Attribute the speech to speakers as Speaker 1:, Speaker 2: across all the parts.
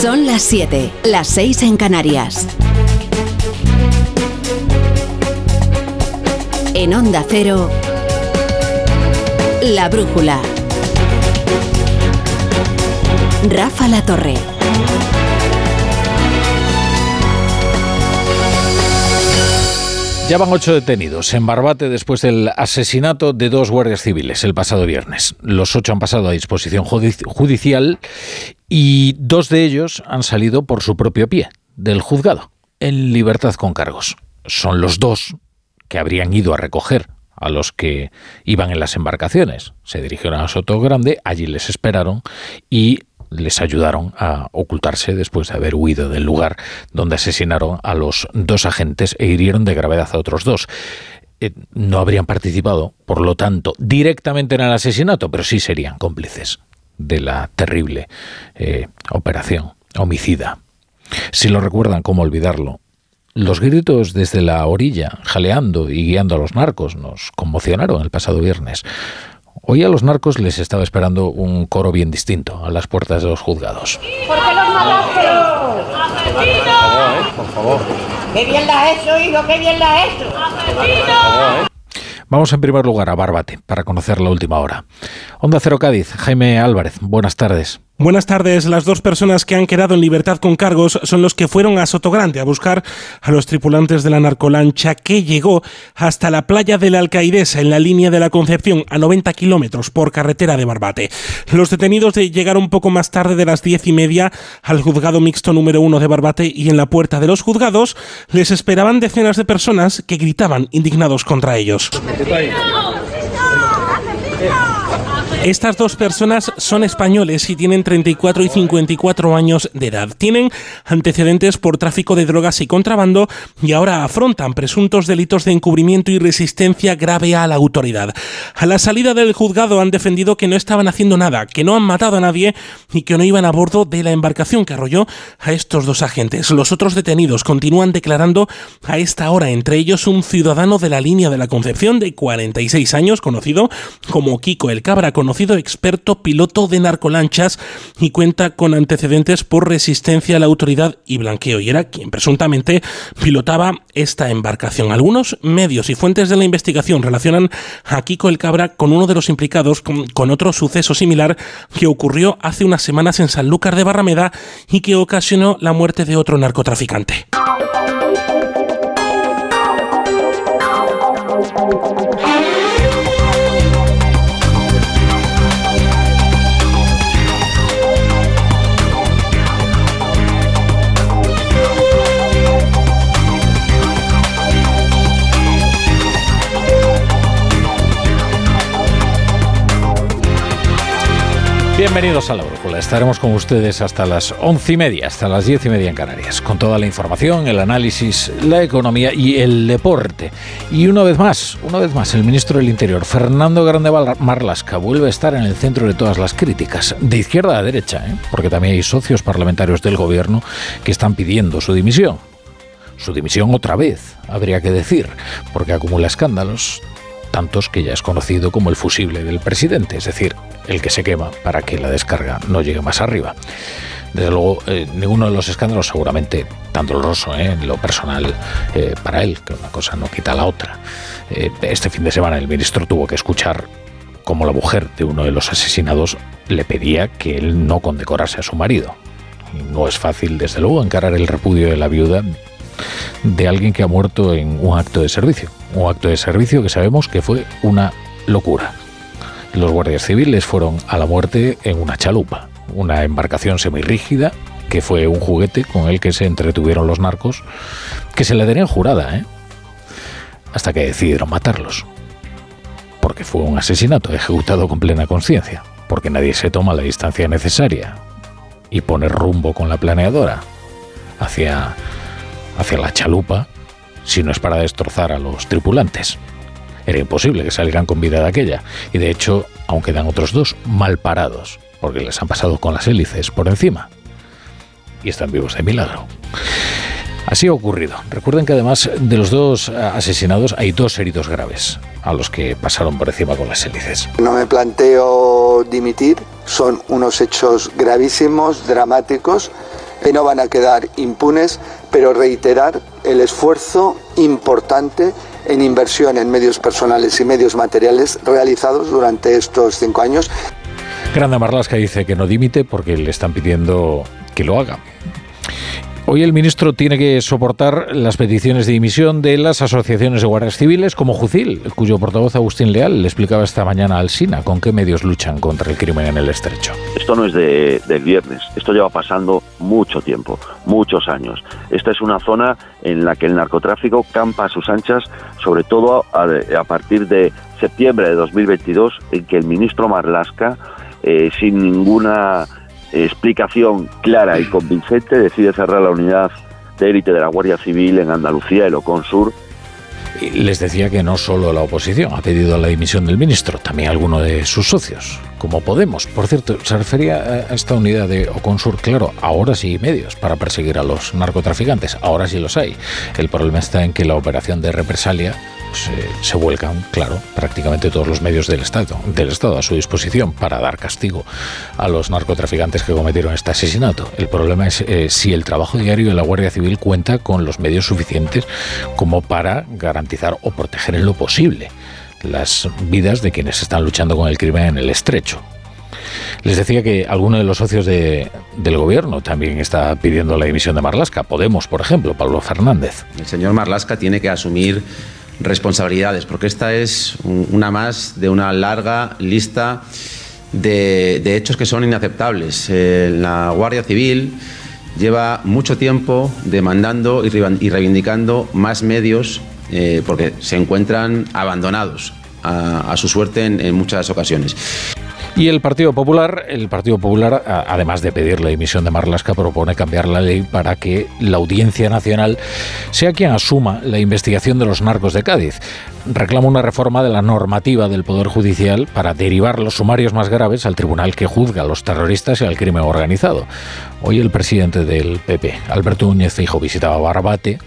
Speaker 1: Son las 7, las 6 en Canarias. En Onda Cero, La Brújula. Rafa La Torre.
Speaker 2: Ya van ocho detenidos en Barbate después del asesinato de dos guardias civiles el pasado viernes. Los ocho han pasado a disposición judicial y dos de ellos han salido por su propio pie del juzgado, en libertad con cargos. Son los dos que habrían ido a recoger a los que iban en las embarcaciones. Se dirigieron a Soto Grande, allí les esperaron y les ayudaron a ocultarse después de haber huido del lugar donde asesinaron a los dos agentes e hirieron de gravedad a otros dos. Eh, no habrían participado, por lo tanto, directamente en el asesinato, pero sí serían cómplices de la terrible eh, operación homicida. Si lo recuerdan, ¿cómo olvidarlo? Los gritos desde la orilla, jaleando y guiando a los narcos, nos conmocionaron el pasado viernes. Hoy a los narcos les estaba esperando un coro bien distinto a las puertas de los juzgados.
Speaker 3: ¿Por qué los mataste? Por favor, ¡Qué bien la has hecho, hijo! ¡Qué bien la has hecho!
Speaker 2: Vamos en primer lugar a Bárbate para conocer la última hora. Onda Cero Cádiz, Jaime Álvarez, buenas tardes.
Speaker 4: Buenas tardes. Las dos personas que han quedado en libertad con cargos son los que fueron a Sotogrande a buscar a los tripulantes de la narcolancha que llegó hasta la playa de la Alcaidesa en la línea de la Concepción a 90 kilómetros por carretera de Barbate. Los detenidos llegaron un poco más tarde de las diez y media al juzgado mixto número uno de Barbate y en la puerta de los juzgados les esperaban decenas de personas que gritaban indignados contra ellos. Estas dos personas son españoles y tienen 34 y 54 años de edad. Tienen antecedentes por tráfico de drogas y contrabando y ahora afrontan presuntos delitos de encubrimiento y resistencia grave a la autoridad. A la salida del juzgado han defendido que no estaban haciendo nada, que no han matado a nadie y que no iban a bordo de la embarcación que arrolló a estos dos agentes. Los otros detenidos continúan declarando a esta hora, entre ellos un ciudadano de la línea de la Concepción de 46 años, conocido como Kiko el Cabra, con conocido experto piloto de narcolanchas y cuenta con antecedentes por resistencia a la autoridad y blanqueo y era quien presuntamente pilotaba esta embarcación. Algunos medios y fuentes de la investigación relacionan a Kiko el Cabra con uno de los implicados con, con otro suceso similar que ocurrió hace unas semanas en Sanlúcar de Barrameda y que ocasionó la muerte de otro narcotraficante.
Speaker 2: Bienvenidos a la Brújula. Estaremos con ustedes hasta las once y media, hasta las diez y media en Canarias, con toda la información, el análisis, la economía y el deporte. Y una vez más, una vez más, el ministro del Interior, Fernando Grande Marlasca, vuelve a estar en el centro de todas las críticas, de izquierda a derecha, ¿eh? porque también hay socios parlamentarios del gobierno que están pidiendo su dimisión. Su dimisión otra vez, habría que decir, porque acumula escándalos, tantos que ya es conocido como el fusible del presidente, es decir, el que se quema para que la descarga no llegue más arriba. Desde luego, eh, ninguno de los escándalos seguramente tan doloroso eh, en lo personal eh, para él, que una cosa no quita la otra. este fin de semana el ministro tuvo que escuchar cómo la mujer de uno de los asesinados le pedía que él no condecorase a su marido. no es fácil, desde luego, encarar el repudio de la viuda de alguien que ha muerto en un acto de servicio. Un acto de servicio que sabemos que fue una locura. Los guardias civiles fueron a la muerte en una chalupa, una embarcación semirrígida que fue un juguete con el que se entretuvieron los narcos, que se le tenían jurada, ¿eh? hasta que decidieron matarlos. Porque fue un asesinato ejecutado con plena conciencia, porque nadie se toma la distancia necesaria y pone rumbo con la planeadora hacia hacia la chalupa si no es para destrozar a los tripulantes. Era imposible que salgan con vida de aquella, y de hecho aún quedan otros dos mal parados, porque les han pasado con las hélices por encima. Y están vivos de milagro. Así ha ocurrido. Recuerden que además de los dos asesinados hay dos heridos graves, a los que pasaron por encima con las hélices.
Speaker 5: No me planteo dimitir, son unos hechos gravísimos, dramáticos, que no van a quedar impunes, pero reiterar el esfuerzo importante en inversión en medios personales y medios materiales realizados durante estos cinco años.
Speaker 2: Grande Marlasca dice que no dimite porque le están pidiendo que lo haga. Hoy el ministro tiene que soportar las peticiones de dimisión de las asociaciones de guardias civiles como Jucil, cuyo portavoz Agustín Leal le explicaba esta mañana al SINA con qué medios luchan contra el crimen en el estrecho.
Speaker 6: Esto no es de, del viernes, esto lleva pasando mucho tiempo, muchos años. Esta es una zona en la que el narcotráfico campa a sus anchas, sobre todo a, a partir de septiembre de 2022, en que el ministro Marlasca, eh, sin ninguna explicación clara y convincente, decide cerrar la unidad de élite de la Guardia Civil en Andalucía, el Ocon Sur.
Speaker 2: Les decía que no solo la oposición ha pedido la dimisión del ministro, también alguno de sus socios, como Podemos. Por cierto, se refería a esta unidad de Oconsur, claro, ahora sí medios para perseguir a los narcotraficantes, ahora sí los hay. El problema está en que la operación de represalia se, vuelcan, claro, prácticamente todos los medios del Estado, del Estado a su disposición para dar castigo a los narcotraficantes que cometieron este asesinato. El problema es eh, si el trabajo diario de la Guardia Civil cuenta con los medios suficientes como para garantizar o proteger en lo posible las vidas de quienes están luchando con el crimen en el estrecho. Les decía que alguno de los socios de, del gobierno también está pidiendo la dimisión de Marlasca. Podemos, por ejemplo, Pablo Fernández.
Speaker 7: El señor Marlasca tiene que asumir responsabilidades, porque esta es una más de una larga lista de, hechos que son inaceptables. Eh, la Guardia Civil lleva mucho tiempo demandando y reivindicando más medios eh, porque se encuentran abandonados a, su suerte en muchas ocasiones.
Speaker 2: Y el Partido Popular, el Partido Popular, además de pedir la dimisión de Marlasca, propone cambiar la ley para que la Audiencia Nacional sea quien asuma la investigación de los narcos de Cádiz. Reclama una reforma de la normativa del Poder Judicial para derivar los sumarios más graves al tribunal que juzga a los terroristas y al crimen organizado. Hoy el presidente del PP, Alberto Núñez Feijóo, visitaba Barbate,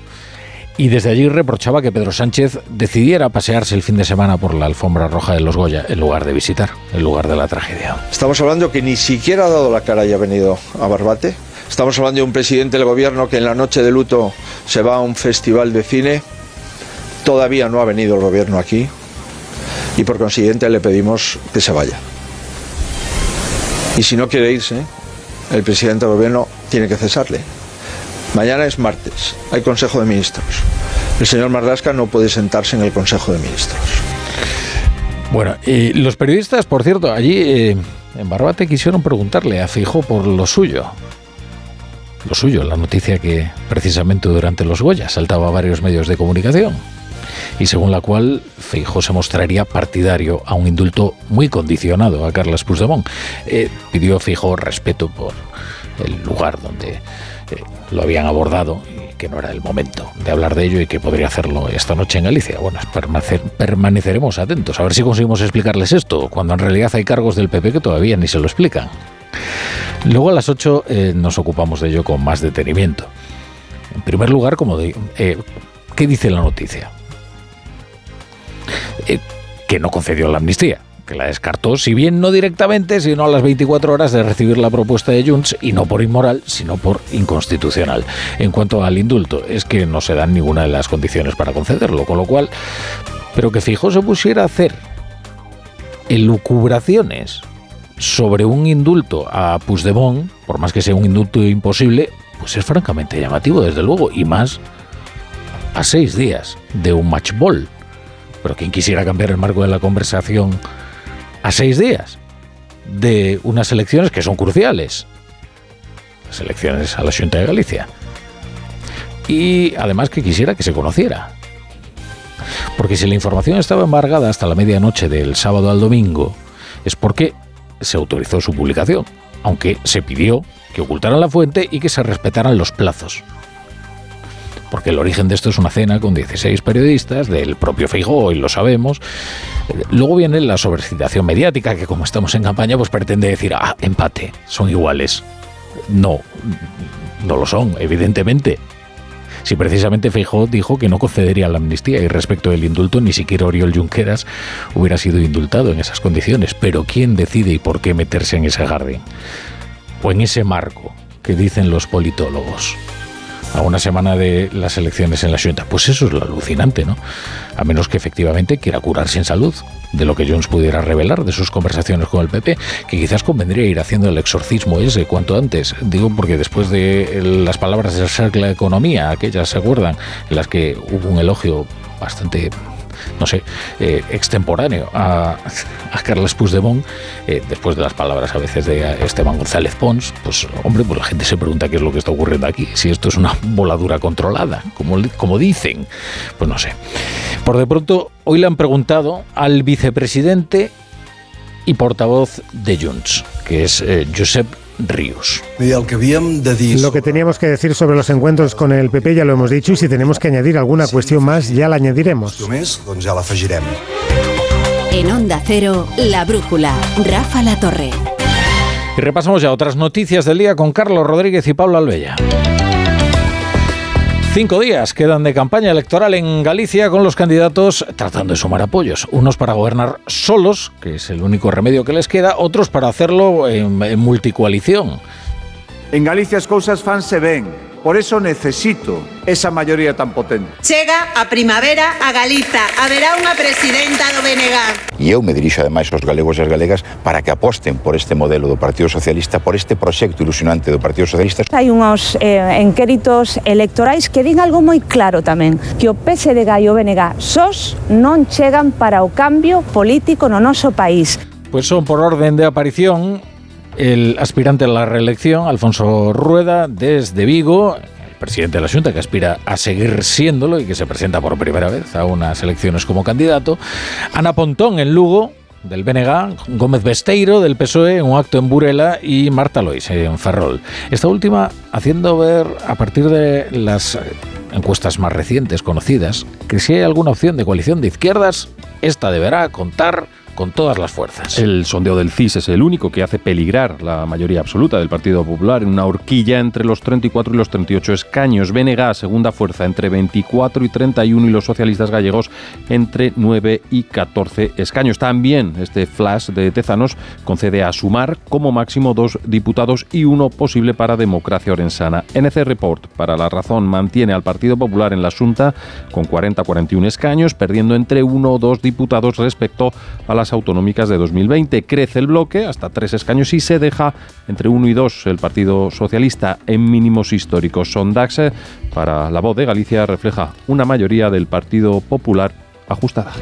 Speaker 2: y desde allí reprochaba que Pedro Sánchez decidiera pasearse el fin de semana por la alfombra roja de los Goya en lugar de visitar el lugar de la tragedia.
Speaker 8: Estamos hablando que ni siquiera ha dado la cara y ha venido a Barbate. Estamos hablando de un presidente del gobierno que en la noche de luto se va a un festival de cine. Todavía no ha venido el gobierno aquí y por consiguiente le pedimos que se vaya. Y si no quiere irse, el presidente del gobierno tiene que cesarle. Mañana es martes, hay Consejo de Ministros. El señor Marlasca no puede sentarse en el Consejo de Ministros.
Speaker 2: Bueno, y los periodistas, por cierto, allí eh, en Barbate quisieron preguntarle a Fijó por lo suyo. Lo suyo, la noticia que precisamente durante los Goya saltaba a varios medios de comunicación y según la cual Feijó se mostraría partidario a un indulto muy condicionado a Carles Puigdemont. Eh, pidió Feijó respeto por el lugar donde eh, lo habían abordado y que no era el momento de hablar de ello y que podría hacerlo esta noche en Galicia. Bueno, permaneceremos atentos a ver si conseguimos explicarles esto, cuando en realidad hay cargos del PP que todavía ni se lo explican. Luego a las 8 eh, nos ocupamos de ello con más detenimiento. En primer lugar, como eh, ¿qué dice la noticia? Eh, que no concedió la amnistía que la descartó, si bien no directamente, sino a las 24 horas de recibir la propuesta de Junts, y no por inmoral, sino por inconstitucional. En cuanto al indulto, es que no se dan ninguna de las condiciones para concederlo, con lo cual, pero que fijo se pusiera a hacer elucubraciones sobre un indulto a Puigdemont, por más que sea un indulto imposible, pues es francamente llamativo, desde luego, y más a seis días de un match ball. Pero quien quisiera cambiar el marco de la conversación a seis días de unas elecciones que son cruciales. Las elecciones a la Junta de Galicia. Y además que quisiera que se conociera. Porque si la información estaba embargada hasta la medianoche del sábado al domingo, es porque se autorizó su publicación, aunque se pidió que ocultaran la fuente y que se respetaran los plazos porque el origen de esto es una cena con 16 periodistas del propio Feijóo y lo sabemos. Luego viene la sobrecitación mediática que como estamos en campaña pues pretende decir, ah, empate, son iguales. No, no lo son, evidentemente. Si precisamente Feijóo dijo que no concedería la amnistía y respecto del indulto ni siquiera Oriol Junqueras hubiera sido indultado en esas condiciones. Pero ¿quién decide y por qué meterse en ese jardín? O en ese marco que dicen los politólogos a una semana de las elecciones en la Junta. Pues eso es lo alucinante, ¿no? A menos que efectivamente quiera curarse en salud de lo que Jones pudiera revelar de sus conversaciones con el PP, que quizás convendría ir haciendo el exorcismo ese cuanto antes. Digo porque después de las palabras de la Economía, aquellas se acuerdan, en las que hubo un elogio bastante no sé, eh, extemporáneo a, a Carles Puigdemont, eh, después de las palabras a veces de Esteban González Pons, pues hombre, pues la gente se pregunta qué es lo que está ocurriendo aquí, si esto es una voladura controlada, como, como dicen, pues no sé. Por de pronto, hoy le han preguntado al vicepresidente y portavoz de Junts, que es eh, Josep Ríos.
Speaker 9: Lo que teníamos que decir sobre los encuentros con el PP ya lo hemos dicho y si tenemos que añadir alguna cuestión más ya la añadiremos.
Speaker 1: En Onda Cero, La Brújula, Rafa La Torre.
Speaker 2: Y repasamos ya otras noticias del día con Carlos Rodríguez y Pablo Albella. Cinco días quedan de campaña electoral en Galicia con los candidatos tratando de sumar apoyos. Unos para gobernar solos, que es el único remedio que les queda, otros para hacerlo en, multicoalición.
Speaker 10: En Galicia as cousas fanse ben, Por eso necesito esa maioría tan potente.
Speaker 11: Chega a primavera a Galiza. Haberá unha presidenta do BNG.
Speaker 12: E eu me dirixo ademais aos galegos e as galegas para que aposten por este modelo do Partido Socialista, por este proxecto ilusionante do Partido Socialista.
Speaker 13: Hai unhos eh, enquéritos electorais que din algo moi claro tamén, que o PSDG e o BNG sós non chegan para o cambio político no noso país.
Speaker 2: Pois pues son por orden de aparición el aspirante a la reelección, Alfonso Rueda, desde Vigo, el presidente de la Junta, que aspira a seguir siéndolo y que se presenta por primera vez a unas elecciones como candidato, Ana Pontón en Lugo, del BNG, Gómez Besteiro del PSOE en un acto en Burela y Marta Lois en Ferrol. Esta última haciendo ver a partir de las encuestas más recientes conocidas que si hay alguna opción de coalición de izquierdas, esta deberá contar con todas las fuerzas.
Speaker 14: El sondeo del CIS es el único que hace peligrar la mayoría absoluta del Partido Popular en una horquilla entre los 34 y los 38 escaños. BNG, segunda fuerza, entre 24 y 31 y los socialistas gallegos entre 9 y 14 escaños. También este flash de Tezanos concede a Sumar como máximo dos diputados y uno posible para Democracia Orensana. NC Report, para la razón, mantiene al Partido Popular en la Junta con 40-41 escaños, perdiendo entre uno o dos diputados respecto a la autonómicas de 2020. Crece el bloque hasta tres escaños y se deja entre uno y dos el Partido Socialista en mínimos históricos. Sondaxe para la voz de Galicia refleja una mayoría del Partido Popular ajustada.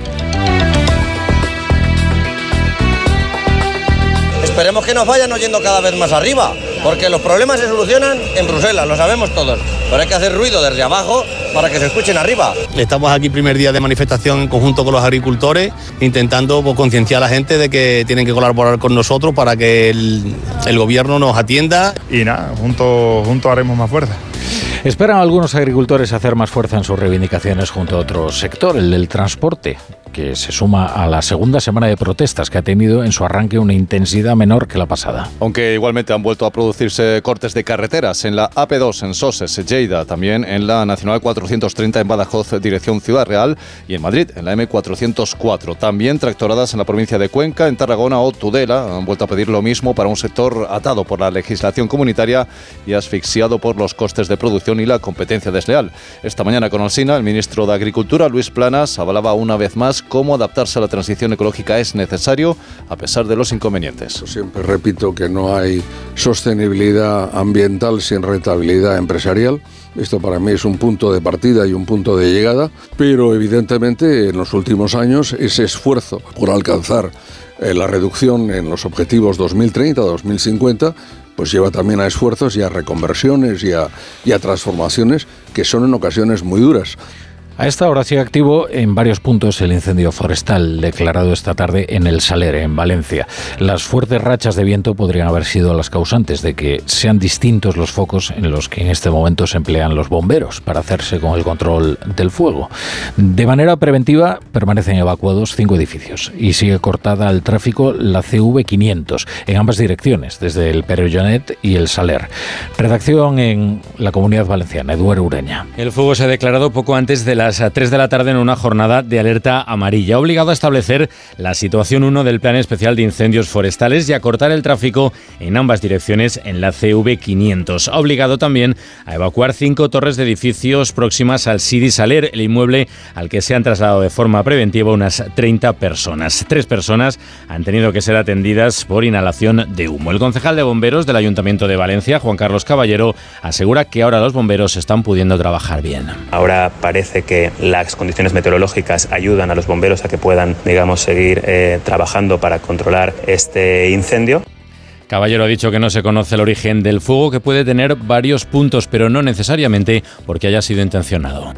Speaker 15: Esperemos que nos vayan oyendo cada vez más arriba, porque los problemas se solucionan en Bruselas, lo sabemos todos. Pero hay que hacer ruido desde abajo para que se escuchen arriba.
Speaker 16: Estamos aquí primer día de manifestación en conjunto con los agricultores, intentando pues, concienciar a la gente de que tienen que colaborar con nosotros para que el, el gobierno nos atienda.
Speaker 17: Y nada, juntos junto haremos más fuerza.
Speaker 2: Esperan algunos agricultores hacer más fuerza en sus reivindicaciones junto a otro sector, el del transporte, que se suma a la segunda semana de protestas que ha tenido en su arranque una intensidad menor que la pasada.
Speaker 18: Aunque igualmente han vuelto a producirse cortes de carreteras en la AP2 en Soses, Lleida, también en la Nacional 430 en Badajoz, dirección Ciudad Real, y en Madrid, en la M404. También tractoradas en la provincia de Cuenca, en Tarragona o Tudela. Han vuelto a pedir lo mismo para un sector atado por la legislación comunitaria y asfixiado por los costes de producción y la competencia desleal. Esta mañana con Alsina, el ministro de Agricultura, Luis Planas, avalaba una vez más cómo adaptarse a la transición ecológica es necesario a pesar de los inconvenientes.
Speaker 19: Siempre repito que no hay sostenibilidad ambiental sin rentabilidad empresarial. Esto para mí es un punto de partida y un punto de llegada, pero evidentemente en los últimos años ese esfuerzo por alcanzar eh, la reducción en los objetivos 2030-2050 pues lleva también a esfuerzos y a reconversiones y a, y a transformaciones que son en ocasiones muy duras.
Speaker 2: A esta hora sigue activo en varios puntos el incendio forestal declarado esta tarde en el Saler, en Valencia. Las fuertes rachas de viento podrían haber sido las causantes de que sean distintos los focos en los que en este momento se emplean los bomberos para hacerse con el control del fuego. De manera preventiva permanecen evacuados cinco edificios y sigue cortada al tráfico la CV500 en ambas direcciones, desde el Perellonet y el Saler. Redacción en la Comunidad Valenciana, Eduardo Ureña.
Speaker 20: El fuego se ha declarado poco antes de las las 3 de la tarde en una jornada de alerta amarilla, obligado a establecer la situación 1 del Plan Especial de Incendios Forestales y a cortar el tráfico en ambas direcciones en la CV500. Ha obligado también a evacuar cinco torres de edificios próximas al Sidi Saler, el inmueble al que se han trasladado de forma preventiva unas 30 personas. Tres personas han tenido que ser atendidas por inhalación de humo. El concejal de bomberos del Ayuntamiento de Valencia, Juan Carlos Caballero, asegura que ahora los bomberos están pudiendo trabajar bien.
Speaker 21: Ahora parece que las condiciones meteorológicas ayudan a los bomberos a que puedan, digamos, seguir eh, trabajando para controlar este incendio.
Speaker 20: Caballero ha dicho que no se conoce el origen del fuego, que puede tener varios puntos, pero no necesariamente porque haya sido intencionado.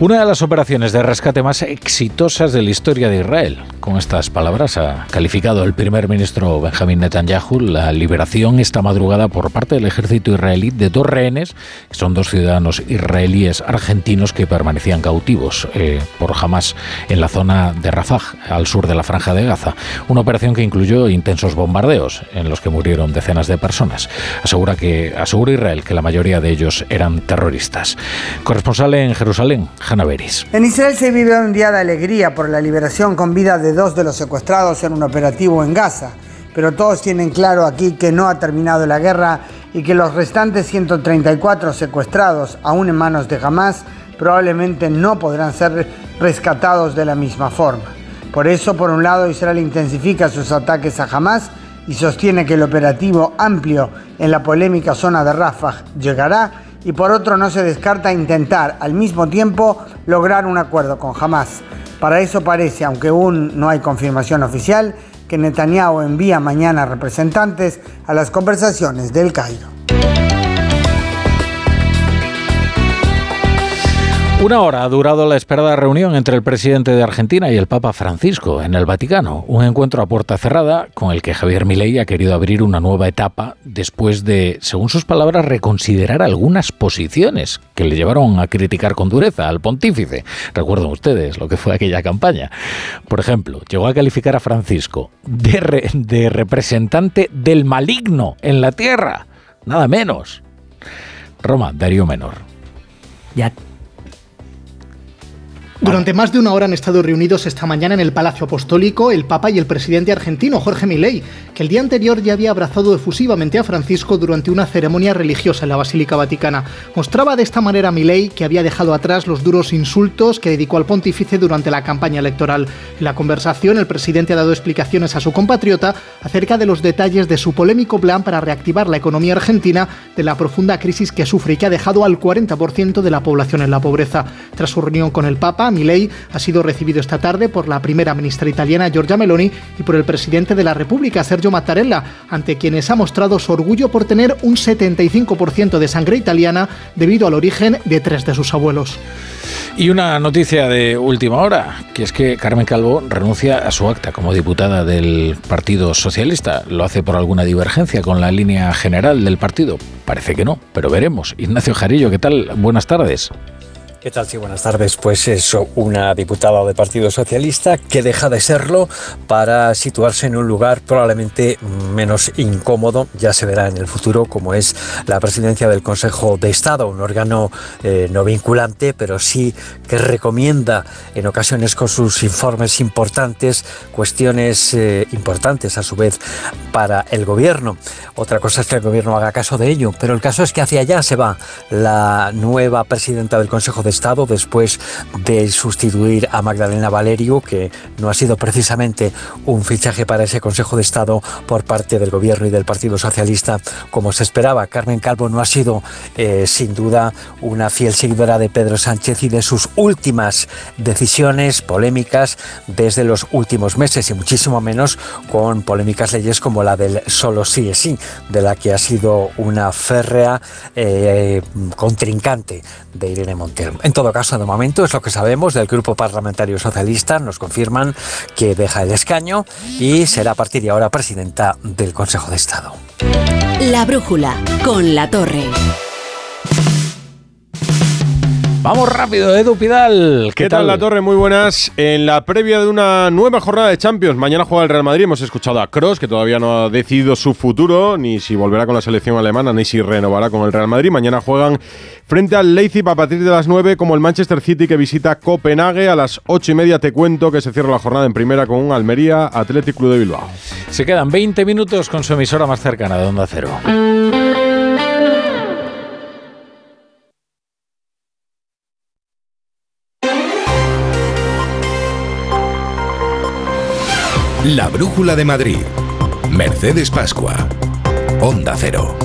Speaker 20: Una de las operaciones de rescate más exitosas de la historia de Israel. Con estas palabras ha calificado el primer ministro Benjamin Netanyahu la liberación esta madrugada por parte del ejército israelí de dos rehenes, que son dos ciudadanos israelíes argentinos que permanecían cautivos eh, por Hamas en la zona de Rafah, al sur de la franja de Gaza. Una operación que incluyó intensos bombardeos en los que murieron decenas de personas. Asegura, que, asegura Israel que la mayoría de ellos eran terroristas. Corresponsal en Jerusalén, Hanna Beris.
Speaker 22: En Israel se vive un día de alegría por la liberación con vida de dos de los secuestrados en un operativo en Gaza. Pero todos tienen claro aquí que no ha terminado la guerra y que los restantes 134 secuestrados, aún en manos de Hamas, probablemente no podrán ser rescatados de la misma forma. Por eso, por un lado, Israel intensifica sus ataques a Hamas y sostiene que el operativo amplio en la polémica zona de Rafah llegará y por otro no se descarta intentar al mismo tiempo lograr un acuerdo con Hamas. Para eso parece, aunque aún no hay confirmación oficial, que Netanyahu envía mañana representantes a las conversaciones del Cairo.
Speaker 2: Una hora ha durado la esperada reunión entre el presidente de Argentina y el Papa Francisco en el Vaticano, un encuentro a puerta cerrada con el que Javier Milei ha querido abrir una nueva etapa después de, según sus palabras, reconsiderar algunas posiciones que le llevaron a criticar con dureza al pontífice. Recuerdan ustedes lo que fue aquella campaña. Por ejemplo, llegó a calificar a Francisco de, de representante del maligno en la tierra, nada menos. Roma, Darío Menor.
Speaker 23: Ya durante más de una hora han estado reunidos esta mañana en el Palacio Apostólico el Papa y el presidente argentino Jorge Milei, que el día anterior ya había abrazado efusivamente a Francisco durante una ceremonia religiosa en la Basílica Vaticana. Mostraba de esta manera Milei que había dejado atrás los duros insultos que dedicó al pontífice durante la campaña electoral. En la conversación, el presidente ha dado explicaciones a su compatriota acerca de los detalles de su polémico plan para reactivar la economía argentina de la profunda crisis que sufre y que ha dejado al 40% de la población en la pobreza. Tras su reunión con el Papa, Milei ha sido recibido esta tarde por la primera ministra italiana Giorgia Meloni y por el presidente de la República Sergio Mattarella, ante quienes ha mostrado su orgullo por tener un 75% de sangre italiana debido al origen de tres de sus abuelos.
Speaker 2: Y una noticia de última hora, que es que Carmen Calvo renuncia a su acta como diputada del Partido Socialista. ¿Lo hace por alguna divergencia con la línea general del partido? Parece que no, pero veremos. Ignacio Jarillo, ¿qué tal? Buenas tardes.
Speaker 24: ¿Qué tal? Sí, buenas tardes. Pues eso, una diputada del Partido Socialista que deja de serlo para situarse en un lugar probablemente menos incómodo, ya se verá en el futuro, como es la presidencia del Consejo de Estado, un órgano eh, no vinculante, pero sí que recomienda en ocasiones con sus informes importantes cuestiones eh, importantes a su vez para el gobierno. Otra cosa es que el gobierno haga caso de ello, pero el caso es que hacia allá se va la nueva presidenta del Consejo de Estado después de sustituir a Magdalena Valerio, que no ha sido precisamente un fichaje para ese Consejo de Estado por parte del Gobierno y del Partido Socialista como se esperaba. Carmen Calvo no ha sido eh, sin duda una fiel seguidora de Pedro Sánchez y de sus últimas decisiones polémicas desde los últimos meses y muchísimo menos con polémicas leyes como la del solo sí es sí, de la que ha sido una férrea eh, contrincante de Irene Montero. En todo caso, de momento es lo que sabemos del Grupo Parlamentario Socialista. Nos confirman que deja el escaño y será a partir de ahora presidenta del Consejo de Estado.
Speaker 1: La brújula con la torre.
Speaker 25: Vamos rápido, Edu Pidal.
Speaker 26: ¿Qué, tal? la torre? Muy buenas. En la previa de una nueva jornada de Champions, mañana juega el Real Madrid. Hemos escuchado a Cross, que todavía no ha decidido su futuro, ni si volverá con la selección alemana, ni si renovará con el Real Madrid. Mañana juegan frente al Leipzig a partir de las 9, como el Manchester City que visita Copenhague. A las 8 y media te cuento que se cierra la jornada en primera con un Almería Athletic Club de Bilbao.
Speaker 25: Se quedan 20 minutos con su emisora más cercana de Onda Cero.
Speaker 27: La Brújula de Madrid. Mercedes Pascua. Onda Cero.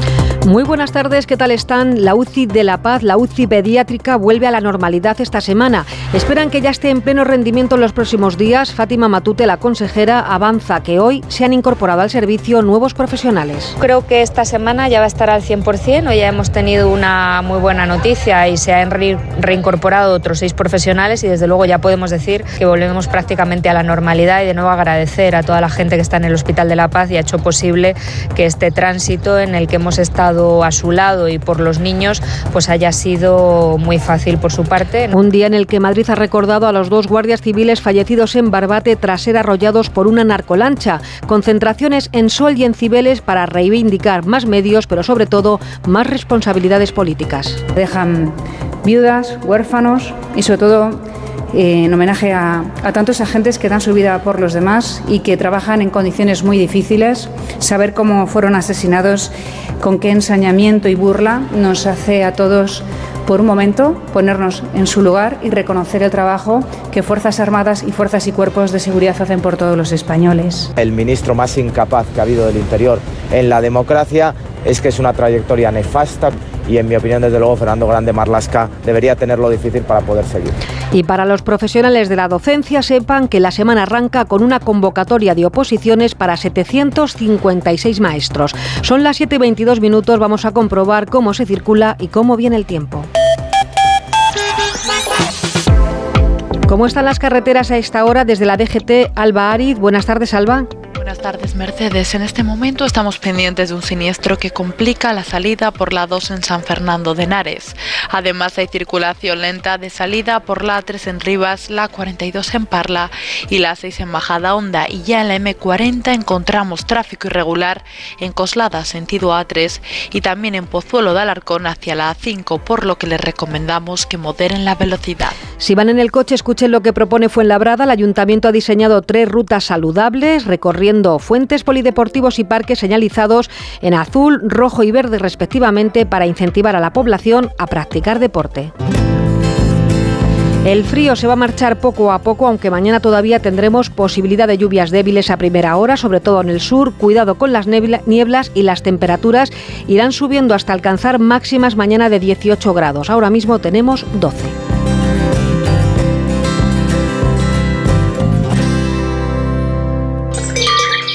Speaker 28: Muy buenas tardes, ¿qué tal están? La UCI de La Paz, la UCI pediátrica, vuelve a la normalidad esta semana. Esperan que ya esté en pleno rendimiento en los próximos días. Fátima Matute, la consejera, avanza que hoy se han incorporado al servicio nuevos profesionales.
Speaker 29: Creo que esta semana ya va a estar al 100%. Hoy ya hemos tenido una muy buena noticia y se han reincorporado otros seis profesionales y desde luego ya podemos decir que volvemos prácticamente a la normalidad y de nuevo agradecer a toda la gente que está en el Hospital de La Paz y ha hecho posible que este tránsito en el que hemos estado a su lado y por los niños, pues haya sido muy fácil por su parte.
Speaker 28: Un día en el que Madrid ha recordado a los dos guardias civiles fallecidos en Barbate tras ser arrollados por una narcolancha. Concentraciones en Sol y en Cibeles para reivindicar más medios, pero sobre todo más responsabilidades políticas.
Speaker 30: Dejan viudas, huérfanos y sobre todo en homenaje a, tantos agentes que dan su vida por los demás y que trabajan en condiciones muy difíciles. Saber cómo fueron asesinados, con qué ensañamiento y burla nos hace a todos por un momento ponernos en su lugar y reconocer el trabajo que Fuerzas Armadas y Fuerzas y Cuerpos de Seguridad hacen por todos los españoles.
Speaker 31: El ministro más incapaz que ha habido del Interior en la democracia es que es una trayectoria nefasta y en mi opinión desde luego Fernando Grande Marlasca debería tenerlo difícil para poder seguir.
Speaker 28: Y para los profesionales de la docencia sepan que la semana arranca con una convocatoria de oposiciones para 756 maestros. Son las 7 y 22 minutos, vamos a comprobar cómo se circula y cómo viene el tiempo. ¿Cómo están las carreteras a esta hora desde la DGT Alba Arid? Buenas tardes, Alba.
Speaker 32: Buenas tardes, Mercedes. En este momento estamos pendientes de un siniestro que complica la salida por la 2 en San Fernando de Henares. Además, hay circulación lenta de salida por la 3 en Rivas, la 42 en Parla y la 6 en Bajada Honda. Y ya en la M40 encontramos tráfico irregular en Coslada, sentido A3, y también en Pozuelo de Alarcón hacia la A5, por lo que les recomendamos que moderen la velocidad.
Speaker 28: Si van en el coche, escuchen lo que propone Fuenlabrada. El ayuntamiento ha diseñado tres rutas saludables recorriendo fuentes polideportivos y parques señalizados en azul, rojo y verde respectivamente para incentivar a la población a practicar deporte. El frío se va a marchar poco a poco, aunque mañana todavía tendremos posibilidad de lluvias débiles a primera hora, sobre todo en el sur. Cuidado con las nieblas y las temperaturas irán subiendo hasta alcanzar máximas mañana de 18 grados. Ahora mismo tenemos 12.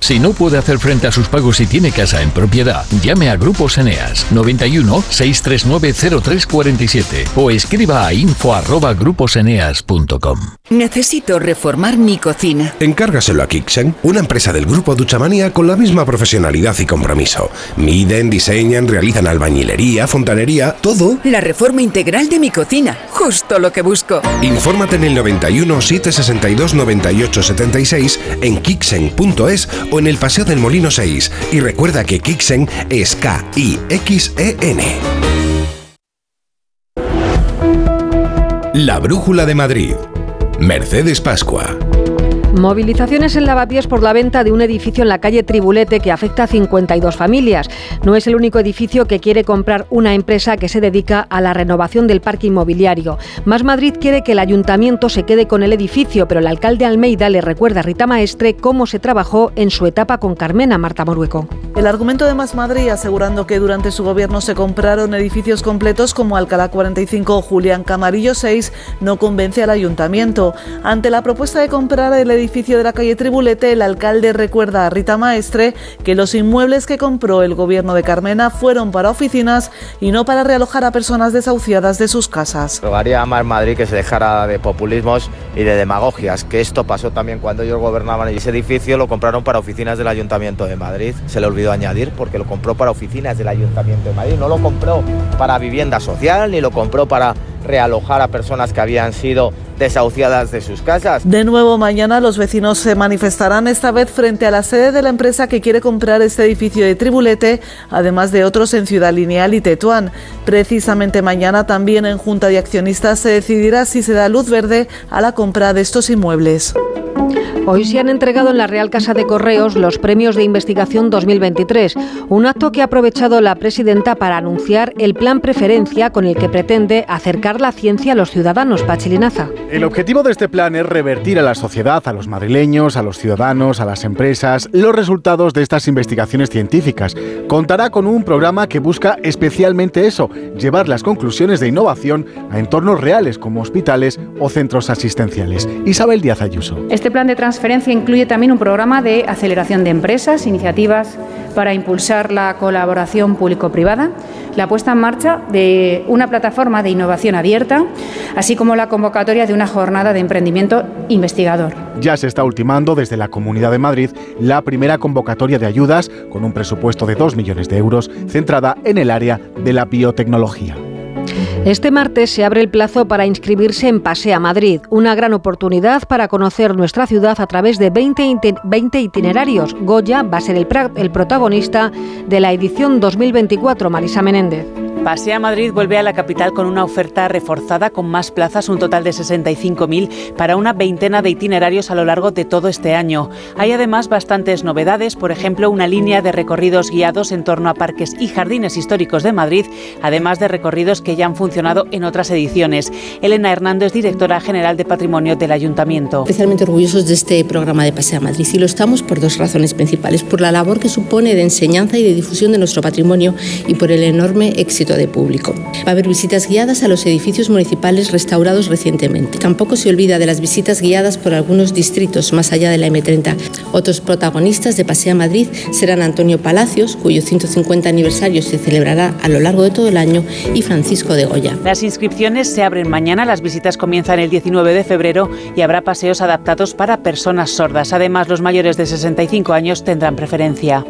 Speaker 2: Si no puede hacer frente a sus pagos y tiene casa en propiedad, llame a Grupos Eneas 91 639 0347 o escriba a info@gruposeneas.com.
Speaker 33: Necesito reformar mi cocina.
Speaker 27: Encárgaselo a Kixen, una empresa del grupo Duchamanía con la misma profesionalidad y compromiso. Miden, diseñan, realizan albañilería, fontanería, todo.
Speaker 33: La reforma integral de mi cocina. Justo lo que busco.
Speaker 27: Infórmate en el 91 762 98 76 en kixen.es o en el Paseo del Molino 6. Y recuerda que Kixen es K-I-X-E-N.
Speaker 34: La Brújula de Madrid. Mercedes Pascua.
Speaker 28: Movilizaciones en Lavapiés por la venta de un edificio en la calle Tribulete que afecta a 52 familias. No es el único edificio que quiere comprar una empresa que se dedica a la renovación del parque inmobiliario. Más Madrid quiere que el ayuntamiento se quede con el edificio, pero el alcalde Almeida le recuerda a Rita Maestre cómo se trabajó en su etapa con Carmena Marta Morueco.
Speaker 35: El argumento de Más Madrid asegurando que durante su gobierno se compraron edificios completos como Alcalá 45 o Julián Camarillo 6 no convence al ayuntamiento. Ante la propuesta de comprar el edificio de la calle Tribulete, el alcalde recuerda a Rita Maestre que los inmuebles que compró el gobierno de Carmena fueron para oficinas y no para realojar a personas desahuciadas de sus casas.
Speaker 31: Rogaría a Más Madrid que se dejara de populismos y de demagogias, que esto pasó también cuando ellos gobernaban y ese edificio lo compraron para oficinas del Ayuntamiento de Madrid. Se le olvidó añadir porque lo compró para oficinas del Ayuntamiento de Madrid, no lo compró para vivienda social ni lo compró para realojar a personas que habían sido desahuciadas de sus casas.
Speaker 35: De nuevo mañana los vecinos se manifestarán esta vez frente a la sede de la empresa que quiere comprar este edificio de Tribulete, además de otros en Ciudad Lineal y Tetuán. Precisamente mañana también en Junta de Accionistas se decidirá si se da luz verde a la compra de estos inmuebles.
Speaker 28: Hoy se han entregado en la Real Casa de Correos los premios de investigación 2023, un acto que ha aprovechado la presidenta para anunciar el plan preferencia con el que pretende acercar la ciencia a los ciudadanos. Pachilinaza.
Speaker 36: El objetivo de este plan es revertir a la sociedad, a los madrileños, a los ciudadanos, a las empresas, los resultados de estas investigaciones científicas. Contará con un programa que busca especialmente eso, llevar las conclusiones de innovación a entornos reales como hospitales o centros asistenciales. Isabel Díaz Ayuso.
Speaker 30: Este plan de transferencia incluye también un programa de aceleración de empresas, iniciativas para impulsar la colaboración público-privada, la puesta en marcha de una plataforma de innovación abierta, así como la convocatoria de una jornada de emprendimiento investigador.
Speaker 36: Ya se está ultimando desde la Comunidad de Madrid la primera convocatoria de ayudas con un presupuesto de 2 millones de euros centrada en el área de la biotecnología.
Speaker 28: Este martes se abre el plazo para inscribirse en Pasea Madrid, una gran oportunidad para conocer nuestra ciudad a través de 20, 20 itinerarios. Goya va a ser el, el protagonista de la edición 2024, Marisa Menéndez.
Speaker 37: Pasea Madrid vuelve a la capital con una oferta reforzada con más plazas, un total de 65.000 para una veintena de itinerarios a lo largo de todo este año. Hay además bastantes novedades, por ejemplo, una línea de recorridos guiados en torno a parques y jardines históricos de Madrid, además de recorridos que ya han funcionado en otras ediciones. Elena Hernández, directora general de Patrimonio del Ayuntamiento.
Speaker 38: Especialmente orgullosos de este programa de Pasea Madrid y lo estamos por dos razones principales, por la labor que supone de enseñanza y de difusión de nuestro patrimonio y por el enorme éxito de público. Va a haber visitas guiadas a los edificios municipales restaurados recientemente. Tampoco se olvida de las visitas guiadas por algunos distritos más allá de la M30. Otros protagonistas de Pasea Madrid serán Antonio Palacios, cuyo 150 aniversario se celebrará a lo largo de todo el año, y Francisco de Goya.
Speaker 37: Las inscripciones se abren mañana, las visitas comienzan el 19 de febrero y habrá paseos adaptados para personas sordas. Además, los mayores de 65 años tendrán preferencia.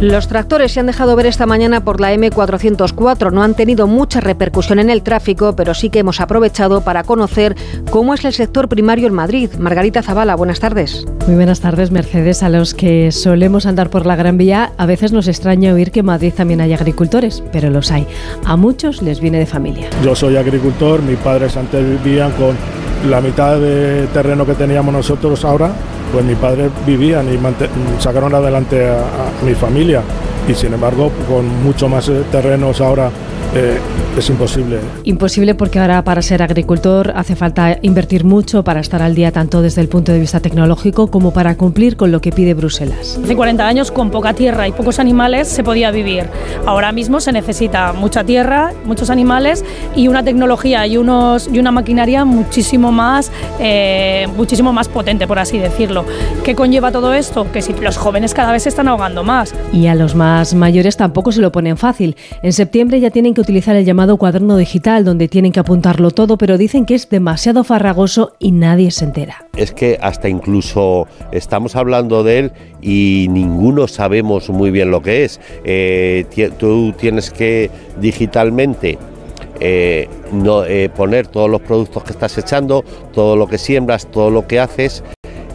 Speaker 28: Los tractores se han dejado ver esta mañana por la M404. No han tenido mucha repercusión en el tráfico, pero sí que hemos aprovechado para conocer cómo es el sector primario en Madrid. Margarita Zavala, buenas tardes.
Speaker 39: Muy buenas tardes, Mercedes. A los que solemos andar por la Gran Vía, a veces nos extraña oír que en Madrid también hay agricultores, pero los hay. A muchos les viene de familia.
Speaker 40: Yo soy agricultor, mis padres antes vivían con la mitad de terreno que teníamos nosotros ahora pues mis padres vivían y sacaron adelante a, mi familia. Y sin embargo con mucho más eh, terrenos ahora eh, es imposible.
Speaker 39: Imposible porque ahora para ser agricultor hace falta invertir mucho para estar al día tanto desde el punto de vista tecnológico como para cumplir con lo que pide Bruselas.
Speaker 41: Hace 40 años con poca tierra y pocos animales se podía vivir. Ahora mismo se necesita mucha tierra, muchos animales y una tecnología y, unos, y una maquinaria muchísimo más, eh, muchísimo más potente, por así decirlo. ¿Qué conlleva todo esto? Que si los jóvenes cada vez se están ahogando más.
Speaker 39: Y a los más mayores tampoco se lo ponen fácil. En septiembre ya tienen que utilizar el llamado cuaderno digital, donde tienen que apuntarlo todo, pero dicen que es demasiado farragoso y nadie se entera.
Speaker 42: Es que hasta incluso estamos hablando de él y ninguno sabemos muy bien lo que es. Eh, tú tienes que digitalmente eh, no, eh, poner todos los productos que estás echando, todo lo que siembras, todo lo que haces.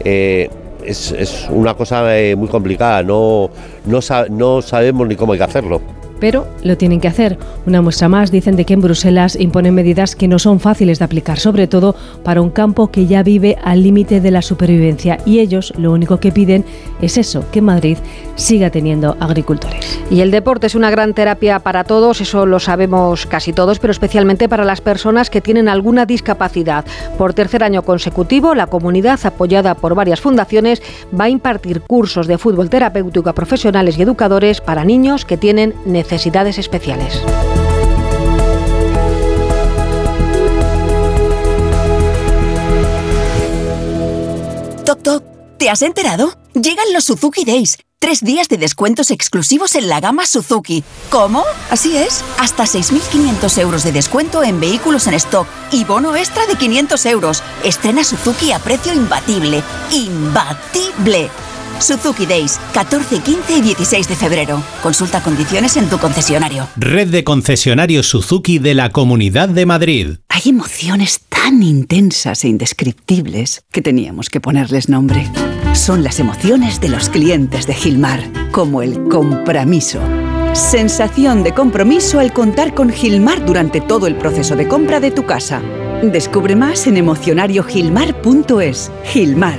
Speaker 42: es, es, una cosa muy complicada, no, no, no sabemos ni cómo hay que hacerlo
Speaker 39: pero lo tienen que hacer. Una muestra más dicen de que en Bruselas imponen medidas que no son fáciles de aplicar, sobre todo para un campo que ya vive al límite de la supervivencia y ellos lo único que piden es eso, que Madrid siga teniendo agricultores.
Speaker 28: Y el deporte es una gran terapia para todos, eso lo sabemos casi todos, pero especialmente para las personas que tienen alguna discapacidad. Por tercer año consecutivo, la comunidad, apoyada por varias fundaciones, va a impartir cursos de fútbol terapéutico a profesionales y educadores para niños que tienen necesidades necesidades especiales.
Speaker 1: Toc Toc, ¿te has enterado? Llegan los Suzuki Days. Tres días de descuentos exclusivos en la gama Suzuki. ¿Cómo? Así es. Hasta 6.500 euros de descuento en vehículos en stock y bono extra de 500 euros. Estrena Suzuki a precio imbatible. ¡Imbatible! Suzuki Days, 14, 15 y 16 de febrero. Consulta condiciones en tu concesionario.
Speaker 43: Red de concesionarios Suzuki de la Comunidad de Madrid.
Speaker 44: Hay emociones tan intensas e indescriptibles que teníamos que ponerles nombre. Son las emociones de los clientes de Gilmar, como el compromiso. Sensación de compromiso al contar con Gilmar durante todo el proceso de compra de tu casa. Descubre más en emocionariogilmar.es. Gilmar,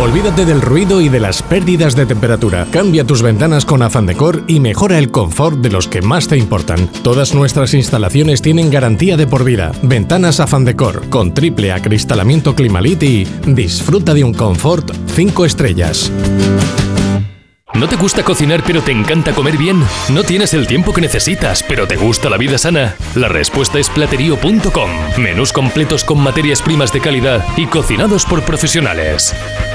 Speaker 45: Olvídate del ruido y de las pérdidas de temperatura. Cambia tus ventanas con Afan Decor y mejora el confort de los que más te importan. Todas nuestras instalaciones tienen garantía de por vida. Ventanas Afan Decor con triple acristalamiento Climalit y disfruta de un confort 5 estrellas.
Speaker 46: ¿No te gusta cocinar pero te encanta comer bien? ¿No tienes el tiempo que necesitas pero te gusta la vida sana? La respuesta es platerío.com. Menús completos con materias primas de calidad y cocinados por profesionales.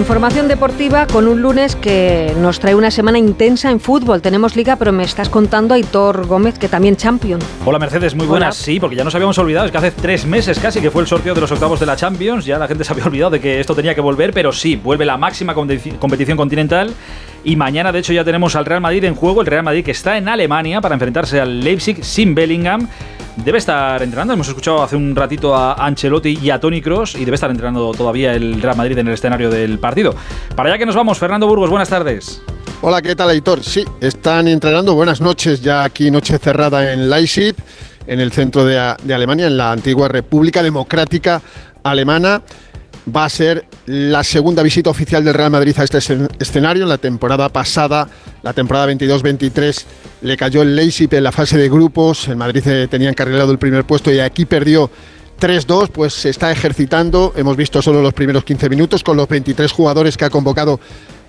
Speaker 28: Información deportiva con un lunes que nos trae una semana intensa en fútbol. Tenemos liga, pero me estás contando, Aitor Gómez, que también champion.
Speaker 35: Hola Mercedes, muy buenas. Sí, porque ya nos habíamos olvidado, es que hace tres meses casi que fue el sorteo de los octavos de la Champions. Ya la gente se había olvidado de que esto tenía que volver, pero sí, vuelve la máxima competición continental. Y mañana, de hecho, ya tenemos al Real Madrid en juego. El Real Madrid que está en Alemania para enfrentarse al Leipzig sin Bellingham debe estar entrenando. Hemos escuchado hace un ratito a Ancelotti y a Tony Cross y debe estar entrenando todavía el Real Madrid en el escenario del partido. Para allá que nos vamos, Fernando Burgos, buenas tardes.
Speaker 47: Hola, ¿qué tal, Aitor? Sí, están entrenando. Buenas noches, ya aquí noche cerrada en Leipzig, en el centro de, de Alemania, en la antigua República Democrática Alemana va a ser la segunda visita oficial del Real Madrid a este escenario. En la temporada pasada, la temporada 22-23, le cayó el Leipzig en la fase de grupos. El Madrid eh, tenía encarrilado el primer puesto y aquí perdió 3-2, pues se está ejercitando. Hemos visto solo los primeros 15 minutos con los 23 jugadores que ha convocado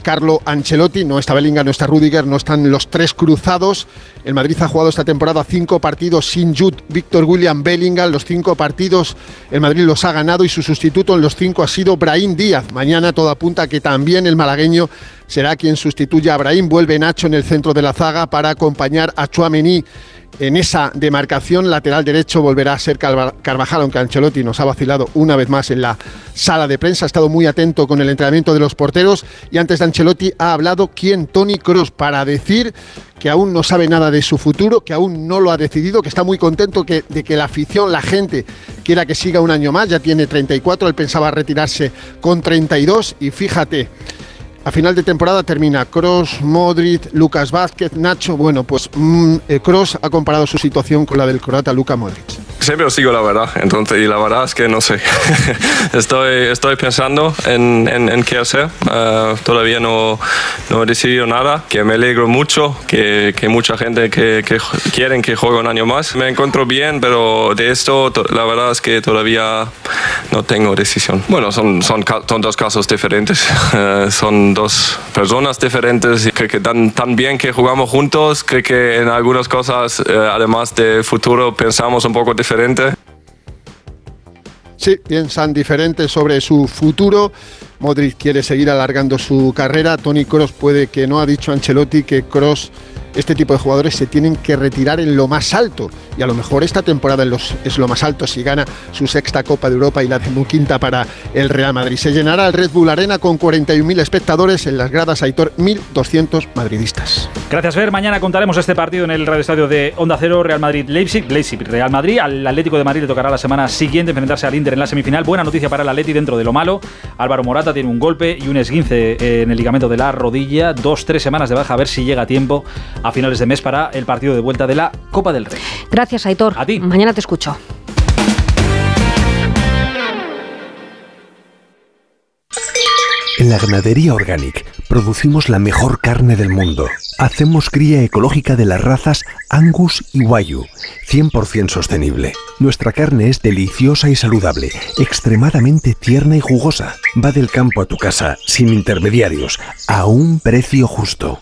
Speaker 47: Carlo Ancelotti, no está Bellingham, no está Rudiger, no están los tres cruzados. El Madrid ha jugado esta temporada cinco partidos sin Jude, Víctor William Bellingham. Los cinco partidos el Madrid los ha ganado y su sustituto en los cinco ha sido Brahim Díaz. Mañana todo apunta que también el malagueño será quien sustituya a Brahim. Vuelve Nacho en el centro de la zaga para acompañar a Chuamení en esa demarcación lateral derecho volverá a ser Carvajal, aunque Ancelotti nos ha vacilado una vez más en la sala de prensa. Ha estado muy atento con el entrenamiento de los porteros y antes de Ancelotti ha hablado quien Tony Cross para decir que aún no sabe nada de su futuro, que aún no lo ha decidido, que está muy contento de que la afición, la gente quiera que siga un año más. Ya tiene 34, él pensaba retirarse con 32 y fíjate. A final de temporada termina Cross, Modric, Lucas Vázquez, Nacho. Bueno, pues Cross mm, eh, ha comparado su situación con la del croata Luka Modric.
Speaker 48: Siempre os sigo la verdad, entonces, y la verdad es que no sé. estoy, estoy pensando en, en, qué hacer. Uh, todavía no, no, he decidido nada, que me alegro mucho, que, que mucha gente que, que quieren que juegue un año más. Me encuentro bien, pero de esto la verdad es que todavía no tengo decisión. Bueno, son, son, son dos casos diferentes, uh, son dos personas diferentes y creo que tan, tan bien que jugamos juntos, creo que en algunas cosas, uh, además de futuro, pensamos un poco diferente
Speaker 47: Sí, piensan diferente sobre su futuro. Modric quiere seguir alargando su carrera. Tony Cross puede que no ha dicho Ancelotti que Cross este tipo de jugadores se tienen que retirar en lo más alto. Y a lo mejor esta temporada es lo más alto si gana su sexta Copa de Europa y la quinta para el Real Madrid. Se llenará el Red Bull Arena con 41.000 espectadores en las gradas Aitor, 1.200 madridistas.
Speaker 35: Gracias, Fer. Mañana contaremos este partido en el Radio Estadio de Onda Cero, Real Madrid-Leipzig. Leipzig, Real Madrid. Al Atlético de Madrid le tocará la semana siguiente enfrentarse al Inter en la semifinal. Buena noticia para el Atleti dentro de lo malo. Álvaro Morata tiene un golpe y un esguince en el ligamento de la rodilla. Dos, tres semanas de baja a ver si llega a tiempo a finales de mes para el partido de vuelta de la Copa del Rey.
Speaker 28: Gracias, Aitor.
Speaker 35: A ti.
Speaker 28: Mañana te escucho.
Speaker 27: En la ganadería Organic producimos la mejor carne del mundo. Hacemos cría ecológica de las razas Angus y Wayu, 100% sostenible. Nuestra carne es deliciosa y saludable, extremadamente tierna y jugosa. Va del campo a tu casa, sin intermediarios, a un precio justo.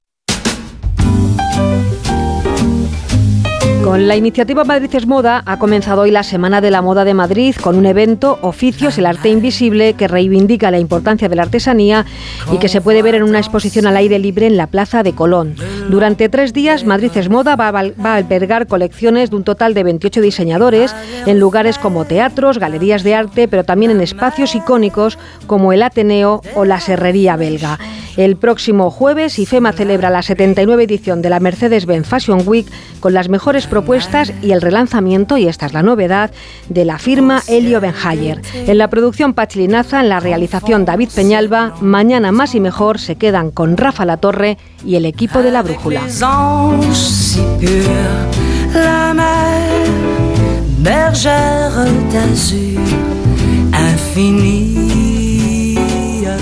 Speaker 28: Con la iniciativa Madrid es Moda ha comenzado hoy la Semana de la Moda de Madrid con un evento, Oficios, el arte invisible, que reivindica la importancia de la artesanía y que se puede ver en una exposición al aire libre en la Plaza de Colón. Durante tres días, Madrid es Moda va a, albergar colecciones de un total de 28 diseñadores en lugares como teatros, galerías de arte, pero también en espacios icónicos como el Ateneo o la Serrería Belga. El próximo jueves, IFEMA celebra la 79 edición de la Mercedes-Benz Fashion Week con las mejores propuestas y el relanzamiento, y esta es la novedad, de la firma Helio Benhayer. En la producción Pachlinaza, en la realización David Peñalba, mañana más y mejor se quedan con Rafa La Torre y el equipo de la Brújula.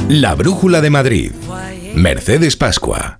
Speaker 49: La Brújula de Madrid. Mercedes Pascua.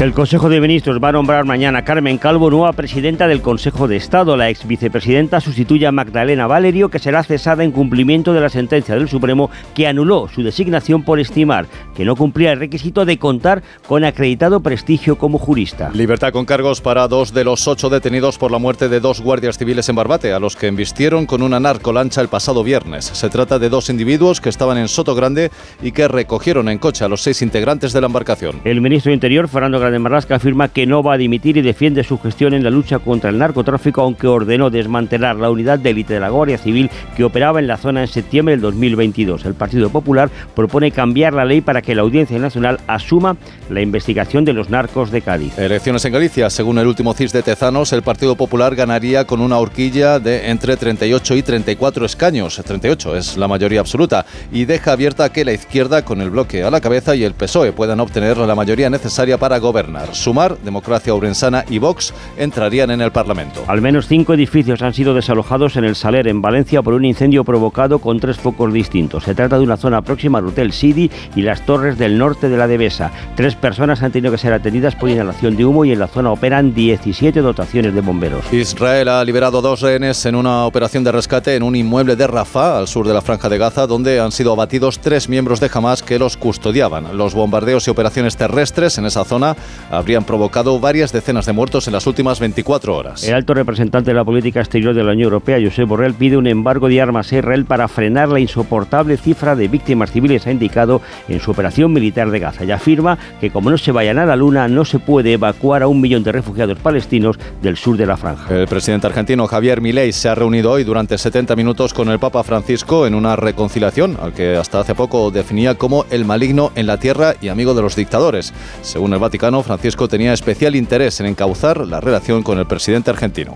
Speaker 50: El Consejo de Ministros va a nombrar mañana a Carmen Calvo nueva presidenta del Consejo de Estado. La ex vicepresidenta sustituye a Magdalena Valerio, que será cesada en cumplimiento de la sentencia del Supremo que anuló su designación por estimar que no cumplía el requisito de contar con acreditado prestigio como jurista.
Speaker 18: Libertad con cargos para dos de los ocho detenidos por la muerte de dos guardias civiles en Barbate, a los que embistieron con una narcolancha el pasado viernes. Se trata de dos individuos que estaban en Soto Grande y que recogieron en coche a los seis integrantes de la embarcación.
Speaker 50: El ministro de Interior, Fernando de Marlasca afirma que no va a dimitir y defiende su gestión en la lucha contra el narcotráfico, aunque ordenó desmantelar la unidad de élite de la Guardia Civil que operaba en la zona en septiembre del 2022. El Partido Popular propone cambiar la ley para que la Audiencia Nacional asuma la investigación de los narcos de Cádiz.
Speaker 18: Elecciones en Galicia. Según el último CIS de Tezanos, el Partido Popular ganaría con una horquilla de entre 38 y 34 escaños. 38 es la mayoría absoluta y deja abierta que la izquierda, con el bloque a la cabeza y el PSOE, puedan obtener la mayoría necesaria para gobernar. Sumar, Democracia Obrensana y Vox entrarían en el Parlamento.
Speaker 50: Al menos cinco edificios han sido desalojados en el Saler, en Valencia, por un incendio provocado con tres focos distintos. Se trata de una zona próxima al Hotel City y las torres del norte de la Devesa. Tres personas han tenido que ser atendidas por inhalación de humo y en la zona operan 17 dotaciones de bomberos.
Speaker 18: Israel ha liberado dos rehenes en una operación de rescate en un inmueble de Rafah, al sur de la Franja de Gaza, donde han sido abatidos tres miembros de Hamas que los custodiaban. Los bombardeos y operaciones terrestres en esa zona habrían provocado varias decenas de muertos en las últimas 24 horas.
Speaker 50: El alto representante de la política exterior de la Unión Europea, Josep Borrell, pide un embargo de armas a Israel para frenar la insoportable cifra de víctimas civiles, ha indicado en su operación militar de Gaza y afirma que como no se vayan a la luna, no se puede evacuar a un millón de refugiados palestinos del sur de la franja.
Speaker 18: El presidente argentino Javier Milei se ha reunido hoy durante 70 minutos con el Papa Francisco en una reconciliación al que hasta hace poco definía como el maligno en la tierra y amigo de los dictadores. Según el Vaticano, Francisco tenía especial interés en encauzar la relación con el presidente argentino.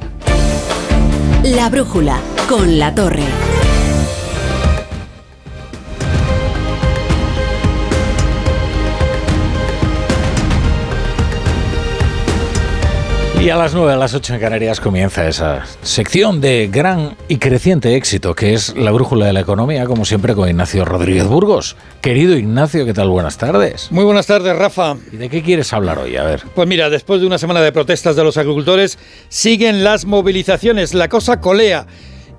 Speaker 1: La brújula con la torre.
Speaker 2: Y a las 9, a las 8 en Canarias comienza esa sección de gran y creciente éxito que es la brújula de la economía, como siempre con Ignacio Rodríguez Burgos. Querido Ignacio, ¿qué tal? Buenas tardes.
Speaker 51: Muy buenas tardes, Rafa.
Speaker 2: ¿Y de qué quieres hablar hoy? A ver.
Speaker 51: Pues mira, después de una semana de protestas de los agricultores, siguen las movilizaciones. La cosa colea.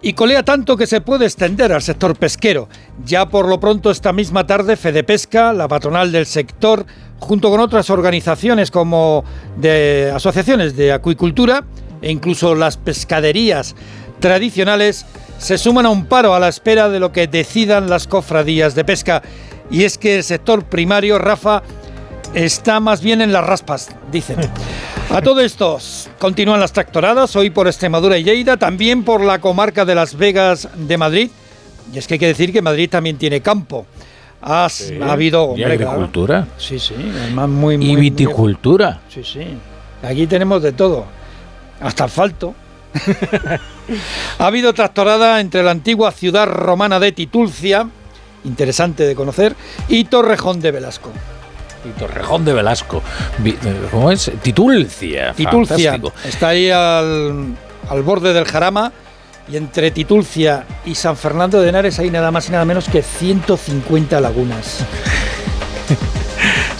Speaker 51: Y colea tanto que se puede extender al sector pesquero. Ya por lo pronto esta misma tarde, Fede Pesca, la patronal del sector, junto con otras organizaciones como de asociaciones de acuicultura e incluso las pescaderías tradicionales, se suman a un paro a la espera de lo que decidan las cofradías de pesca. Y es que el sector primario, Rafa, está más bien en las raspas, dicen. A todo esto, continúan las tractoradas, hoy por Extremadura y Lleida, también por la comarca de Las Vegas de Madrid. Y es que hay que decir que Madrid también tiene campo. Ha, ha habido...
Speaker 2: ¿Y agricultura?
Speaker 51: Sí, sí, además muy, muy...
Speaker 2: ¿Y viticultura?
Speaker 51: sí, sí. Aquí tenemos de todo, hasta asfalto. ha habido tractorada entre la antigua ciudad romana de Titulcia, interesante de conocer, y Torrejón de Velasco.
Speaker 2: Y Torrejón de Velasco. Eh, ¿Cómo es? Titulcia.
Speaker 51: Titulcia
Speaker 2: Fantástico.
Speaker 51: está ahí al, al borde del Jarama y entre Titulcia y San Fernando de Henares hay nada más y nada menos que 150 lagunas.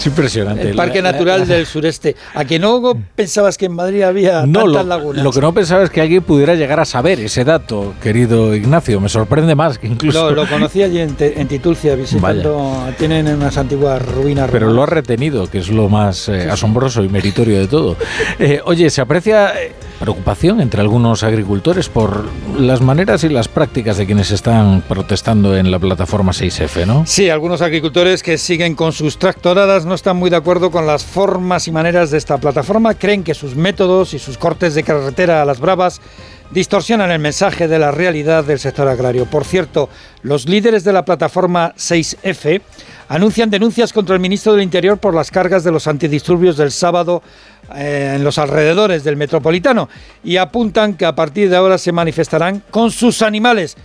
Speaker 2: Es impresionante.
Speaker 51: El Parque Natural del Sureste. ¿A que no pensabas que en Madrid había
Speaker 2: no,
Speaker 51: tantas
Speaker 2: lo,
Speaker 51: lagunas?
Speaker 2: Lo que no pensaba es que alguien pudiera llegar a saber ese dato, querido Ignacio. Me sorprende más que incluso.
Speaker 51: No, lo conocí allí en, en Titulcia, visitando. Tienen unas antiguas ruinas.
Speaker 2: Pero lo ha retenido, que es lo más eh, asombroso y meritorio de todo. Eh, oye, se aprecia eh, preocupación entre algunos agricultores por las maneras y las prácticas de quienes están protestando en la plataforma 6F, ¿no?
Speaker 51: Sí, algunos agricultores que siguen con sus tractoradas no están muy de acuerdo con las formas y maneras de esta plataforma. Creen que sus métodos y sus cortes de carretera a las bravas distorsionan el mensaje de la realidad del sector agrario. Por cierto, los líderes de la plataforma 6F anuncian denuncias contra el ministro del Interior por las cargas de los antidisturbios del sábado eh, en los alrededores del metropolitano y apuntan que a partir de ahora se manifestarán con sus animales.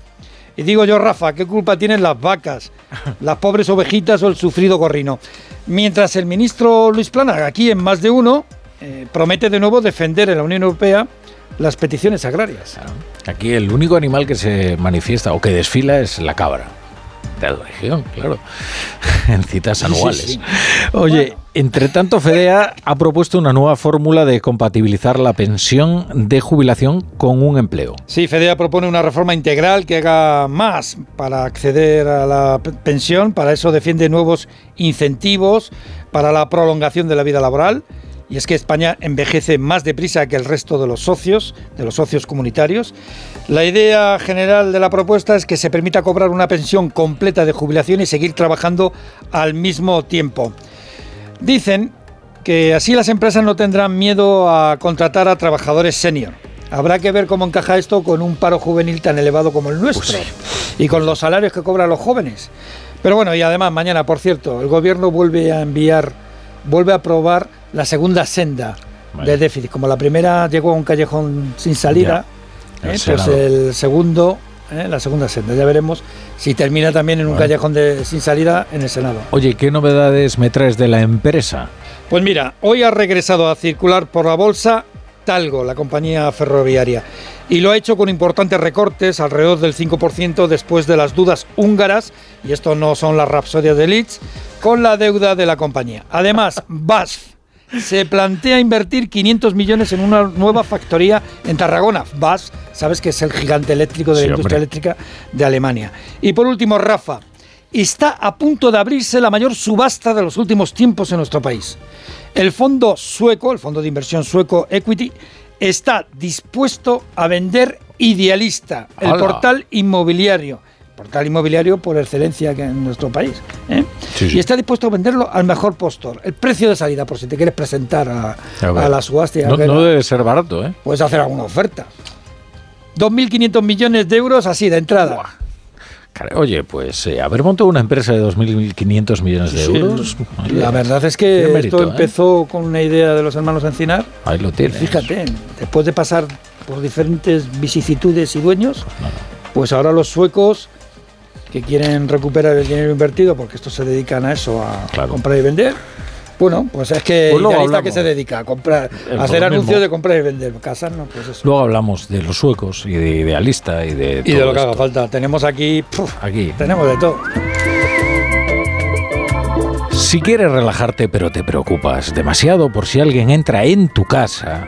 Speaker 51: Y digo yo, Rafa, ¿qué culpa tienen las vacas, las pobres ovejitas o el sufrido gorrino? Mientras el ministro Luis Plana, aquí en más de uno, eh, promete de nuevo defender en la Unión Europea las peticiones agrarias.
Speaker 2: Aquí el único animal que se manifiesta o que desfila es la cabra. De la región, claro. en citas anuales.
Speaker 51: Sí, sí.
Speaker 2: Oye, entre tanto, FEDEA ha propuesto una nueva fórmula de compatibilizar la pensión de jubilación con un empleo.
Speaker 51: Sí, FEDEA propone una reforma integral que haga más para acceder a la pensión. Para eso defiende nuevos incentivos para la prolongación de la vida laboral. Y es que España envejece más deprisa que el resto de los socios, de los socios comunitarios. La idea general de la propuesta es que se permita cobrar una pensión completa de jubilación y seguir trabajando al mismo tiempo. Dicen que así las empresas no tendrán miedo a contratar a trabajadores senior. Habrá que ver cómo encaja esto con un paro juvenil tan elevado como el nuestro y con los salarios que cobran los jóvenes. Pero bueno, y además mañana, por cierto, el gobierno vuelve a enviar, vuelve a aprobar la segunda senda de déficit. Como la primera llegó a un callejón sin salida,
Speaker 2: Ya, el
Speaker 51: ¿eh? pues el segundo, ¿eh? la segunda senda. Ya veremos si termina también en un
Speaker 2: Bueno.
Speaker 51: callejón de, sin salida en el Senado.
Speaker 2: Oye, ¿qué novedades me traes de la empresa?
Speaker 51: Pues mira, hoy ha regresado a circular por la bolsa Talgo, la compañía ferroviaria, y lo ha hecho con importantes recortes, alrededor del 5% después de las dudas húngaras, y esto no son las rapsodias de Leeds, con la deuda de la compañía. Además, BASF se plantea invertir 500 millones en una nueva factoría en Tarragona. BASF, sabes que es el gigante eléctrico de
Speaker 2: Sí,
Speaker 51: la industria
Speaker 2: hombre.
Speaker 51: eléctrica de Alemania. Y por último, Rafa, está a punto de abrirse la mayor subasta de los últimos tiempos en nuestro país. El fondo sueco, el fondo de inversión sueco Equity, está dispuesto a vender Idealista, el portal inmobiliario. Portal inmobiliario por excelencia que en nuestro país. ¿eh?
Speaker 2: Sí, sí.
Speaker 51: Y está dispuesto a venderlo al mejor postor. El precio de salida, por si te quieres presentar a,
Speaker 2: A ver.
Speaker 51: a la subasta.
Speaker 2: No, debe ser barato, ¿eh?
Speaker 51: Puedes hacer alguna oferta. 2.500 millones de euros así de entrada.
Speaker 2: Oye, pues eh, haber montado una empresa de 2.500 millones de euros.
Speaker 51: La verdad es que
Speaker 2: mérito,
Speaker 51: esto
Speaker 2: ¿eh?
Speaker 51: empezó con una idea de los hermanos Encinar.
Speaker 2: Ahí lo tienes.
Speaker 51: Fíjate, después de pasar por diferentes vicisitudes y dueños, pues ahora los suecos que quieren recuperar el dinero invertido, porque estos se dedican a eso, a comprar y vender. Bueno, pues es que
Speaker 2: Pues
Speaker 51: Idealista que se dedica a comprar,
Speaker 2: Eh,
Speaker 51: a hacer
Speaker 2: mismo.
Speaker 51: anuncios de comprar y vender. Casas, no, pues eso.
Speaker 2: Luego hablamos de los suecos y de idealista y de
Speaker 51: Y de
Speaker 2: todo
Speaker 51: lo que haga falta. Tenemos aquí, puf,
Speaker 2: Aquí.
Speaker 51: tenemos de todo.
Speaker 2: Si quieres relajarte pero te preocupas demasiado por si alguien entra en tu casa,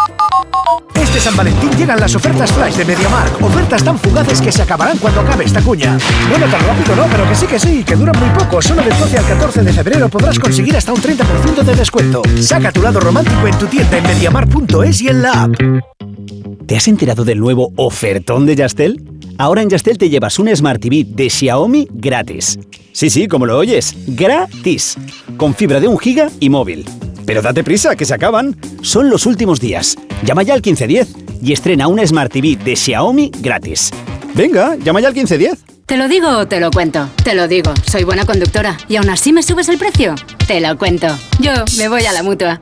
Speaker 52: Este San Valentín llegan las ofertas flash de MediaMark. Ofertas tan fugaces que se acabarán cuando acabe esta cuña. Bueno, tan rápido no, pero que sí que sí, que duran muy poco. Solo del 12 al 14 de febrero podrás conseguir hasta un 30% de descuento. Saca tu lado romántico en tu tienda en MediaMark.es y en la app.
Speaker 53: ¿Te has enterado del nuevo ofertón de Yastel? Ahora en Yastel te llevas un Smart TV de Xiaomi gratis. Sí, sí, como lo oyes, gratis. Con fibra de un giga y móvil. Pero date prisa, que se acaban. Son los últimos días. Llama ya al 1510 y estrena una Smart TV de Xiaomi gratis. Venga, llama ya al 1510.
Speaker 54: ¿Te lo digo o te lo cuento? Te lo digo, soy buena conductora. ¿Y aún así me subes el precio? Te lo cuento. Yo me voy a la mutua.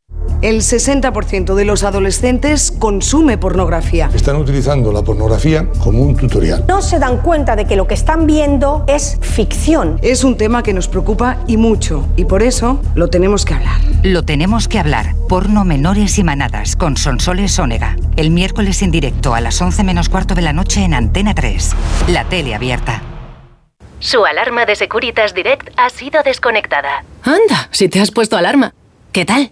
Speaker 55: El 60% de los adolescentes consume pornografía.
Speaker 56: Están utilizando la pornografía como un tutorial.
Speaker 57: No se dan cuenta de que lo que están viendo es ficción.
Speaker 55: Es un tema que nos preocupa y mucho, y por eso lo tenemos que hablar.
Speaker 58: Lo tenemos que hablar. Porno menores y manadas con Sonsoles Ónega. El miércoles en directo a las 11 menos cuarto de la noche en Antena 3. La tele abierta.
Speaker 1: Su alarma de Securitas Direct ha sido desconectada.
Speaker 59: Anda, si te has puesto alarma. ¿Qué tal?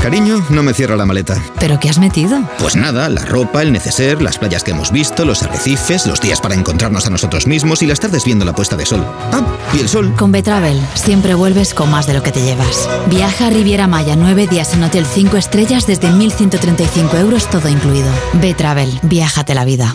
Speaker 60: Cariño, no me cierra la maleta.
Speaker 59: ¿Pero qué has metido?
Speaker 60: Pues nada, la ropa, el neceser, las playas que hemos visto, los arrecifes, los días para encontrarnos a nosotros mismos y las tardes viendo la puesta de sol. Ah, y el sol.
Speaker 61: Con Betravel siempre vuelves con más de lo que te llevas. Viaja a Riviera Maya nueve días en Hotel 5 estrellas desde 1.135 euros todo incluido. Betravel, viájate la vida.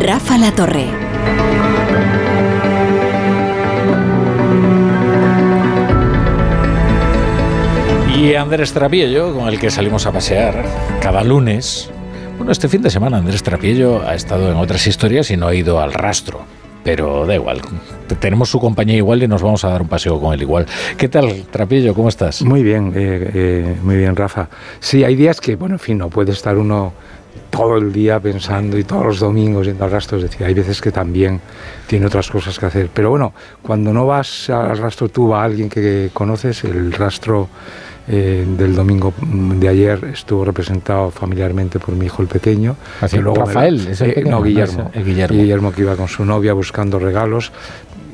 Speaker 61: Rafa La Torre.
Speaker 2: Y Andrés Trapiello, con el que salimos a pasear cada lunes. Bueno, este fin de semana Andrés Trapiello ha estado en otras historias y no ha ido al rastro. Pero da igual, tenemos su compañía igual y nos vamos a dar un paseo con él igual. ¿Qué tal, Trapillo? ¿Cómo estás?
Speaker 62: Muy bien, eh, eh, muy bien, Rafa. Sí, hay días que, bueno, en fin, no puede estar uno todo el día pensando y todos los domingos yendo al rastro. Es decir, hay veces que también tiene otras cosas que hacer. Pero bueno, cuando no vas al rastro tú, va alguien que conoces, el rastro eh, del domingo de ayer estuvo representado familiarmente por mi hijo el pequeño.
Speaker 2: Así, Rafael,
Speaker 62: es el
Speaker 2: pequeño,
Speaker 62: no, Guillermo,
Speaker 2: no, el Guillermo.
Speaker 62: Guillermo que iba con su novia buscando regalos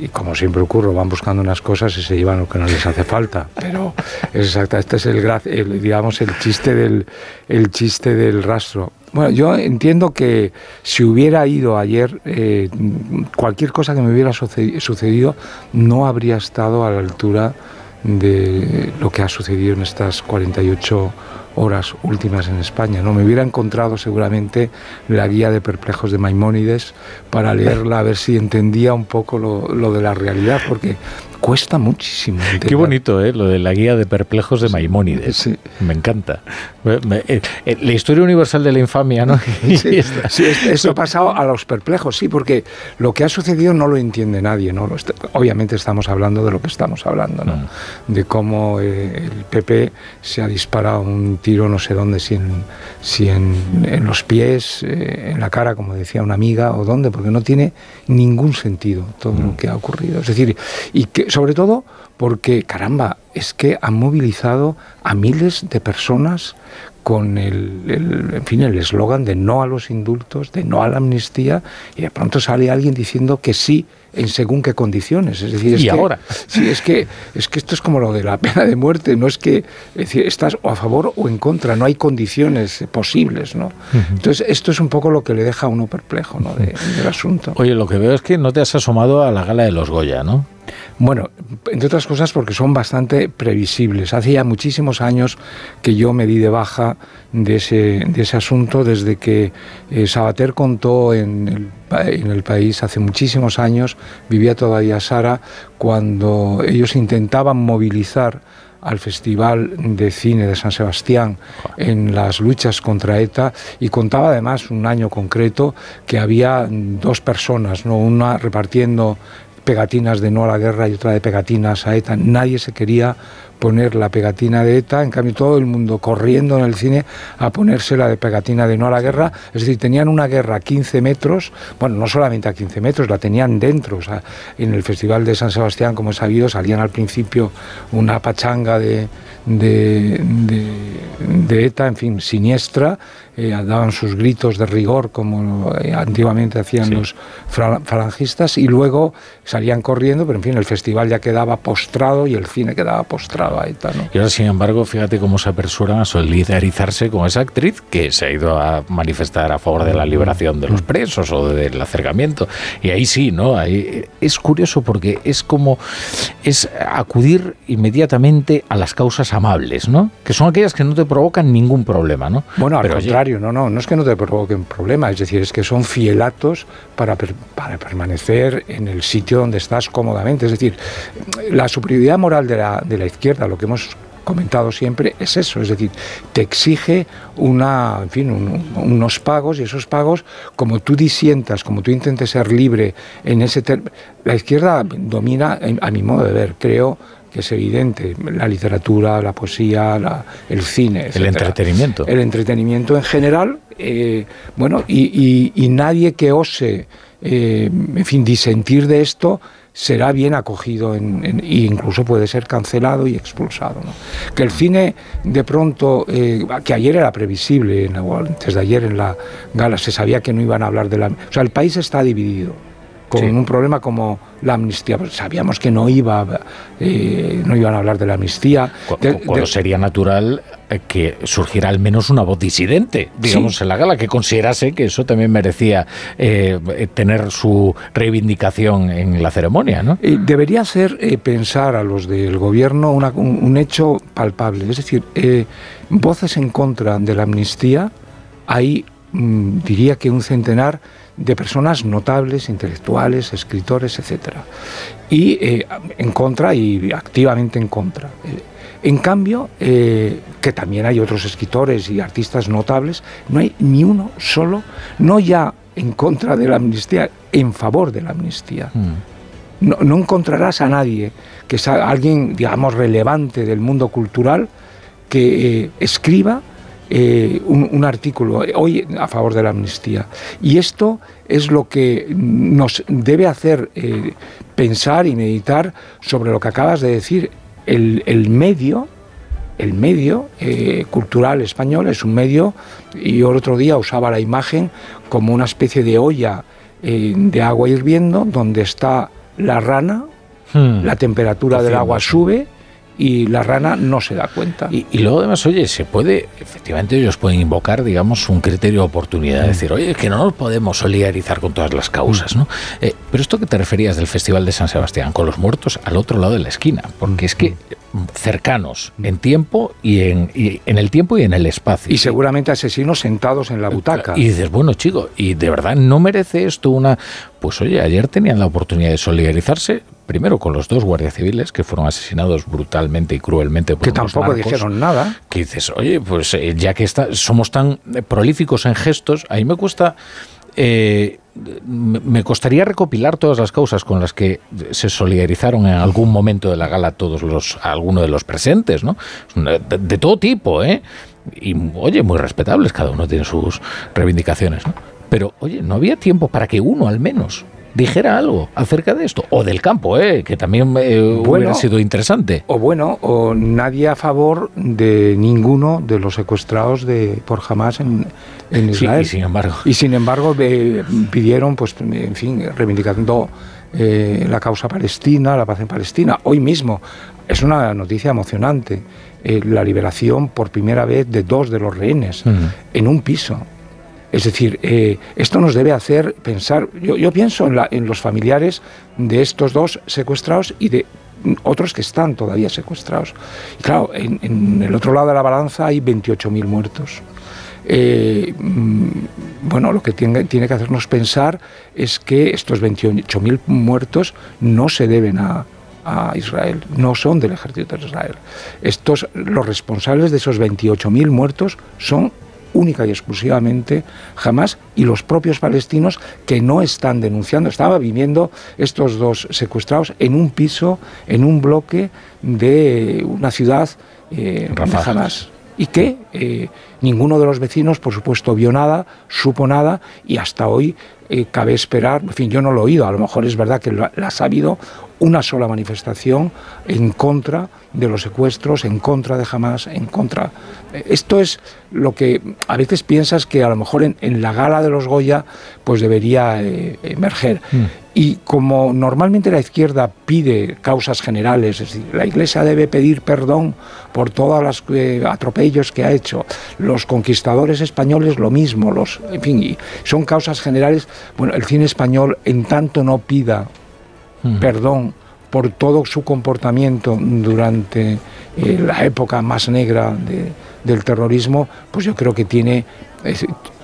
Speaker 62: y como siempre ocurre, van buscando unas cosas y se llevan lo que no les hace falta. Pero es exacta, este es el, el, digamos el chiste del el chiste del rastro. Bueno, yo entiendo que si hubiera ido ayer, eh, cualquier cosa que me hubiera sucedido no habría estado a la altura de lo que ha sucedido en estas 48 horas últimas en España. ¿no? Me hubiera encontrado seguramente la guía de perplejos de Maimónides para leerla a ver si entendía un poco lo, lo de la realidad, porque cuesta muchísimo. Entender.
Speaker 2: Qué bonito, ¿eh? Lo de la guía de perplejos de Maimónides. Sí. Me encanta. Me, eh, la historia universal de la infamia, ¿no?
Speaker 62: Sí, sí, eso ha pasado a los perplejos, sí, porque lo que ha sucedido no lo entiende nadie, ¿no? Obviamente estamos hablando de lo que estamos hablando, ¿no? Mm. De cómo eh, el PP se ha disparado un tiro no sé dónde, si en, si en, en los pies, eh, en la cara, como decía una amiga, o dónde, porque no tiene ningún sentido todo mm. lo que ha ocurrido. Es decir, y que sobre todo porque, caramba, es que han movilizado a miles de personas con el, el en fin, el eslogan de no a los indultos, de no a la amnistía, y de pronto sale alguien diciendo que sí en según qué condiciones. Es decir, es
Speaker 2: y
Speaker 62: que,
Speaker 2: ahora.
Speaker 62: Sí, es que, es que esto es como lo de la pena de muerte, no es que es decir, estás o a favor o en contra, no hay condiciones posibles. ¿no? Uh -huh. Entonces, esto es un poco lo que le deja a uno perplejo ¿no? de, del asunto.
Speaker 2: Oye, lo que veo es que no te has asomado a la gala de los Goya, ¿no?
Speaker 62: Bueno, entre otras cosas porque son bastante previsibles. Hace ya muchísimos años que yo me di de baja de ese, de ese asunto desde que eh, Sabater contó en el, en el país hace muchísimos años, vivía todavía Sara, cuando ellos intentaban movilizar al Festival de Cine de San Sebastián en las luchas contra ETA y contaba además un año concreto que había dos personas, ¿no? una repartiendo pegatinas de no a la guerra y otra de pegatinas a ETA. Nadie se quería poner la pegatina de ETA, en cambio todo el mundo corriendo en el cine a ponerse la de pegatina de no a la guerra, es decir, tenían una guerra a 15 metros, bueno, no solamente a 15 metros, la tenían dentro, o sea, en el Festival de San Sebastián, como he sabido, salían al principio una pachanga de, de, de ETA, en fin, siniestra, eh, daban sus gritos de rigor como eh, antiguamente hacían los falangistas y luego salían corriendo, pero en fin, el festival ya quedaba postrado y el cine quedaba postrado a ETA.
Speaker 2: Y ahora, sin embargo, fíjate cómo se apresuran a solidarizarse con esa actriz que se ha ido a manifestar a favor de la liberación de los presos o del acercamiento. Y ahí sí, ¿no? Ahí es curioso porque es como es acudir inmediatamente a las causas amables, ¿no? Que son aquellas que no te provocan ningún problema, ¿no?
Speaker 62: Bueno, al contrario no, no, no es que no te provoquen problemas, es decir, es que son fielatos para, para permanecer en el sitio donde estás cómodamente. Es decir, la superioridad moral de la, de la izquierda, lo que hemos comentado siempre es eso, es decir, te exige una, en fin, unos pagos y esos pagos, como tú disientas, como tú intentes ser libre en ese... La izquierda domina, a mi modo de ver, creo, que es evidente, la literatura, la poesía, el cine.
Speaker 2: El entretenimiento.
Speaker 62: El entretenimiento en general, eh, bueno, y, nadie que ose, eh, en fin, disentir de esto será bien acogido e incluso puede ser cancelado y expulsado. Que el cine de pronto, eh, que ayer era previsible, antes de ayer en la gala se sabía que no iban a hablar de la... O sea, el país está dividido con un problema como la amnistía. Pues sabíamos que no iba, eh, no iban a hablar de la amnistía.
Speaker 2: Cuando sería natural eh, que surgiera al menos una voz disidente, digamos, en la gala, que considerase que eso también merecía eh, tener su reivindicación en la ceremonia, ¿no?
Speaker 62: debería ser pensar a los del gobierno un, hecho palpable, es decir, voces en contra de la amnistía, hay, mm, diría que un centenar de personas notables, intelectuales, escritores, etc. Y eh, en contra y activamente en contra. Eh, en cambio, eh, que también hay otros escritores y artistas notables, no hay ni uno solo, no ya en contra de la amnistía, en favor de la amnistía. Mm. No, encontrarás a nadie que sea alguien, digamos, relevante del mundo cultural que escriba eh, un, artículo hoy a favor de la amnistía. Y esto es lo que nos debe hacer eh, pensar y meditar sobre lo que acabas de decir. El, medio, el medio eh, cultural español es un medio, y yo el otro día usaba la imagen como una especie de olla de agua hirviendo donde está la rana, hmm. la temperatura del agua sube y la rana no se da cuenta.
Speaker 2: Y, luego además, oye, se puede, efectivamente ellos pueden invocar, digamos, un criterio de oportunidad, mm. decir, oye, que no nos podemos solidarizar con todas las causas, ¿no? Eh, pero esto que te referías del Festival de San Sebastián, con los muertos al otro lado de la esquina, porque es que cercanos en tiempo y en, en el tiempo y en el espacio.
Speaker 62: Y seguramente asesinos sentados en la butaca.
Speaker 2: Y dices, bueno, chico, y de verdad no merece esto una... Pues oye, ayer tenían la oportunidad de solidarizarse, primero con los dos guardias civiles que fueron asesinados brutalmente y cruelmente por
Speaker 62: que tampoco dijeron nada
Speaker 2: que dices oye pues eh, ya que está, somos tan prolíficos en gestos ahí me cuesta eh, me costaría recopilar todas las causas con las que se solidarizaron en algún momento de la gala todos los algunos de los presentes, ¿no? De, todo tipo, ¿eh? Y oye, muy respetables, cada uno tiene sus reivindicaciones, ¿no? Pero oye, no había tiempo para que uno al menos dijera algo acerca de esto, o del campo, ¿eh? que también eh, hubiera sido interesante.
Speaker 62: O bueno, o nadie a favor de ninguno de los secuestrados de por Hamas en, Israel.
Speaker 2: y sin embargo.
Speaker 62: Y sin embargo pidieron, pues, en fin, reivindicando eh, la causa palestina, la paz en Palestina. Hoy mismo es una noticia emocionante. Eh, la liberación por primera vez de dos de los rehenes en un piso. Es decir, eh, esto nos debe hacer pensar, yo, pienso en, los familiares de estos dos secuestrados y de otros que están todavía secuestrados. Y claro, en, el otro lado de la balanza hay 28.000 muertos. Eh, mm, bueno, lo que tiene, tiene, que hacernos pensar es que estos 28.000 muertos no se deben a, a Israel, no son del ejército de Israel. Estos, los responsables de esos 28.000 muertos son única y exclusivamente jamás y los propios palestinos que no están denunciando. Estaba viviendo estos dos secuestrados en un piso, en un bloque de una ciudad eh, jamás y que eh, ninguno de los vecinos, por supuesto, vio nada, supo nada y hasta hoy eh, cabe esperar, en fin, yo no lo he oído, a lo mejor es verdad que la ha sabido una sola manifestación en contra de los secuestros, en contra de Hamas, en contra... Eh, esto es lo que a veces piensas que a lo mejor en, la gala de los Goya pues debería eh, emerger. Mm. Y como normalmente la izquierda pide causas generales, es decir, la Iglesia debe pedir perdón por todos los eh, atropellos que ha hecho, los conquistadores españoles lo mismo, los, en fin, son causas generales. Bueno, el cine español en tanto no pida perdón por todo su comportamiento durante eh, la época más negra del terrorismo, pues yo creo que tiene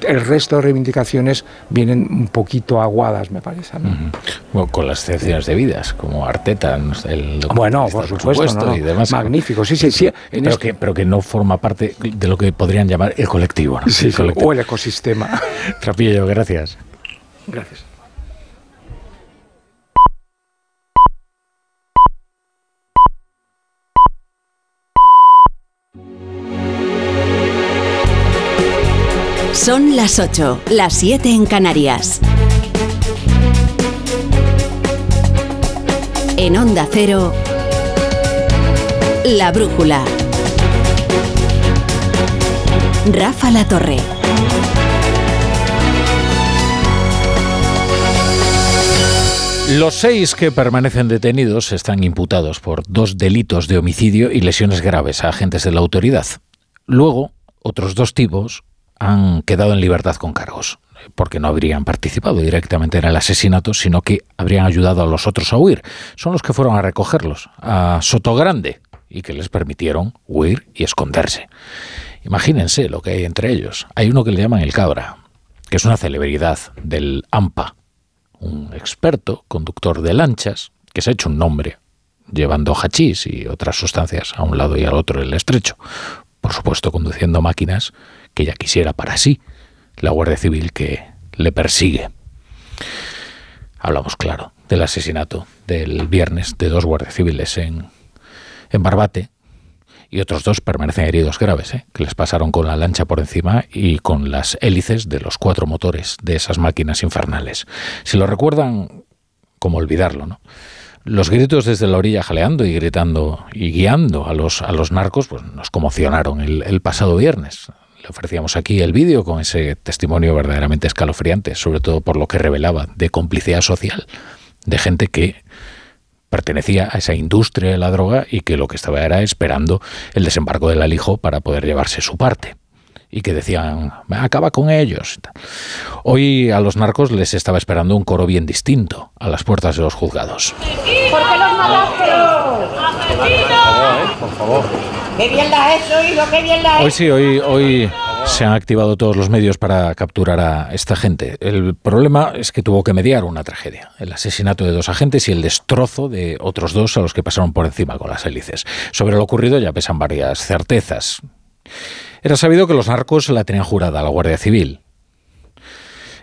Speaker 62: el resto de reivindicaciones vienen un poquito aguadas, me parece.
Speaker 2: con las excepciones debidas, como Arteta, el
Speaker 62: bueno, por supuesto, y demás. magnífico, sí, sí, sí.
Speaker 2: Pero, que, pero que no forma parte de lo que podrían llamar el colectivo,
Speaker 62: o el ecosistema.
Speaker 2: Trapillo, gracias.
Speaker 62: Gracias.
Speaker 1: Son las 8, las 7 en Canarias. En Onda Cero, La Brújula. Rafa La Torre.
Speaker 2: Los seis que permanecen detenidos están imputados por dos delitos de homicidio y lesiones graves a agentes de la autoridad. Luego, otros dos tipos han quedado en libertad con cargos, porque no habrían participado directamente en el asesinato, sino que habrían ayudado a los otros a huir. Son los que fueron a recogerlos a Sotogrande y que les permitieron huir y esconderse. Imagínense lo que hay entre ellos. Hay uno que le llaman el Cabra, que es una celebridad del AMPA, un experto conductor de lanchas que se ha hecho un nombre llevando hachís y otras sustancias a un lado y al otro del estrecho, por supuesto conduciendo máquinas que ella quisiera para sí, la Guardia Civil que le persigue. Hablamos, claro, del asesinato del viernes de dos guardias civiles en, en Barbate y otros dos permanecen heridos graves, ¿eh? que les pasaron con la lancha por encima y con las hélices de los cuatro motores de esas máquinas infernales. Si lo recuerdan, como olvidarlo, ¿no? Los gritos desde la orilla jaleando y gritando y guiando a los, a los narcos pues nos conmocionaron el pasado viernes ofrecíamos aquí el vídeo con ese testimonio verdaderamente escalofriante, sobre todo por lo que revelaba de complicidad social, de gente que pertenecía a esa industria de la droga y que lo que estaba era esperando el desembarco del alijo para poder llevarse su parte. Y que decían, acaba con ellos. Hoy a los narcos les estaba esperando un coro bien distinto a las puertas de los juzgados.
Speaker 63: ¿Por qué los mataste? Por favor. ¡Qué bien la has hecho, hijo! ¡Qué bien la has
Speaker 2: Hoy sí, hoy, hoy se han activado todos los medios para capturar a esta gente. El problema es que tuvo que mediar una tragedia. El asesinato de dos agentes y el destrozo de otros dos a los que pasaron por encima con las hélices. Sobre lo ocurrido ya pesan varias certezas. Era sabido que los narcos la tenían jurada a la Guardia Civil.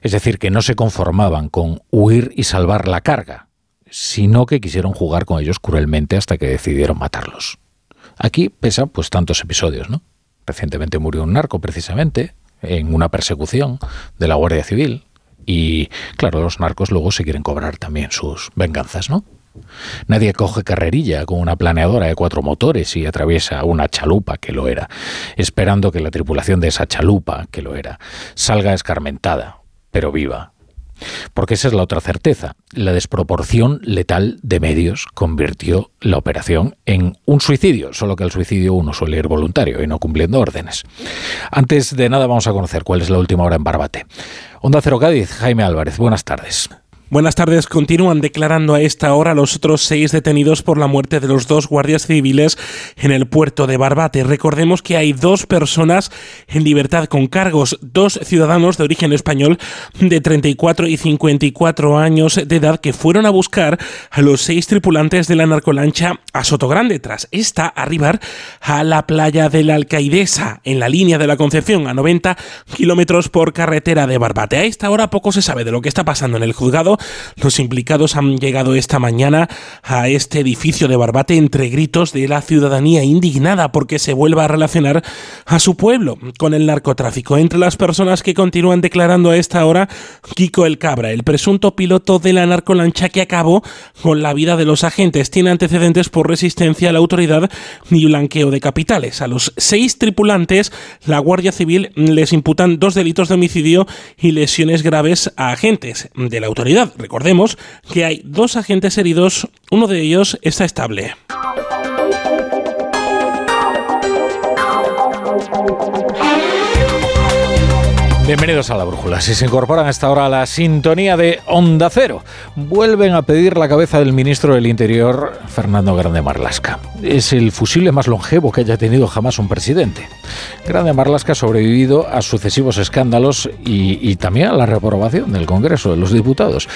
Speaker 2: Es decir, que no se conformaban con huir y salvar la carga, sino que quisieron jugar con ellos cruelmente hasta que decidieron matarlos. Aquí pesan pues tantos episodios, ¿no? Recientemente murió un narco precisamente en una persecución de la Guardia Civil y claro, los narcos luego se quieren cobrar también sus venganzas, ¿no? Nadie coge carrerilla con una planeadora de cuatro motores y atraviesa una chalupa que lo era, esperando que la tripulación de esa chalupa que lo era salga escarmentada, pero viva, porque esa es la otra certeza. La desproporción letal de medios convirtió la operación en un suicidio, solo que el suicidio uno suele ir voluntario y no cumpliendo órdenes. Antes de nada vamos a conocer cuál es la última hora en Barbate. Onda Cero Cádiz, Jaime Álvarez, buenas tardes.
Speaker 4: Buenas tardes. Continúan declarando a esta hora los otros seis detenidos por la muerte de los dos guardias civiles en el puerto de Barbate. Recordemos que hay dos personas en libertad con cargos, dos ciudadanos de origen español de 34 y 54 años de edad que fueron a buscar a los seis tripulantes de la narcolancha a Sotogrande tras esta arribar a la playa de la Alcaidesa en la línea de la Concepción a 90 kilómetros por carretera de Barbate. A esta hora poco se sabe de lo que está pasando en el juzgado los implicados han llegado esta mañana a este edificio de Barbate entre gritos de la ciudadanía indignada porque se vuelva a relacionar a su pueblo con el narcotráfico. Entre las personas que continúan declarando a esta hora, Kiko el Cabra, el presunto piloto de la narcolancha que acabó con la vida de los agentes, tiene antecedentes por resistencia a la autoridad y blanqueo de capitales. A los seis tripulantes, la Guardia Civil les imputan dos delitos de homicidio y lesiones graves a agentes de la autoridad. Recordemos que hay dos agentes heridos, uno de ellos está estable.
Speaker 2: Bienvenidos a la Brújula. Si se incorporan hasta ahora a la sintonía de Onda Cero, vuelven a pedir la cabeza del ministro del Interior, Fernando Grande Marlasca. Es el fusible más longevo que haya tenido jamás un presidente. Grande Marlasca ha sobrevivido a sucesivos escándalos y, y también a la reprobación del Congreso de los Diputados.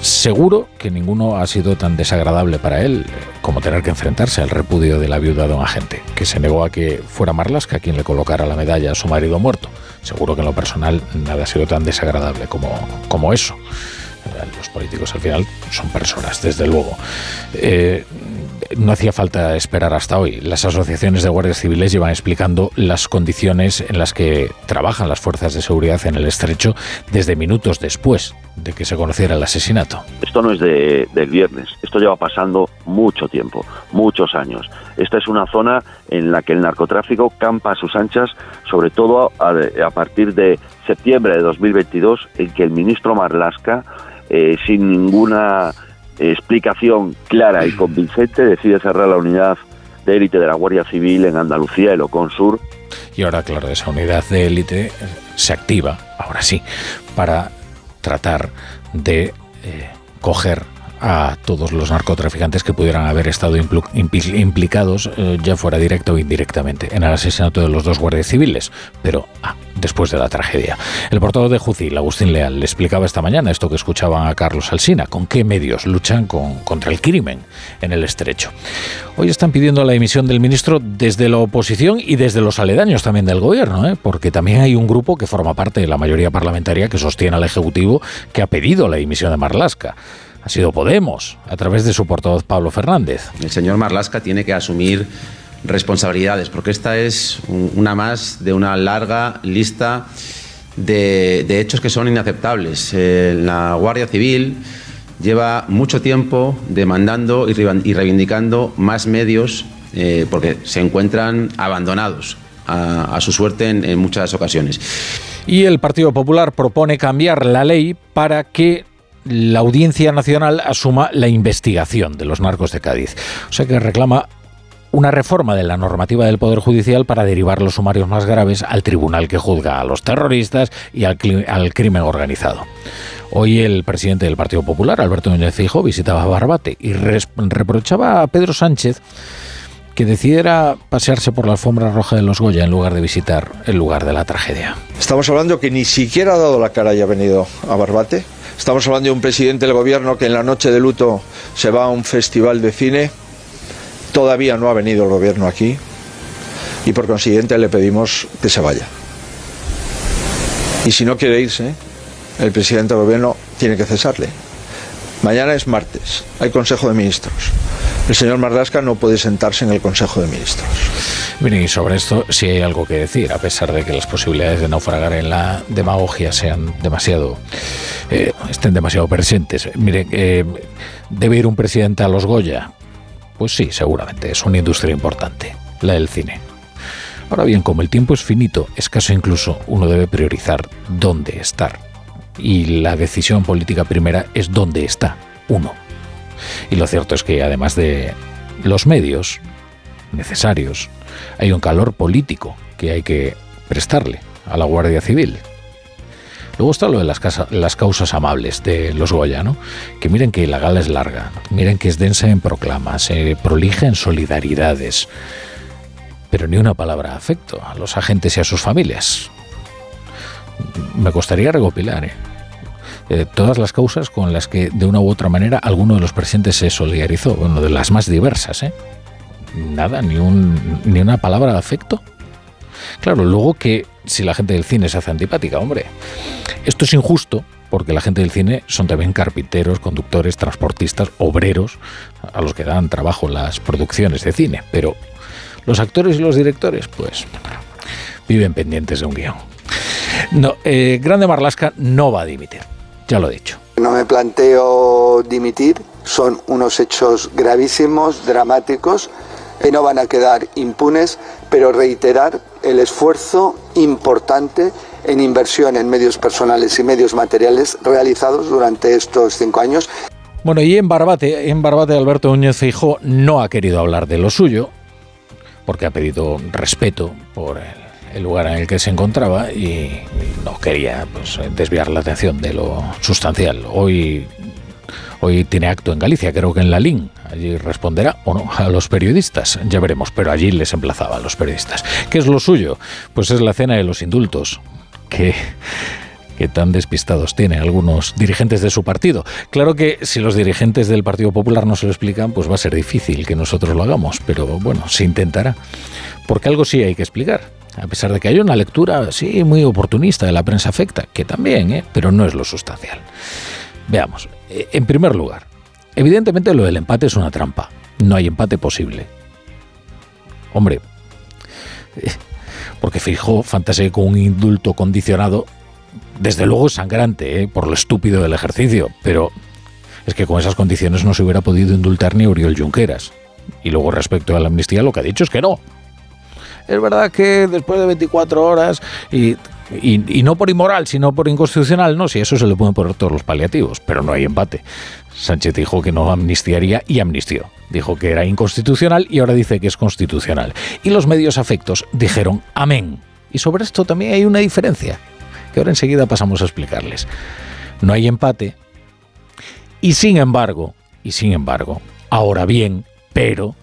Speaker 2: Seguro que ninguno ha sido tan desagradable para él como tener que enfrentarse al repudio de la viuda de un agente, que se negó a que fuera Marlasca quien le colocara la medalla a su marido muerto. Seguro que en lo personal nada ha sido tan desagradable como, como eso. Los políticos al final son personas, desde luego. Eh, no hacía falta esperar hasta hoy. Las asociaciones de guardias civiles llevan explicando las condiciones en las que trabajan las fuerzas de seguridad en el estrecho desde minutos después de que se conociera el asesinato.
Speaker 6: Esto no es de, del viernes, esto lleva pasando mucho tiempo, muchos años. Esta es una zona en la que el narcotráfico campa a sus anchas, sobre todo a, partir de septiembre de 2022, en que el ministro Marlasca, eh, sin ninguna explicación clara y convincente, decide cerrar la unidad de élite de la Guardia Civil en Andalucía, el Ocon Sur.
Speaker 2: Y ahora, claro, esa unidad de élite se activa, ahora sí, para tratar de eh, coger a todos los narcotraficantes que pudieran haber estado implicados, eh, ya fuera directo o indirectamente, en el asesinato de los dos guardias civiles, pero ah, después de la tragedia. El portavoz de Jucil, Agustín Leal, le explicaba esta mañana esto que escuchaban a Carlos Alsina, con qué medios luchan con, contra el crimen en el estrecho. Hoy están pidiendo la dimisión del ministro desde la oposición y desde los aledaños también del gobierno, ¿eh? porque también hay un grupo que forma parte de la mayoría parlamentaria que sostiene al Ejecutivo que ha pedido la dimisión de Marlasca ha sido Podemos, a través de su portavoz Pablo Fernández.
Speaker 7: El señor Marlasca tiene que asumir responsabilidades, porque esta es una más de una larga lista de, de hechos que son inaceptables. Eh, la Guardia Civil lleva mucho tiempo demandando y reivindicando más medios eh, porque se encuentran abandonados a, a su suerte en, en muchas ocasiones.
Speaker 2: Y el Partido Popular propone cambiar la ley para que la Audiencia Nacional asuma la investigación de los narcos de Cádiz. O sea que reclama una reforma de la normativa del Poder Judicial para derivar los sumarios más graves al tribunal que juzga a los terroristas y al, al crimen organizado. Hoy el presidente del Partido Popular, Alberto Núñez Fijo, visitaba Barbate y reprochaba a Pedro Sánchez que decidiera pasearse por la alfombra roja de los Goya en lugar de visitar el lugar de la tragedia.
Speaker 8: Estamos hablando que ni siquiera ha dado la cara y ha venido a Barbate. Estamos hablando de un presidente del gobierno que en la noche de luto se va a un festival de cine. Todavía no ha venido el gobierno aquí y por consiguiente le pedimos que se vaya. Y si no quiere irse, el presidente del gobierno tiene que cesarle. Mañana es martes, hay Consejo de Ministros. El señor Marlasca no puede sentarse en el Consejo de Ministros.
Speaker 2: Miren, y sobre esto sí hay algo que decir, a pesar de que las posibilidades de naufragar en la demagogia sean demasiado, eh, estén demasiado presentes. Miren, eh, ¿debe ir un presidente a los Goya? Pues sí, seguramente, es una industria importante, la del cine. Ahora bien, como el tiempo es finito, escaso incluso, uno debe priorizar dónde estar. Y la decisión política primera es dónde está uno. Y lo cierto es que además de los medios necesarios, hay un calor político que hay que prestarle a la Guardia Civil. Luego está lo de las, las causas amables de los Goya. Que miren que la gala es larga, miren que es densa en proclamas, eh, prolija en solidaridades, pero ni una palabra afecto a los agentes y a sus familias. Me costaría recopilar, ¿eh? Eh, todas las causas con las que de una u otra manera alguno de los presentes se solidarizó, bueno, de las más diversas, ¿eh? Nada, ni, un, ni una palabra de afecto. Claro, luego que si la gente del cine se hace antipática, hombre, esto es injusto porque la gente del cine son también carpinteros, conductores, transportistas, obreros, a los que dan trabajo las producciones de cine, pero los actores y los directores, pues, viven pendientes de un guion. No, eh, Grande Marlasca no va a dimitir, ya lo he dicho.
Speaker 64: No me planteo dimitir, son unos hechos gravísimos, dramáticos, que no van a quedar impunes, pero reiterar el esfuerzo importante en inversión en medios personales y medios materiales realizados durante estos cinco años.
Speaker 2: Bueno, y en Barbate, en Barbate Alberto Núñez Feijóo no ha querido hablar de lo suyo, porque ha pedido respeto por el, el lugar en el que se encontraba y no quería pues, desviar la atención de lo sustancial. Hoy, hoy tiene acto en Galicia, creo que en la LIN. Allí responderá o no a los periodistas, ya veremos, pero allí les emplazaba a los periodistas. ¿Qué es lo suyo? Pues es la cena de los indultos, que que tan despistados tienen algunos dirigentes de su partido. Claro que si los dirigentes del Partido Popular no se lo explican, pues va a ser difícil que nosotros lo hagamos, pero bueno, se intentará. Porque algo sí hay que explicar. A pesar de que hay una lectura, sí, muy oportunista de la prensa afecta, que también, ¿eh? pero no es lo sustancial. Veamos, eh, en primer lugar, evidentemente lo del empate es una trampa. No hay empate posible. Hombre, eh, porque Fijó fantaseé con un indulto condicionado desde luego sangrante ¿eh? por lo estúpido del ejercicio, pero es que con esas condiciones no se hubiera podido indultar ni Oriol Junqueras. Y luego respecto a la amnistía lo que ha dicho es que no. Es verdad que después de 24 horas y, y, no por inmoral, sino por inconstitucional, no, si eso se le pueden poner todos los paliativos, pero no hay empate. Sánchez dijo que no amnistiaría y amnistió. Dijo que era inconstitucional y ahora dice que es constitucional. Y los medios afectos dijeron amén. Y sobre esto también hay una diferencia que ahora enseguida pasamos a explicarles. No hay empate y sin embargo, y sin embargo, ahora bien, pero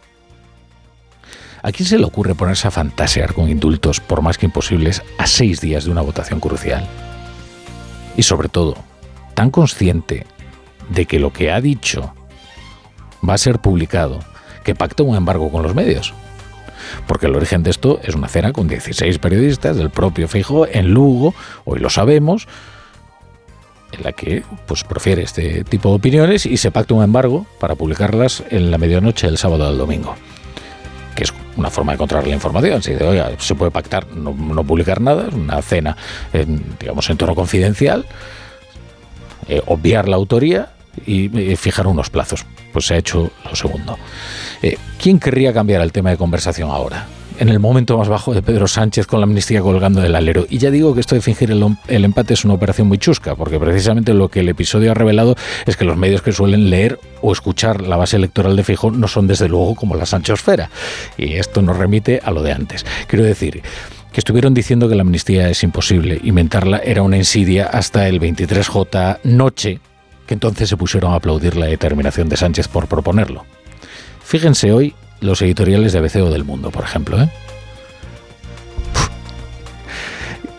Speaker 2: ¿a quién se le ocurre ponerse a fantasear con indultos por más que imposibles a seis días de una votación crucial? Y sobre todo, tan consciente de que lo que ha dicho va a ser publicado, que pacta un embargo con los medios. Porque el origen de esto es una cena con 16 periodistas del propio Feijóo en Lugo, hoy lo sabemos, en la que pues profiere este tipo de opiniones y se pacta un embargo para publicarlas en la medianoche del sábado al domingo. Que es una forma de controlar la información. Si de, oiga, se puede pactar no, no publicar nada, es una cena, en, digamos, en tono confidencial, eh, obviar la autoría y eh, fijar unos plazos. Pues se ha hecho lo segundo. Eh, ¿Quién querría cambiar el tema de conversación ahora? En el momento más bajo de Pedro Sánchez con la amnistía colgando del alero. Y ya digo que esto de fingir el, el, empate es una operación muy chusca, porque precisamente lo que el episodio ha revelado es que los medios que suelen leer o escuchar la base electoral de Fijón no son desde luego como la Sanchosfera. Y esto nos remite a lo de antes. Quiero decir que estuvieron diciendo que la amnistía es imposible, inventarla era una insidia hasta el 23J noche, que entonces se pusieron a aplaudir la determinación de Sánchez por proponerlo. Fíjense hoy los editoriales de ABC o del Mundo, por ejemplo. ¿eh?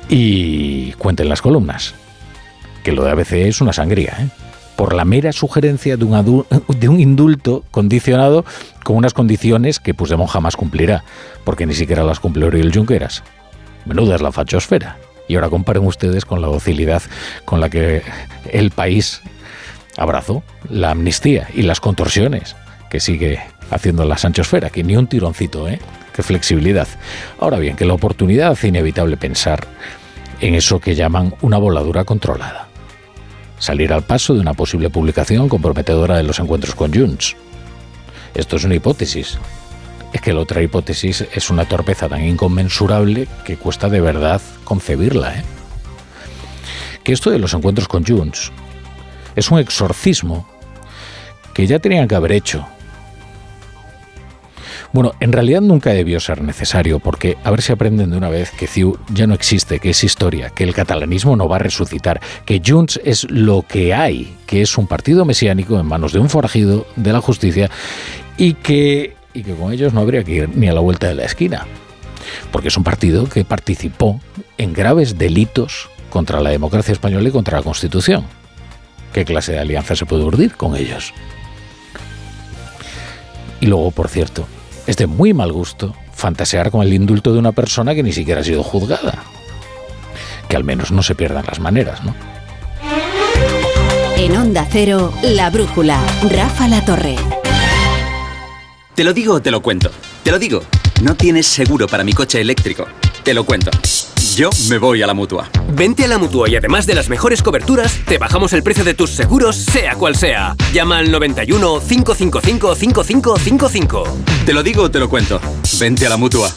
Speaker 2: Y cuenten las columnas, que lo de ABC es una sangría, ¿eh? por la mera sugerencia de un, de un, indulto condicionado con unas condiciones que Puigdemont jamás cumplirá, porque ni siquiera las cumple Oriol Junqueras. Menuda es la fachosfera. Y ahora comparen ustedes con la docilidad con la que el país abrazó la amnistía y las contorsiones que sigue haciendo la Sanchosfera, que ni un tironcito, ¿eh? Qué flexibilidad. Ahora bien, que la oportunidad hace inevitable pensar en eso que llaman una voladura controlada. Salir al paso de una posible publicación comprometedora de los encuentros con Junts. Esto es una hipótesis. Es que la otra hipótesis es una torpeza tan inconmensurable que cuesta de verdad concebirla. ¿eh? Que esto de los encuentros con Junts es un exorcismo que ya tenían que haber hecho Bueno, en realidad nunca debió ser necesario, porque a ver si aprenden de una vez que CIU ya no existe, que es historia, que el catalanismo no va a resucitar, que Junts es lo que hay, que es un partido mesiánico en manos de un forajido de la justicia y que, y que con ellos no habría que ir ni a la vuelta de la esquina, porque es un partido que participó en graves delitos contra la democracia española y contra la Constitución. ¿Qué clase de alianza se puede urdir con ellos? Y luego, por cierto, es de muy mal gusto fantasear con el indulto de una persona que ni siquiera ha sido juzgada. Que al menos no se pierdan las maneras, ¿no?
Speaker 1: En Onda Cero, La Brújula, Rafa La Torre.
Speaker 65: Te lo digo o te lo cuento. Te lo digo. No tienes seguro para mi coche eléctrico. Te lo cuento. Yo me voy a la mutua.
Speaker 66: Vente a la mutua y además de las mejores coberturas, te bajamos el precio de tus seguros, sea cual sea. Llama al 91 555 5555.
Speaker 65: Te lo digo o te lo cuento. Vente a la mutua.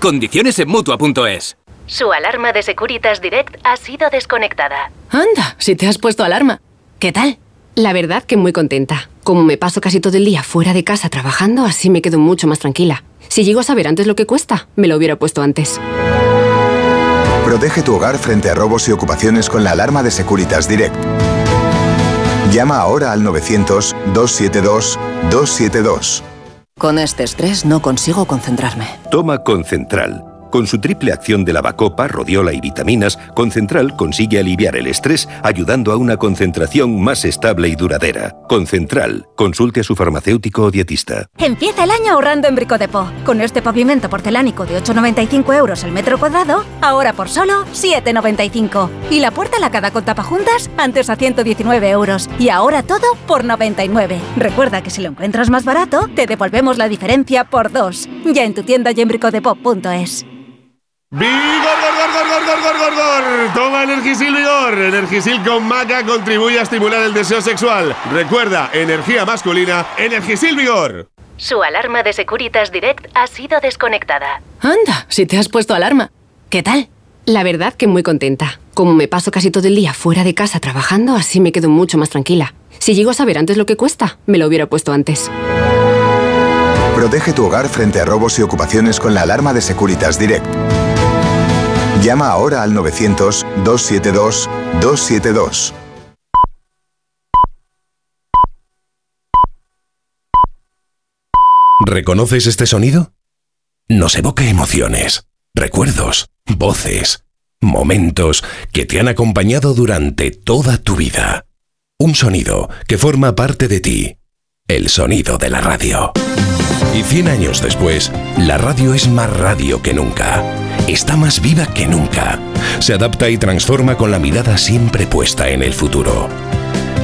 Speaker 66: Condiciones en mutua.es.
Speaker 67: Su alarma de Securitas Direct ha sido desconectada.
Speaker 59: Anda, si te has puesto alarma. ¿Qué tal? La verdad que muy contenta. Como me paso casi todo el día fuera de casa trabajando, así me quedo mucho más tranquila. Si llego a saber antes lo que cuesta, me lo hubiera puesto antes.
Speaker 60: Protege tu hogar frente a robos y ocupaciones con la alarma de Securitas Direct. Llama ahora al 900-272-272.
Speaker 68: Con este estrés no consigo concentrarme.
Speaker 69: Toma Concentral. Con su triple acción de lavacopa, rodiola y vitaminas, Concentral consigue aliviar el estrés ayudando a una concentración más estable y duradera. Concentral. Consulte a su farmacéutico o dietista.
Speaker 70: Empieza el año ahorrando en Bricodepo. Con este pavimento porcelánico de 8,95 euros el metro cuadrado, ahora por solo 7,95. Y la puerta lacada con tapajuntas, antes a 119 euros. Y ahora todo por 99. Recuerda que si lo encuentras más barato, te devolvemos la diferencia por dos. Ya en tu tienda y en bricodepo.es.
Speaker 71: ¡Vigor, gor, gor, gor, gor, gor, gor, gor! Toma Energisil Vigor. Energisil con maca contribuye a estimular el deseo sexual. Recuerda, energía masculina, Energisil Vigor.
Speaker 67: Su alarma de Securitas Direct ha sido desconectada.
Speaker 59: Anda, si te has puesto alarma. ¿Qué tal? La verdad que muy contenta. Como me paso casi todo el día fuera de casa trabajando, así me quedo mucho más tranquila. Si llego a saber antes lo que cuesta, me lo hubiera puesto antes.
Speaker 60: Protege tu hogar frente a robos y ocupaciones con la alarma de Securitas Direct. Llama ahora al 900-272-272.
Speaker 72: ¿Reconoces este sonido? Nos evoca emociones, recuerdos, voces, momentos que te han acompañado durante toda tu vida. Un sonido que forma parte de ti. El sonido de la radio. Y 100 años después, la radio es más radio que nunca. Está más viva que nunca. Se adapta y transforma con la mirada siempre puesta en el futuro.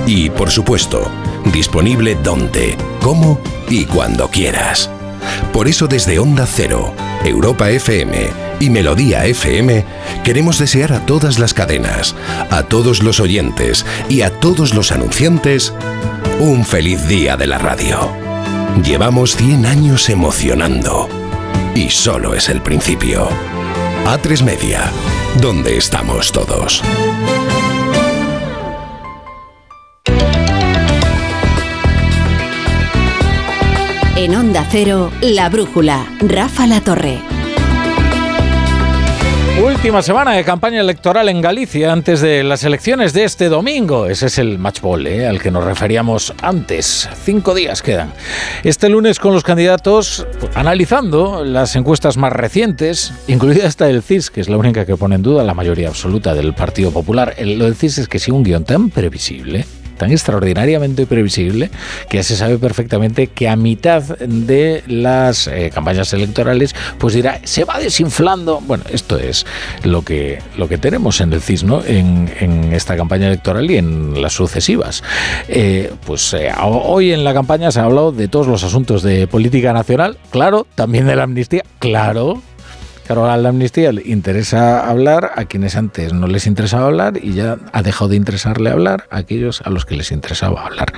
Speaker 72: Y, por supuesto, disponible donde, cómo y cuando quieras. Por eso desde Onda Cero, Europa FM y Melodía FM queremos desear a todas las cadenas, a todos los oyentes y a todos los anunciantes un feliz día de la radio. Llevamos 100 años emocionando y solo es el principio. A3 Media, donde estamos todos.
Speaker 1: En Onda Cero, La Brújula, Rafa La Torre.
Speaker 2: Última semana de campaña electoral en Galicia antes de las elecciones de este domingo. Ese es el matchball ¿eh? al que nos referíamos antes. Cinco días quedan. Este lunes con los candidatos analizando las encuestas más recientes, incluida esta del CIS, que es la única que pone en duda la mayoría absoluta del Partido Popular. Lo del CIS es que sigue un guion tan previsible tan extraordinariamente previsible que ya se sabe perfectamente que a mitad de las eh, campañas electorales pues dirá se va desinflando bueno esto es lo que lo que tenemos en el CIS ¿no? en, esta campaña electoral y en las sucesivas Eh, pues eh, hoy en la campaña se ha hablado de todos los asuntos de política nacional claro también de la amnistía claro Claro, a la amnistía le interesa hablar a quienes antes no les interesaba hablar y ya ha dejado de interesarle hablar a aquellos a los que les interesaba hablar.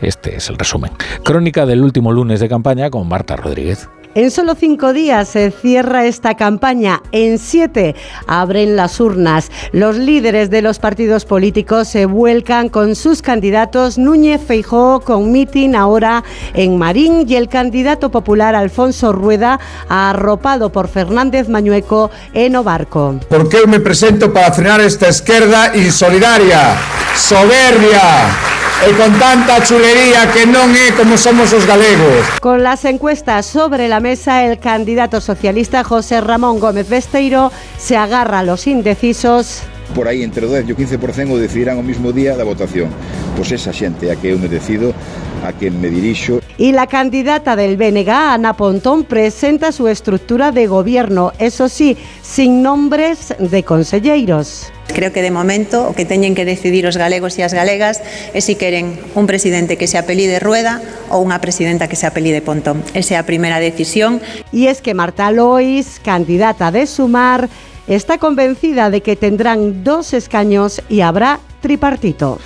Speaker 2: Este es el resumen. Crónica del último lunes de campaña con Marta Rodríguez.
Speaker 73: En solo cinco días se cierra esta campaña. En siete abren las urnas. Los líderes de los partidos políticos se vuelcan con sus candidatos. Núñez Feijó con mitin ahora en Marín y el candidato popular Alfonso Rueda arropado por Fernández Mañueco en Obarco.
Speaker 74: ¿Por qué me presento para frenar esta izquierda insolidaria, soberbia? e con tanta chulería que non é como somos os galegos.
Speaker 73: Con las encuestas sobre la mesa, el candidato socialista José Ramón Gómez Besteiro se agarra a los indecisos
Speaker 75: por aí entre o 10 e o 15% o decidirán o mismo día da votación. Pois esa xente a que me decido, a que me dirixo.
Speaker 73: Y la candidata del BNG, Ana Pontón, presenta su estructura de gobierno, eso sí, sin nombres de conselleiros.
Speaker 76: Creo que de momento o que teñen que decidir os galegos e as galegas é se queren un presidente que se apelide Rueda ou unha presidenta que se apelide Pontón. Esa é a primeira decisión.
Speaker 73: Y es que Marta Lois, candidata de Sumar, está convencida de que tendrán dos escaños y habrá tripartito.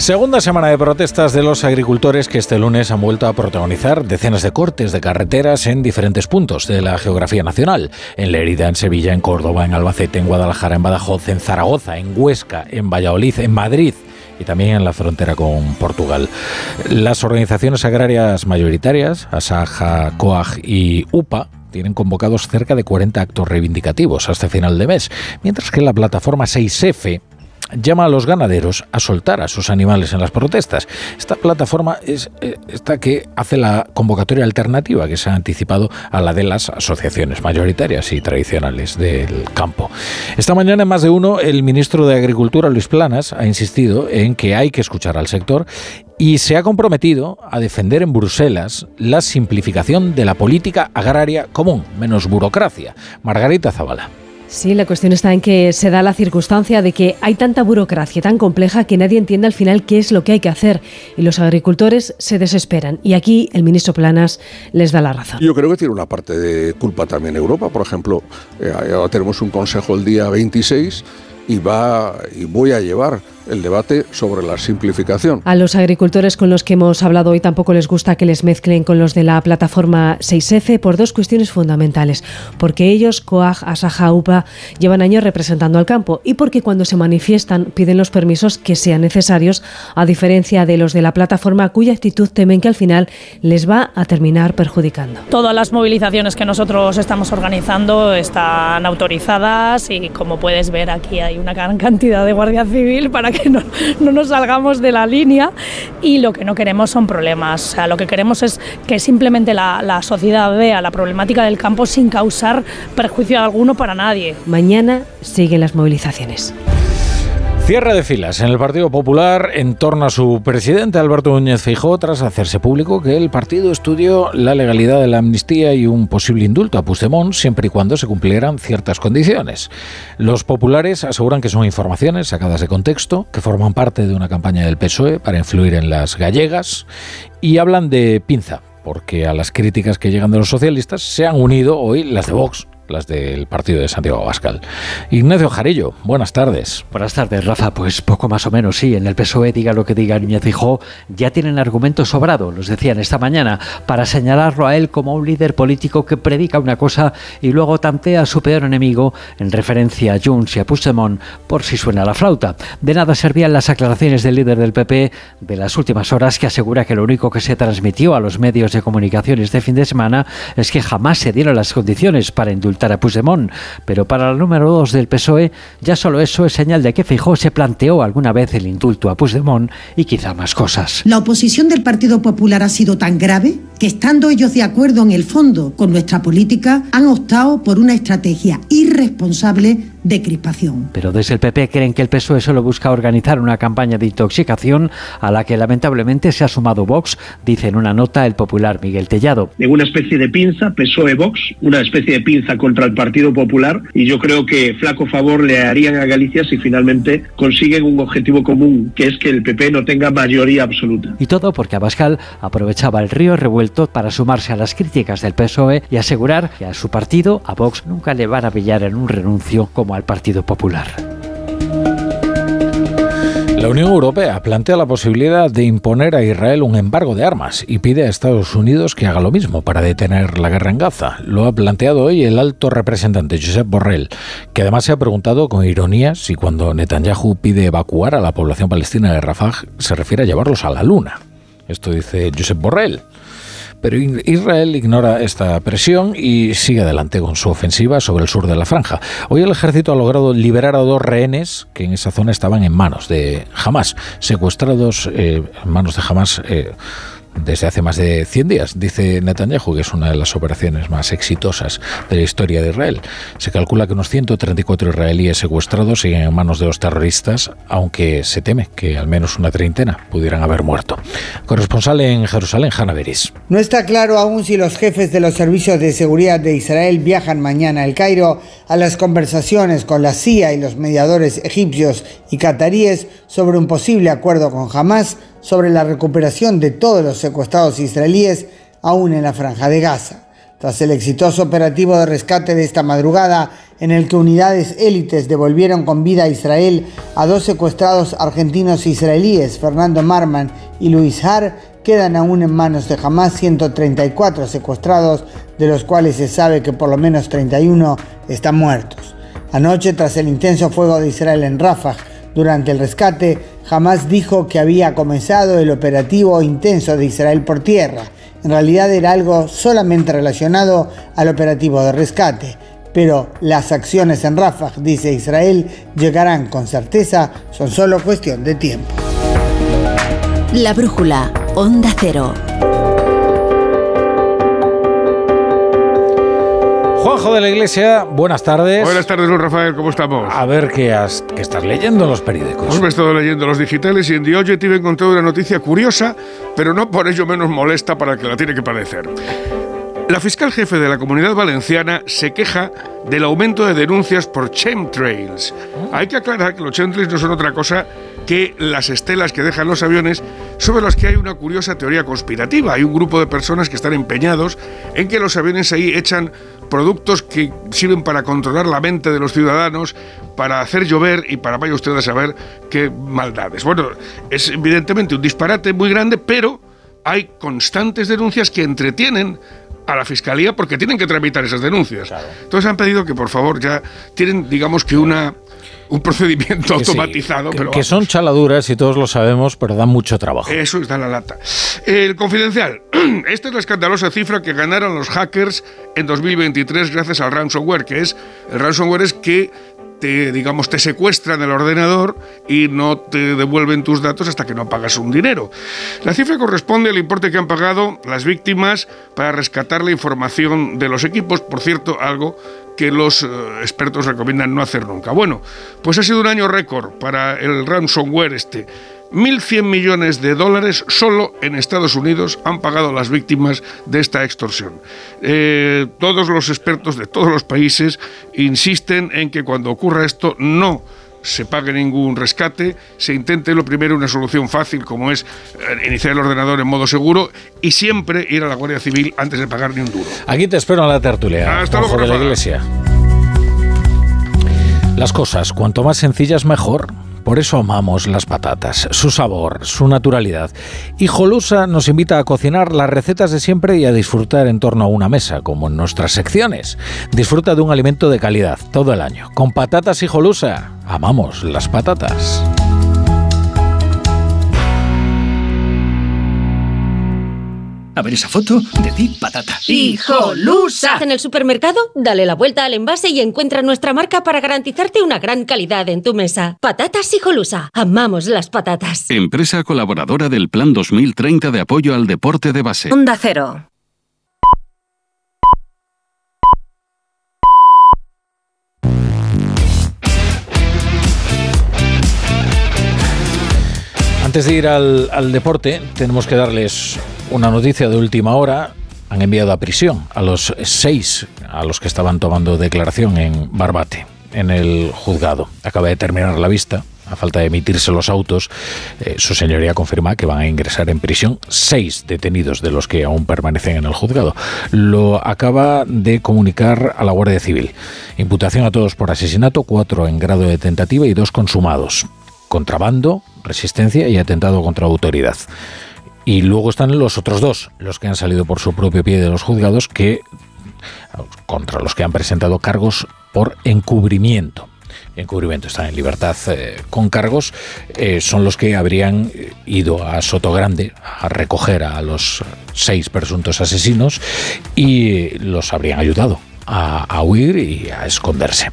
Speaker 2: Segunda semana de protestas de los agricultores que este lunes han vuelto a protagonizar decenas de cortes de carreteras en diferentes puntos de la geografía nacional. En Lerida, en Sevilla, en Córdoba, en Albacete, en Guadalajara, en Badajoz, en Zaragoza, en Huesca, en Valladolid, en Madrid y también en la frontera con Portugal. Las organizaciones agrarias mayoritarias, Asaja, COAG y UPA, tienen convocados cerca de 40 actos reivindicativos hasta final de mes, mientras que la plataforma 6F llama a los ganaderos a soltar a sus animales en las protestas. Esta plataforma es eh, esta que hace la convocatoria alternativa que se ha anticipado a la de las asociaciones mayoritarias y tradicionales del campo. Esta mañana en más de uno el ministro de Agricultura Luis Planas ha insistido en que hay que escuchar al sector y se ha comprometido a defender en Bruselas la simplificación de la política agraria común, menos burocracia. Margarita Zavala.
Speaker 39: Sí, la cuestión está en que se da la circunstancia de que hay tanta burocracia tan compleja que nadie entiende al final qué es lo que hay que hacer y los agricultores se desesperan. Y aquí el ministro Planas les da la razón.
Speaker 77: Yo creo que tiene una parte de culpa también Europa. Por ejemplo, eh, tenemos un consejo el día 26 y va y voy a llevar el debate sobre la simplificación.
Speaker 39: A los agricultores con los que hemos hablado hoy tampoco les gusta que les mezclen con los de la plataforma 6F por dos cuestiones fundamentales. Porque ellos, COAG, Asaja, UPA, llevan años representando al campo y porque cuando se manifiestan piden los permisos que sean necesarios, a diferencia de los de la plataforma cuya actitud temen que al final les va a terminar perjudicando.
Speaker 41: Todas las movilizaciones que nosotros estamos organizando están autorizadas y como puedes ver aquí hay una gran cantidad de Guardia Civil para que no, nos salgamos de la línea y lo que no queremos son problemas. O sea, lo que queremos es que simplemente la, la sociedad vea la problemática del campo sin causar perjuicio alguno para nadie.
Speaker 39: Mañana siguen las movilizaciones.
Speaker 2: Cierre de filas en el Partido Popular en torno a su presidente Alberto Núñez Feijóo tras hacerse público que el partido estudió la legalidad de la amnistía y un posible indulto a Puigdemont siempre y cuando se cumplieran ciertas condiciones. Los populares aseguran que son informaciones sacadas de contexto, que forman parte de una campaña del PSOE para influir en las gallegas y hablan de pinza, porque a las críticas que llegan de los socialistas se han unido hoy las de Vox, las del partido de Santiago Abascal. Ignacio Jarillo, buenas tardes.
Speaker 78: Buenas tardes, Rafa. Pues poco más o menos, sí. En el PSOE, diga lo que diga Núñez Fijó, ya tienen argumentos sobrado, los decían esta mañana, para señalarlo a él como un líder político que predica una cosa y luego tantea a su peor enemigo, en referencia a Junts y a Puigdemont, por si suena la flauta. De nada servían las aclaraciones del líder del PP de las últimas horas, que asegura que lo único que se transmitió a los medios de comunicación este fin de semana es que jamás se dieron las condiciones para indultar a Puigdemont, pero para el número 2 del PSOE ya solo eso es señal de que Fijó se planteó alguna vez el indulto a Puigdemont y quizá más cosas.
Speaker 79: La oposición del Partido Popular ha sido tan grave que estando ellos de acuerdo en el fondo con nuestra política, han optado por una estrategia irresponsable de crispación.
Speaker 78: Pero desde el PP creen que el PSOE solo busca organizar una campaña de intoxicación a la que lamentablemente se ha sumado Vox, dice en una nota el popular Miguel Tellado.
Speaker 71: En una especie de pinza, PSOE-Vox, una especie de pinza contra el Partido Popular y yo creo que flaco favor le harían a Galicia si finalmente consiguen un objetivo común, que es que el PP no tenga mayoría absoluta.
Speaker 78: Y todo porque Abascal aprovechaba el río revuelto para sumarse a las críticas del PSOE y asegurar que a su partido, a Vox, nunca le van a pillar en un renuncio como al Partido Popular.
Speaker 2: La Unión Europea plantea la posibilidad de imponer a Israel un embargo de armas y pide a Estados Unidos que haga lo mismo para detener la guerra en Gaza. Lo ha planteado hoy el alto representante Josep Borrell, que además se ha preguntado con ironía si cuando Netanyahu pide evacuar a la población palestina de Rafah se refiere a llevarlos a la luna. Esto dice Josep Borrell. Pero Israel ignora esta presión y sigue adelante con su ofensiva sobre el sur de la franja. Hoy el ejército ha logrado liberar a dos rehenes que en esa zona estaban en manos de Hamas, secuestrados eh, en manos de Hamas. Eh, desde hace más de 100 días, dice Netanyahu, que es una de las operaciones más exitosas de la historia de Israel. Se calcula que unos 134 israelíes secuestrados siguen en manos de los terroristas, aunque se teme que al menos una treintena pudieran haber muerto. Corresponsal en Jerusalén, Hanna Beris.
Speaker 22: No está claro aún si los jefes de los servicios de seguridad de Israel viajan mañana al Cairo a las conversaciones con la CIA y los mediadores egipcios y cataríes sobre un posible acuerdo con Hamas sobre la recuperación de todos los secuestrados israelíes aún en la franja de Gaza. Tras el exitoso operativo de rescate de esta madrugada, en el que unidades élites devolvieron con vida a Israel a dos secuestrados argentinos israelíes, Fernando Marman y Luis Har, quedan aún en manos de Hamas 134 secuestrados, de los cuales se sabe que por lo menos 31 están muertos. Anoche, tras el intenso fuego de Israel en Rafah, durante el rescate, Hamas dijo que había comenzado el operativo intenso de Israel por tierra. En realidad era algo solamente relacionado al operativo de rescate. Pero las acciones en Rafah, dice Israel, llegarán con certeza, son solo cuestión de tiempo.
Speaker 1: La brújula, onda cero.
Speaker 2: Juanjo de la Iglesia, buenas tardes.
Speaker 80: Buenas tardes, Luis Rafael, ¿cómo estamos?
Speaker 2: A ver qué, has, qué estás leyendo en los periódicos.
Speaker 80: Pues me he estado leyendo los digitales y en The Objective he encontrado una noticia curiosa, pero no por ello menos molesta para el que la tiene que padecer. La fiscal jefe de la comunidad valenciana se queja del aumento de denuncias por chemtrails. Hay que aclarar que los chemtrails no son otra cosa que las estelas que dejan los aviones sobre las que hay una curiosa teoría conspirativa. Hay un grupo de personas que están empeñados en que los aviones ahí echan productos que sirven para controlar la mente de los ciudadanos, para hacer llover y para vaya usted a saber qué maldades. Bueno, es evidentemente un disparate muy grande, pero hay constantes denuncias que entretienen a la fiscalía porque tienen que tramitar esas denuncias. Entonces han pedido que por favor ya tienen, digamos que una un procedimiento automatizado.
Speaker 2: que,
Speaker 80: pero
Speaker 2: que son chaladuras y todos lo sabemos, pero dan mucho trabajo.
Speaker 80: Eso está la lata. El confidencial. Esta es la escandalosa cifra que ganaron los hackers en 2023 gracias al ransomware, que es el ransomware es que te, digamos, te secuestran el ordenador y no te devuelven tus datos hasta que no pagas un dinero. La cifra corresponde al importe que han pagado las víctimas para rescatar la información de los equipos, por cierto, algo que los eh, expertos recomiendan no hacer nunca. Bueno, pues ha sido un año récord para el ransomware este. 1.100 millones de dólares solo en Estados Unidos han pagado las víctimas de esta extorsión. Eh, todos los expertos de todos los países insisten en que cuando ocurra esto no se pague ningún rescate, se intente lo primero una solución fácil como es eh, iniciar el ordenador en modo seguro y siempre ir a la Guardia Civil antes de pagar ni un duro.
Speaker 2: Aquí te espero en la tertulia.
Speaker 80: Hasta luego,
Speaker 2: de la. Iglesia. Las cosas, cuanto más sencillas, mejor. Por eso amamos las patatas, su sabor, su naturalidad. Y Jolusa nos invita a cocinar las recetas de siempre y a disfrutar en torno a una mesa, como en nuestras secciones. Disfruta de un alimento de calidad todo el año. Con patatas y Jolusa, amamos las patatas.
Speaker 36: A ver esa foto de ti, patata.
Speaker 81: ¡Hijolusa! En el supermercado, dale la vuelta al envase y encuentra nuestra marca para garantizarte una gran calidad en tu mesa. Patatas Hijolusa. Amamos las patatas.
Speaker 76: Empresa colaboradora del Plan 2030 de apoyo al deporte de base.
Speaker 81: Onda Cero.
Speaker 2: Antes de ir al, al deporte, tenemos que darles una noticia de última hora. Han enviado a prisión a los seis a los que estaban tomando declaración en Barbate, en el juzgado. Acaba de terminar la vista. A falta de emitirse los autos, eh, su señoría confirma que van a ingresar en prisión seis detenidos de los que aún permanecen en el juzgado. Lo acaba de comunicar a la Guardia Civil. Imputación a todos por asesinato, cuatro en grado de tentativa y dos consumados. contrabando, resistencia y atentado contra autoridad. Y luego están los otros dos, los que han salido por su propio pie de los juzgados, que contra los que han presentado cargos por encubrimiento. Encubrimiento están en libertad eh, con cargos, eh, son los que habrían ido a Sotogrande a recoger a los seis presuntos asesinos y los habrían ayudado a huir y a esconderse.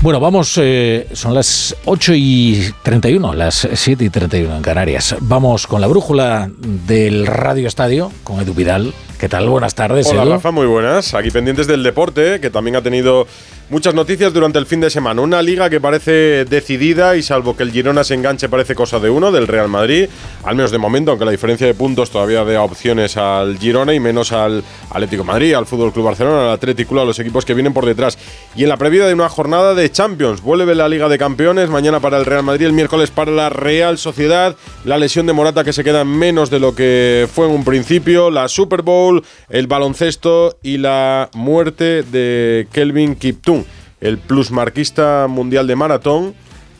Speaker 2: Bueno, vamos, eh, son las 8 y 31, las 7 y 31 en Canarias. Vamos con la brújula del Radio Estadio, con Edu Vidal. ¿Qué tal? Buenas tardes,
Speaker 81: Hola,
Speaker 2: Edu.
Speaker 81: Rafa, muy buenas. Aquí pendientes del deporte, que también ha tenido muchas noticias durante el fin de semana. Una liga que parece decidida y salvo que el Girona se enganche parece cosa de uno, del Real Madrid, al menos de momento, aunque la diferencia de puntos todavía da opciones al Girona y menos al Atlético Madrid, al Fútbol Club Barcelona, al Atlético, a los equipos que vienen por detrás. Y en la previa de una jornada de Champions, vuelve la Liga de Campeones, mañana para el Real Madrid, el miércoles para la Real Sociedad, la lesión de Morata que se queda en menos de lo que fue en un principio, la Super Bowl, el baloncesto y la muerte de Kelvin Kiptum el plusmarquista mundial de maratón,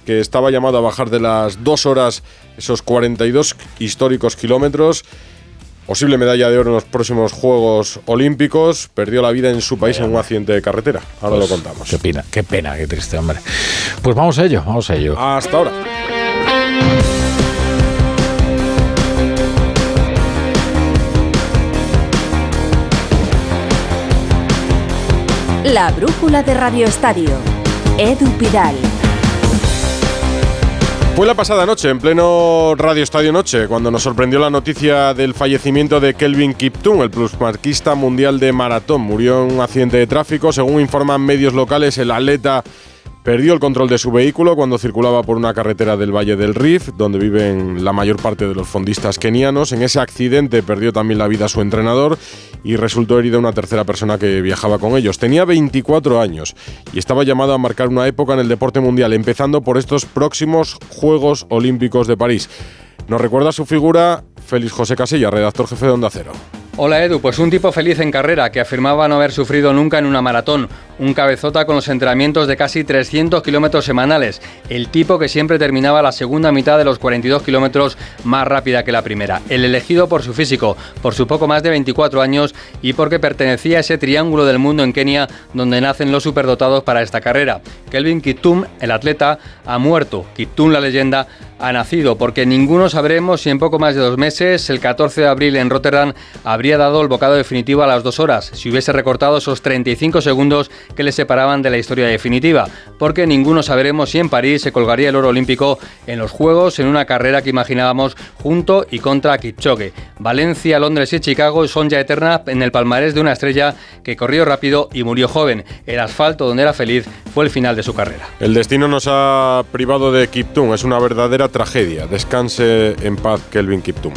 Speaker 81: que estaba llamado a bajar de las dos horas esos 42 históricos kilómetros. Posible medalla de oro en los próximos Juegos Olímpicos. Perdió la vida en su país en un accidente de carretera. Ahora
Speaker 2: Pues,
Speaker 81: lo contamos.
Speaker 2: Qué pena, qué pena, qué triste, hombre. Pues vamos a ello, vamos a ello.
Speaker 81: Hasta ahora.
Speaker 1: La brújula de Radio Estadio. Edu Pidal.
Speaker 81: Fue la pasada noche, en pleno Radio Estadio Noche, cuando nos sorprendió la noticia del fallecimiento de Kelvin Kiptum, el plusmarquista mundial de maratón. Murió en un accidente de tráfico. Según informan medios locales, el atleta perdió el control de su vehículo cuando circulaba por una carretera del Valle del Rif, donde viven la mayor parte de los fondistas kenianos. En ese accidente perdió también la vida su entrenador y resultó herida una tercera persona que viajaba con ellos. Tenía 24 años y estaba llamado a marcar una época en el deporte mundial, empezando por estos próximos Juegos Olímpicos de París. Nos recuerda su figura Félix José Casilla, redactor jefe de Onda Cero.
Speaker 82: Hola Edu, pues un tipo feliz en carrera que afirmaba no haber sufrido nunca en una maratón, un cabezota con los entrenamientos de casi 300 kilómetros semanales, el tipo que siempre terminaba la segunda mitad de los 42 kilómetros más rápida que la primera, el elegido por su físico, por su poco más de 24 años y porque pertenecía a ese triángulo del mundo en Kenia donde nacen los superdotados para esta carrera. Kelvin Kiptum, el atleta, ha muerto, Kiptum la leyenda, ha nacido, porque ninguno sabremos si en poco más de dos meses, el 14 de abril en Rotterdam, habría dado el bocado definitivo a las dos horas, si hubiese recortado esos 35 segundos que le separaban de la historia definitiva, porque ninguno sabremos si en París se colgaría el oro olímpico en los Juegos en una carrera que imaginábamos junto y contra Kipchoge. Valencia, Londres y Chicago son ya eternas en el palmarés de una estrella que corrió rápido y murió joven. El asfalto donde era feliz fue el final de su carrera.
Speaker 81: El destino nos ha privado de Kiptum, es una verdadera tragedia. Descanse en paz Kelvin Kiptum.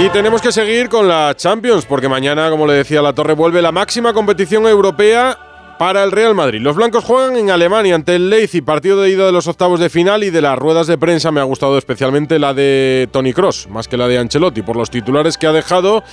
Speaker 81: Y tenemos que seguir con la Champions, porque mañana, como le decía la Torre, vuelve la máxima competición europea para el Real Madrid. Los blancos juegan en Alemania ante el Leipzig, partido de ida de los octavos de final y de las ruedas de prensa me ha gustado especialmente la de Tony Cross, más que la de Ancelotti, por los titulares que ha dejado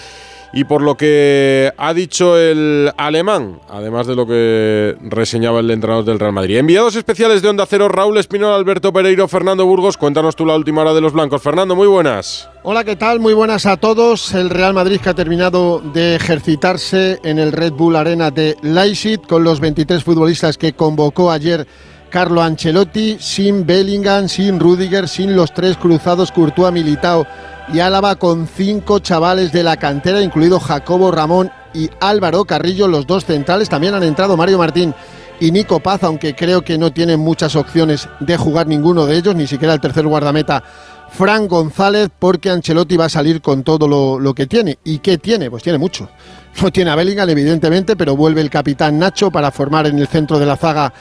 Speaker 81: y por lo que ha dicho el alemán, además de lo que reseñaba el entrenador del Real Madrid. Enviados especiales de Onda Cero, Raúl Espinol, Alberto Pereiro, Fernando Burgos. Cuéntanos tú la última hora de los blancos. Fernando, muy buenas.
Speaker 47: Hola, ¿qué tal? Muy buenas a todos. El Real Madrid que ha terminado de ejercitarse en el Red Bull Arena de Leipzig con los 23 futbolistas que convocó ayer Carlo Ancelotti, sin Bellingham, sin Rudiger, sin los tres cruzados Courtois, Militao y Álava con cinco chavales de la cantera, incluido Jacobo Ramón y Álvaro Carrillo, los dos centrales. También han entrado Mario Martín y Nico Paz, aunque creo que no tienen muchas opciones de jugar ninguno de ellos, ni siquiera el tercer guardameta. Fran González, porque Ancelotti va a salir con todo lo, lo, que tiene. ¿Y qué tiene? Pues tiene mucho. No tiene a Bellingham, evidentemente, pero vuelve el capitán Nacho para formar en el centro de la zaga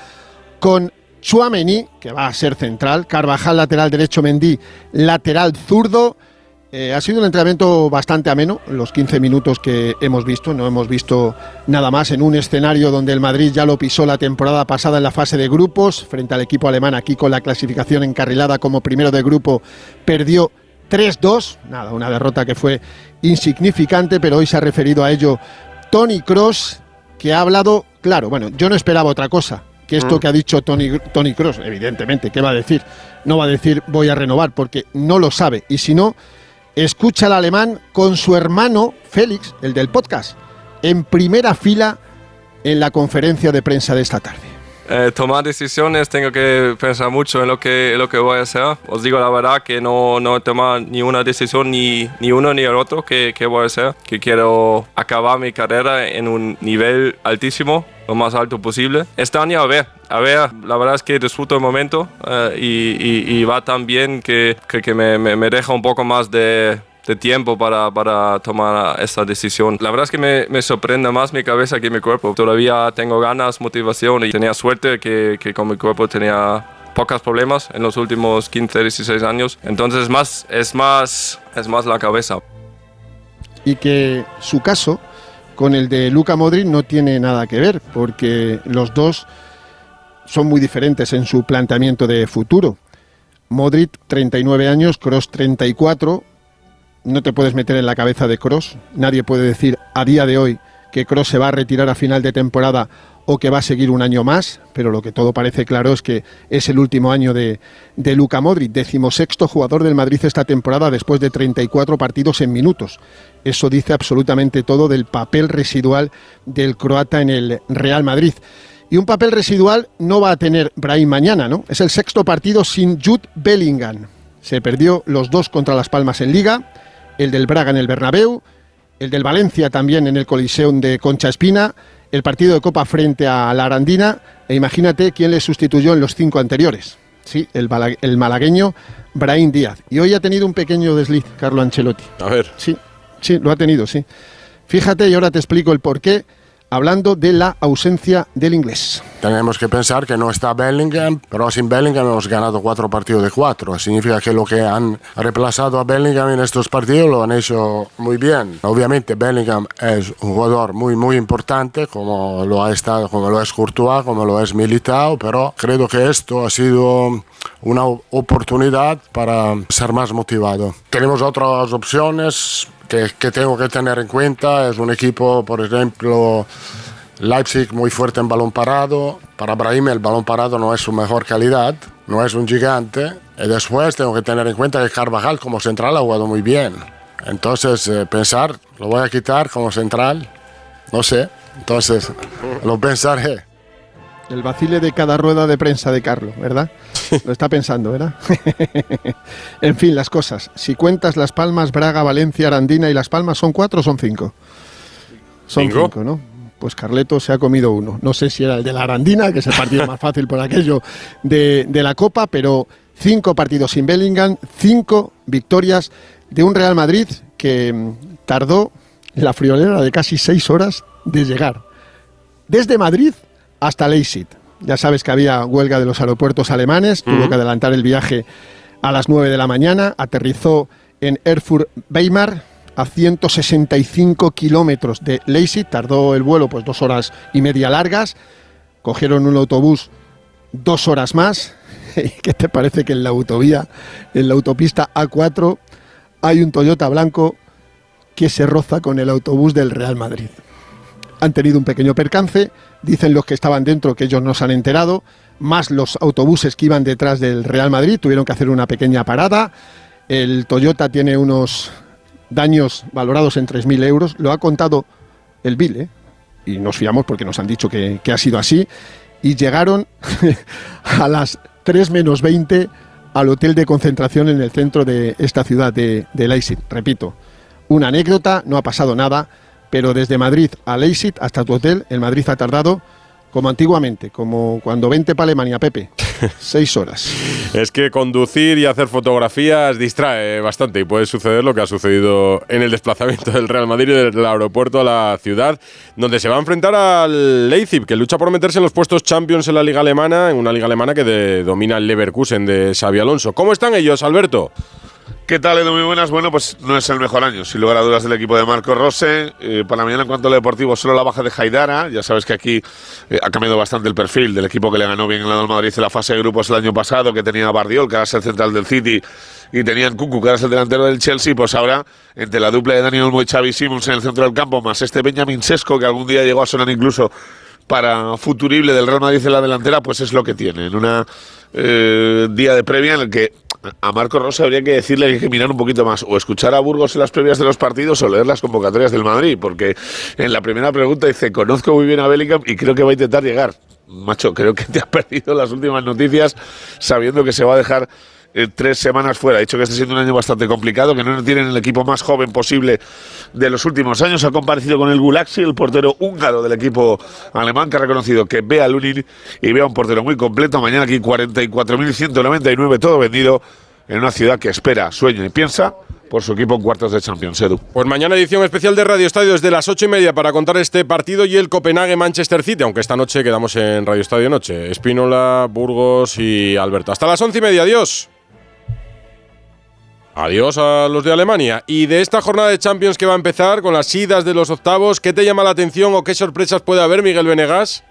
Speaker 47: con Chuamení, que va a ser central, Carvajal lateral derecho, Mendy lateral zurdo. Eh, ha sido un entrenamiento bastante ameno, los 15 minutos que hemos visto, no hemos visto nada más en un escenario donde el Madrid ya lo pisó la temporada pasada en la fase de grupos, frente al equipo alemán aquí con la clasificación encarrilada como primero de grupo, perdió 3-2, nada, una derrota que fue insignificante, pero hoy se ha referido a ello Tony Cross, que ha hablado, claro, bueno, yo no esperaba otra cosa que esto
Speaker 83: Mm.
Speaker 47: que ha dicho Tony, Tony Cross, evidentemente, ¿qué va a decir? No va a decir voy a renovar, porque no lo sabe. Y si no, escucha al alemán con su hermano Félix, el del podcast, en primera fila en la conferencia de prensa de esta tarde.
Speaker 48: Eh, tomar decisiones, tengo que pensar mucho en lo que, en lo que voy a hacer. Os digo la verdad que no, no he tomado ni una decisión, ni, ni uno ni el otro que, que voy a hacer. Que quiero acabar mi carrera en un nivel altísimo, lo más alto posible. Este año a ver, a ver, la verdad es que disfruto el momento eh, y, y- y va tan bien que, que, que me, me- me deja un poco más de, de tiempo para, para tomar esta decisión. La verdad es que me, me sorprende más mi cabeza que mi cuerpo. Todavía tengo ganas, motivación y tenía suerte que, que con mi cuerpo tenía pocos problemas en los últimos 15, 16 años. Entonces más, es, más, es más la cabeza.
Speaker 47: y que su caso con el de Luka Modric no tiene nada que ver, porque los dos son muy diferentes en su planteamiento de futuro. Modric 39 años, Cross 34. No te puedes meter en la cabeza de Cross. Nadie puede decir a día de hoy que Cross se va a retirar a final de temporada o que va a seguir un año más, pero lo que todo parece claro es que es el último año de, de Luka Modric, decimosexto jugador del Madrid esta temporada después de 34 partidos en minutos. Eso dice absolutamente todo del papel residual del croata en el Real Madrid. Y un papel residual no va a tener Brahim mañana, ¿no? Es el sexto partido sin Jude Bellingham. Se perdió los dos contra Las Palmas en Liga, el del Braga en el Bernabéu, el del Valencia también en el Coliseum de Concha Espina, el partido de Copa frente a la Arandina, e imagínate quién le sustituyó en los cinco anteriores. Sí, el, malagueño Brahim Díaz. Y hoy ha tenido un pequeño desliz, Carlo Ancelotti.
Speaker 83: A ver.
Speaker 47: Sí, sí, lo ha tenido, sí. Fíjate, y ahora te explico el porqué, hablando de la ausencia del inglés.
Speaker 84: Tenemos que pensar que no está Bellingham, pero sin Bellingham hemos ganado cuatro partidos de cuatro. Significa que lo que han reemplazado a Bellingham en estos partidos lo han hecho muy bien. Obviamente Bellingham es un jugador muy muy importante, como lo ha estado, como lo es Courtois, como lo es Militao, pero creo que esto ha sido una oportunidad para ser más motivado. Tenemos otras opciones que, que tengo que tener en cuenta. Es un equipo, por ejemplo, Leipzig muy fuerte en balón parado. Para Brahim el balón parado no es su mejor calidad, no es un gigante. Y después tengo que tener en cuenta que Carvajal como central ha jugado muy bien. Entonces, eh, pensar, lo voy a quitar como central, no sé. Entonces, lo pensaré.
Speaker 47: El vacile de cada rueda de prensa de Carlo, ¿verdad? Lo está pensando, ¿verdad? en fin, las cosas. Si cuentas Las Palmas, Braga, Valencia, Arandina y Las Palmas, ¿son cuatro o son cinco? Son
Speaker 83: ¿Cinco?
Speaker 47: cinco, ¿no? Pues Carleto se ha comido uno. No sé si era el de la Arandina, que es el partido más fácil por aquello de, de la Copa, pero cinco partidos sin Bellingham, cinco victorias de un Real Madrid que mm, tardó la friolera de casi seis horas de llegar. Desde Madrid hasta Leipzig. Ya sabes que había huelga de los aeropuertos alemanes, tuvo que adelantar el viaje a las 9 de la mañana, aterrizó en Erfurt-Weimar a 165 kilómetros de Leipzig, tardó el vuelo pues dos horas y media largas, cogieron un autobús dos horas más. ¿Qué te parece que en la autovía, en la autopista A4, hay un Toyota blanco que se roza con el autobús del Real Madrid? Han tenido un pequeño percance, dicen los que estaban dentro que ellos no se han enterado, más los autobuses que iban detrás del Real Madrid tuvieron que hacer una pequeña parada, el Toyota tiene unos daños valorados en 3.000 euros, lo ha contado el Bill, ¿eh? y nos fiamos porque nos han dicho que, que ha sido así, y llegaron a las 3 menos 20 al hotel de concentración en el centro de esta ciudad de, de Leipzig. Repito, una anécdota, no ha pasado nada, pero desde Madrid a Leipzig hasta tu hotel, el Madrid ha tardado como antiguamente, como cuando vente para Alemania, Pepe, seis horas.
Speaker 83: Es que conducir y hacer fotografías distrae bastante y puede suceder lo que ha sucedido en el desplazamiento del Real Madrid desde el aeropuerto a la ciudad, donde se va a enfrentar al Leipzig, que lucha por meterse en los puestos Champions en la liga alemana, en una liga alemana que de- domina el Leverkusen de Xavi Alonso. ¿Cómo están ellos, Alberto?
Speaker 85: ¿Qué tal, Edu? Muy buenas. Bueno, pues no es el mejor año, sin lugar a dudas, del equipo de Marco Rose. Eh, para mañana, en cuanto al deportivo, solo la baja de Haidara. Ya sabes que aquí eh, ha cambiado bastante el perfil del equipo que le ganó bien en la Madrid en la fase de grupos el año pasado, que tenía Bardiol, que era el central del City, y tenían Cucu, que era el delantero del Chelsea. Pues ahora, entre la dupla de Daniel Olmo y Xavi Simons en el centro del campo, más este Benjamin Sesco, que algún día llegó a sonar incluso para futurible del Real Madrid en la delantera, pues es lo que tiene. En un eh, día de previa en el que a Marco Rosa habría que decirle que hay que mirar un poquito más, o escuchar a Burgos en las previas de los partidos o leer las convocatorias del Madrid, porque en la primera pregunta dice, conozco muy bien a Bellingham y creo que va a intentar llegar. Macho, creo que te has perdido las últimas noticias sabiendo que se va a dejar eh, tres semanas fuera. Ha dicho que está siendo un año bastante complicado, que no tienen el equipo más joven posible de los últimos años. Ha comparecido con el Gulaxi, el portero húngaro del equipo alemán, que ha reconocido que ve a Lunin y ve a un portero muy completo. Mañana aquí 44.199, todo vendido en una ciudad que espera, sueña y piensa por su equipo en cuartos de Champions, Edu.
Speaker 83: Pues mañana edición especial de Radio Estadio desde las ocho y media para contar este partido y el Copenhague-Manchester City, aunque esta noche quedamos en Radio Estadio Noche. Espínola, Burgos y Alberto. Hasta las once y media, adiós. Adiós a los de Alemania. Y de esta jornada de Champions que va a empezar con las idas de los octavos, ¿qué te llama la atención o qué sorpresas puede haber, Miguel Venegas?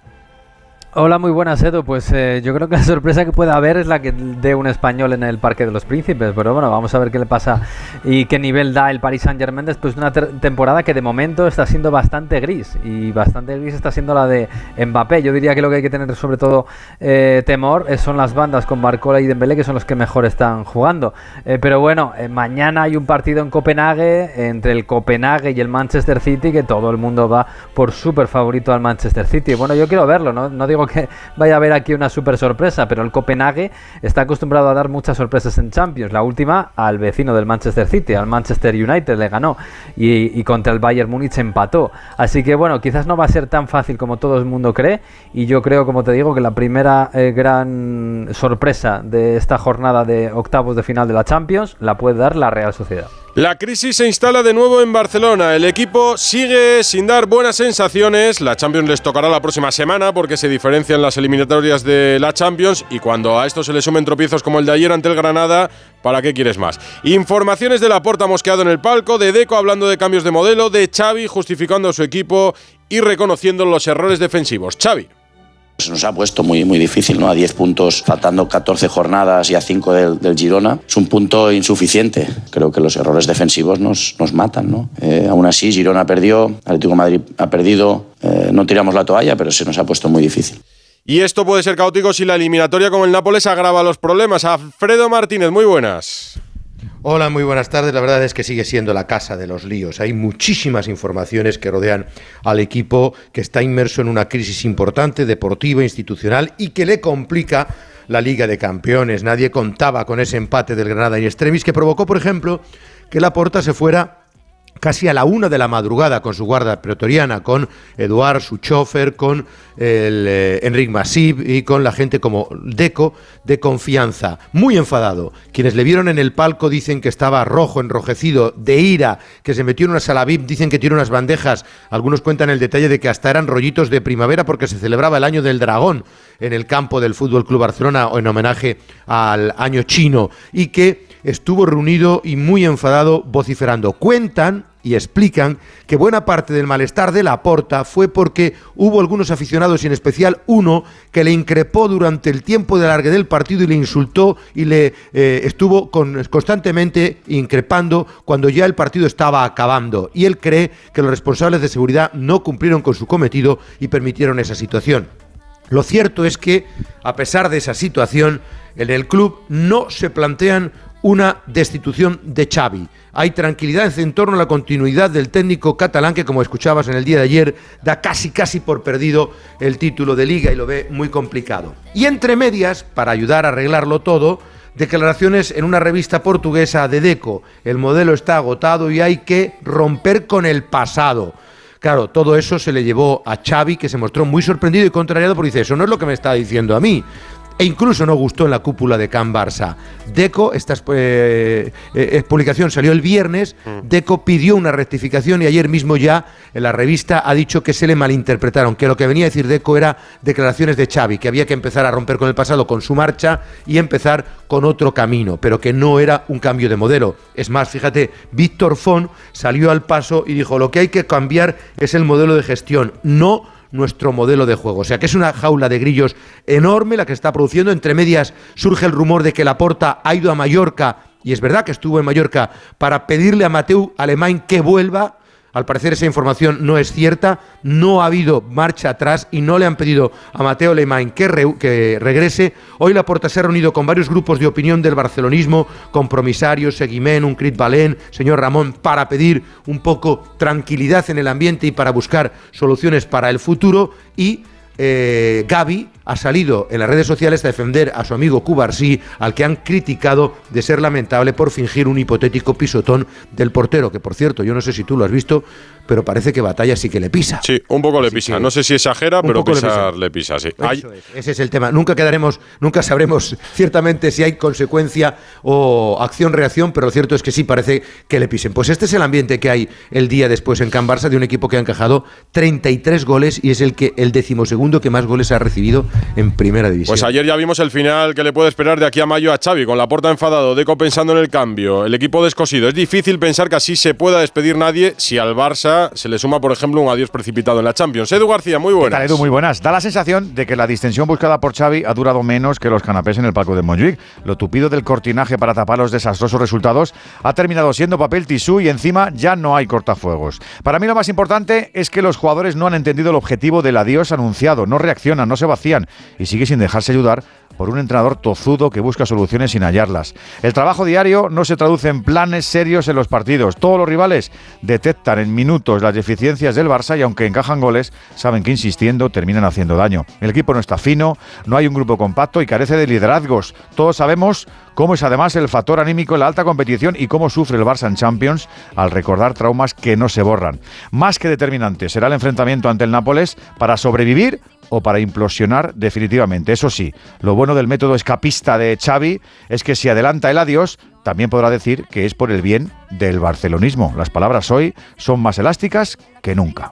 Speaker 82: Hola, muy buenas, Edu. Pues eh, yo creo que la sorpresa que puede haber es la que dé un español en el Parque de los Príncipes. Pero bueno, vamos a ver qué le pasa y qué nivel da el Paris Saint-Germain después de una temporada que de momento está siendo bastante gris. Y bastante gris está siendo la de Mbappé. Yo diría que lo que hay que tener sobre todo eh, temor son las bandas con Barcola y Dembélé, que son los que mejor están jugando. Eh, pero bueno, mañana hay un partido en Copenhague entre el Copenhague y el Manchester City, que todo el mundo va por súper favorito al Manchester City. Bueno, yo quiero verlo, ¿no? No digo que vaya a haber aquí una super sorpresa, pero el Copenhague está acostumbrado a dar muchas sorpresas en Champions. La última al vecino del Manchester City, al Manchester United le ganó y, contra el Bayern Múnich empató. Así que bueno, quizás no va a ser tan fácil como todo el mundo cree y yo creo, como te digo, que la primera eh, gran sorpresa de esta jornada de octavos de final de la Champions la puede dar la Real Sociedad.
Speaker 83: La crisis se instala de nuevo en Barcelona. El equipo sigue sin dar buenas sensaciones. La Champions les tocará la próxima semana porque se diferencian las eliminatorias de la Champions y cuando a esto se le sumen tropiezos como el de ayer ante el Granada, ¿para qué quieres más? Informaciones de la Porta mosqueado en el palco, de Deco hablando de cambios de modelo, de Xavi justificando a su equipo y reconociendo los errores defensivos. Xavi.
Speaker 86: Se nos ha puesto muy, muy difícil, ¿no? A 10 puntos, faltando 14 jornadas y a 5 del, Girona. Es un punto insuficiente. Creo que los errores defensivos nos, nos matan, ¿no? Eh, aún así, Girona perdió, Atlético Madrid ha perdido. Eh, no tiramos la toalla, pero se nos ha puesto muy difícil.
Speaker 83: Y esto puede ser caótico si la eliminatoria con el Nápoles agrava los problemas. Alfredo Martínez, muy buenas.
Speaker 81: Hola, muy buenas tardes. La verdad es que sigue siendo la casa de los líos. Hay muchísimas informaciones que rodean al equipo que está inmerso en una crisis importante, deportiva, institucional y que le complica la Liga de Campeones. Nadie contaba con ese empate del Granada y Extremis que provocó, por ejemplo, que la Porta se fuera casi a la una de la madrugada con su guarda pretoriana, con Eduard, su chofer, con el eh, Enric Masip y con la gente como Deco de confianza. Muy enfadado. Quienes le vieron en el palco dicen que estaba rojo, enrojecido, de ira, que se metió en una sala VIP, dicen que tiene unas bandejas. Algunos cuentan el detalle de que hasta eran rollitos de primavera porque se celebraba el año del dragón en el campo del Fútbol Club Barcelona o en homenaje al año chino y que estuvo reunido y muy enfadado vociferando. Cuentan y explican que buena parte del malestar de la porta fue porque hubo algunos aficionados y en especial uno que le increpó durante el tiempo de alargue del partido y le insultó y le eh, estuvo constantemente increpando cuando ya el partido estaba acabando y él cree que los responsables de seguridad no cumplieron con su cometido y permitieron esa situación. Lo cierto es que, a pesar de esa situación, en el club no se plantean una destitución de Xavi. Hay tranquilidad en torno a la continuidad del técnico catalán que, como escuchabas en el día de ayer, da casi casi por perdido el título de liga y lo ve muy complicado. Y entre medias, para ayudar a arreglarlo todo, declaraciones en una revista portuguesa de Deco. El modelo está agotado y hay que romper con el pasado. Claro, todo eso se le llevó a Xavi, que se mostró muy sorprendido y contrariado porque dice, eso no es lo que me está diciendo a mí. E incluso no gustó en la cúpula de Can Barça. Deco, esta eh, eh, publicación salió el viernes, mm. Deco pidió una rectificación y ayer mismo ya en la revista ha dicho que se le malinterpretaron, que lo que venía a decir Deco era declaraciones de Xavi, que había que empezar a romper con el pasado con su marcha y empezar con otro camino, pero que no era un cambio de modelo. Es más, fíjate, Víctor Font salió al paso y dijo, lo que hay que cambiar es el modelo de gestión, no nuestro modelo de juego. O sea que es una jaula de grillos enorme la que está produciendo. Entre medias surge el rumor de que Laporta ha ido a Mallorca, y es verdad que estuvo en Mallorca, para pedirle a Mateu Alemán que vuelva al parecer esa información no es cierta, no ha habido marcha atrás y no le han pedido a Mateo Lemain que, que regrese. Hoy la Porta se ha reunido con varios grupos de opinión del barcelonismo, compromisarios, Seguimén, Uncrit Balén, señor Ramón, para pedir un poco tranquilidad en el ambiente y para buscar soluciones para el futuro y eh, Gaby ha salido en las redes sociales a defender a su amigo Cubarsí, al que han criticado de ser lamentable por fingir un hipotético pisotón del portero, que por cierto, yo no sé si tú lo has visto, pero parece que Batalla sí que le pisa.
Speaker 83: Sí, un poco le pisa. No sé si exagera, pero pisar le pisa, sí.
Speaker 81: Ese es el tema. Nunca quedaremos, nunca sabremos ciertamente si hay consecuencia o acción-reacción, pero lo cierto es que sí parece que le pisen. Pues este es el ambiente que hay el día después en Can Barça de un equipo que ha encajado 33 goles y es el que el decimosegundo que más goles ha recibido en primera división.
Speaker 83: Pues ayer ya vimos el final que le puede esperar de aquí a mayo a Xavi, con la puerta enfadado, Deco pensando en el cambio, el equipo descosido. Es difícil pensar que así se pueda despedir nadie si al Barça se le suma, por ejemplo, un adiós precipitado en la Champions. Edu García, muy buenas.
Speaker 87: Edu? Muy buenas. Da la sensación de que la distensión buscada por Xavi ha durado menos que los canapés en el palco de Montjuic. Lo tupido del cortinaje para tapar los desastrosos resultados ha terminado siendo papel tisú y encima ya no hay cortafuegos. Para mí lo más importante es que los jugadores no han entendido el objetivo del adiós anunciado, no reaccionan, no se vacían y sigue sin dejarse ayudar por un entrenador tozudo que busca soluciones sin hallarlas. El trabajo diario no se traduce en planes serios en los partidos. Todos los rivales detectan en minutos las deficiencias del Barça y aunque encajan goles, saben que insistiendo terminan haciendo daño. El equipo no está fino, no hay un grupo compacto y carece de liderazgos. Todos sabemos cómo es además el factor anímico en la alta competición y cómo sufre el Barça en Champions al recordar traumas que no se borran. Más que determinante será el enfrentamiento ante el Nápoles para sobrevivir o para implosionar definitivamente. Eso sí, lo bueno del método escapista de Xavi es que si adelanta el adiós, también podrá decir que es por el bien del barcelonismo. Las palabras hoy son más elásticas que nunca.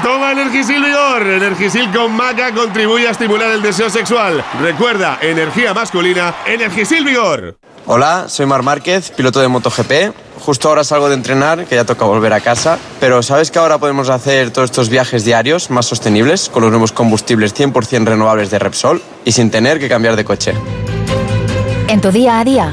Speaker 71: Toma Energisil Vigor. Energisil con maca contribuye a estimular el deseo sexual. Recuerda, energía masculina, Energisil Vigor.
Speaker 88: Hola, soy Mar Márquez, piloto de MotoGP. Justo ahora salgo de entrenar, que ya toca volver a casa. Pero ¿sabes que ahora podemos hacer todos estos viajes diarios más sostenibles con los nuevos combustibles 100% renovables de Repsol y sin tener que cambiar de coche?
Speaker 89: En tu día a día,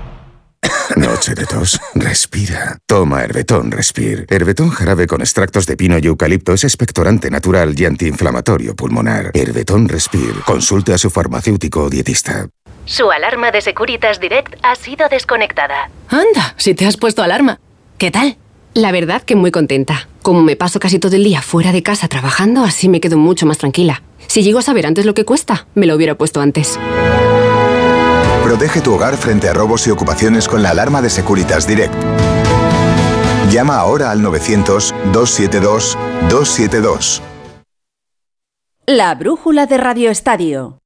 Speaker 85: Noche de tos. Respira. Toma Herbetón Respir. Herbetón jarabe con extractos de pino y eucalipto es expectorante natural y antiinflamatorio pulmonar. Herbetón Respir. Consulte a su farmacéutico o dietista.
Speaker 59: Su alarma de Securitas Direct ha sido desconectada.
Speaker 90: Anda, si te has puesto alarma. ¿Qué tal?
Speaker 59: La verdad que muy contenta. Como me paso casi todo el día fuera de casa trabajando, así me quedo mucho más tranquila. Si llego a saber antes lo que cuesta, me lo hubiera puesto antes.
Speaker 60: Protege tu hogar frente a robos y ocupaciones con la alarma de Securitas Direct. Llama ahora al 900-272-272.
Speaker 1: La brújula de Radio Estadio.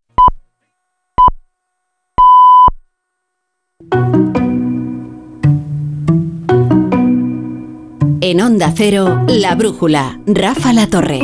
Speaker 1: En Onda Cero, La Brújula, Rafa La Torre.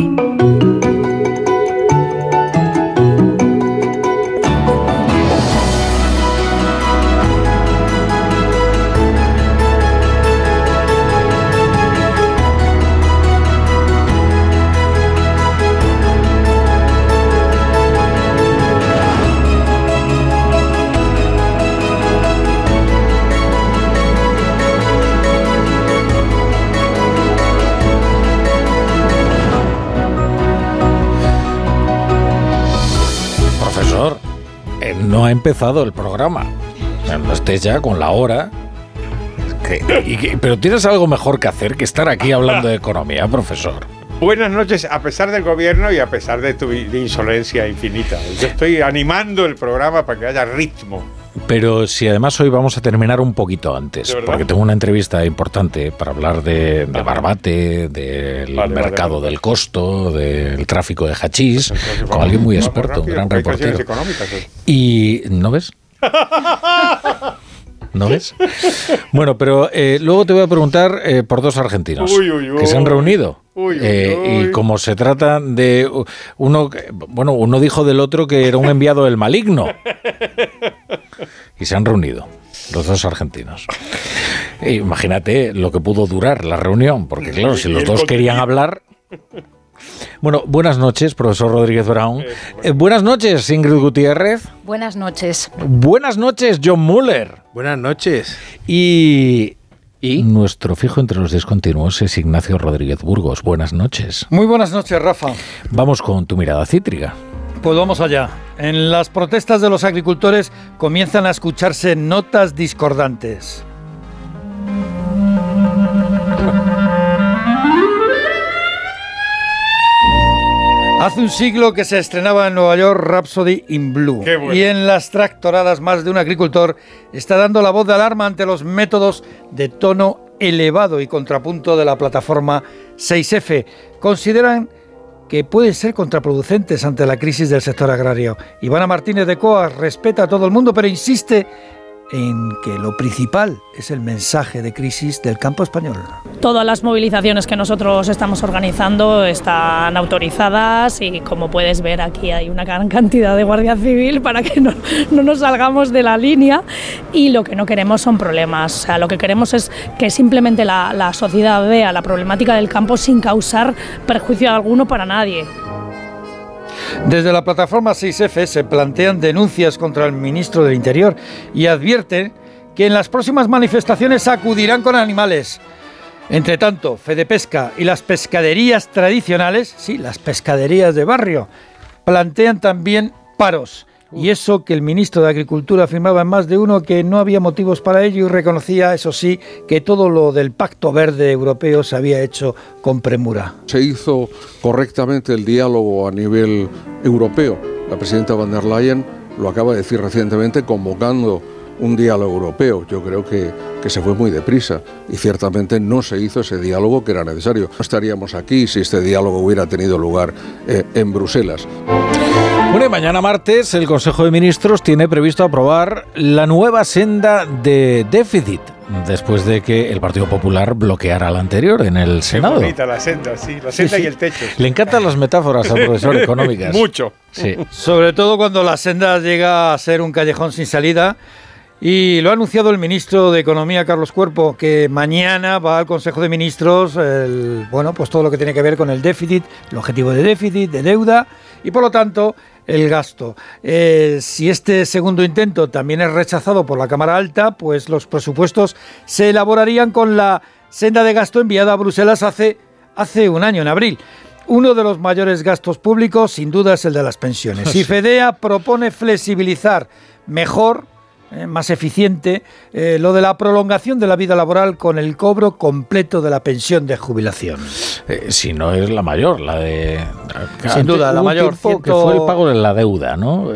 Speaker 2: Empezado el programa. O sea, no estés ya con la hora. Que- y que- pero tienes algo mejor que hacer que estar aquí hablando de economía, profesor.
Speaker 91: Buenas noches, a pesar del gobierno y a pesar de tu de insolencia infinita. Yo estoy animando el programa para que haya ritmo.
Speaker 2: Pero si además hoy vamos a terminar un poquito antes, porque tengo una entrevista importante para hablar de, de Barbate, del
Speaker 91: Vale, vale,
Speaker 2: mercado del costo, del tráfico de hachís, con alguien muy experto, un gran reportero.
Speaker 91: hoy.
Speaker 2: Y ¿no ves? ¿No ves? Bueno, pero eh, luego te voy a preguntar eh, por dos argentinos
Speaker 91: Uy, uy,
Speaker 2: que se han reunido.
Speaker 91: Uy, uy,
Speaker 2: Eh,
Speaker 91: uy.
Speaker 2: Y como se trata de uno, que- bueno, uno dijo del otro que era un enviado del maligno y se han reunido los dos argentinos. E imagínate lo que pudo durar la reunión, porque claro, si los dos querían hablar. Bueno, buenas noches, profesor Rodríguez Brown. Eh, buenas noches, Ingrid Gutiérrez.
Speaker 92: Buenas noches.
Speaker 2: Buenas noches, John Muller.
Speaker 93: Buenas noches.
Speaker 2: Y, nuestro fijo entre los discontinuos es Ignacio Rodríguez Burgos. Buenas noches.
Speaker 51: Muy buenas noches, Rafa.
Speaker 2: Vamos con tu mirada cítrica.
Speaker 51: Pues vamos allá. En las protestas de los agricultores comienzan a escucharse notas discordantes. Hace un siglo que se estrenaba en Nueva York Rhapsody in Blue.
Speaker 91: Qué bueno.
Speaker 51: Y en las tractoradas más de un agricultor está dando la voz de alarma ante los métodos de tono elevado y contrapunto de la plataforma 6F. Consideran que pueden ser contraproducentes ante la crisis del sector agrario. Ivana Martínez de Coas respeta a todo el mundo, pero insiste en que lo principal es el mensaje de crisis del campo español.
Speaker 41: Todas las movilizaciones que nosotros estamos organizando están autorizadas y como puedes ver aquí hay una gran cantidad de guardia civil para que no, no nos salgamos de la línea y lo que no queremos son problemas. O sea, lo que queremos es que simplemente la, la sociedad vea la problemática del campo sin causar perjuicio alguno para nadie.
Speaker 51: Desde la plataforma 6F se plantean denuncias contra el ministro del Interior y advierten que en las próximas manifestaciones acudirán con animales. Entre tanto, Fede Pesca y las pescaderías tradicionales, sí, las pescaderías de barrio, plantean también paros. Y eso que el ministro de Agricultura afirmaba en más de uno que no había motivos para ello y reconocía, eso sí, que todo lo del Pacto Verde Europeo se había hecho con premura.
Speaker 85: Se hizo correctamente el diálogo a nivel europeo. La presidenta van der Leyen lo acaba de decir recientemente convocando un diálogo europeo. Yo creo que, que se fue muy deprisa y ciertamente no se hizo ese diálogo que era necesario. No estaríamos aquí si este diálogo hubiera tenido lugar eh, en Bruselas.
Speaker 2: Bueno, y mañana martes el Consejo de Ministros tiene previsto aprobar la nueva senda de déficit, después de que el Partido Popular bloqueara la anterior en el
Speaker 91: Qué
Speaker 2: Senado.
Speaker 91: bonita la senda, sí, la
Speaker 2: Sí,
Speaker 91: senda
Speaker 2: sí.
Speaker 91: y el techo.
Speaker 2: Le encantan las metáforas al profesor económicas.
Speaker 91: Mucho.
Speaker 2: Sí.
Speaker 51: Sobre todo cuando la senda llega a ser un callejón sin salida. Y lo ha anunciado el ministro de Economía, Carlos Cuerpo, que mañana va al Consejo de Ministros, el- bueno, pues todo lo que tiene que ver con el déficit, el objetivo de déficit, de deuda y por lo tanto el gasto. Eh, si este segundo intento también es rechazado por la Cámara Alta, pues los presupuestos se elaborarían con la senda de gasto enviada a Bruselas hace, hace un año, en abril. Uno de los mayores gastos públicos, sin duda, es el de las pensiones. Y
Speaker 2: Sí.
Speaker 51: FEDEA propone flexibilizar mejor, eh, más eficiente, eh, lo de la prolongación de la vida laboral con el cobro completo de la pensión de jubilación.
Speaker 2: Eh, si no es la mayor, la de...
Speaker 51: Sin duda, la mayor,
Speaker 2: tiempo que
Speaker 51: ciento-
Speaker 2: fue el pago de la deuda, ¿no?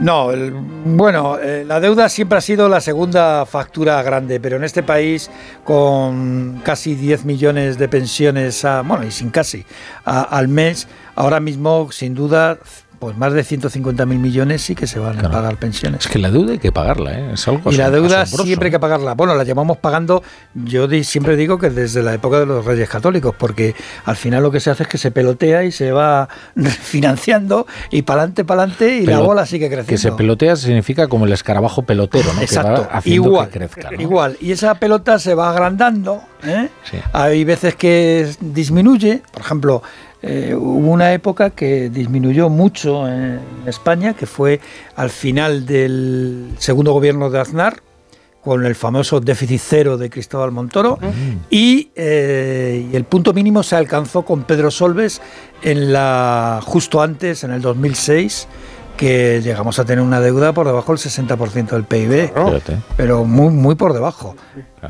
Speaker 51: No, el- bueno, eh, la deuda siempre ha sido la segunda factura grande, pero en este país con casi 10 millones de pensiones, a- bueno, y sin casi, a- al mes, ahora mismo, sin duda, pues más de 150 mil millones sí que se van a pagar pensiones.
Speaker 2: Es que la deuda hay que pagarla, ¿eh? Es algo
Speaker 51: Y la deuda
Speaker 2: asombroso.
Speaker 51: siempre hay que pagarla. Bueno, la llevamos pagando, yo siempre digo que desde la época de los Reyes Católicos, porque al final lo que se hace es que se pelotea y se va financiando y para adelante, para adelante y la bola sigue creciendo.
Speaker 2: Que se pelotea significa como el escarabajo pelotero, ¿no?
Speaker 51: Exacto,
Speaker 2: Que va haciendo
Speaker 51: igual,
Speaker 2: que crezca, ¿no?
Speaker 51: igual. Y esa pelota se va agrandando. ¿eh?
Speaker 2: Sí.
Speaker 51: Hay veces que disminuye. Por ejemplo, eh, hubo una época que disminuyó mucho en España, que fue al final del segundo gobierno de Aznar, con el famoso déficit cero de Cristóbal Montoro. Y, eh, y el punto mínimo se alcanzó con Pedro Solves en la, justo antes, en el 2006 que llegamos a tener una deuda por debajo del 60% del PIB, pero muy muy por debajo.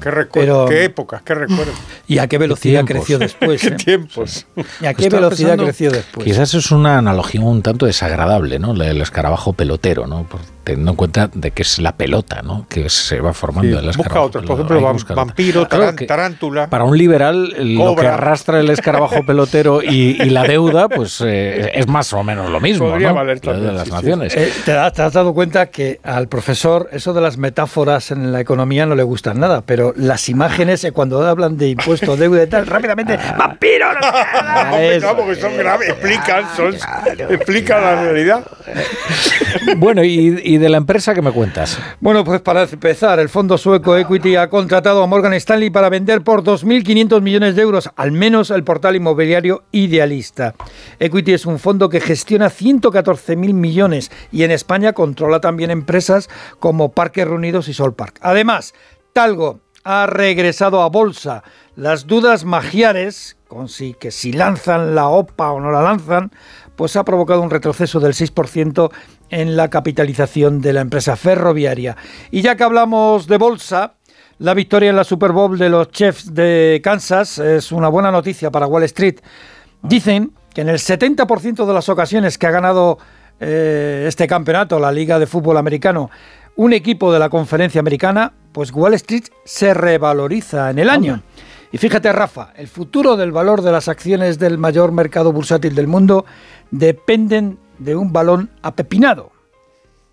Speaker 91: ¿Qué, recuerdo,
Speaker 51: Pero-
Speaker 91: qué épocas, qué recuerdo.
Speaker 51: ¿Y a qué velocidad
Speaker 2: tiempos.
Speaker 51: creció después?
Speaker 91: ¿Qué
Speaker 51: eh?
Speaker 91: tiempos?
Speaker 51: ¿Y a qué
Speaker 2: Estaba
Speaker 51: velocidad
Speaker 2: pensando,
Speaker 51: creció después?
Speaker 2: Quizás es una analogía un tanto desagradable, ¿no? El escarabajo pelotero, ¿no? Por- teniendo en cuenta de que es la pelota, ¿no? Que se va formando
Speaker 91: Sí,
Speaker 2: el
Speaker 91: busca
Speaker 2: escarabajo.
Speaker 91: otros, por ejemplo,
Speaker 2: buscar
Speaker 91: vampiro, tarán- tarántula.
Speaker 2: Para un liberal, el- lo que
Speaker 91: Cobra.
Speaker 2: arrastra el escarabajo pelotero y, y la deuda, pues eh, es más o menos lo mismo,
Speaker 91: Podría
Speaker 2: ¿no?
Speaker 91: valer
Speaker 2: La de
Speaker 91: también,
Speaker 2: las
Speaker 91: sí, sí.
Speaker 2: naciones.
Speaker 51: Eh, ¿te, has, te has dado cuenta que al profesor eso de las metáforas en la economía no le gustan nada, pero las imágenes eh, cuando hablan de impuestos, deuda y tal, rápidamente, ¡vampiro! no qué".
Speaker 91: Hombre, no, porque son graves, explican, son, explican la realidad.
Speaker 2: Bueno, y, y de la empresa que me cuentas?
Speaker 51: Bueno, pues para empezar, el fondo sueco Equity ha contratado a Morgan Stanley para vender por 2.500 millones de euros, al menos el portal inmobiliario Idealista. Equity es un fondo que gestiona 114.000 millones y en España controla también empresas como Parques Reunidos y Solpark. Además, Talgo ha regresado a bolsa. Las dudas magiares, con si, que si lanzan la OPA o no la lanzan, pues ha provocado un retroceso del 6% en la capitalización de la empresa ferroviaria. Y ya que hablamos de bolsa, la victoria en la Super Bowl de los Chiefs de Kansas es una buena noticia para Wall Street. Dicen que en el 70% de las ocasiones que ha ganado eh, este campeonato, la Liga de Fútbol Americano, un equipo de la conferencia americana, pues Wall Street se revaloriza en el año. Y fíjate, Rafa, el futuro del valor de las acciones del mayor mercado bursátil del mundo dependen de un balón apepinado.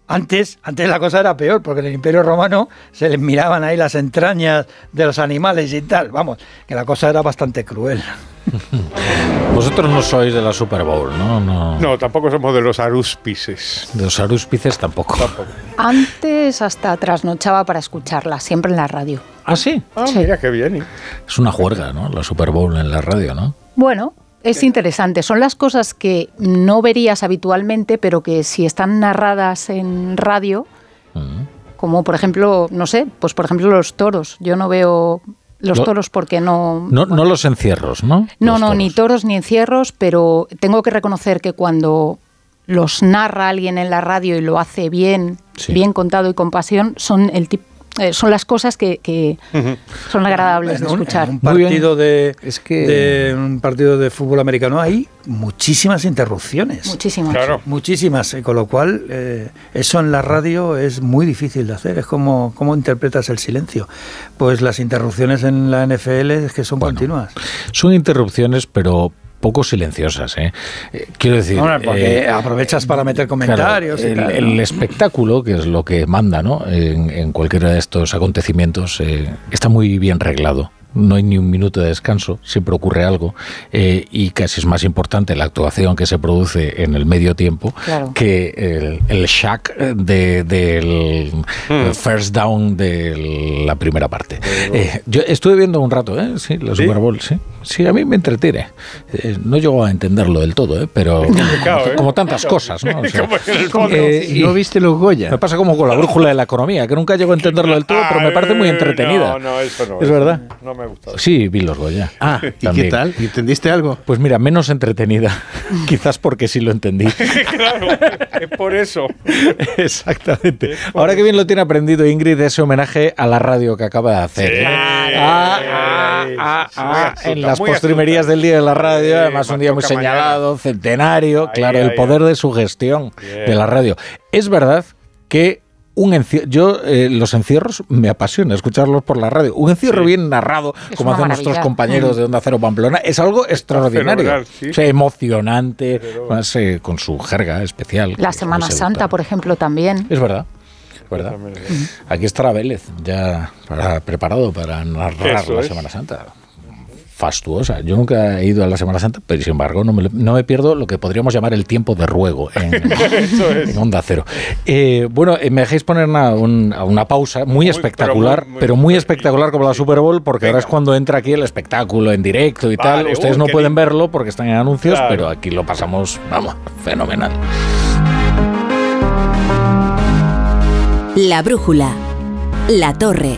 Speaker 51: Antes, antes la cosa era peor, porque en el Imperio Romano se les miraban ahí las entrañas de los animales y tal. Vamos, que la cosa era bastante cruel.
Speaker 2: Vosotros no sois de la Super Bowl, ¿no? No.
Speaker 91: No, tampoco somos de los arúspices.
Speaker 2: De los arúspices tampoco.
Speaker 92: Antes hasta trasnochaba para escucharla, siempre en la radio.
Speaker 2: ¿Ah, sí?
Speaker 91: Ah, mira qué bien. ¿eh?
Speaker 2: Es una juerga, ¿no? La Super Bowl en la radio, ¿no?
Speaker 92: Bueno, es interesante. Son las cosas que no verías habitualmente, pero que si están narradas en radio, como por ejemplo, no sé, pues por ejemplo los toros. Yo no veo los
Speaker 2: Lo-
Speaker 92: toros porque no...
Speaker 2: No, no los encierros, ¿no?
Speaker 92: No, no, ni toros ni encierros, pero tengo que reconocer que cuando los narra alguien en la radio y lo hace bien,
Speaker 2: Sí.
Speaker 92: bien contado y con pasión, son el tip- eh, son las cosas que, que son agradables de
Speaker 51: En un-
Speaker 92: escuchar.
Speaker 51: en un partido de,
Speaker 2: Es que-
Speaker 51: de un partido de fútbol americano hay muchísimas interrupciones.
Speaker 92: Muchísimas.
Speaker 91: Claro.
Speaker 51: Muchísimas, eh, con lo cual eh, eso en la radio es muy difícil de hacer. Es como cómo interpretas el silencio. Pues las interrupciones en la NFL es que son continuas.
Speaker 2: Son interrupciones, pero poco silenciosas, ¿eh? Eh, Quiero decir...
Speaker 51: Porque
Speaker 2: eh,
Speaker 51: aprovechas para meter comentarios. y
Speaker 2: el,
Speaker 51: tal, ¿no?
Speaker 2: el espectáculo, que es lo que manda ¿no? en, en cualquiera de estos acontecimientos, eh, está muy bien reglado. No hay ni un minuto de descanso, siempre ocurre algo eh, y casi es más importante la actuación que se produce en el medio tiempo
Speaker 92: Claro.
Speaker 2: que el, el shack de- del
Speaker 91: Hmm.
Speaker 2: first down de la primera parte. Eh, yo estuve viendo un rato, ¿eh? Sí, la
Speaker 91: ¿Sí?
Speaker 2: Super Bowl, sí. Sí, a mí me entretiene. Eh, no llego a entenderlo del todo, ¿eh? pero
Speaker 91: ¿eh?
Speaker 2: como tantas cosas, ¿no? O sea,
Speaker 91: Como en el fondo.
Speaker 2: eh, y-
Speaker 93: ¿No viste los Goya?
Speaker 2: me pasa como con la brújula de la economía, que nunca llego a entenderlo del todo, pero me parece muy
Speaker 91: Ah,
Speaker 2: entretenida.
Speaker 91: No, no, eso no.
Speaker 2: ¿Es verdad?
Speaker 91: No me gusta.
Speaker 2: Sí, vi los Goya.
Speaker 93: Ah, ¿y
Speaker 2: También.
Speaker 93: qué tal? ¿Y ¿Entendiste algo?
Speaker 2: Pues mira, menos entretenida. Quizás porque sí lo entendí.
Speaker 91: claro, es por eso.
Speaker 2: Exactamente. Ahora que bien lo tiene aprendido Ingrid, ese homenaje a la radio que acaba de hacer.
Speaker 91: Sí.
Speaker 2: ¿eh? Ah, ah, ah, ah,
Speaker 91: sí,
Speaker 2: en la las postrimerías del Día de la Radio, además un día muy señalado, centenario,
Speaker 91: Ahí,
Speaker 2: claro, el
Speaker 91: ahí,
Speaker 2: poder de su gestión
Speaker 91: Bien.
Speaker 2: de la radio. Es verdad que un encierro, yo eh, los encierros me apasiona escucharlos por la radio. Un encierro bien narrado,
Speaker 94: Es
Speaker 2: como hacen nuestros
Speaker 94: maravilla.
Speaker 2: compañeros
Speaker 94: Mm.
Speaker 2: de Onda Cero Pamplona, es algo extraordinario.
Speaker 91: sí.
Speaker 2: O sea, emocionante, además, eh, con su jerga especial.
Speaker 94: La Semana Santa, por ejemplo, también.
Speaker 2: Es verdad. verdad. Aquí estará Vélez ya para, preparado para narrar
Speaker 91: Eso
Speaker 2: la
Speaker 91: es.
Speaker 2: Semana Santa. Fastuosa. Yo nunca he ido a la Semana Santa, pero sin embargo no me, no me pierdo lo que podríamos llamar el tiempo de ruego en, en Onda Cero. Eh, bueno, eh, me dejéis poner una, un- una pausa muy, espectacular, pero muy, espectacular como la Super Bowl, porque ahora es cuando entra aquí el espectáculo en directo y tal. Ustedes
Speaker 91: uy,
Speaker 2: no pueden
Speaker 91: lindo.
Speaker 2: verlo porque están en anuncios,
Speaker 91: Claro.
Speaker 2: pero aquí lo pasamos, vamos, fenomenal.
Speaker 95: La brújula. La torre.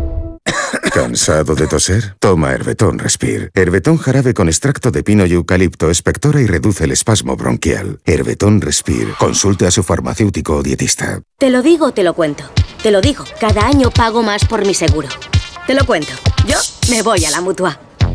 Speaker 60: ¿Cansado de toser? Toma Herbetón Respire. Herbetón jarabe con extracto de pino y eucalipto espectora y reduce el espasmo bronquial. Herbetón Respire. Consulte a su farmacéutico o dietista.
Speaker 83: Te lo digo te lo cuento. Te lo digo, cada año pago más por mi seguro. Te lo cuento. Yo me voy a la mutua.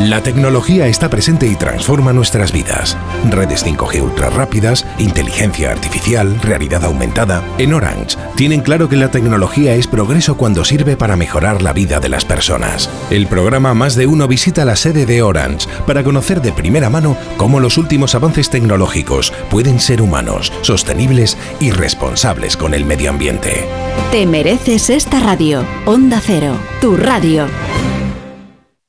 Speaker 72: La tecnología está presente y transforma nuestras vidas. Redes 5G ultra rápidas, inteligencia artificial, realidad aumentada. En Orange tienen claro que la tecnología es progreso cuando sirve para mejorar la vida de las personas. El programa Más de Uno visita la sede de Orange para conocer de primera mano cómo los últimos avances tecnológicos pueden ser humanos, sostenibles y responsables con el medio ambiente.
Speaker 95: Te mereces esta radio. Onda Cero. Tu radio.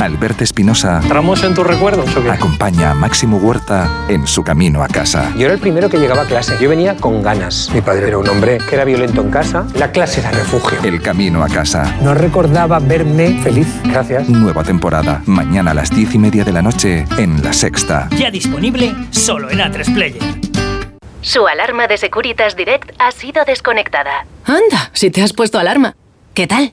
Speaker 85: Alberto Espinosa.
Speaker 96: ¿Tramos en tus recuerdos o qué?
Speaker 85: Acompaña a Máximo Huerta en su camino a casa.
Speaker 96: Yo era el primero que llegaba a clase. Yo venía con ganas. Mi padre era un hombre que era violento en casa. La clase era refugio.
Speaker 85: El camino a casa.
Speaker 96: No recordaba verme feliz. Gracias.
Speaker 85: Nueva temporada. Mañana a las diez y media de la noche en La Sexta.
Speaker 97: Ya disponible solo en A3 Player.
Speaker 59: Su alarma de Securitas Direct ha sido desconectada.
Speaker 98: Anda, si te has puesto alarma. ¿Qué tal?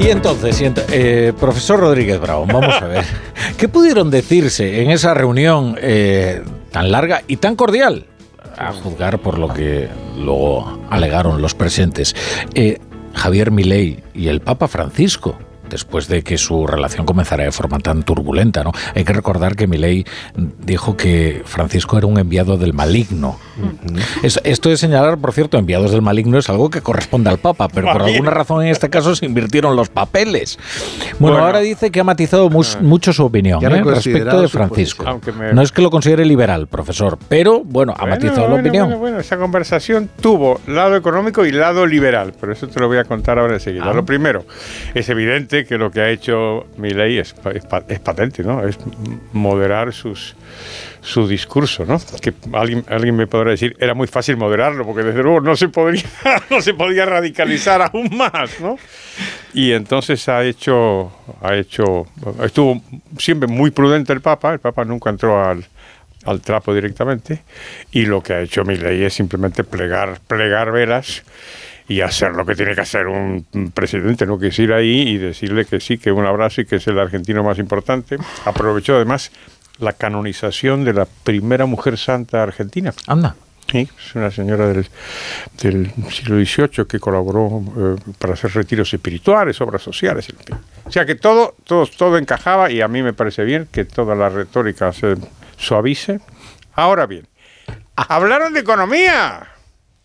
Speaker 2: Y entonces, eh, profesor Rodríguez Bravo, vamos a ver, ¿qué pudieron decirse en esa reunión eh, tan larga y tan cordial? A juzgar por lo que luego alegaron los presentes. Eh, Javier Milei y el Papa Francisco, después de que su relación comenzara de forma tan turbulenta, ¿no? Hay que recordar que Milei dijo que Francisco era un enviado del maligno. Es- esto de señalar, por cierto, enviados del maligno es algo que corresponde al Papa, pero por alguna razón en este caso se invirtieron los papeles. Bueno,
Speaker 91: Bueno.
Speaker 2: ahora dice que ha matizado mus- mucho su opinión ¿eh? respecto de
Speaker 91: su
Speaker 2: Francisco.
Speaker 91: me-
Speaker 2: No es que lo considere liberal, profesor, pero bueno, ha
Speaker 91: Bueno,
Speaker 2: matizado la
Speaker 91: bueno,
Speaker 2: opinión.
Speaker 91: Bueno, bueno, esa conversación tuvo lado económico y lado liberal, pero eso te lo voy a contar ahora enseguida.
Speaker 2: Ah.
Speaker 91: Lo primero, es evidente que lo que ha hecho Milei es, es, es patente, ¿no? Es moderar sus su discurso, ¿no? Que alguien, alguien me podrá decir, era muy fácil moderarlo, porque desde luego no se podría, no se podía radicalizar aún más, ¿no? Y entonces ha hecho, ha hecho, estuvo siempre muy prudente el Papa, el Papa nunca entró al, al trapo directamente, y lo que ha hecho Milei es simplemente plegar, plegar velas y hacer lo que tiene que hacer un presidente, no que es ir ahí y decirle que sí, que un abrazo y que es el argentino más importante. Aprovechó además la canonización de la primera mujer santa argentina.
Speaker 2: Anda.
Speaker 91: Sí, es una señora del, del siglo XVIII que colaboró eh, para hacer retiros espirituales, obras sociales. en fin. O sea que todo, todo, todo encajaba y a mí me parece bien que toda la retórica se suavice. Ahora bien, hablaron de economía.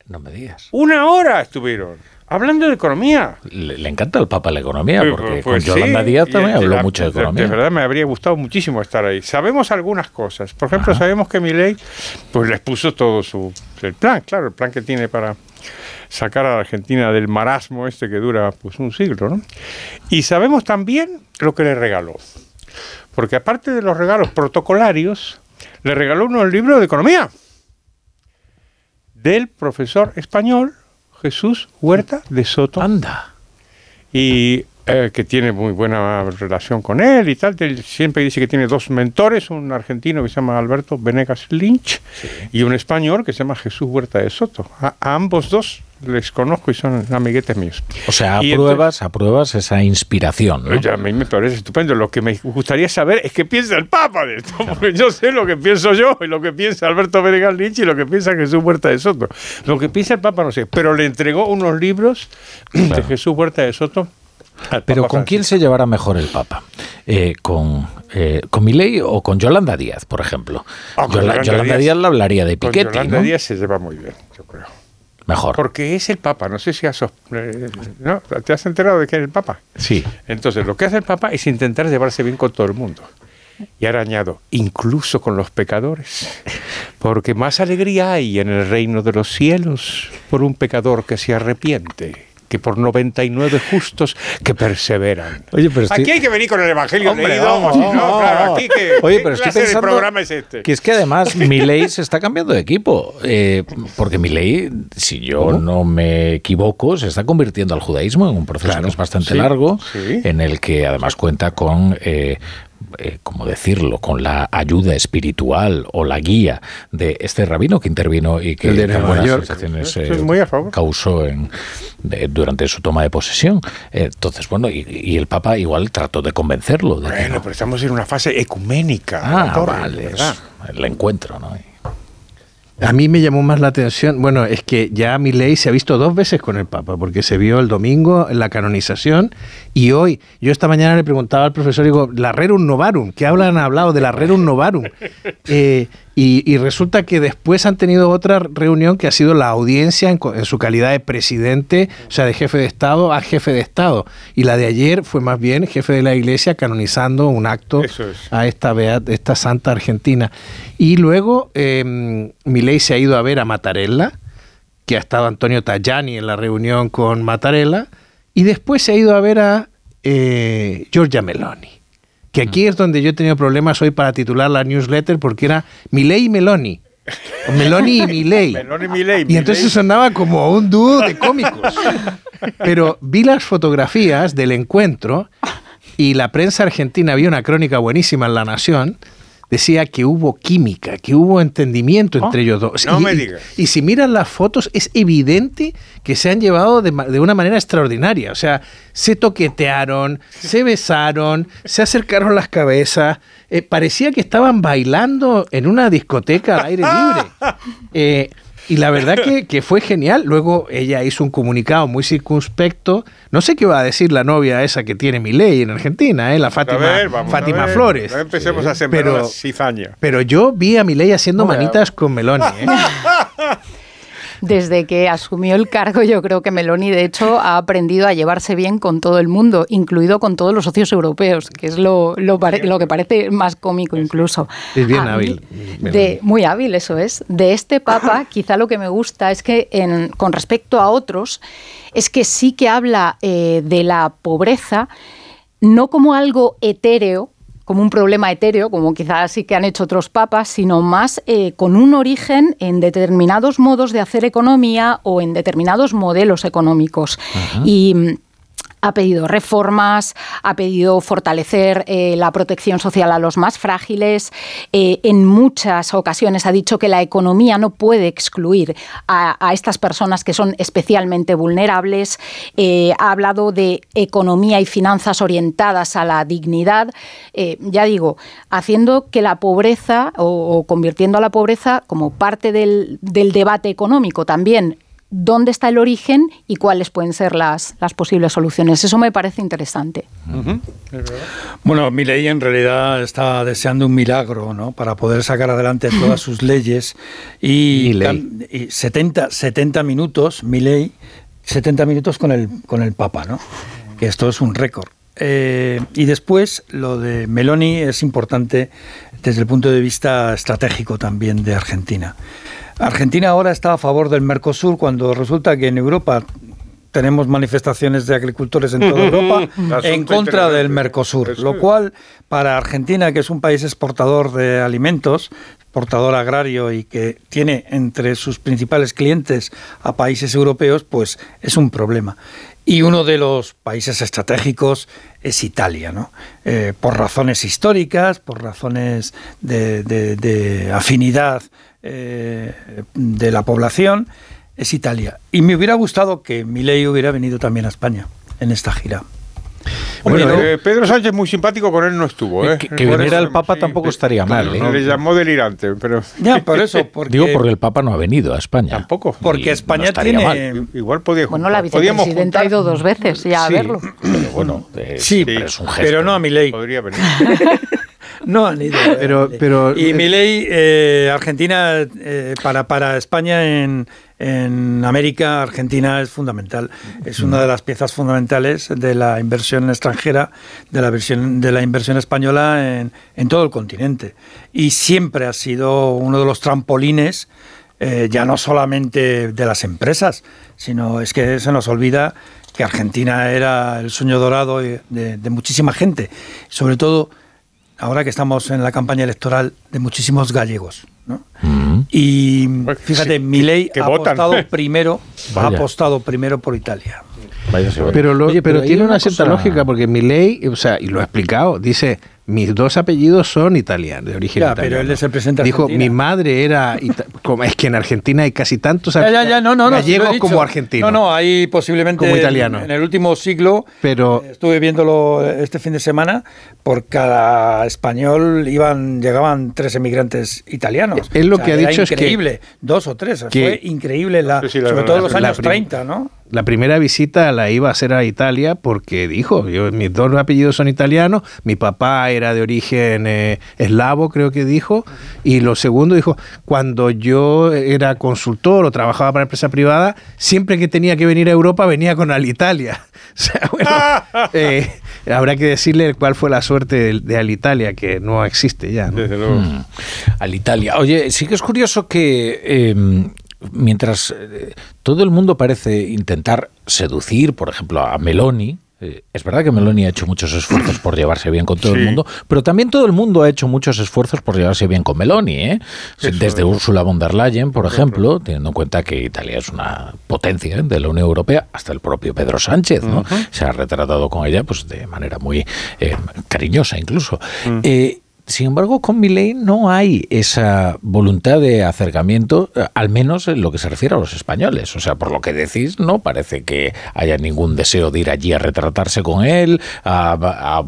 Speaker 2: No me digas.
Speaker 91: Una hora estuvieron hablando de economía.
Speaker 2: Le, le encanta al Papa la economía, porque
Speaker 91: pues
Speaker 2: con Yolanda
Speaker 91: sí,
Speaker 2: Díaz también
Speaker 91: de
Speaker 2: habló
Speaker 91: la-
Speaker 2: mucho de economía.
Speaker 91: De verdad me habría gustado muchísimo estar ahí. Sabemos algunas cosas. Por ejemplo, sabemos que Milei pues les puso todo su el plan, claro, el plan que tiene para sacar a la Argentina del marasmo este que dura pues un siglo, ¿no? Y sabemos también lo que le regaló. Porque aparte de los regalos protocolarios, le regaló unos libros de economía del profesor español Jesús Huerta de Soto.
Speaker 2: Anda.
Speaker 91: Y eh, que tiene muy buena relación con él y tal. Él siempre dice que tiene dos mentores, un argentino que se llama Alberto Venegas Lynch y un español que se llama Jesús Huerta de Soto. A, a ambos dos les conozco y son amiguetes míos.
Speaker 2: O sea, apruebas, apruebas esa inspiración, ¿no?
Speaker 91: Oye, a mí me parece estupendo. Lo que me gustaría saber es qué piensa el Papa de esto, porque yo sé lo que pienso yo, y lo que piensa Alberto Venegas Lynch y lo que piensa Jesús Huerta de Soto. Lo que piensa el Papa no sé, pero le entregó unos libros de Jesús Huerta de Soto. al
Speaker 2: Pero
Speaker 91: Papa
Speaker 2: ¿con quién se llevará mejor el Papa? Eh, ¿Con, eh, ¿Con Milei o con Yolanda Díaz, por ejemplo?
Speaker 91: Ah, con
Speaker 2: Yola- Yolanda, Díaz, le hablaría de
Speaker 91: Con
Speaker 2: Piketty,
Speaker 91: Yolanda
Speaker 2: ¿no?
Speaker 91: Díaz se lleva muy bien.
Speaker 2: Mejor.
Speaker 91: Porque es el Papa, no sé si has, eh, ¿no? ¿te has enterado de que es el Papa?
Speaker 2: Sí.
Speaker 91: Entonces, lo que hace el Papa es intentar llevarse bien con todo el mundo. Y ahora añado, incluso con los pecadores. Porque más alegría hay en el reino de los cielos por un pecador que se arrepiente que por 99 justos que perseveran.
Speaker 2: Oye, pero estoy-
Speaker 91: Aquí hay que venir con el Evangelio
Speaker 2: Hombre,
Speaker 91: leído,
Speaker 2: vamos,
Speaker 91: no, claro, aquí que,
Speaker 2: Oye,
Speaker 91: ¿qué
Speaker 2: pero estoy pensando
Speaker 91: programa es este?
Speaker 2: Que es que además Milei se está cambiando de equipo. eh, porque Milei, si yo no me equivoco, se está convirtiendo al judaísmo en un proceso que es bastante
Speaker 91: sí,
Speaker 2: largo,
Speaker 91: sí.
Speaker 2: en el que además cuenta con. eh, eh, ¿Cómo decirlo? Con la ayuda espiritual o la guía de este rabino que intervino y que
Speaker 93: de Nueva
Speaker 2: buenas
Speaker 93: York.
Speaker 2: sensaciones
Speaker 91: Eso
Speaker 2: eh,
Speaker 91: es muy a favor.
Speaker 2: causó en, de- durante su toma de posesión. Eh, entonces, bueno, y, y el Papa igual trató de convencerlo. De
Speaker 91: Bueno,
Speaker 2: no.
Speaker 91: pero estamos en una fase ecuménica.
Speaker 2: Ah,
Speaker 91: Torre,
Speaker 2: vale, es el encuentro, ¿no?
Speaker 93: A mí me llamó más la atención, bueno, es que ya Milei se ha visto dos veces con el Papa, porque se vio el domingo en la canonización y hoy, yo esta mañana le preguntaba al profesor, digo, la Rerum Novarum, ¿qué hablan, han hablado de la Rerum Novarum? Eh, y, y resulta que después han tenido otra reunión que ha sido la audiencia en, su calidad de presidente, o sea, de jefe de Estado a jefe de Estado. Y la de ayer fue más bien jefe de la iglesia canonizando un acto
Speaker 91: es.
Speaker 93: a esta, esta santa argentina. Y luego eh, Milei se ha ido a ver a Mattarella, que ha estado Antonio Tajani en la reunión con Mattarella, y después se ha ido a ver a eh, Giorgia Meloni. Que aquí es donde yo he tenido problemas hoy para titular la newsletter porque era Milei y Meloni. O Meloni y Milei.
Speaker 91: Meloni Milei,
Speaker 93: Y entonces sonaba como un dúo de cómicos. Pero vi las fotografías del encuentro y la prensa argentina había una crónica buenísima en La Nación. Decía que hubo química, que hubo entendimiento entre ellos dos.
Speaker 91: no
Speaker 93: y,
Speaker 91: me digas.
Speaker 93: y si miran las fotos, es evidente que se han llevado de, de una manera extraordinaria. O sea, se toquetearon, se besaron, se acercaron las cabezas. eh, parecía que estaban bailando en una discoteca al aire libre. Eh, y la verdad que, que fue genial. Luego ella hizo un comunicado muy circunspecto. No sé qué va a decir la novia esa que tiene mi ley en Argentina, ¿eh? la Fátima,
Speaker 91: a ver, vamos
Speaker 93: Fátima
Speaker 91: a ver.
Speaker 93: Flores.
Speaker 91: No empecemos a sembrar
Speaker 93: Pero-
Speaker 91: la cizaña.
Speaker 93: Pero yo vi a Milei haciendo manitas con Meloni. ¿eh?
Speaker 92: Desde que asumió el cargo, yo creo que Meloni, de hecho, ha aprendido a llevarse bien con todo el mundo, incluido con todos los socios europeos, que es lo, lo, que parece más cómico incluso.
Speaker 93: Es bien
Speaker 92: A mí,
Speaker 93: hábil.
Speaker 92: De, muy hábil, eso es. De este Papa, quizá lo que me gusta es que en- con respecto a otros, es que sí que habla eh, de la pobreza, no como algo etéreo, como un problema etéreo, como quizás sí que han hecho otros papas, sino más eh, con un origen en determinados modos de hacer economía o en determinados modelos económicos. Y mm, ha pedido reformas, ha pedido fortalecer eh, la protección social a los más frágiles. Eh, en muchas ocasiones ha dicho que la economía no puede excluir a, estas personas que son especialmente vulnerables. Eh, ha hablado de economía y finanzas orientadas a la dignidad. Ya digo, haciendo que la pobreza o, convirtiendo a la pobreza como parte del debate económico también dónde está el origen y cuáles pueden ser las, las posibles soluciones. Eso me parece interesante.
Speaker 51: Bueno, Milei en realidad está deseando un milagro, ¿no? Para poder sacar adelante todas sus leyes y, y 70, 70 minutos, Milei, 70 minutos con el con el Papa, ¿no? Que esto es un récord. Eh, y después lo de Meloni es importante desde el punto de vista estratégico también de Argentina. Argentina ahora está a favor del Mercosur cuando resulta que en Europa tenemos manifestaciones de agricultores en toda Europa en contra del. Mercosur, lo cual para Argentina, que es un país exportador de alimentos, exportador agrario y que tiene entre sus principales clientes a países europeos, pues es un problema. Y uno de los países estratégicos es Italia, ¿no? Eh, por razones históricas, por razones de, de- afinidad eh, de la población, es Italia. Y me hubiera gustado que Milei hubiera venido también a España en esta gira.
Speaker 91: Bueno, eh, Pedro Sánchez muy simpático con él no estuvo. ¿eh?
Speaker 2: Que, que viniera el Papa tampoco estaría mal. ¿eh?
Speaker 91: Le llamó delirante, pero...
Speaker 51: Ya, por eso, porque...
Speaker 2: Digo porque el Papa no ha venido a España.
Speaker 91: Tampoco.
Speaker 51: Porque España
Speaker 2: no
Speaker 51: tiene-
Speaker 2: mal.
Speaker 91: Igual podía
Speaker 92: Bueno, la
Speaker 91: podíamos
Speaker 92: vicepresidenta ha ido dos veces ya a verlo.
Speaker 2: Pero bueno, eh,
Speaker 51: Sí,
Speaker 2: pero es un gesto.
Speaker 51: pero no a.
Speaker 91: Podría venir.
Speaker 51: No han ido.
Speaker 93: Pero, pero
Speaker 51: Y Milei, eh, Argentina, eh, para, para España en, en América, Argentina es fundamental. Es una de las piezas fundamentales de la inversión extranjera, de la, versión, de la inversión española en, todo el continente. Y siempre ha sido uno de los trampolines, eh, ya no solamente de las empresas, sino es que se nos olvida que Argentina era el sueño dorado de, de muchísima gente. Sobre todo ahora que estamos en la campaña electoral de muchísimos gallegos. ¿No? Y fíjate,
Speaker 91: sí,
Speaker 51: Milei
Speaker 91: que
Speaker 51: ha
Speaker 91: votan.
Speaker 51: apostado primero, ha
Speaker 2: Vaya.
Speaker 51: apostado primero por Italia.
Speaker 2: Vaya si-
Speaker 93: Pero, lo-
Speaker 2: Oye,
Speaker 93: pero,
Speaker 2: hay
Speaker 93: tiene una, cierta
Speaker 2: cosa-
Speaker 93: lógica, porque mi ley, o sea, y lo ha explicado, dice, mis dos apellidos son italianos, de origen
Speaker 51: Ya,
Speaker 93: italiano.
Speaker 51: pero él es de
Speaker 93: Dijo,
Speaker 51: Argentina.
Speaker 93: mi madre era, como es que en Argentina hay casi tantos
Speaker 51: Ya, ya, ya, no, no, no,
Speaker 93: gallegos
Speaker 51: dicho.
Speaker 93: como argentinos.
Speaker 51: No, no, hay posiblemente
Speaker 93: Como italiano.
Speaker 51: En el último siglo,
Speaker 93: Pero
Speaker 51: eh, estuve viéndolo este fin de semana, por cada español iban llegaban tres emigrantes italianos.
Speaker 93: Él lo que ha dicho es que-
Speaker 51: increíble, dos o tres,
Speaker 93: que-
Speaker 51: fue increíble, la,
Speaker 91: Sí, sí, la
Speaker 51: sobre
Speaker 91: verdad,
Speaker 51: todo en los
Speaker 93: la
Speaker 51: años
Speaker 93: prim-
Speaker 51: 30, ¿no?
Speaker 93: La primera visita la iba a hacer a Italia porque dijo, yo, mis dos apellidos son italianos, mi papá era de origen eh, eslavo, creo que dijo, y lo segundo dijo, cuando yo era consultor o trabajaba para empresa privada, siempre que tenía que venir a Europa venía con Alitalia. O sea, bueno, eh, habrá que decirle cuál fue la suerte de, de Alitalia, que no existe ya. ¿no?
Speaker 91: Desde luego.
Speaker 2: Mm, al Italia. Oye, sí que es curioso que eh, mientras eh, todo el mundo parece intentar seducir, por ejemplo, a Meloni, eh, es verdad que Meloni ha hecho muchos esfuerzos por llevarse bien con todo el mundo, pero también todo el mundo ha hecho muchos esfuerzos por llevarse bien con Meloni. ¿eh? Desde
Speaker 91: es.
Speaker 2: Ursula von der Leyen, por ejemplo, teniendo en cuenta que Italia es una potencia ¿eh? de la Unión Europea, hasta el propio Pedro Sánchez ¿no? se ha retratado con ella pues de manera muy eh, cariñosa incluso. Eh, sin embargo, con Milei no hay esa voluntad de acercamiento, eh, al menos en lo que se refiere a los españoles. O sea, por lo que decís, no parece que haya ningún deseo de ir allí a retratarse con él. a- a-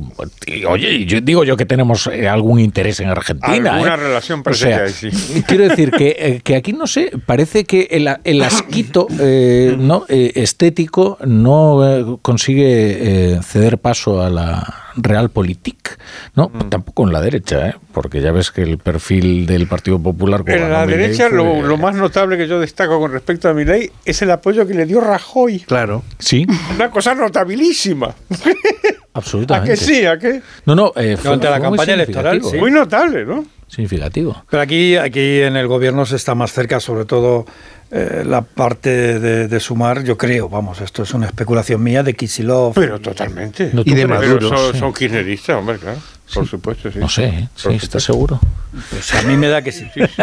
Speaker 2: y, oye, yo digo yo que tenemos eh, algún interés en Argentina.
Speaker 91: Alguna
Speaker 2: ¿eh?
Speaker 91: relación
Speaker 2: O sea,
Speaker 91: sí.
Speaker 2: Quiero decir que, que aquí no sé, parece que el, el asquito eh, no eh, estético no consigue ceder paso a la realpolitik, ¿no?
Speaker 91: Mm.
Speaker 2: Tampoco en la derecha, ¿eh? porque ya ves que el perfil del Partido Popular como
Speaker 91: En la
Speaker 2: Milei
Speaker 91: derecha,
Speaker 2: fue-
Speaker 91: lo, lo más notable que yo destaco con respecto a mi ley es el apoyo que le dio Rajoy.
Speaker 93: Claro.
Speaker 2: Sí,
Speaker 91: Una cosa notabilísima. ¿A
Speaker 2: absolutamente.
Speaker 91: que sí? ¿A qué?
Speaker 2: No, no, eh, fue,
Speaker 51: Durante la
Speaker 2: fue muy
Speaker 51: campaña electoral, sí.
Speaker 91: Muy notable, ¿no?
Speaker 2: Significativo.
Speaker 51: Pero aquí, aquí en el gobierno se está más cerca, sobre todo eh, la parte de, de sumar, yo creo, vamos, esto es una especulación mía, de Kisilov.
Speaker 91: Pero totalmente.
Speaker 2: No,
Speaker 93: Y de
Speaker 91: Pero
Speaker 93: Maduro,
Speaker 91: son,
Speaker 2: sí.
Speaker 91: son kirchneristas, hombre, claro. Por supuesto, sí.
Speaker 2: No sé, ¿eh? sí, ¿estás seguro?
Speaker 51: Pues a mí me da que sí.
Speaker 91: Sí, sí.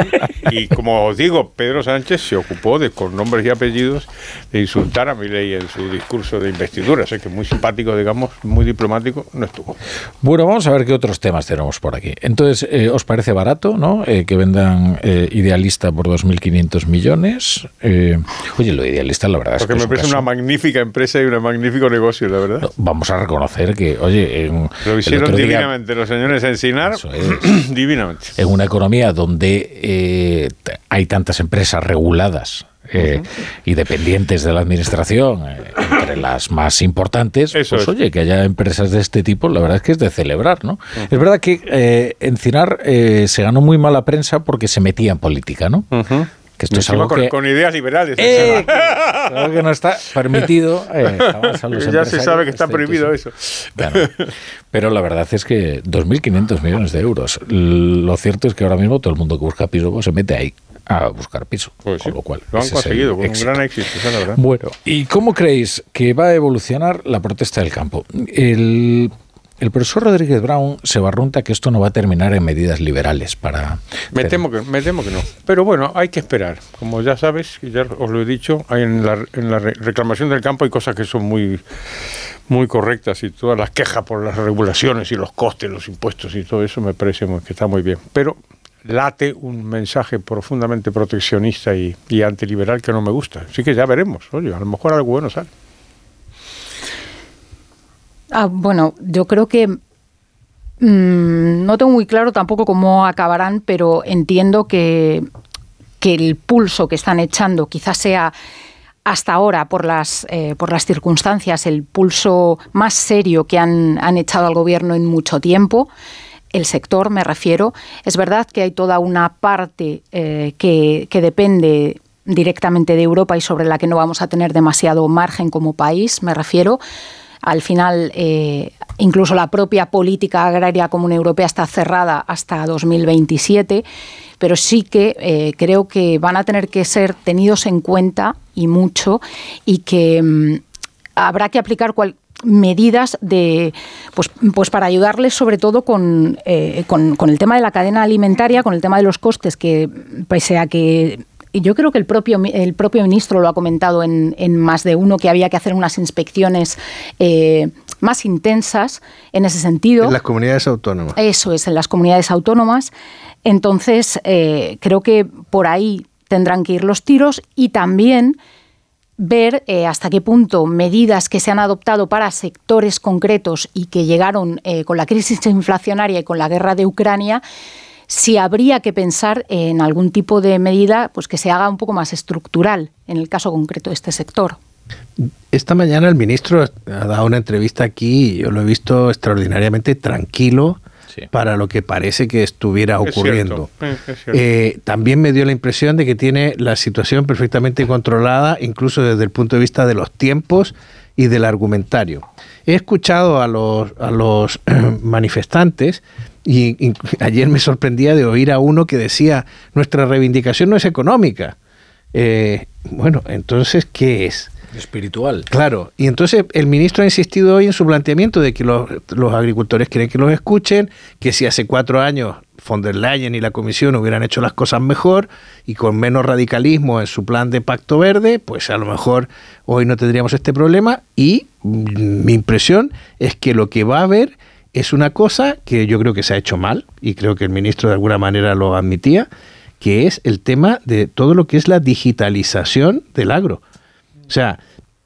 Speaker 91: Y como os digo, Pedro Sánchez se ocupó de, con nombres y apellidos, de insultar a Milei en su discurso de investidura. Sé que muy simpático, digamos, muy diplomático, no estuvo.
Speaker 2: Bueno, vamos a ver qué otros temas tenemos por aquí. Entonces, eh, ¿os parece barato, no? Eh, que vendan eh, Idealista por 2.500 millones. Eh, oye, lo de Idealista, la verdad
Speaker 91: Porque
Speaker 2: es que
Speaker 91: me
Speaker 2: es un
Speaker 91: parece una magnífica empresa y un magnífico negocio, la verdad.
Speaker 2: Vamos a reconocer que, oye, en,
Speaker 91: Lo hicieron
Speaker 2: otro
Speaker 91: divinamente los señores Encinar, divinamente.
Speaker 2: en una economía donde eh, hay tantas empresas reguladas eh, y dependientes de la administración, eh, entre las más importantes, pues
Speaker 91: es.
Speaker 2: oye, que haya empresas de este tipo, la verdad es que es de celebrar, ¿no? Es verdad que eh, Encinar eh, se ganó muy mala prensa porque se metía en política, ¿no? Que esto es algo
Speaker 91: con,
Speaker 2: que,
Speaker 91: con ideas liberales.
Speaker 2: Eh,
Speaker 91: Encinar.
Speaker 2: algo que no está permitido. eh,
Speaker 91: ya se sabe que está
Speaker 2: este,
Speaker 91: prohibido eso.
Speaker 2: Claro. Pero la verdad es que 2.500 millones de euros. Lo cierto es que ahora mismo todo el mundo que busca piso pues, se mete ahí a buscar piso. con lo cual,
Speaker 91: Lo han conseguido con
Speaker 2: éxito.
Speaker 91: un gran éxito, la verdad.
Speaker 2: Bueno, ¿y cómo creéis que va a evolucionar la protesta del campo? El, el profesor Rodríguez Brown se barrunta que esto no va a terminar en medidas liberales para...
Speaker 91: Me temo, que, me temo que no. Pero bueno, hay que esperar. Como ya sabes, y ya os lo he dicho, hay en, la, en la re- reclamación del campo hay cosas que son muy, muy correctas y todas las quejas por las regulaciones y los costes, los impuestos y todo eso me parece muy- que está muy bien. Pero late un mensaje profundamente proteccionista y, y antiliberal que no me gusta. Así que ya veremos. Oye, a lo mejor algo bueno sale.
Speaker 92: Ah, bueno, yo creo que mm, no tengo muy claro tampoco cómo acabarán, pero entiendo que, el pulso que están echando quizás sea hasta ahora, por las, eh, por las circunstancias, el pulso más serio que han, han echado al gobierno en mucho tiempo. El sector, me refiero. Es verdad que hay toda una parte eh, que, que depende directamente de Europa y sobre la que no vamos a tener demasiado margen como país, me refiero. Al final, eh, incluso la propia política agraria común europea está cerrada hasta 2027, pero sí que eh, creo que van a tener que ser tenidos en cuenta y mucho y que mm, habrá que aplicar cual- medidas de pues, pues para ayudarles sobre todo con, eh, con, con el tema de la cadena alimentaria, con el tema de los costes, que pese a que y yo creo que el propio, el propio ministro lo ha comentado en, en más de uno, que había que hacer unas inspecciones eh, más intensas en ese sentido.
Speaker 93: En las comunidades autónomas.
Speaker 92: Eso es, en las comunidades autónomas. Entonces, eh, creo que por ahí tendrán que ir los tiros y también ver eh, hasta qué punto medidas que se han adoptado para sectores concretos y que llegaron eh, con la crisis inflacionaria y con la guerra de Ucrania, si habría que pensar en algún tipo de medida pues que se haga un poco más estructural en el caso concreto de este sector.
Speaker 93: Esta mañana el ministro ha dado una entrevista aquí y yo lo he visto extraordinariamente tranquilo para lo que parece que estuviera
Speaker 91: Es
Speaker 93: ocurriendo.
Speaker 91: cierto, es cierto.
Speaker 93: Eh, también me dio la impresión de que tiene la situación perfectamente controlada, incluso desde el punto de vista de los tiempos y del argumentario. He escuchado a los, a los manifestantes y, y ayer me sorprendía de oír a uno que decía, nuestra reivindicación no es económica. Eh, bueno, entonces, ¿qué es?
Speaker 2: Espiritual.
Speaker 93: Claro, y entonces el ministro ha insistido hoy en su planteamiento de que los, los agricultores quieren que los escuchen, que si hace cuatro años von der Leyen y la comisión hubieran hecho las cosas mejor y con menos radicalismo en su plan de pacto verde, pues a lo mejor hoy no tendríamos este problema y mi impresión es que lo que va a haber es una cosa que yo creo que se ha hecho mal y creo que el ministro de alguna manera lo admitía, que es el tema de todo lo que es la digitalización del agro. O sea,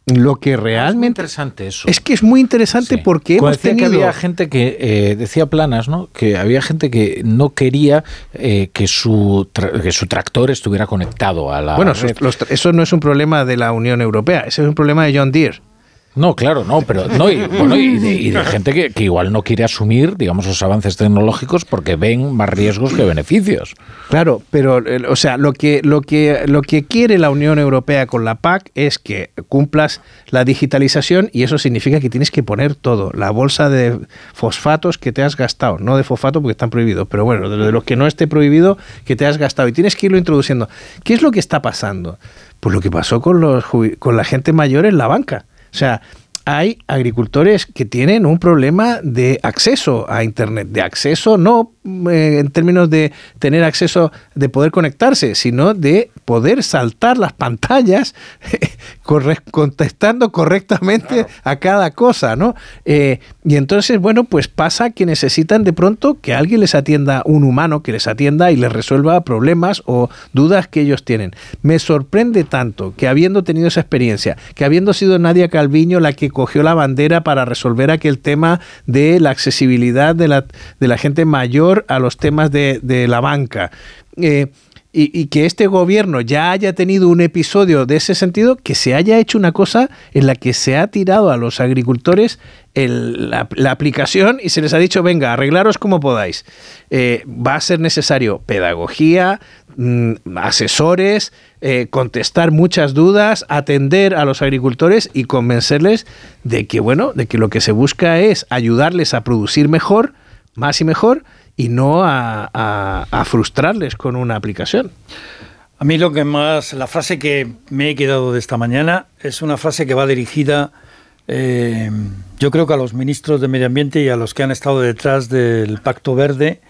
Speaker 93: lo que realmente...
Speaker 2: interesante eso.
Speaker 93: Es que es muy interesante porque hemos
Speaker 2: decía
Speaker 93: tenido...
Speaker 2: que había gente que eh, decía Planas, ¿no? Que había gente que no quería eh, que su tra- que su tractor estuviera conectado a la
Speaker 93: Bueno,
Speaker 2: red.
Speaker 93: los eso no es un problema de la Unión Europea, ese es un problema de John Deere.
Speaker 2: No, claro, no, pero no, y, bueno, y de, gente que, igual no quiere asumir, digamos, los avances tecnológicos porque ven más riesgos que beneficios.
Speaker 93: Claro, pero o sea, lo que lo que lo que quiere la Unión Europea con la PAC es que cumplas la digitalización y eso significa que tienes que poner todo, la bolsa de fosfatos que te has gastado, no de fosfato porque están prohibidos, pero bueno, de los que no esté prohibido que te has gastado y tienes que irlo introduciendo. ¿Qué es lo que está pasando? Pues lo que pasó con los con la gente mayor en la banca. O sea, hay agricultores que tienen un problema de acceso a Internet, de acceso no eh, en términos de tener acceso, de poder conectarse, sino de poder saltar las pantallas corre- contestando correctamente a cada cosa, ¿no? Eh, y entonces, bueno, pues pasa que necesitan de pronto que alguien les atienda, un humano que les atienda y les resuelva problemas o dudas que ellos tienen. Me sorprende tanto que habiendo tenido esa experiencia, que habiendo sido Nadia Calviño la que cogió la bandera para resolver aquel tema de la accesibilidad de la, de la gente mayor a los temas de, de la banca. eh, y, que este gobierno ya haya tenido un episodio de ese sentido, que se haya hecho una cosa en la que se ha tirado a los agricultores la, aplicación y se les ha dicho, venga, arreglaros como podáis. Eh, va a ser necesario pedagogía, asesores, eh, contestar muchas dudas, atender a los agricultores y convencerles de que, bueno, de que lo que se busca es ayudarles a producir mejor, más y mejor, y no a, a- a frustrarles con una aplicación.
Speaker 51: A mí lo que más, la frase que me he quedado de esta mañana es una frase que va dirigida, eh, yo creo que a los ministros de Medio Ambiente y a los que han estado detrás del Pacto Verde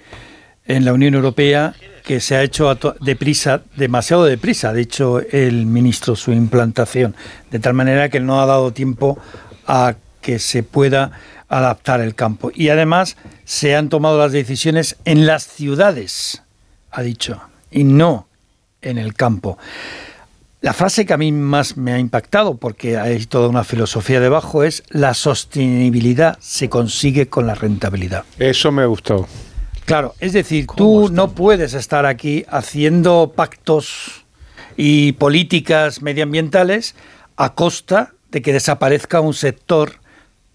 Speaker 51: en la Unión Europea, que se ha hecho deprisa, demasiado deprisa, ha dicho el ministro, su implantación, de tal manera que no ha dado tiempo a que se pueda adaptar el campo. Y además se han tomado las decisiones en las ciudades, ha dicho, y no en el campo. La frase que a mí más me ha impactado, porque hay toda una filosofía debajo, es la sostenibilidad se consigue con la rentabilidad.
Speaker 91: Eso me gustó.
Speaker 51: Claro, es decir, tú no puedes estar aquí haciendo pactos y políticas medioambientales a costa de que desaparezca un sector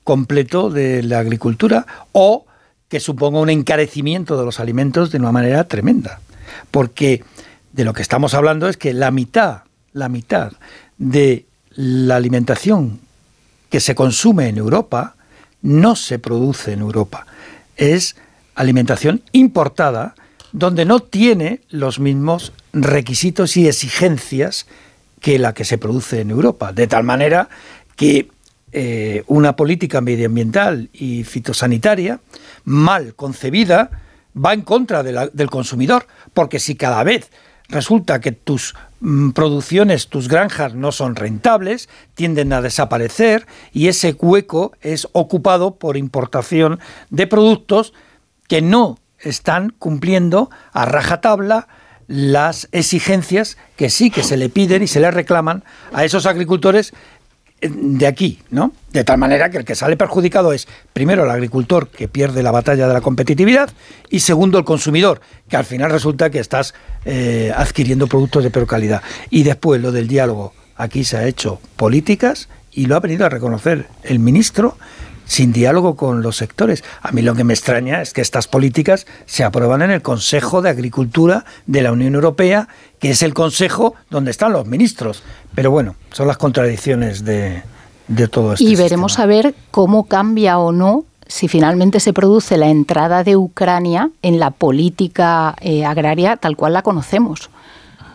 Speaker 51: completo de la agricultura o que suponga un encarecimiento de los alimentos de una manera tremenda. Porque de lo que estamos hablando es que la mitad, la mitad de la alimentación que se consume en Europa no se produce en Europa. Es alimentación importada donde no tiene los mismos requisitos y exigencias que la que se produce en Europa. De tal manera que eh, una política medioambiental y fitosanitaria mal concebida va en contra del consumidor, porque si cada vez resulta que tus mm, producciones, tus granjas no son rentables, tienden a desaparecer y ese hueco es ocupado por importación de productos que no están cumpliendo a rajatabla las exigencias que sí que se le piden y se le reclaman a esos agricultores eh, de aquí, ¿no? De tal manera que el que sale perjudicado es primero el agricultor que pierde la batalla de la competitividad y segundo el consumidor, que al final resulta que estás eh, adquiriendo productos de peor calidad. Y después lo del diálogo, aquí se ha hecho políticas y lo ha venido a reconocer el ministro sin diálogo con los sectores. A mí lo que me extraña es que estas políticas se aprueban en el Consejo de Agricultura de la Unión Europea, que es el consejo donde están los ministros. Pero bueno, son las contradicciones de, de todo esto.
Speaker 92: Y veremos a ver cómo cambia o no si finalmente se produce la entrada de Ucrania en la política eh, agraria tal cual la conocemos.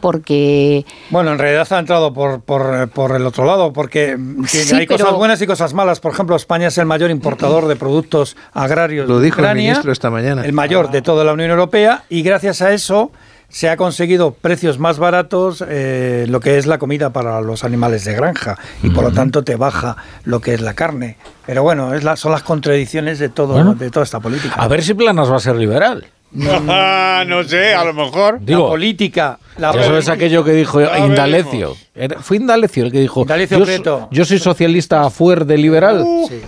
Speaker 92: Porque
Speaker 51: Bueno, en realidad ha entrado por, por, por el otro lado, porque mm, tiene-
Speaker 92: Sí,
Speaker 51: hay
Speaker 92: pero-
Speaker 51: cosas buenas y cosas malas. Por ejemplo, España es el mayor importador de productos agrarios
Speaker 93: Lo
Speaker 51: de
Speaker 93: dijo el ministro esta mañana.
Speaker 51: el mayor de toda la Unión Europea, y gracias a eso se ha conseguido precios más baratos eh, lo que es la comida para los animales de granja y por lo tanto te baja lo que es la carne. Pero bueno, es la, son las contradicciones de todo
Speaker 2: Bueno.
Speaker 51: de toda esta política.
Speaker 2: A ver si Planas va a ser liberal.
Speaker 91: No sé, a lo mejor.
Speaker 2: Digo,
Speaker 51: la política, la
Speaker 2: Ya sabes aquello que dijo
Speaker 91: Ya
Speaker 2: Indalecio. Era- Fue Indalecio el que dijo.
Speaker 51: Indalecio
Speaker 2: yo,
Speaker 51: Prieto.
Speaker 2: so- yo soy socialista a fuer de liberal.
Speaker 51: Sí.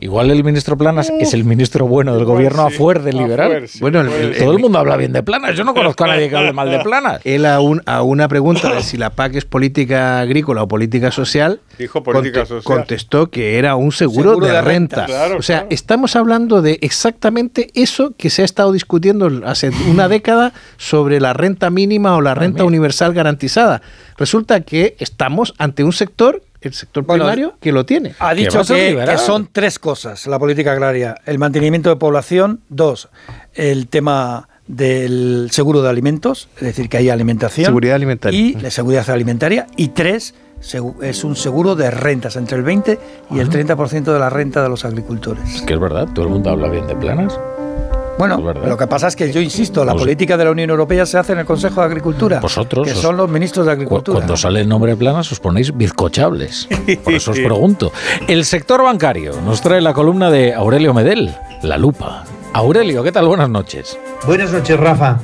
Speaker 2: Igual el ministro Planas es el ministro bueno del gobierno a fuer de liberal.
Speaker 93: Bueno, el- el-
Speaker 2: todo el mundo habla bien de Planas. Yo no conozco a nadie que hable mal de Planas.
Speaker 93: Él a, un- a una pregunta de si la PAC es política agrícola o política social,
Speaker 91: Dijo política social.
Speaker 93: contestó que era un seguro,
Speaker 51: Seguro
Speaker 93: de,
Speaker 51: de
Speaker 93: renta.
Speaker 51: renta.
Speaker 91: Claro,
Speaker 93: o sea,
Speaker 91: claro.
Speaker 93: estamos hablando de exactamente eso que se ha estado discutiendo hace una década sobre la renta mínima o la renta universal garantizada. Resulta que estamos ante un sector, el sector
Speaker 51: Bueno,
Speaker 93: primario, que lo tiene.
Speaker 51: Ha dicho que, son tres cosas la política agraria. El mantenimiento de población, dos, el tema del seguro de alimentos, es decir, que hay alimentación.
Speaker 93: Seguridad alimentaria.
Speaker 51: Y la seguridad alimentaria. Y tres, es un seguro de rentas, entre el 20 y el 30% de la renta de los agricultores.
Speaker 2: Es que es verdad, todo el mundo habla bien de planas.
Speaker 51: Bueno, lo que pasa es que yo insisto, la
Speaker 2: Pues-
Speaker 51: política de la Unión Europea se hace en el Consejo de Agricultura,
Speaker 2: Vosotros
Speaker 51: que
Speaker 2: os-
Speaker 51: son los ministros de
Speaker 2: Cu-
Speaker 51: Agricultura.
Speaker 2: Cuando sale el nombre planas os ponéis bizcochables. Por eso os pregunto. El sector bancario nos trae la columna de Aurelio Medel, La Lupa. Aurelio, ¿qué tal? Buenas noches.
Speaker 99: Buenas noches, Rafa.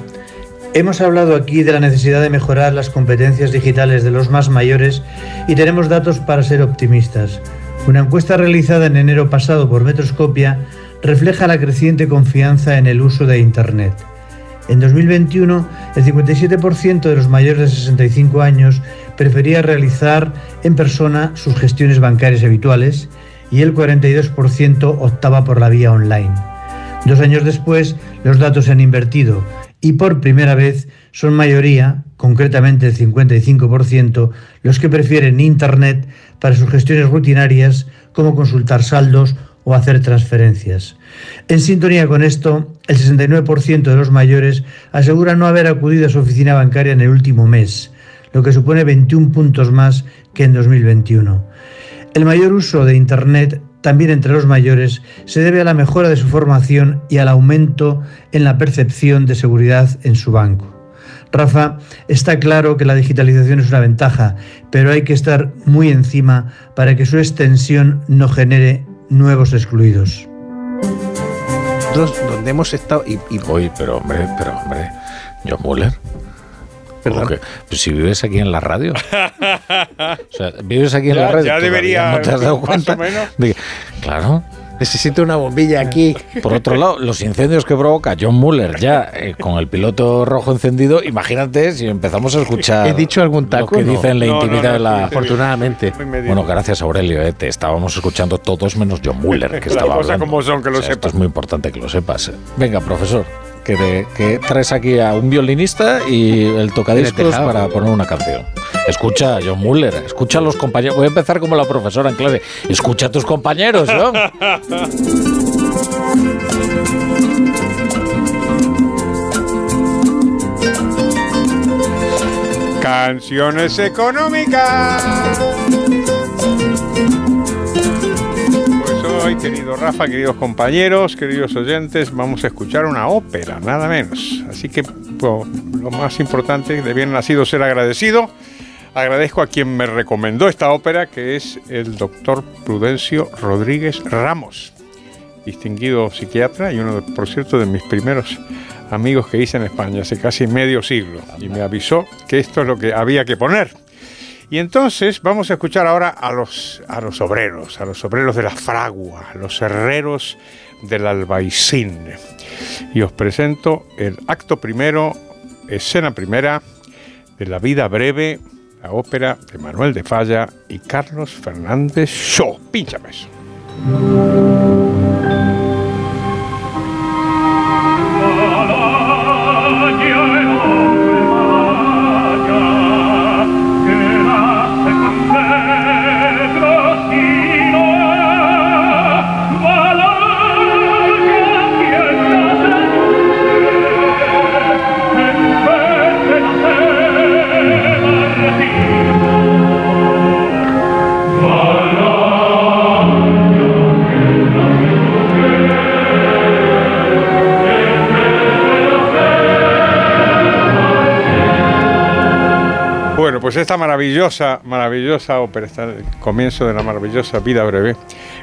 Speaker 99: Hemos hablado aquí de la necesidad de mejorar las competencias digitales de los más mayores y tenemos datos para ser optimistas. Una encuesta realizada en enero pasado por Metroscopia refleja la creciente confianza en el uso de Internet. En 2021, el 57% de los mayores de 65 años prefería realizar en persona sus gestiones bancarias habituales y el 42% optaba por la vía online. Dos años después, los datos se han invertido y por primera vez son mayoría, concretamente el 55%, los que prefieren Internet para sus gestiones rutinarias como consultar saldos o hacer transferencias. En sintonía con esto, el 69% de los mayores asegura no haber acudido a su oficina bancaria en el último mes, lo que supone 21 puntos más que en 2021. El mayor uso de Internet, también entre los mayores, se debe a la mejora de su formación y al aumento en la percepción de seguridad en su banco. Rafa, está claro que la digitalización es una ventaja, pero hay que estar muy encima para que su extensión no genere nuevos excluidos.
Speaker 93: Nosotros, donde hemos estado y, y
Speaker 2: Oye, pero hombre, pero hombre, John Muller.
Speaker 93: Perdón.
Speaker 2: ¿Cómo que? Pues si vives aquí en la radio. O sea, vives aquí en
Speaker 91: Ya-
Speaker 2: la radio.
Speaker 91: ya debería,
Speaker 2: ¿No te has dado
Speaker 91: más
Speaker 2: cuenta?
Speaker 91: o menos.
Speaker 2: de que- claro.
Speaker 93: Necesito una bombilla aquí.
Speaker 2: Por otro lado, los incendios que provoca John Muller ya eh, con el piloto rojo encendido, imagínate si empezamos a escuchar.
Speaker 93: ¿He dicho algún taco?
Speaker 2: Lo que
Speaker 93: No.
Speaker 2: dice en la
Speaker 93: No,
Speaker 2: intimidad
Speaker 93: no,
Speaker 2: de la.
Speaker 93: Afortunadamente.
Speaker 2: Bueno, gracias Aurelio, eh, te estábamos escuchando todos menos John Muller, que
Speaker 91: Las
Speaker 2: estaba
Speaker 91: cosas
Speaker 2: hablando.
Speaker 91: como son, que lo
Speaker 2: O sea, Esto es muy importante que lo sepas. Venga, profesor, que, traes aquí a un violinista y el tocadiscos para poner una canción. Escucha, John Muller, escucha a los compañeros. Voy a empezar como la profesora en clase. Escucha a tus compañeros, John.
Speaker 91: Canciones económicas. Hoy, querido Rafa, queridos compañeros, queridos oyentes, vamos a escuchar una ópera, nada menos. Así que lo más importante de bien nacido ser agradecido. Agradezco a quien me recomendó esta ópera, que es el doctor Prudencio Rodríguez Ramos, distinguido psiquiatra y uno, por cierto, de mis primeros amigos que hice en España hace casi medio siglo. Y me avisó que esto es lo que había que poner. Y entonces vamos a escuchar ahora a los, a los obreros, a los obreros de la fragua, los herreros del albaicín. Y os presento el acto primero, escena primera de La vida breve, la ópera de Manuel de Falla y Carlos Fernández Shaw. Pínchame eso. Pues esta maravillosa, maravillosa ópera, está el comienzo de la maravillosa vida breve,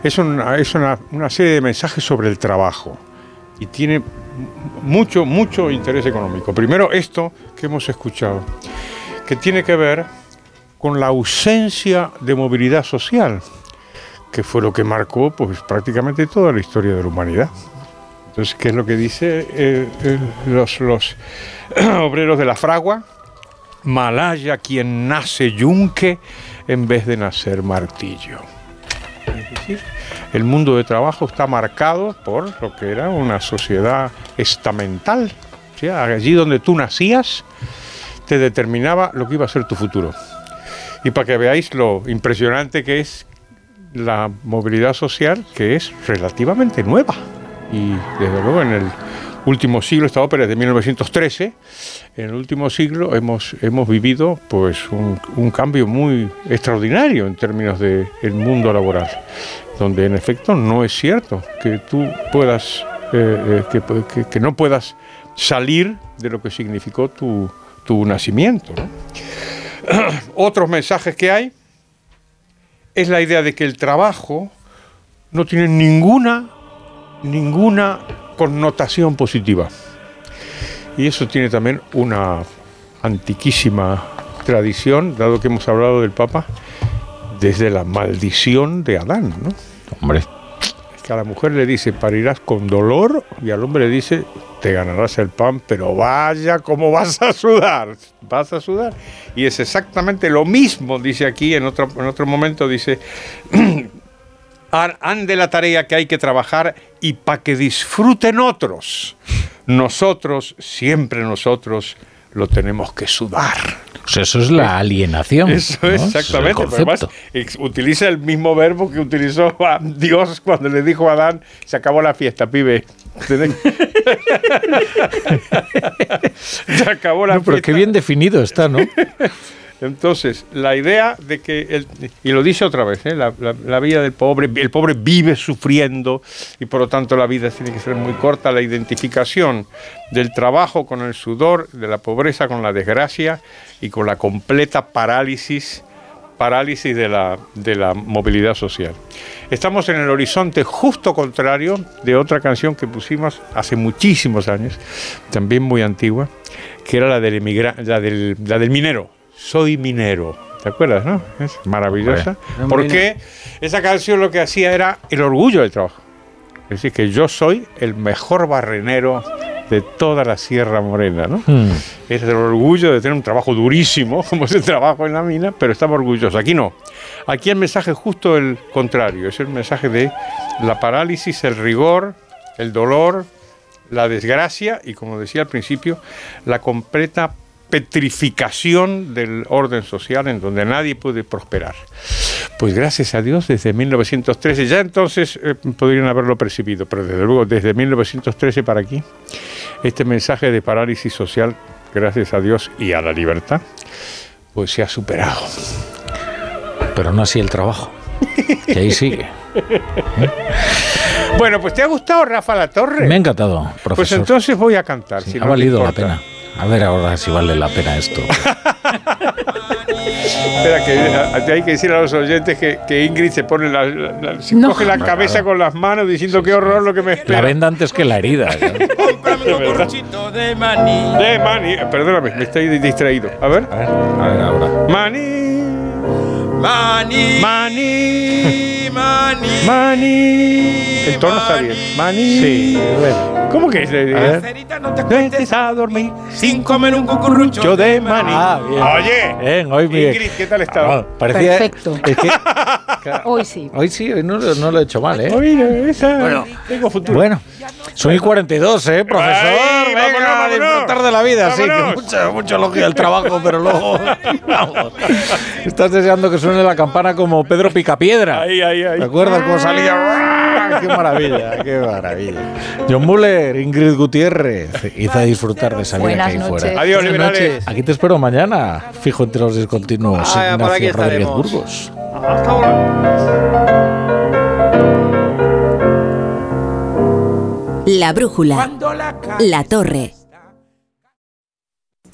Speaker 91: es, una, es una, una serie de mensajes sobre el trabajo y tiene mucho, mucho interés económico. Primero, esto que hemos escuchado, que tiene que ver con la ausencia de movilidad social, que fue lo que marcó pues, prácticamente toda la historia de la humanidad. Entonces, ¿qué es lo que dice eh, eh, los, los obreros de la fragua? Malaya quien nace yunque en vez de nacer martillo. El mundo de trabajo está marcado por lo que era una sociedad estamental. ¿sí? Allí donde tú nacías te determinaba lo que iba a ser tu futuro. Y para que veáis lo impresionante que es la movilidad social, que es relativamente nueva. Y desde luego en el último siglo, esta ópera es de 1913, en el último siglo hemos, hemos vivido pues un, cambio muy extraordinario en términos del mundo laboral, donde en efecto no es cierto que tú puedas, eh, eh, que, no puedas salir de lo que significó tu, tu nacimiento. Otros mensajes que hay es la idea de que el trabajo no tiene ninguna, ninguna connotación positiva. Y eso tiene también una antiquísima tradición, dado que hemos hablado del Papa, desde la maldición de Adán, ¿no?
Speaker 2: Hombre.
Speaker 91: Es que a la mujer le dice, parirás con dolor, y al hombre le dice, te ganarás el pan, pero vaya como vas a sudar, vas a sudar. Y es exactamente lo mismo, dice aquí, en otro, en otro momento dice, "Han- han de la tarea que hay que trabajar y para que disfruten otros. Nosotros, siempre nosotros, lo tenemos que sudar.
Speaker 2: Sea, eso es la alienación.
Speaker 91: Eso
Speaker 2: ¿no?
Speaker 91: es exactamente.
Speaker 2: el
Speaker 91: pero además, utiliza el mismo verbo que utilizó a Dios cuando le dijo a Adán, se acabó la fiesta, pibe. Se acabó la
Speaker 2: No, pero
Speaker 91: fiesta.
Speaker 2: qué bien definido está, ¿no?
Speaker 91: Entonces, la idea de que, el- y lo dice otra vez, ¿eh? la, vida del pobre, el pobre vive sufriendo y por lo tanto la vida tiene que ser muy corta, la identificación del trabajo con el sudor, de la pobreza con la desgracia y con la completa parálisis, parálisis de la, de la movilidad social. Estamos en el horizonte justo contrario de otra canción que pusimos hace muchísimos años, también muy antigua, que era la del, la la del minero. Soy minero. ¿Te acuerdas, no? Es maravillosa. Porque esa canción lo que hacía era el orgullo del trabajo. Es decir, que yo soy el mejor barrenero de toda la Sierra Morena, ¿no?
Speaker 2: Hmm.
Speaker 91: Es el orgullo de tener un trabajo durísimo, como es el trabajo en la mina, pero estamos orgullosos. Aquí no. Aquí el mensaje es justo el contrario. Es el mensaje de la parálisis, el rigor, el dolor, la desgracia y, como decía al principio, la completa petrificación del orden social en donde nadie puede prosperar. Pues gracias a Dios, desde 1913, ya entonces eh, podrían haberlo percibido, pero desde luego desde 1913 para aquí, este mensaje de parálisis social, gracias a Dios y a la libertad, pues se ha superado.
Speaker 2: Pero no así el trabajo. Que ahí sigue.
Speaker 91: Bueno, pues ¿te ha gustado Rafa La Torre?
Speaker 2: Me ha encantado, profesor.
Speaker 91: Pues entonces voy a cantar. si
Speaker 2: ha
Speaker 91: no
Speaker 2: valido la pena. A ver ahora si vale la pena esto.
Speaker 91: Espera, que a- hay que decir a los oyentes que, que Ingrid se pone la, la- la- se
Speaker 2: No.
Speaker 91: coge la cabeza
Speaker 2: claro.
Speaker 91: con las manos diciendo qué horror lo que me espera.
Speaker 2: La venda antes que la herida. ¿eh?
Speaker 91: De
Speaker 100: maní.
Speaker 91: De maní. Perdóname, me estoy distraído. A ver.
Speaker 2: A ver ahora.
Speaker 91: Maní.
Speaker 100: Maní.
Speaker 91: Maní.
Speaker 100: Maní.
Speaker 91: Maní. El tono está bien. Maní.
Speaker 2: Sí.
Speaker 91: ¿Cómo que es?
Speaker 2: A ver.
Speaker 100: Cerita, no te
Speaker 91: a dormir
Speaker 100: sin comer un cucurrucho
Speaker 91: yo de maní.
Speaker 2: Ah, bien.
Speaker 91: Oye.
Speaker 2: Bien, hoy bien.
Speaker 91: Ingrid, ¿qué tal estaba?
Speaker 2: Ah, parecía,
Speaker 92: Perfecto.
Speaker 2: Es que
Speaker 92: Hoy sí.
Speaker 2: hoy sí, hoy no, no lo he hecho mal, ¿eh?
Speaker 91: Oye, esa.
Speaker 100: Bueno.
Speaker 91: Tengo futuro.
Speaker 2: Bueno, son y 42, ¿eh, profesor?
Speaker 91: Ay,
Speaker 2: Venga. Disfrutar de la vida, sí, que
Speaker 91: Vámonos.
Speaker 2: mucho, mucho elogio al trabajo, pero luego... vamos. Estás deseando que suene la campana como Pedro Picapiedra.
Speaker 91: Ahí, ahí, ahí.
Speaker 2: ¿Te acuerdas cómo salía? ¡Qué maravilla! ¡Qué maravilla! John Muller, Ingrid Gutiérrez, hizo a disfrutar de esa vida que hay
Speaker 92: noches.
Speaker 2: fuera.
Speaker 91: Adiós,
Speaker 51: Buenas
Speaker 91: liberales.
Speaker 51: noches.
Speaker 2: Aquí te espero mañana, fijo entre los discontinuos.
Speaker 51: Ah,
Speaker 2: Ignacio Rodríguez
Speaker 51: estaremos.
Speaker 2: Burgos.
Speaker 51: Hasta ahora.
Speaker 101: La brújula.
Speaker 100: La
Speaker 101: torre.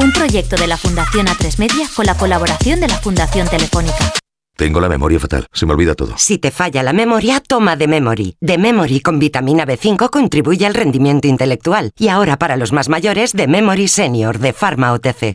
Speaker 1: Un proyecto de la Fundación A3 Media con la colaboración de la Fundación Telefónica.
Speaker 102: Tengo la memoria fatal, se me olvida todo.
Speaker 103: Si te falla la memoria, toma de Memory. De Memory con vitamina B5 contribuye al rendimiento intelectual. Y ahora para los más mayores, de Memory Senior de Pharma OTC.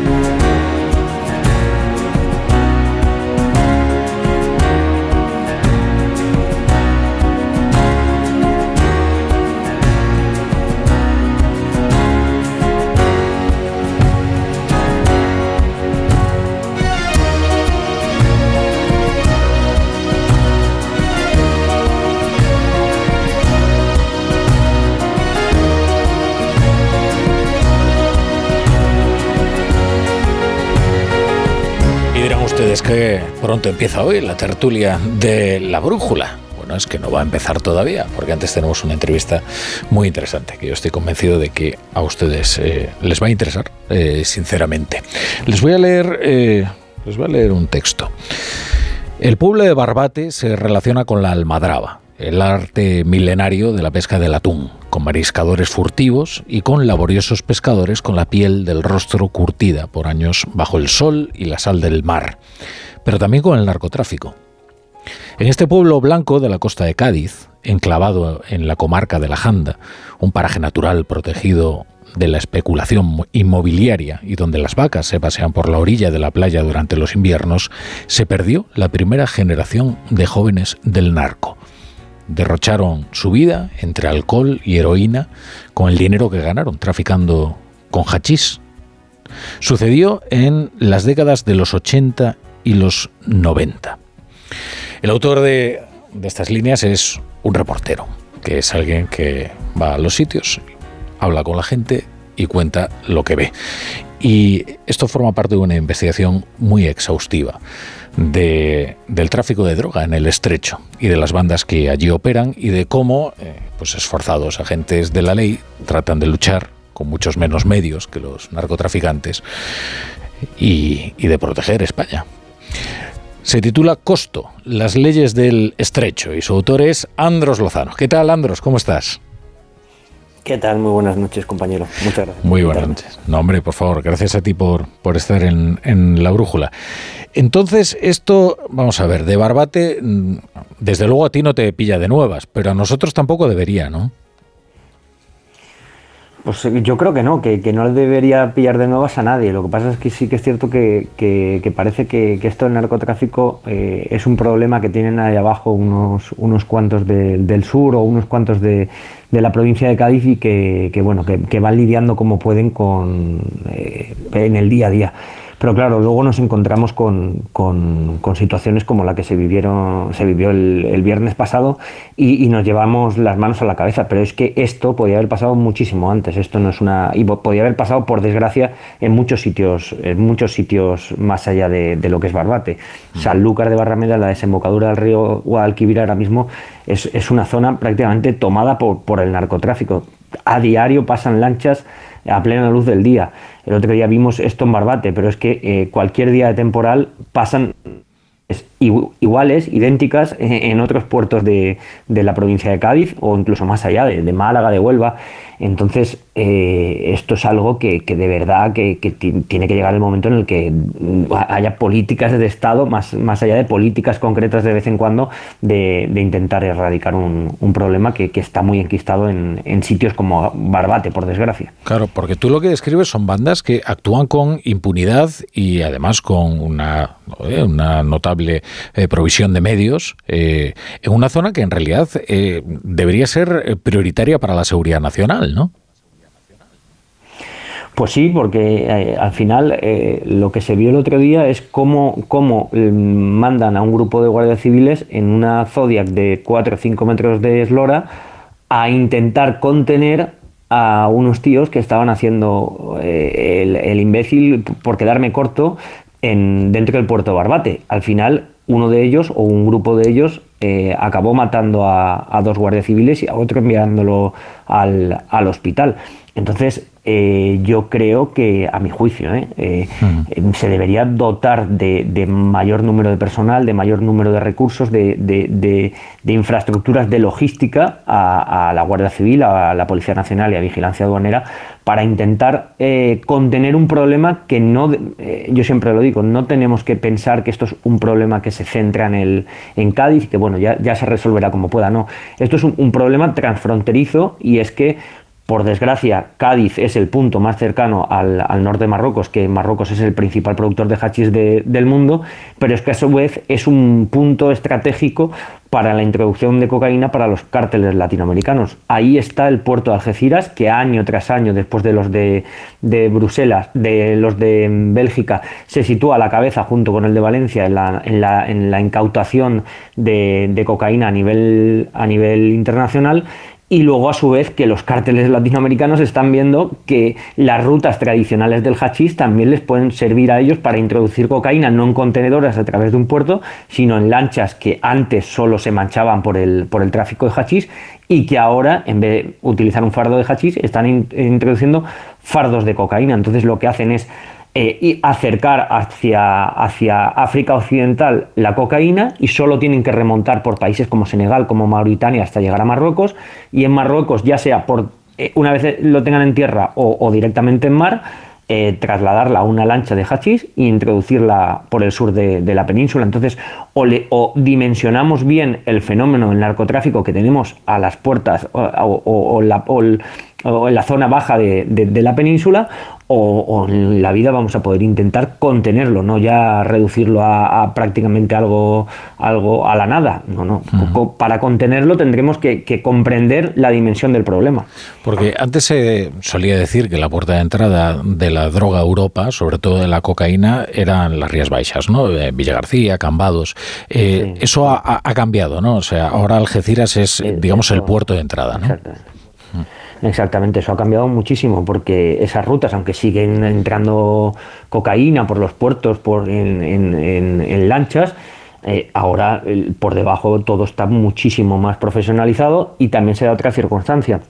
Speaker 2: Pronto empieza hoy la tertulia de la brújula. Bueno, es que no va a empezar todavía, porque antes tenemos una entrevista muy interesante, que yo estoy convencido de que a ustedes eh, les va a interesar, eh, sinceramente. Les voy a leer, eh, les voy a leer un texto. El pueblo de Barbate se relaciona con la almadraba, el arte milenario de la pesca del atún, con mariscadores furtivos y con laboriosos pescadores con la piel del rostro curtida por años bajo el sol y la sal del mar, pero también con el narcotráfico. En este pueblo blanco de la costa de Cádiz, enclavado en la comarca de la Janda, un paraje natural protegido de la especulación inmobiliaria y donde las vacas se pasean por la orilla de la playa durante los inviernos, se perdió la primera generación de jóvenes del narco. Derrocharon su vida entre alcohol y heroína con el dinero que ganaron traficando con hachís. Sucedió en las décadas de los 80 y los 90. El autor de, de estas líneas es un reportero, que es alguien que va a los sitios, habla con la gente y cuenta lo que ve. Y esto forma parte de una investigación muy exhaustiva de, del tráfico de droga en el estrecho y de las bandas que allí operan y de cómo eh, pues esforzados agentes de la ley tratan de luchar con muchos menos medios que los narcotraficantes y de proteger España. Se titula Costo, las leyes del estrecho y su autor es Andros Lozano. ¿Qué tal, Andros? ¿Cómo estás?
Speaker 104: ¿Qué tal? Muy buenas noches, compañero. Muchas gracias.
Speaker 2: Muy buenas noches. No, hombre, por favor, gracias a ti por, por estar en, en, la brújula. Entonces, esto, vamos a ver, de Barbate, desde luego a ti no te pilla de nuevas, pero a nosotros tampoco debería, ¿no?
Speaker 104: Pues yo creo que no, que, que, no debería pillar de nuevas a nadie. Lo que pasa es que sí que es cierto que, que, parece que, esto del narcotráfico eh, es un problema que tienen ahí abajo unos, unos cuantos de, del sur o unos cuantos de, de, la provincia de Cádiz y que, bueno, que, van lidiando como pueden con, eh, en el día a día. Pero claro, luego nos encontramos con, con, situaciones como la que se, vivieron, se vivió el, el viernes pasado y, nos llevamos las manos a la cabeza. Pero es que esto podía haber pasado muchísimo antes. Esto no es una. y podía haber pasado, por desgracia, en muchos sitios, en muchos sitios más allá de, lo que es Barbate. Sanlúcar de Barrameda, la desembocadura del río Guadalquivir ahora mismo, es, es una zona prácticamente tomada por, por el narcotráfico. A diario pasan lanchas a plena luz del día. El otro día vimos esto en Barbate, pero es que eh, cualquier día de temporal pasan iguales, idénticas en otros puertos de, de, la provincia de Cádiz o incluso más allá, de, de Málaga, de Huelva. Entonces, eh, esto es algo que, que de verdad que, tiene que llegar el momento en el que haya políticas de Estado, más, más allá de políticas concretas de vez en cuando, de, de intentar erradicar un, problema que, está muy enquistado en, en, sitios como Barbate, por desgracia.
Speaker 2: Claro, porque tú lo que describes son bandas que actúan con impunidad y además con una, una notable eh, provisión de medios eh, en una zona que en realidad eh, debería ser prioritaria para la seguridad nacional,
Speaker 104: Pues sí, porque eh, al final eh, lo que se vio el otro día es cómo, cómo eh, mandan a un grupo de guardias civiles en una Zodiac de 4 o 5 metros de eslora a intentar contener a unos tíos que estaban haciendo eh, el, imbécil por quedarme corto en, dentro del puerto Barbate. Al final, uno de ellos o un grupo de ellos eh, acabó matando a, dos guardias civiles y a otro enviándolo al hospital. Entonces, eh, yo creo que, a mi juicio, eh, eh, eh, se debería dotar de, de mayor número de personal, de mayor número de recursos, de, de- de- infraestructuras de logística a, a la Guardia Civil, a la Policía Nacional y a Vigilancia Aduanera para intentar contener un problema que no, yo siempre lo digo, no tenemos que pensar que esto es un problema que se centra en, el, en Cádiz, que bueno, ya, ya se resolverá como pueda, no. Esto es un, un problema transfronterizo y es que por desgracia, Cádiz es el punto más cercano al, al norte de Marruecos, que Marruecos es el principal productor de hachís de- del mundo, pero es que a su vez es un punto estratégico para la introducción de cocaína para los cárteles latinoamericanos. Ahí está el puerto de Algeciras, que año tras año, después de los de, de Bruselas, de los de Bélgica, se sitúa a la cabeza junto con el de Valencia en la, en la- en la incautación de, de cocaína a nivel, a nivel internacional y luego a su vez que los cárteles latinoamericanos están viendo que las rutas tradicionales del hachís también les pueden servir a ellos para introducir cocaína no en contenedores a través de un puerto, sino en lanchas que antes solo se manchaban por el, por el tráfico de hachís y que ahora en vez de utilizar un fardo de hachís están in- introduciendo fardos de cocaína. Entonces lo que hacen es eh, y acercar hacia, hacia África Occidental la cocaína y solo tienen que remontar por países como Senegal, como Mauritania hasta llegar a Marruecos y en Marruecos ya sea por eh, una vez lo tengan en tierra o, directamente en mar eh, trasladarla a una lancha de hachís e introducirla por el sur de, la península. Entonces, o, le- o dimensionamos bien el fenómeno del narcotráfico que tenemos a las puertas o, la- el- o en la zona baja de, de- de la península, o, o en la vida vamos a poder intentar contenerlo, no ya reducirlo a, a prácticamente algo, algo a la nada. No, no. Co- Para contenerlo tendremos que, que comprender la dimensión del problema.
Speaker 2: Porque antes se solía decir que la puerta de entrada de la droga a Europa, sobre todo de la cocaína, eran las Rías Baixas, ¿no? Eh, Villa García, Cambados. Eh, Eso ha, cambiado, ¿no? O sea, ahora Algeciras es, digamos, el puerto de entrada, ¿no?
Speaker 104: Exactamente, eso ha cambiado muchísimo porque esas rutas, aunque siguen entrando cocaína por los puertos, por en, lanchas, eh, ahora por debajo todo está muchísimo más profesionalizado y también se da otra circunstancia.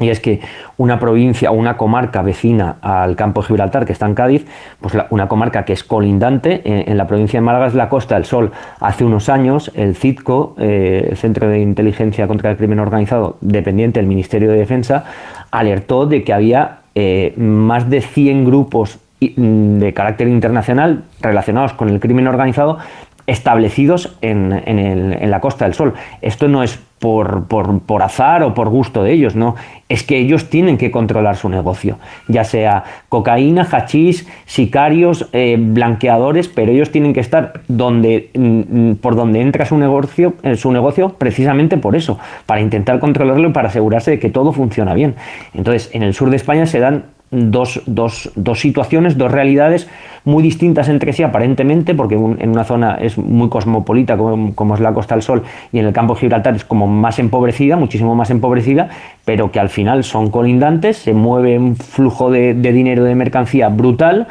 Speaker 104: Y es que una provincia o una comarca vecina al campo de Gibraltar, que está en Cádiz, pues la- una comarca que es colindante en, la provincia de Málaga es la Costa del Sol. Hace unos años el CITCO, eh, el Centro de Inteligencia contra el Crimen Organizado, dependiente del Ministerio de Defensa, alertó de que había eh, más de 100 grupos mm, de carácter internacional relacionados con el crimen organizado establecidos en, en el- en la Costa del Sol. Esto no es por, por- por azar o por gusto de ellos, no. Es que ellos tienen que controlar su negocio, ya sea cocaína, hachís, sicarios, eh, blanqueadores, pero ellos tienen que estar donde, mm, mm, por donde entra su negocio, eh, su negocio precisamente por eso, para intentar controlarlo y para asegurarse de que todo funciona bien. Entonces, en el sur de España se dan dos, dos- dos situaciones, dos realidades muy distintas entre sí aparentemente, porque en una zona es muy cosmopolita como, como es la Costa del Sol y en el campo de Gibraltar es como más empobrecida, muchísimo más empobrecida, pero que al final son colindantes, se mueve un flujo de, de dinero de mercancía brutal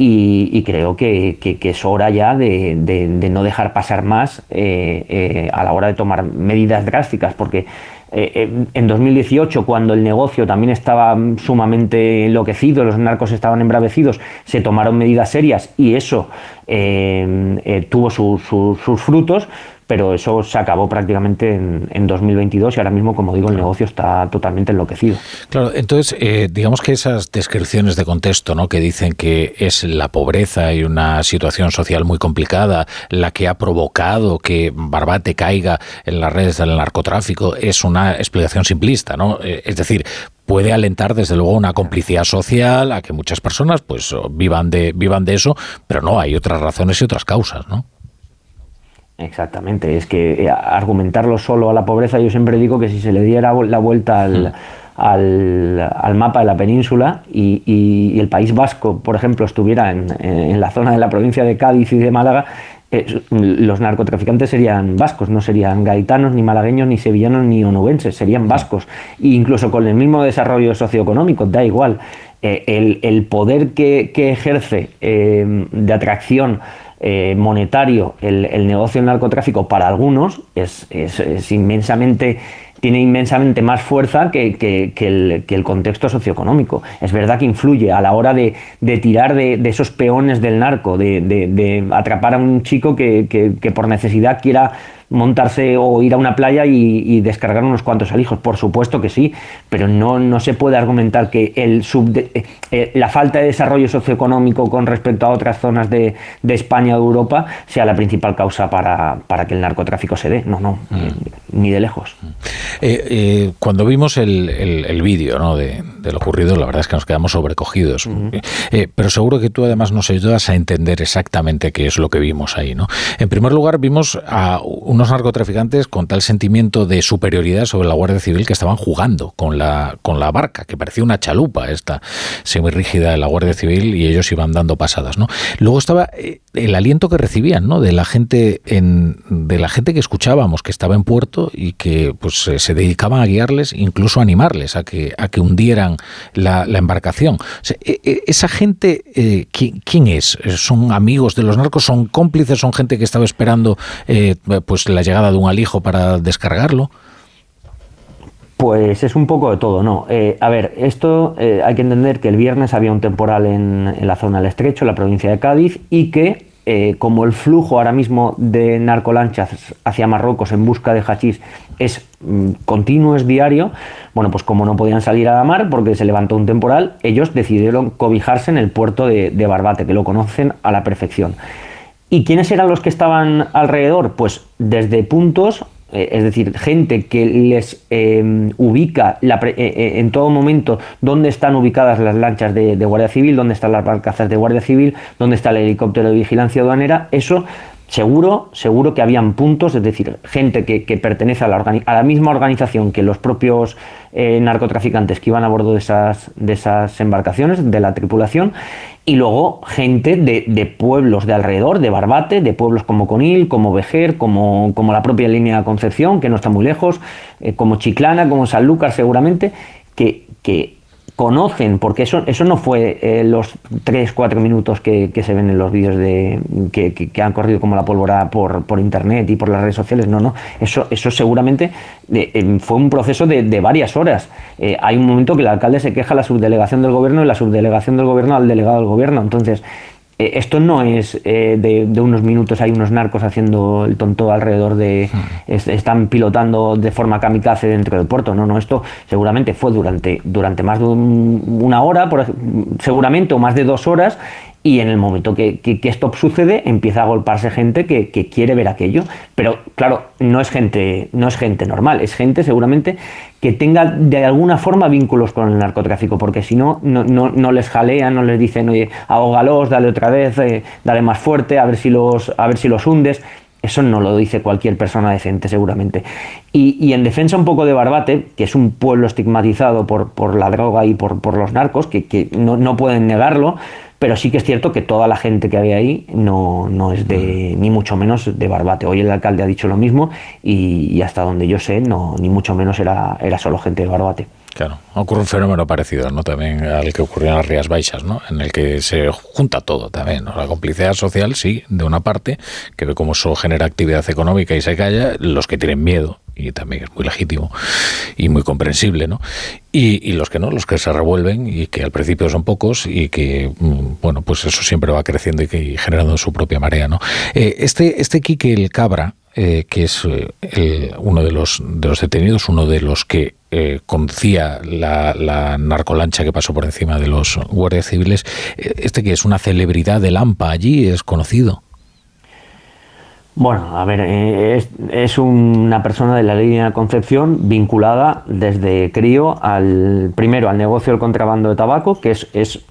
Speaker 104: y, creo que, que- es hora ya de, de- de no dejar pasar más eh, eh, a la hora de tomar medidas drásticas, porque eh, eh, en 2018, cuando el negocio también estaba sumamente enloquecido, los narcos estaban embravecidos, se tomaron medidas serias y eso eh, eh, tuvo su- su- sus frutos, pero eso se acabó prácticamente en, en 2022 y ahora mismo, como digo, el negocio está totalmente enloquecido.
Speaker 2: Claro, entonces, eh, digamos que esas descripciones de contexto, ¿no? Que dicen que es la pobreza y una situación social muy complicada la que ha provocado que Barbate caiga en las redes del narcotráfico, es una explicación simplista, ¿no? Eh, es decir, puede alentar desde luego una complicidad social a que muchas personas pues vivan de vivan de eso, pero no hay otras razones y otras causas, ¿no?
Speaker 104: Exactamente, es que eh, argumentarlo solo a la pobreza, yo siempre digo que si se le diera la vuelta al, al, al mapa de la península y, y- y el País Vasco, por ejemplo, estuviera en, en la zona de la provincia de Cádiz y de Málaga, eh, los narcotraficantes serían vascos, no serían gaitanos, ni malagueños, ni sevillanos, ni onubenses, serían vascos. E incluso con el mismo desarrollo socioeconómico, da igual. Eh, el, el poder que, que ejerce eh, de atracción eh, monetario el, el negocio del narcotráfico para algunos es, es- inmensamente tiene inmensamente más fuerza que, que- el, que el contexto socioeconómico. Es verdad que influye a la hora de, de tirar de, de esos peones del narco, de, de- atrapar a un chico que por necesidad quiera montarse o ir a una playa y, y descargar unos cuantos alijos. Por supuesto que sí, pero no, no se puede argumentar que el subde- eh, eh, la falta de desarrollo socioeconómico con respecto a otras zonas de, de España o de Europa sea la principal causa para, para que el narcotráfico se dé. No, no, eh, ni de lejos.
Speaker 2: Eh, eh, cuando vimos el, el- el vídeo ¿no? de, de lo ocurrido, la verdad es que nos quedamos sobrecogidos. Pero seguro que tú además nos ayudas a entender exactamente qué es lo que vimos ahí. ¿no? En primer lugar, vimos a unos narcotraficantes con tal sentimiento de superioridad sobre la Guardia Civil que estaban jugando con la, con la barca, que parecía una chalupa esta semirrígida de la Guardia Civil y ellos iban dando pasadas. ¿no? Luego estaba eh, el aliento que recibían ¿no? de la gente en, de la gente que escuchábamos que estaba en puerto y que pues se dedicaban a guiarles, incluso a animarles a que, a que hundieran la, embarcación. E- e- esa gente, eh, ¿quién, es? ¿Son amigos de los narcos? ¿Son cómplices? ¿Son gente que estaba esperando eh, pues la llegada de un alijo para descargarlo?
Speaker 104: Pues es un poco de todo, ¿no? Eh, a ver, esto hay que entender que el viernes había un temporal en la zona del Estrecho, en la provincia de Cádiz, y que eh, como el flujo ahora mismo de narcolanchas hacia Marruecos en busca de hachís es mm, continuo, es diario, bueno, pues como no podían salir a la mar porque se levantó un temporal, ellos decidieron cobijarse en el puerto de, Barbate, que lo conocen a la perfección. ¿Y quiénes eran los que estaban alrededor? Pues desde puntos, es decir, gente que les eh, ubica la pre- eh, eh, en todo momento dónde están ubicadas las lanchas de, de Guardia Civil, dónde están las barcazas de Guardia Civil, dónde está el helicóptero de vigilancia aduanera, eso seguro, seguro que habían puntos, es decir, gente que, pertenece a la, misma organización que los propios eh, narcotraficantes que iban a bordo de esas, de esas embarcaciones, de la tripulación, y luego gente de, pueblos de alrededor, de Barbate, de pueblos como Conil, como Vejer, como, la propia línea Concepción, que no está muy lejos, eh, como Chiclana, como Sanlúcar seguramente, que, que conocen, porque eso, eso no fue eh, los 3-4 minutos que, que se ven en los vídeos de, que, que- que han corrido como la pólvora por, por internet y por las redes sociales, no, no, eso, eso seguramente fue un proceso de, de varias horas. Eh, hay un momento que el alcalde se queja a la subdelegación del gobierno y la subdelegación del gobierno al delegado del gobierno, entonces esto no es eh, de, de unos minutos, hay unos narcos haciendo el tonto alrededor de... es- están pilotando de forma kamikaze dentro del puerto. No, no, esto seguramente fue durante, durante más de un- una hora, por seguramente, o más de dos horas, y en el momento que, que- esto sucede empieza a golparse gente que, que quiere ver aquello. Pero claro, no es gente, no es gente normal, es gente seguramente que tenga de alguna forma vínculos con el narcotráfico, porque si no, no, no, no les jalean, no les dicen, oye, ahógalos, dale otra vez, eh, dale más fuerte, a ver si los, a ver si los hundes. Eso no lo dice cualquier persona decente, seguramente. Y, y en defensa un poco de Barbate, que es un pueblo estigmatizado por, por la droga y por, por los narcos, que, que no, no pueden negarlo, pero sí que es cierto que toda la gente que había ahí no, no es de, ni mucho menos de Barbate. Hoy el alcalde ha dicho lo mismo y, y hasta donde yo sé, no, ni mucho menos era, era solo gente de Barbate.
Speaker 2: Claro, ocurre un fenómeno parecido, ¿no? También al que ocurrió en las Rías Baixas, ¿no? En el que se junta todo también, ¿no? La complicidad social, sí, de una parte, que ve cómo eso genera actividad económica y se calla, los que tienen miedo, y también es muy legítimo y muy comprensible, ¿no? Y, los que no, los que se revuelven y que al principio son pocos y que, mm, bueno, pues eso siempre va creciendo y, que, generando su propia marea, ¿no? Eh, este, este Quique el Cabra, eh, que es eh, el- uno de los, de los detenidos, uno de los que eh, conducía la, la narcolancha que pasó por encima de los guardias civiles, eh, este que es una celebridad del AMPA allí, es conocido.
Speaker 104: Bueno, a ver, eh, es, una persona de la línea Concepción vinculada desde crío al primero al negocio del contrabando de tabaco, que es, es,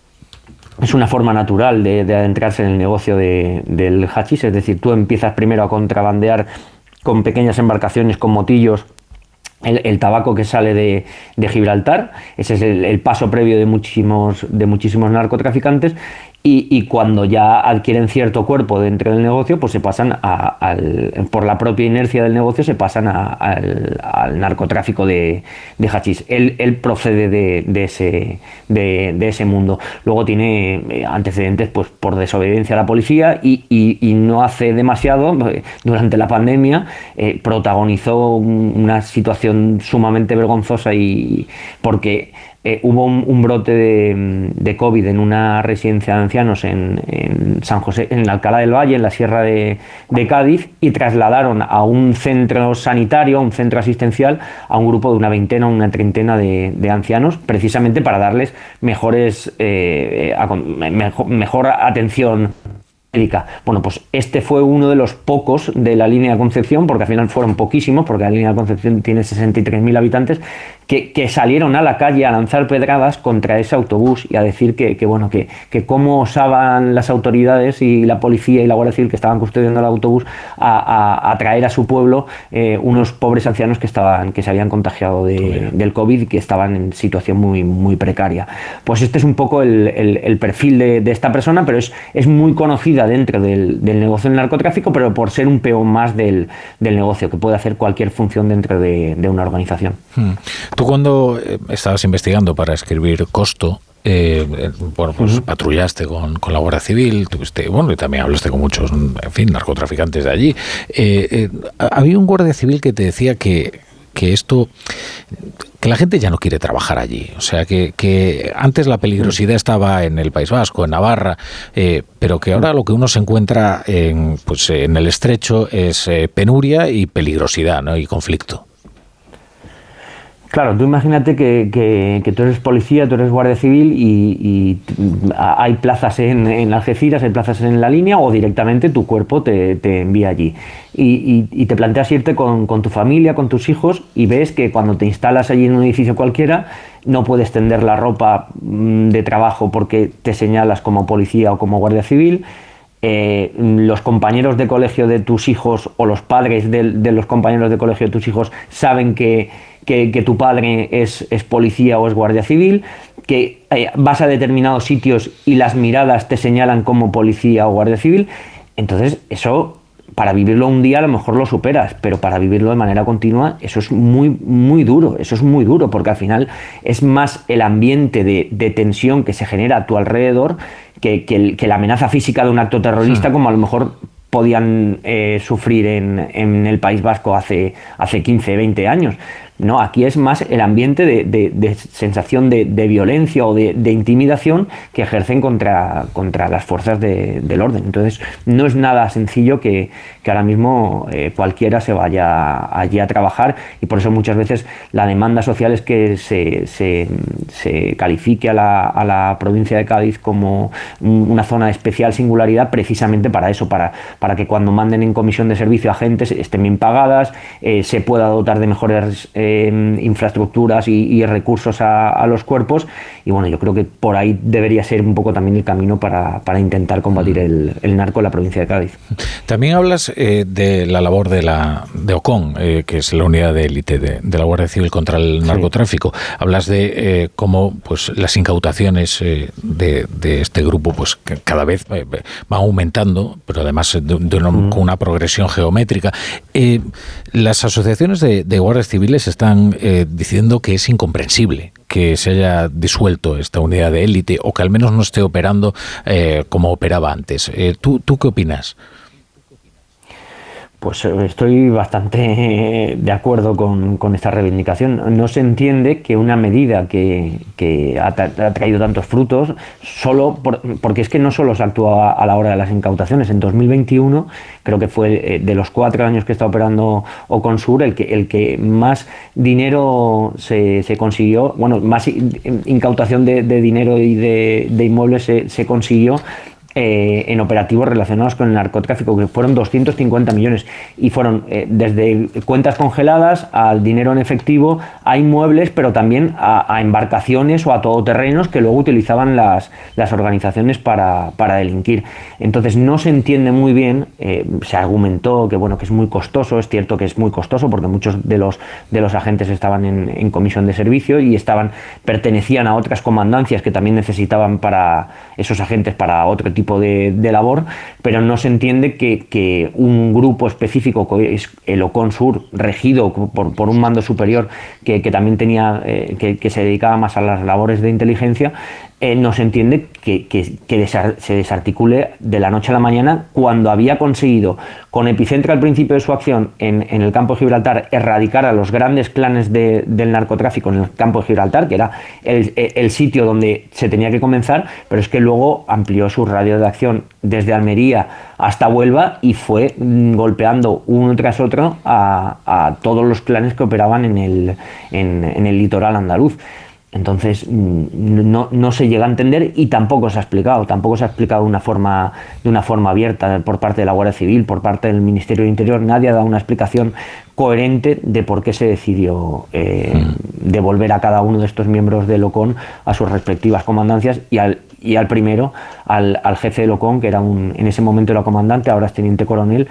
Speaker 104: es una forma natural de, de adentrarse en el negocio de- del hachís, es decir, tú empiezas primero a contrabandear con pequeñas embarcaciones, con motillos, el, el tabaco que sale de, de Gibraltar. Ese es el, el paso previo de muchísimos, de muchísimos narcotraficantes. Y, cuando ya adquieren cierto cuerpo dentro del negocio, pues se pasan a- al, por la propia inercia del negocio, se pasan a- al, narcotráfico de, de hachís. Él, procede de, de ese, de, ese mundo. Luego tiene eh, antecedentes pues, por desobediencia a la policía y, y- no hace demasiado, eh, durante la pandemia, eh, protagonizó un- una situación sumamente vergonzosa y porque eh, hubo un, brote de, COVID en una residencia de ancianos en, San José, en Alcalá del Valle, en la Sierra de, Cádiz, y trasladaron a un centro sanitario, a un centro asistencial, a un grupo de una veintena, una treintena de, ancianos, precisamente para darles mejores, eh, mejor, mejor atención. Bueno, pues este fue uno de los pocos de la línea de Concepción, porque al final fueron poquísimos, porque la línea de Concepción tiene 63.000 habitantes, que, que salieron a la calle a lanzar pedradas contra ese autobús y a decir que, que, bueno, que, que cómo osaban las autoridades y la policía y la Guardia Civil que estaban custodiando el autobús a, a- a traer a su pueblo eh, unos pobres ancianos que estaban, que se habían contagiado de- del COVID y que estaban en situación muy, muy precaria. Pues este es un poco el, el- el perfil de, de esta persona, pero es, es muy conocida dentro del, del negocio del narcotráfico, pero por ser un peón más del, del negocio, que puede hacer cualquier función dentro de, de una organización.
Speaker 2: Hmm. Tú cuando eh, estabas investigando para escribir Costo, eh, eh, bueno, pues patrullaste con, con la Guardia Civil, tuviste, bueno, y también hablaste con muchos, en fin, narcotraficantes de allí. Eh, eh, había un Guardia Civil que te decía que, que esto, que la gente ya no quiere trabajar allí. O sea, que, que antes la peligrosidad estaba en el País Vasco, en Navarra, eh, pero que ahora lo que uno se encuentra en, pues, en el estrecho es penuria y peligrosidad, ¿no? Y conflicto.
Speaker 104: Claro, tú imagínate que, tú eres policía, tú eres guardia civil y, hay plazas en, en Algeciras, hay plazas en la línea o directamente tu cuerpo te, te envía allí. Y, te planteas irte con, con tu familia, con tus hijos y ves que cuando te instalas allí en un edificio cualquiera no puedes tender la ropa mm, de trabajo porque te señalas como policía o como guardia civil. Eh, los compañeros de colegio de tus hijos o los padres de los compañeros de colegio de tus hijos saben que, que- que tu padre es, es policía o es guardia civil, que eh, vas a determinados sitios y las miradas te señalan como policía o guardia civil. Entonces, eso para vivirlo un día a lo mejor lo superas, pero para vivirlo de manera continua eso es muy, muy duro, eso es muy duro, porque al final es más el ambiente de, de tensión que se genera a tu alrededor que, que el- que la amenaza física de un acto terrorista, como a lo mejor podían eh, sufrir en, en el País Vasco hace, hace 15, 20 años. No, aquí es más el ambiente de, de- sensación de, de violencia o de, intimidación que ejercen contra, contra las fuerzas de- del orden. Entonces, no es nada sencillo que, que ahora mismo eh, cualquiera se vaya allí a trabajar y por eso muchas veces la demanda social es que se, se- se califique a la, a la provincia de Cádiz como un- una zona de especial singularidad precisamente para eso, para, para que cuando manden en comisión de servicio agentes estén bien pagadas, eh, se pueda dotar de mejores eh, infraestructuras y, y recursos a, a los cuerpos y bueno, yo creo que por ahí debería ser un poco también el camino para, para intentar combatir el, el narco en la provincia de Cádiz.
Speaker 2: También hablas eh, de la labor de la de OCON, eh, que es la unidad de élite de, de la Guardia Civil contra el narcotráfico. Hablas de eh, cómo pues las incautaciones de, de este grupo pues cada vez van aumentando, pero además de, de una- con una progresión geométrica. Las asociaciones de, de guardias civiles están eh, diciendo que es incomprensible que se haya disuelto esta unidad de élite o que al menos no esté operando eh, como operaba antes. Eh, ¿tú, ¿Tú qué opinas?
Speaker 104: Pues eh, estoy bastante de acuerdo con, esta reivindicación. No se entiende que una medida que, ha, tra- ha traído tantos frutos, solo por- porque es que no solo se actúa a la hora de las incautaciones. En 2021, creo que fue eh, de los cuatro años que está operando Oconsur, el que, el que más dinero se, consiguió, bueno, más in- incautación de, dinero y de, inmuebles se consiguió eh, en operativos relacionados con el narcotráfico, que fueron 250 millones. Y fueron eh, desde cuentas congeladas al dinero en efectivo, a inmuebles, pero también a, embarcaciones o a todoterrenos que luego utilizaban las, las organizaciones para, para, delinquir. Entonces no se entiende muy bien, eh, se argumentó que bueno, que es muy costoso, es cierto que es muy costoso porque muchos de los, de los agentes estaban en, en comisión de servicio y estaban, pertenecían a otras comandancias que también necesitaban para esos agentes para otro tipo de, labor, pero no se entiende que, un grupo específico, que es el OCON Sur, regido por, un mando superior que, también tenía, eh, que, se dedicaba más a las labores de inteligencia, eh, no se entiende que, se desarticule de la noche a la mañana cuando había conseguido, con epicentro al principio de su acción en, el campo de Gibraltar, erradicar a los grandes clanes del narcotráfico en el campo de Gibraltar, que era el, sitio donde se tenía que comenzar, pero es que luego amplió su radio de acción desde Almería hasta Huelva y fue mm, golpeando uno tras otro a, todos los clanes que operaban en el litoral andaluz. Entonces mm, no, no, se llega a entender y tampoco se ha explicado, tampoco se ha explicado de una forma, de una forma abierta por parte de la Guardia Civil, por parte del Ministerio de Interior, nadie ha dado una explicación coherente de por qué se decidió eh, mm. devolver a cada uno de estos miembros de Locón a sus respectivas comandancias y al, y al primero, al, al jefe de Locón, que era un, en ese momento era comandante, ahora es teniente coronel,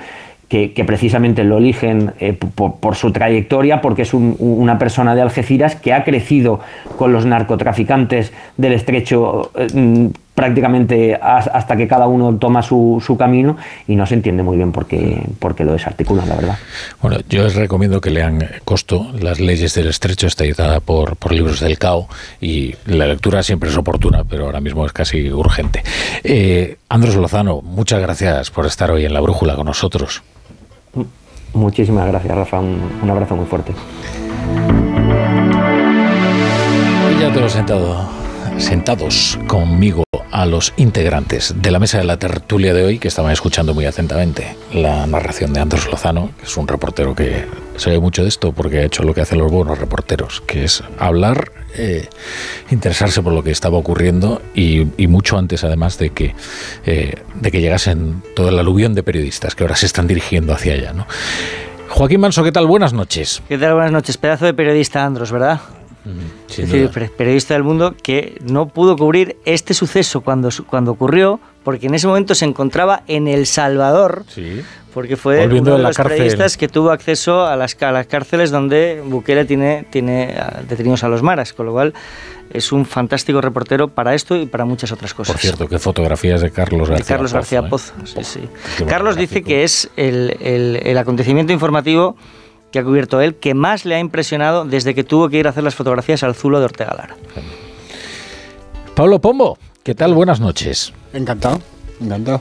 Speaker 104: que, precisamente lo eligen eh, por, su trayectoria, porque es una persona de Algeciras que ha crecido con los narcotraficantes del estrecho eh, mm, prácticamente hasta que cada uno toma su, camino y no se entiende muy bien por qué, lo desarticulan, la verdad.
Speaker 2: Bueno, yo les recomiendo que lean Costo, las leyes del estrecho, está editada por, por libros del CAO y la lectura siempre es oportuna, pero ahora mismo es casi urgente. Eh, Andros Lozano, muchas gracias por estar hoy en La Brújula con nosotros.
Speaker 104: Muchísimas gracias, Rafa. Un, abrazo muy fuerte.
Speaker 2: Ya he sentado, sentados conmigo a los integrantes de la mesa de la tertulia de hoy, que estaban escuchando muy atentamente la narración de Andrés Lozano, que es un reportero que sabe mucho de esto porque ha hecho lo que hacen los buenos reporteros, que es hablar, eh, interesarse por lo que estaba ocurriendo y, mucho antes además de que, eh, de que llegasen todo el aluvión de periodistas que ahora se están dirigiendo hacia allá. Joaquín Manso, ¿qué tal? Buenas noches.
Speaker 105: ¿Qué tal? Buenas noches. Pedazo de periodista, Andros, ¿verdad? Es decir, periodista del mundo que no pudo cubrir este suceso cuando, cuando ocurrió, porque en ese momento se encontraba en El Salvador, porque fue uno de, los periodistas que tuvo acceso a las, las cárceles donde Bukele tiene, tiene detenidos a los maras, con lo cual es un fantástico reportero para esto y para muchas otras cosas.
Speaker 2: Por cierto, qué fotografías de Carlos García
Speaker 105: Carlos García ¿eh? Pozo, Carlos dice que es el, el, el acontecimiento informativo que ha cubierto él que más le ha impresionado desde que tuvo que ir a hacer las fotografías al Zulo de Ortega Lara.
Speaker 2: Pablo Pombo, ¿qué tal? Buenas noches.
Speaker 106: Encantado, encantado.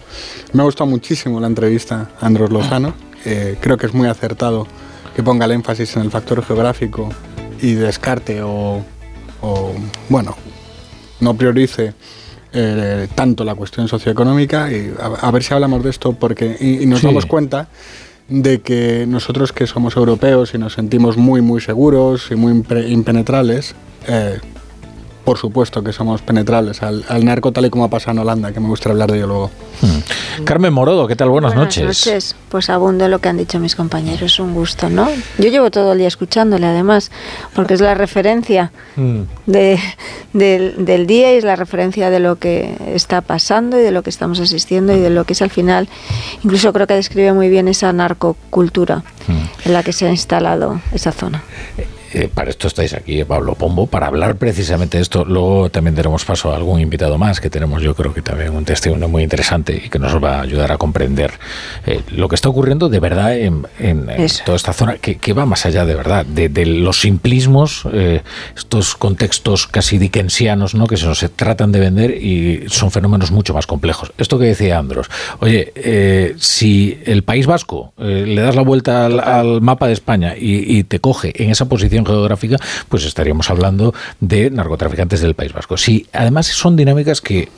Speaker 106: Me ha gustado muchísimo la entrevista a Andros Lozano. Eh, creo que es muy acertado que ponga el énfasis en el factor geográfico y descarte o, bueno, no priorice eh, tanto la cuestión socioeconómica y a, ver si hablamos de esto porque y, nos damos cuenta de que nosotros que somos europeos y nos sentimos muy muy seguros y muy impenetrables, eh, por supuesto que somos penetrables al, narco tal y como ha pasado en Holanda, que me gustaría hablar de ello luego.
Speaker 2: Hmm. Carmen Morodo, ¿qué tal? Buenas,
Speaker 107: noches. Buenas noches. Pues abundo lo que han dicho mis compañeros, un gusto, ¿no? Yo llevo todo el día escuchándole, además, porque es la referencia hmm. de, del día y es la referencia de lo que está pasando y de lo que estamos asistiendo y de lo que es al final, incluso creo que describe muy bien esa narcocultura hmm. en la que se ha instalado esa zona.
Speaker 2: Eh, para esto estáis aquí, Pablo Pombo, para hablar precisamente de esto. Luego también daremos paso a algún invitado más que tenemos, yo creo que también un testimonio muy interesante y que nos va a ayudar a comprender eh, lo que está ocurriendo de verdad en, toda esta zona, que, va más allá de verdad, de, los simplismos, eh, estos contextos casi dickensianos ¿no? que se nos tratan de vender y son fenómenos mucho más complejos. Esto que decía Andros, oye, si el País Vasco le das la vuelta al, mapa de España y te coge en esa posición geográfica, pues estaríamos hablando de narcotraficantes del País Vasco. Sí, además son dinámicas que,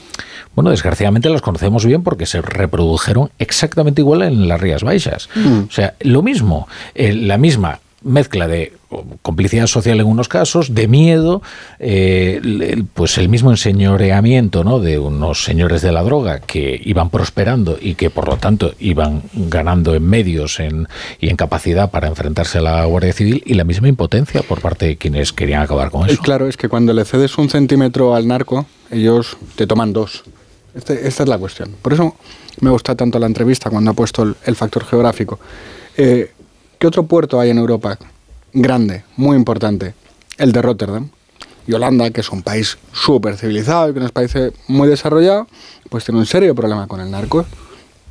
Speaker 2: bueno, desgraciadamente las conocemos bien porque se reprodujeron exactamente igual en las Rías Baixas. Mm. O sea, lo mismo, eh, la misma mezcla de complicidad social en unos casos, de miedo, eh, pues el mismo enseñoreamiento ¿no? de unos señores de la droga que iban prosperando y que por lo tanto iban ganando en medios en, y en capacidad para enfrentarse a la Guardia Civil y la misma impotencia por parte de quienes querían acabar con eso.
Speaker 106: Claro, es que cuando le cedes un centímetro al narco, ellos te toman dos. Este, esta es la cuestión. Por eso me gusta tanto la entrevista cuando ha puesto el, factor geográfico. Eh, ¿Qué otro puerto hay en Europa grande, muy importante? El de Rotterdam. Y Holanda, que es un país súper civilizado y que es un país muy desarrollado, pues tiene un serio problema con el narco.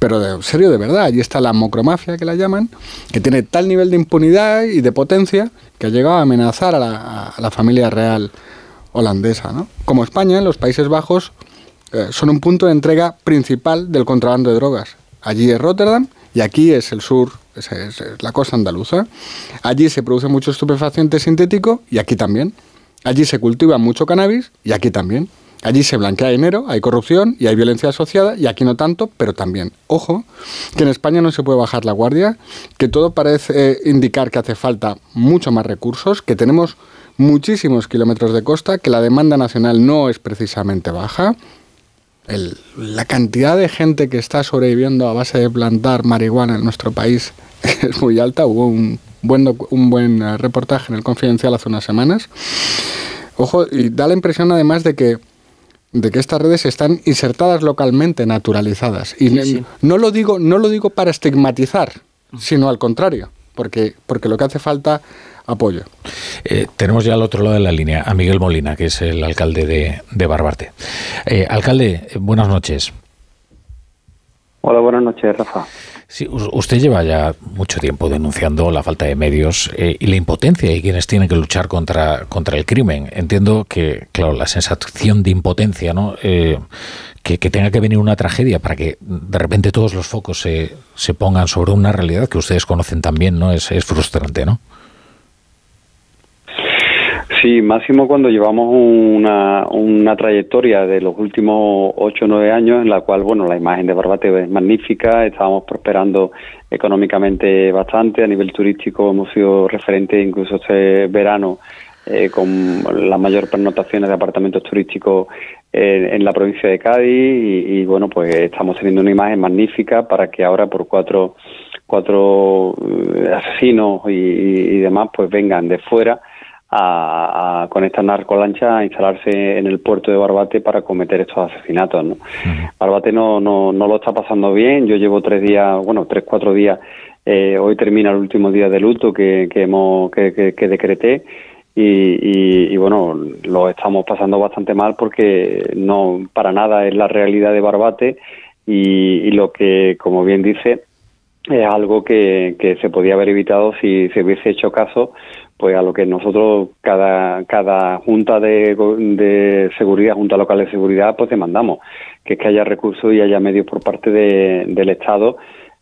Speaker 106: Pero de serio de verdad. Allí está la mocromafia, que la llaman, que tiene tal nivel de impunidad y de potencia que ha llegado a amenazar a la, familia real holandesa. Como España, los Países Bajos eh, son un punto de entrega principal del contrabando de drogas. Allí es Rotterdam y aquí es el sur, es, la costa andaluza. Allí se produce mucho estupefaciente sintético y aquí también. Allí se cultiva mucho cannabis y aquí también. Allí se blanquea dinero, hay corrupción y hay violencia asociada, y aquí no tanto, pero también. Ojo, que en España no se puede bajar la guardia, que todo parece indicar que hace falta mucho más recursos, que tenemos muchísimos kilómetros de costa, que la demanda nacional no es precisamente baja, la cantidad de gente que está sobreviviendo a base de plantar marihuana en nuestro país es muy alta. Hubo un buen, un buen eh, reportaje en el Confidencial hace unas semanas. Ojo, y da la impresión además de que de que estas redes están insertadas localmente, naturalizadas. Y No, lo digo, no lo digo para estigmatizar, sino al contrario, porque, porque lo que hace falta apoyo.
Speaker 2: Eh, tenemos ya al otro lado de la línea a Miguel Molina, que es el alcalde de, de Barbarte. Eh, alcalde, buenas noches.
Speaker 108: Hola, buenas noches, Rafa.
Speaker 2: Sí, usted lleva ya mucho tiempo denunciando la falta de medios eh, y la impotencia de quienes tienen que luchar contra, contra el crimen. Entiendo que, claro, la sensación de impotencia, ¿no? que, tenga que venir una tragedia para que de repente todos los focos se, se pongan sobre una realidad que ustedes conocen también, ¿no? Es, es frustrante, ¿no?
Speaker 108: Sí, máximo cuando llevamos una, una trayectoria de los últimos ocho o nueve años en la cual, bueno, la imagen de Barbate es magnífica, estábamos prosperando económicamente bastante, a nivel turístico hemos sido referentes incluso este verano eh, con las mayores pernotaciones de apartamentos turísticos en, la provincia de Cádiz y, bueno, pues estamos teniendo una imagen magnífica para que ahora por cuatro, cuatro eh, asesinos y, y demás pues vengan de fuera a, con esta narcolancha a instalarse en el puerto de Barbate para cometer estos asesinatos. ¿no? Barbate no, no, no lo está pasando bien. Yo llevo tres días, bueno, tres, cuatro días. Eh, hoy termina el último día de luto que, que, hemos, que, que, decreté. Y, y, bueno, lo estamos pasando bastante mal porque no para nada es la realidad de Barbate y, y lo que, como bien dice, es algo que, que se podía haber evitado si se hubiese hecho caso pues a lo que nosotros cada cada junta de, de seguridad junta local de seguridad pues demandamos que es que haya recursos y haya medios por parte de, del estado.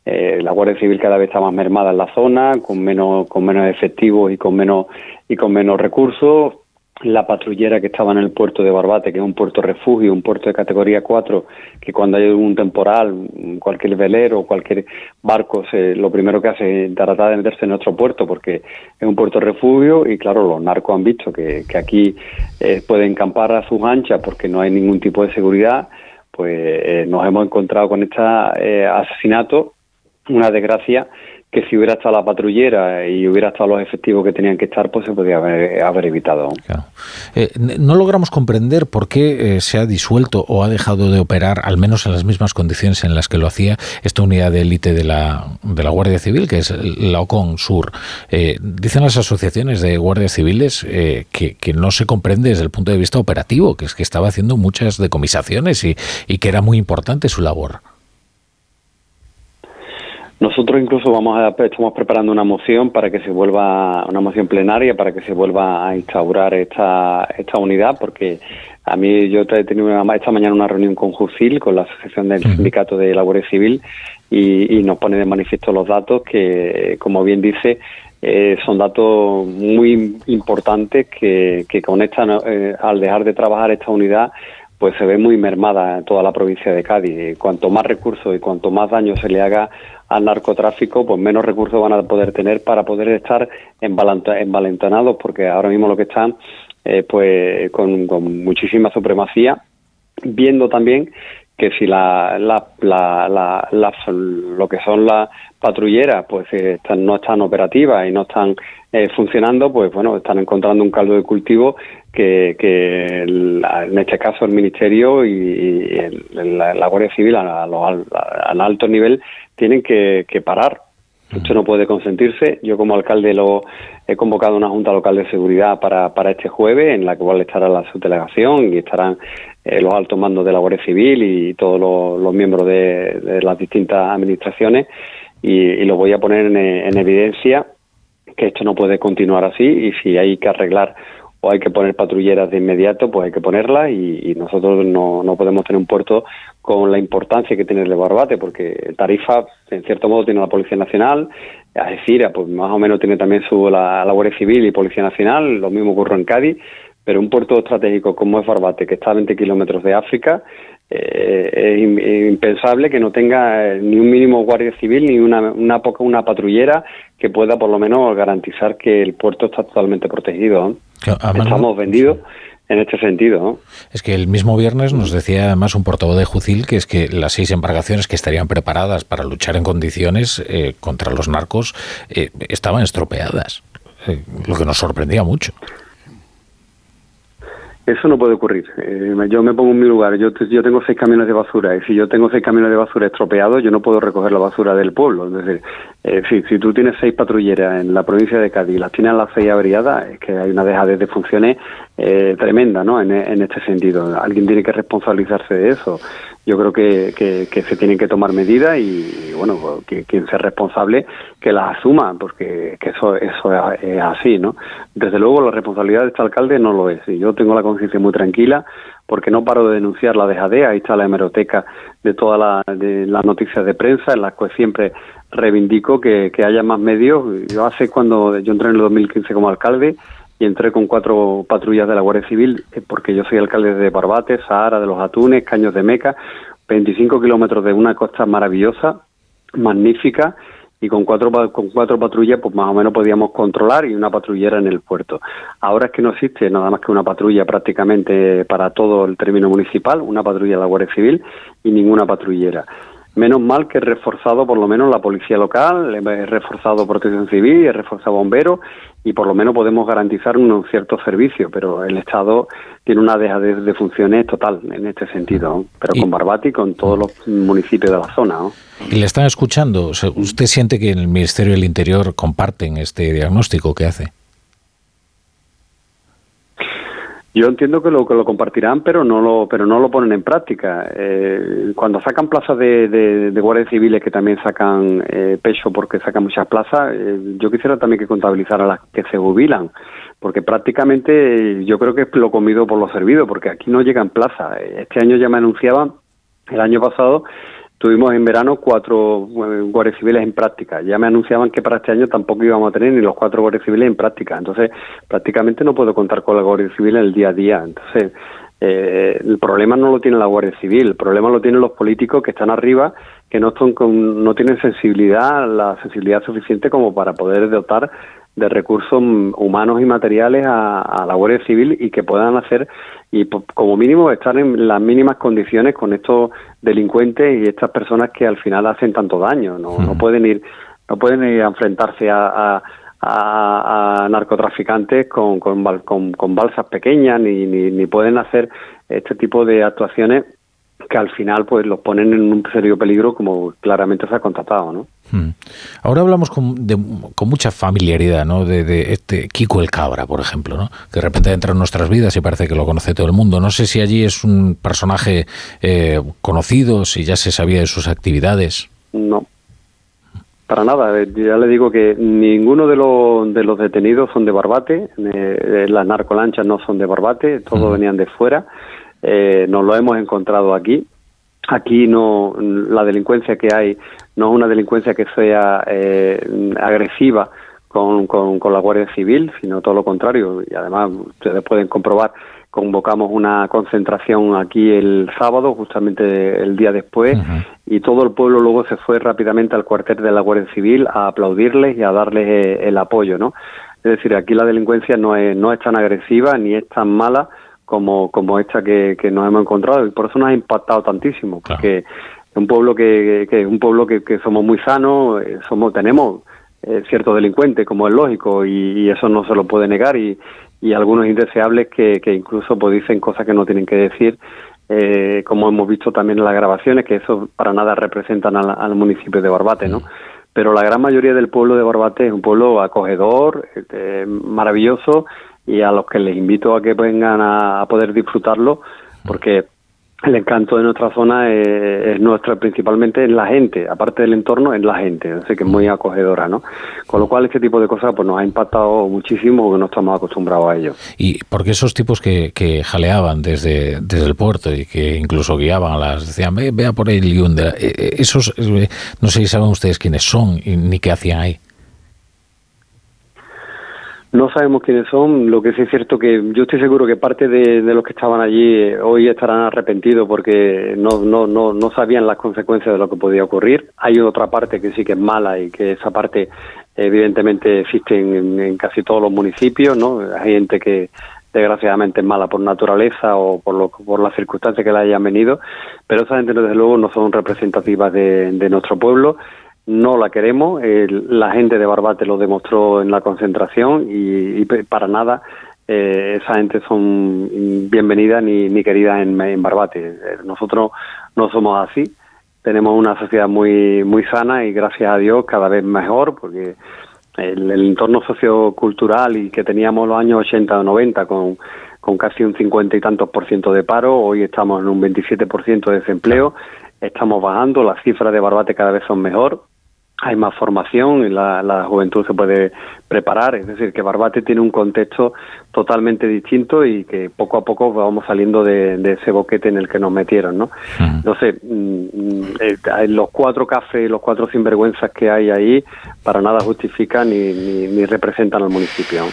Speaker 108: Eh, la guardia civil cada vez está más mermada en la zona con menos con menos efectivos y con menos y con menos recursos la patrullera que estaba en el puerto de Barbate, que es un puerto refugio, un puerto de categoría 4, que cuando hay un temporal, cualquier velero, cualquier barco, se, lo primero que hace es tratar de meterse en otro puerto, porque es un puerto refugio y claro, los narcos han visto que, que aquí eh, pueden campar a sus anchas porque no hay ningún tipo de seguridad, pues eh, nos hemos encontrado con este eh, asesinato, una desgracia que si hubiera estado la patrullera y hubiera estado los efectivos que tenían que estar, pues se podría haber, evitado.
Speaker 2: Eh, no logramos comprender por qué eh, se ha disuelto o ha dejado de operar, al menos en las mismas condiciones en las que lo hacía esta unidad de élite de la, de la Guardia Civil, que es la OCON Sur. Eh, dicen las asociaciones de guardias civiles que, que, no se comprende desde el punto de vista operativo, que es que estaba haciendo muchas decomisaciones y, y que era muy importante su labor.
Speaker 108: Nosotros incluso vamos a, estamos preparando una moción para que se vuelva, una moción plenaria para que se vuelva a instaurar esta, esta unidad, porque a mí yo he tenido esta mañana una reunión con Jucil, con la Asociación del Sindicato de la Guardia Civil, y, nos pone de manifiesto los datos que, como bien dice, eh, son datos muy importantes que, que con esta, eh, al dejar de trabajar esta unidad, pues se ve muy mermada en toda la provincia de Cádiz. Cuanto más recursos y cuanto más daño se le haga al narcotráfico, pues menos recursos van a poder tener para poder estar envalentonados, porque ahora mismo lo que están, eh, pues con, muchísima supremacía, viendo también que si la, la, la, lo que son las patrulleras pues eh, están, no están operativas y no están eh, funcionando, pues bueno, están encontrando un caldo de cultivo que, que en este caso el Ministerio y, la, Guardia Civil a, alto nivel tienen que, que parar esto no puede consentirse. Yo como alcalde lo he convocado una junta local de seguridad para, para este jueves, en la cual estará la subdelegación y estarán eh, los altos mandos de la Guardia Civil y todos los, miembros de, las distintas administraciones y, lo voy a poner en, evidencia que esto no puede continuar así y si hay que arreglar o hay que poner patrulleras de inmediato, pues hay que ponerlas y, nosotros no, no, podemos tener un puerto con la importancia que tiene el de Barbate, porque Tarifa, en cierto modo, tiene la Policía Nacional, Algeciras, pues más o menos tiene también su la, Guardia Civil y Policía Nacional, lo mismo ocurre en Cádiz, pero un puerto estratégico como es Barbate, que está a 20 kilómetros de África, eh, es impensable que no tenga eh, ni un mínimo guardia civil ni una, una, una patrullera que pueda por lo menos garantizar que el puerto está totalmente protegido. Estamos vendidos en este sentido.
Speaker 2: Es que el mismo viernes nos decía además un portavoz de Jucil que es que las seis embarcaciones que estarían preparadas para luchar en condiciones eh, contra los narcos estaban estropeadas, lo que nos sorprendía mucho.
Speaker 108: Eso no puede ocurrir. Eh, yo me pongo en mi lugar. Yo, tengo seis camiones de basura y si yo tengo seis camiones de basura estropeados, yo no puedo recoger la basura del pueblo. Es decir, eh, si, si, tú tienes seis patrulleras en la provincia de Cádiz y las tienes las seis averiadas, es que hay una dejadez de funciones eh, tremenda ¿no? En, este sentido. Alguien tiene que responsabilizarse de eso yo creo que, que, se tienen que tomar medidas y, bueno, pues, que, quien sea responsable que las asuma, porque que eso, eso es así, ¿no? Desde luego la responsabilidad de este alcalde no lo es y yo tengo la conciencia muy tranquila porque no paro de denunciar la dejadea, ahí está la hemeroteca de todas la, las noticias de prensa en las cuales siempre reivindico que, que haya más medios. Yo hace cuando yo entré en el 2015 como alcalde, y entré con cuatro patrullas de la Guardia Civil, eh, porque yo soy alcalde de Barbate, Sahara, de los Atunes, Caños de Meca, 25 kilómetros de una costa maravillosa, magnífica, y con cuatro, con cuatro patrullas pues más o menos podíamos controlar y una patrullera en el puerto. Ahora es que no existe nada más que una patrulla prácticamente para todo el término municipal, una patrulla de la Guardia Civil y ninguna patrullera. Menos mal que he reforzado por lo menos la policía local, he reforzado protección civil, he reforzado bomberos y por lo menos podemos garantizar un cierto servicio, pero el Estado tiene una deja de, funciones total en este sentido, pero con Barbati y con todos los municipios de la zona.
Speaker 2: Y le están escuchando, ¿usted siente que en el Ministerio del Interior comparten este diagnóstico que hace?
Speaker 108: Yo entiendo que lo que lo compartirán, pero no lo pero no lo ponen en práctica. Eh, cuando sacan plazas de, de, guardias civiles que también sacan eh, peso porque sacan muchas plazas, eh, yo quisiera también que contabilizar a las que se jubilan, porque prácticamente yo creo que es lo comido por lo servido, porque aquí no llegan plazas. Este año ya me anunciaban, el año pasado Tuvimos en verano cuatro guardias civiles en práctica. Ya me anunciaban que para este año tampoco íbamos a tener ni los cuatro guardias civiles en práctica. Entonces, prácticamente no puedo contar con la Guardia Civil en el día a día. Entonces, eh, el problema no lo tiene la Guardia Civil, el problema lo tienen los políticos que están arriba, que no, son con, no tienen sensibilidad, la sensibilidad suficiente como para poder dotar de recursos humanos y materiales a, la Guardia Civil y que puedan hacer y como mínimo estar en las mínimas condiciones con estos delincuentes y estas personas que al final hacen tanto daño no, no pueden ir no pueden ir a enfrentarse a, a, narcotraficantes con, con, con, balsas pequeñas ni, ni, ni pueden hacer este tipo de actuaciones que al final pues los ponen en un serio peligro como claramente se ha constatado, ¿no? Hmm.
Speaker 2: Ahora hablamos con, con mucha familiaridad, ¿no? De, este Kiko el Cabra, por ejemplo, ¿no? Que de repente entra en nuestras vidas y parece que lo conoce todo el mundo. No sé si allí es un personaje eh, conocido, si ya se sabía de sus actividades.
Speaker 108: No, para nada. Eh, ya le digo que ninguno de los, de los detenidos son de Barbate, eh, las narcolanchas no son de Barbate, todos venían de fuera eh, nos lo hemos encontrado aquí. Aquí no la delincuencia que hay no es una delincuencia que sea eh, agresiva con, con, la Guardia Civil, sino todo lo contrario. Y además ustedes pueden comprobar convocamos una concentración aquí el sábado, justamente el día después, y todo el pueblo luego se fue rápidamente al cuartel de la Guardia Civil a aplaudirles y a darles eh, el apoyo, ¿no? Es decir, aquí la delincuencia no es, no es tan agresiva ni es tan mala como, como esta que, que nos hemos encontrado y por eso nos ha impactado tantísimo, porque es un pueblo que, que, un pueblo que, que somos muy sanos, eh, somos, tenemos eh, ciertos delincuentes, como es lógico, y, eso no se lo puede negar, y, y algunos indeseables que, que incluso pues, dicen cosas que no tienen que decir, eh, como hemos visto también en las grabaciones, que eso para nada representan al, al municipio de Barbate, ¿no? Pero la gran mayoría del pueblo de Barbate es un pueblo acogedor, eh, maravilloso, y a los que les invito a que vengan a, poder disfrutarlo, porque el encanto de nuestra zona es, nuestra principalmente en la gente, aparte del entorno, en la gente, así que es muy acogedora, ¿no? Con lo cual este tipo de cosas pues nos ha impactado muchísimo porque no estamos acostumbrados a ello.
Speaker 2: ¿Y porque esos tipos que, que jaleaban desde, desde el puerto y que incluso guiaban a las, decían, Ve, vea por ahí Liunda, eh, eh, esos, eh, no sé si saben ustedes quiénes son ni qué hacían ahí?
Speaker 108: No sabemos quiénes son, lo que sí es cierto que yo estoy seguro que parte de, los que estaban allí eh, hoy estarán arrepentidos porque no, no, no, no sabían las consecuencias de lo que podía ocurrir. Hay otra parte que sí que es mala y que esa parte evidentemente existe en, casi todos los municipios, ¿no? Hay gente que desgraciadamente es mala por naturaleza o por, lo, por las circunstancias que le hayan venido, pero esa gente desde luego no son representativas de, de nuestro pueblo no la queremos. la gente de Barbate lo demostró en la concentración y, para nada eh, esa gente son bienvenidas ni, ni queridas en, Barbate. Eh, nosotros no somos así. Tenemos una sociedad muy muy sana y gracias a Dios cada vez mejor porque el, entorno sociocultural y que teníamos los años 80 o 90 con, con casi un 50 y tantos por ciento de paro, hoy estamos en un 27 por ciento de desempleo, estamos bajando, las cifras de Barbate cada vez son mejor, hay más formación y la, la, juventud se puede preparar. Es decir, que Barbate tiene un contexto totalmente distinto y que poco a poco vamos saliendo de, ese boquete en el que nos metieron, ¿no? Entonces, mm, eh, los cuatro cafés, los cuatro sinvergüenzas que hay ahí, para nada justifican ni, ni, representan al municipio.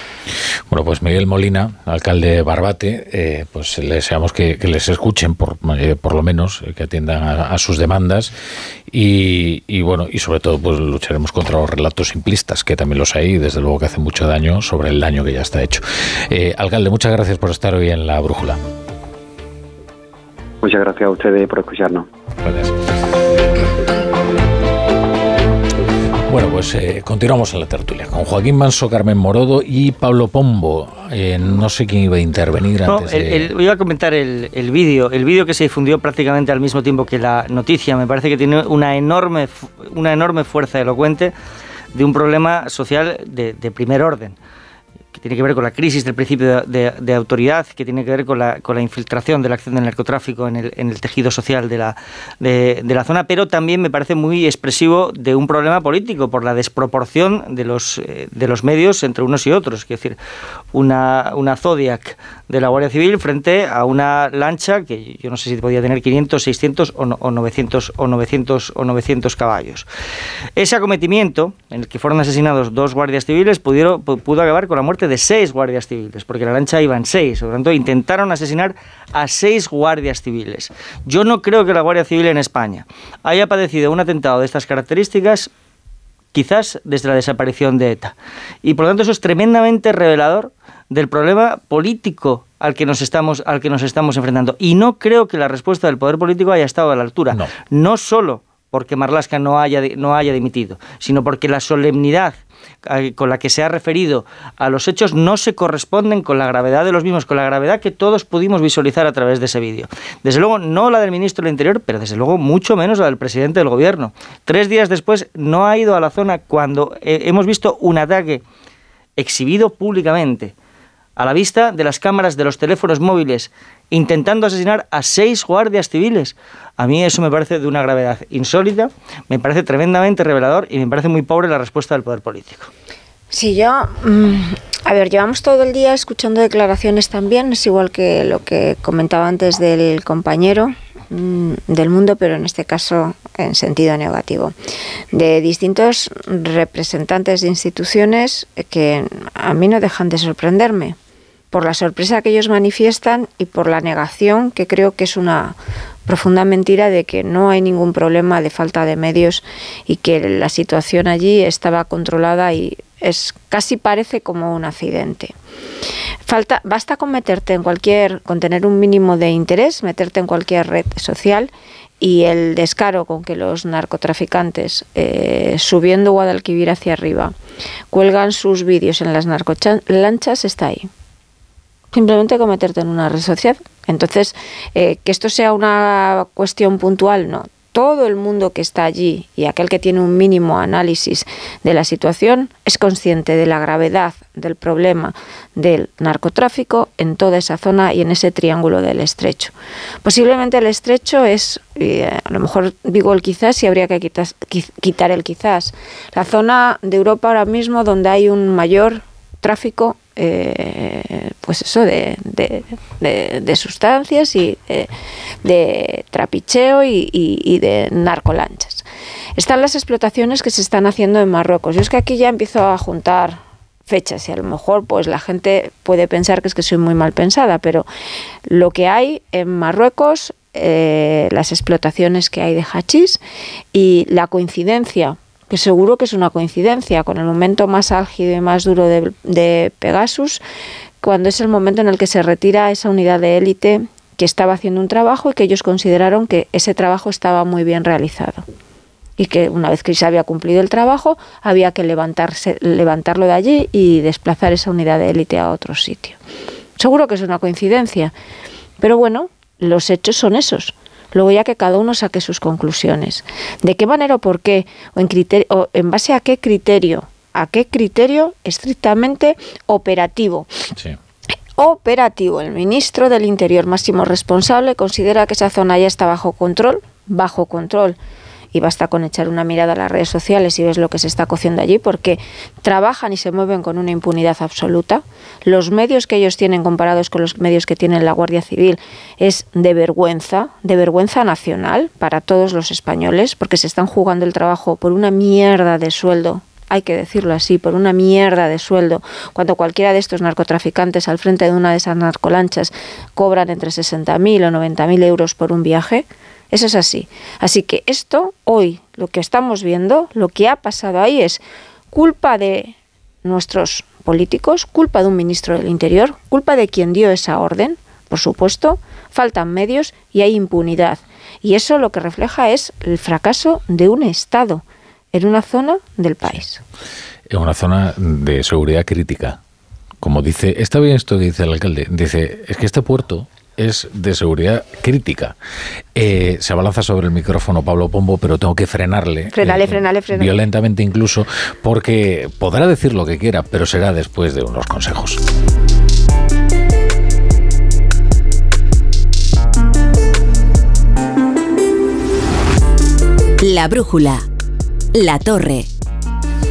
Speaker 2: Bueno, pues Miguel Molina, alcalde de Barbate, eh, pues le deseamos que, les escuchen, por, eh, por lo menos, que atiendan a, sus demandas y, y, bueno, y sobre todo, pues lucharemos contra los relatos simplistas, que también los hay, desde luego que hace mucho daño sobre el daño que ya está hecho. Eh, alcalde, muchas gracias por estar hoy en la brújula.
Speaker 108: Muchas gracias a ustedes por escucharnos. Gracias.
Speaker 2: Bueno, pues eh, continuamos en la tertulia con Joaquín Manso, Carmen Morodo y Pablo Pombo. Eh, no sé quién iba a intervenir antes.
Speaker 105: El, iba a comentar el, el vídeo, el vídeo que se difundió prácticamente al mismo tiempo que la noticia. Me parece que tiene una enorme, una enorme fuerza elocuente de un problema social de, primer orden que tiene que ver con la crisis del principio de, autoridad, que tiene que ver con la, con la, infiltración de la acción del narcotráfico en el, en el tejido social de la, de, la zona, pero también me parece muy expresivo de un problema político por la desproporción de los, eh, de los medios entre unos y otros. Es decir, una, una Zodiac de la Guardia Civil frente a una lancha que yo no sé si podía tener 500, 600 o, o 900, o 900 o 900 caballos. Ese acometimiento en el que fueron asesinados dos guardias civiles pudo acabar con la muerte de seis guardias civiles, porque la lancha iba en seis. Por lo tanto, intentaron asesinar a seis guardias civiles. Yo no creo que la Guardia Civil en España haya padecido un atentado de estas características quizás desde la desaparición de ETA. Y por lo tanto eso es tremendamente revelador del problema político al que nos estamos, al que nos estamos enfrentando. Y no creo que la respuesta del poder político haya estado a la altura. No, no solo porque Marlasca no haya, no haya dimitido, sino porque la solemnidad con la que se ha referido a los hechos no se corresponden con la gravedad de los mismos, con la gravedad que todos pudimos visualizar a través de ese vídeo. Desde luego, no la del ministro del Interior, pero desde luego mucho menos la del presidente del gobierno. Tres días después no ha ido a la zona cuando eh, hemos visto un ataque exhibido públicamente a la vista de las cámaras de los teléfonos móviles, intentando asesinar a seis guardias civiles. A mí eso me parece de una gravedad insólita, me parece tremendamente revelador y me parece muy pobre la respuesta del poder político.
Speaker 107: Sí, yo, mm, a ver, llevamos todo el día escuchando declaraciones también, es igual que lo que comentaba antes del compañero del mundo, pero en este caso en sentido negativo, de distintos representantes de instituciones que a mí no dejan de sorprenderme por la sorpresa que ellos manifiestan y por la negación, que creo que es una profunda mentira de que no hay ningún problema de falta de medios y que la situación allí estaba controlada y es casi parece como un accidente. Falta, basta con meterte en cualquier, con tener un mínimo de interés, meterte en cualquier red social y el descaro con que los narcotraficantes, eh, subiendo Guadalquivir hacia arriba, cuelgan sus vídeos en las narcolanchas, está ahí. Simplemente con meterte en una red social. Entonces, eh, que esto sea una cuestión puntual, no todo el mundo que está allí y aquel que tiene un mínimo análisis de la situación es consciente de la gravedad del problema del narcotráfico en toda esa zona y en ese triángulo del estrecho. Posiblemente el estrecho es, eh, a lo mejor digo el quizás y habría que quitar el quizás, la zona de Europa ahora mismo donde hay un mayor tráfico eh, pues eso de, de, sustancias y de, trapicheo y, y, de narcolanchas. Están las explotaciones que se están haciendo en Marruecos. Yo es que aquí ya empiezo a juntar fechas y a lo mejor pues la gente puede pensar que es que soy muy mal pensada, pero lo que hay en Marruecos, eh, las explotaciones que hay de hachís y la coincidencia que seguro que es una coincidencia con el momento más álgido y más duro de, Pegasus, cuando es el momento en el que se retira esa unidad de élite que estaba haciendo un trabajo y que ellos consideraron que ese trabajo estaba muy bien realizado y que una vez que se había cumplido el trabajo había que levantarse, levantarlo de allí y desplazar esa unidad de élite a otro sitio. Seguro que es una coincidencia, pero bueno, los hechos son esos luego ya que cada uno saque sus conclusiones. ¿De qué manera o por qué? ¿O en, o en base a qué criterio? ¿A qué criterio estrictamente operativo? Operativo. El ministro del Interior máximo responsable considera que esa zona ya está bajo control, bajo control y basta con echar una mirada a las redes sociales y ves lo que se está cociendo allí, porque trabajan y se mueven con una impunidad absoluta. Los medios que ellos tienen comparados con los medios que tiene la Guardia Civil es de vergüenza, de vergüenza nacional para todos los españoles, porque se están jugando el trabajo por una mierda de sueldo hay que decirlo así, por una mierda de sueldo, cuando cualquiera de estos narcotraficantes al frente de una de esas narcolanchas cobran entre 60.000 o 90.000 euros por un viaje, eso es así. Así que esto, hoy, lo que estamos viendo, lo que ha pasado ahí es culpa de nuestros políticos, culpa de un ministro del Interior, culpa de quien dio esa orden, por supuesto, faltan medios y hay impunidad. Y eso lo que refleja es el fracaso de un Estado en una zona del país.
Speaker 2: En una zona de seguridad crítica. Como dice, está bien esto que dice el alcalde, dice, es que este puerto es de seguridad crítica. Eh, se abalanza sobre el micrófono Pablo Pombo, pero tengo que frenarle.
Speaker 107: Frenale, eh, frenale, frenale.
Speaker 2: Violentamente incluso, porque podrá decir lo que quiera, pero será después de unos consejos.
Speaker 101: La brújula. La torre.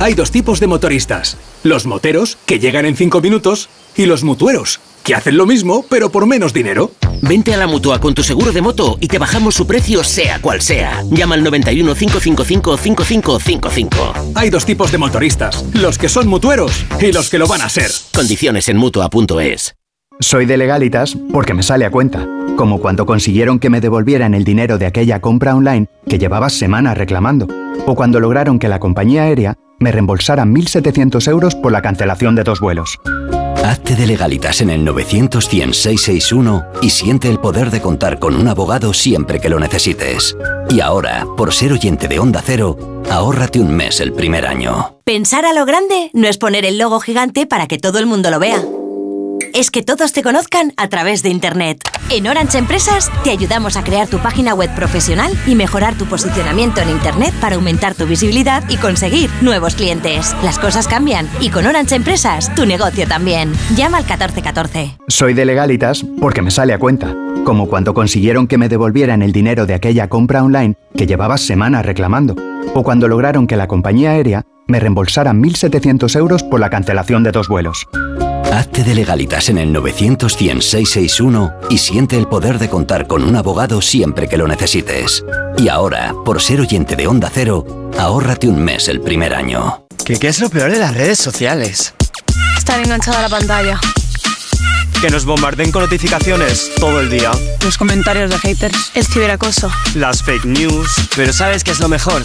Speaker 109: Hay dos tipos de motoristas. Los moteros, que llegan en cinco minutos, y los mutueros que hacen lo mismo, pero por menos dinero.
Speaker 110: Vente a la mutua con tu seguro de moto y te bajamos su precio, sea cual sea. Llama al 91 555 5555.
Speaker 109: Hay dos tipos de motoristas: los que son mutueros y los que lo van a ser.
Speaker 110: Condiciones en mutua.es.
Speaker 111: Soy de legalitas porque me sale a cuenta. Como cuando consiguieron que me devolvieran el dinero de aquella compra online que llevaba semanas reclamando. O cuando lograron que la compañía aérea me reembolsara 1.700 euros por la cancelación de dos vuelos.
Speaker 112: Hazte de legalitas en el 900 y siente el poder de contar con un abogado siempre que lo necesites. Y ahora, por ser oyente de Onda Cero, ahórrate un mes el primer año.
Speaker 1: Pensar a lo grande no es poner el logo gigante para que todo el mundo lo vea es que todos te conozcan a través de Internet. En Orange Empresas te ayudamos a crear tu página web profesional y mejorar tu posicionamiento en Internet para aumentar tu visibilidad y conseguir nuevos clientes. Las cosas cambian y con Orange Empresas tu negocio también. Llama al 1414.
Speaker 111: Soy de legalitas porque me sale a cuenta. Como cuando consiguieron que me devolvieran el dinero de aquella compra online que llevaba semanas reclamando. O cuando lograron que la compañía aérea me reembolsara 1.700 euros por la cancelación de dos vuelos.
Speaker 112: Hazte de legalitas en el 900 y siente el poder de contar con un abogado siempre que lo necesites. Y ahora, por ser oyente de Onda Cero, ahórrate un mes el primer año.
Speaker 113: ¿Qué, qué es lo peor de las redes sociales?
Speaker 114: Estar enganchada a la pantalla
Speaker 111: Que nos bombarden con notificaciones todo el día.
Speaker 115: Los comentarios de haters. El ciberacoso.
Speaker 111: Las fake news. Pero ¿sabes qué es lo mejor?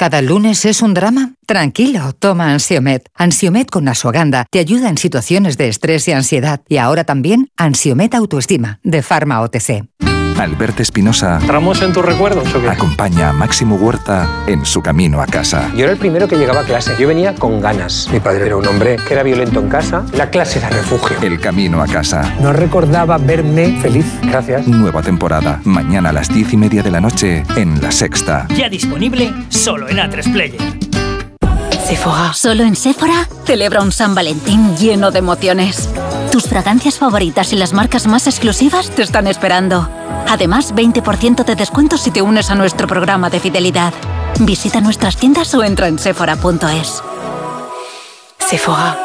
Speaker 116: ¿Cada lunes es un drama? Tranquilo, toma Ansiomet. Ansiomet con Asuaganda te ayuda en situaciones de estrés y ansiedad. Y ahora también Ansiomet Autoestima, de Pharma OTC.
Speaker 109: Alberto Espinosa.
Speaker 117: ¿Tramos en tus recuerdos o qué?
Speaker 109: Acompaña a Máximo Huerta en su camino a casa.
Speaker 117: Yo era el primero que llegaba a clase. Yo venía con ganas. Mi padre era un hombre que era violento en casa. La clase era refugio.
Speaker 109: El camino a casa.
Speaker 117: No recordaba verme feliz. Gracias.
Speaker 109: Nueva temporada. Mañana a las diez y media de la noche en La Sexta.
Speaker 118: Ya disponible solo en A3 Player.
Speaker 92: Sephora. Solo en Sephora celebra un San Valentín lleno de emociones. Tus fragancias favoritas y las marcas más exclusivas te están esperando. Además, 20% de descuento si te unes a nuestro programa de fidelidad. Visita nuestras tiendas o entra en sephora.es. Sephora.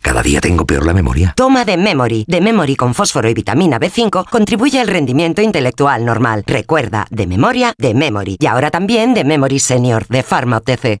Speaker 119: Cada día tengo peor la memoria.
Speaker 103: Toma de Memory. De Memory con fósforo y vitamina B5 contribuye al rendimiento intelectual normal. Recuerda, de memoria, de Memory. Y ahora también de Memory Senior, de Pharma OTC.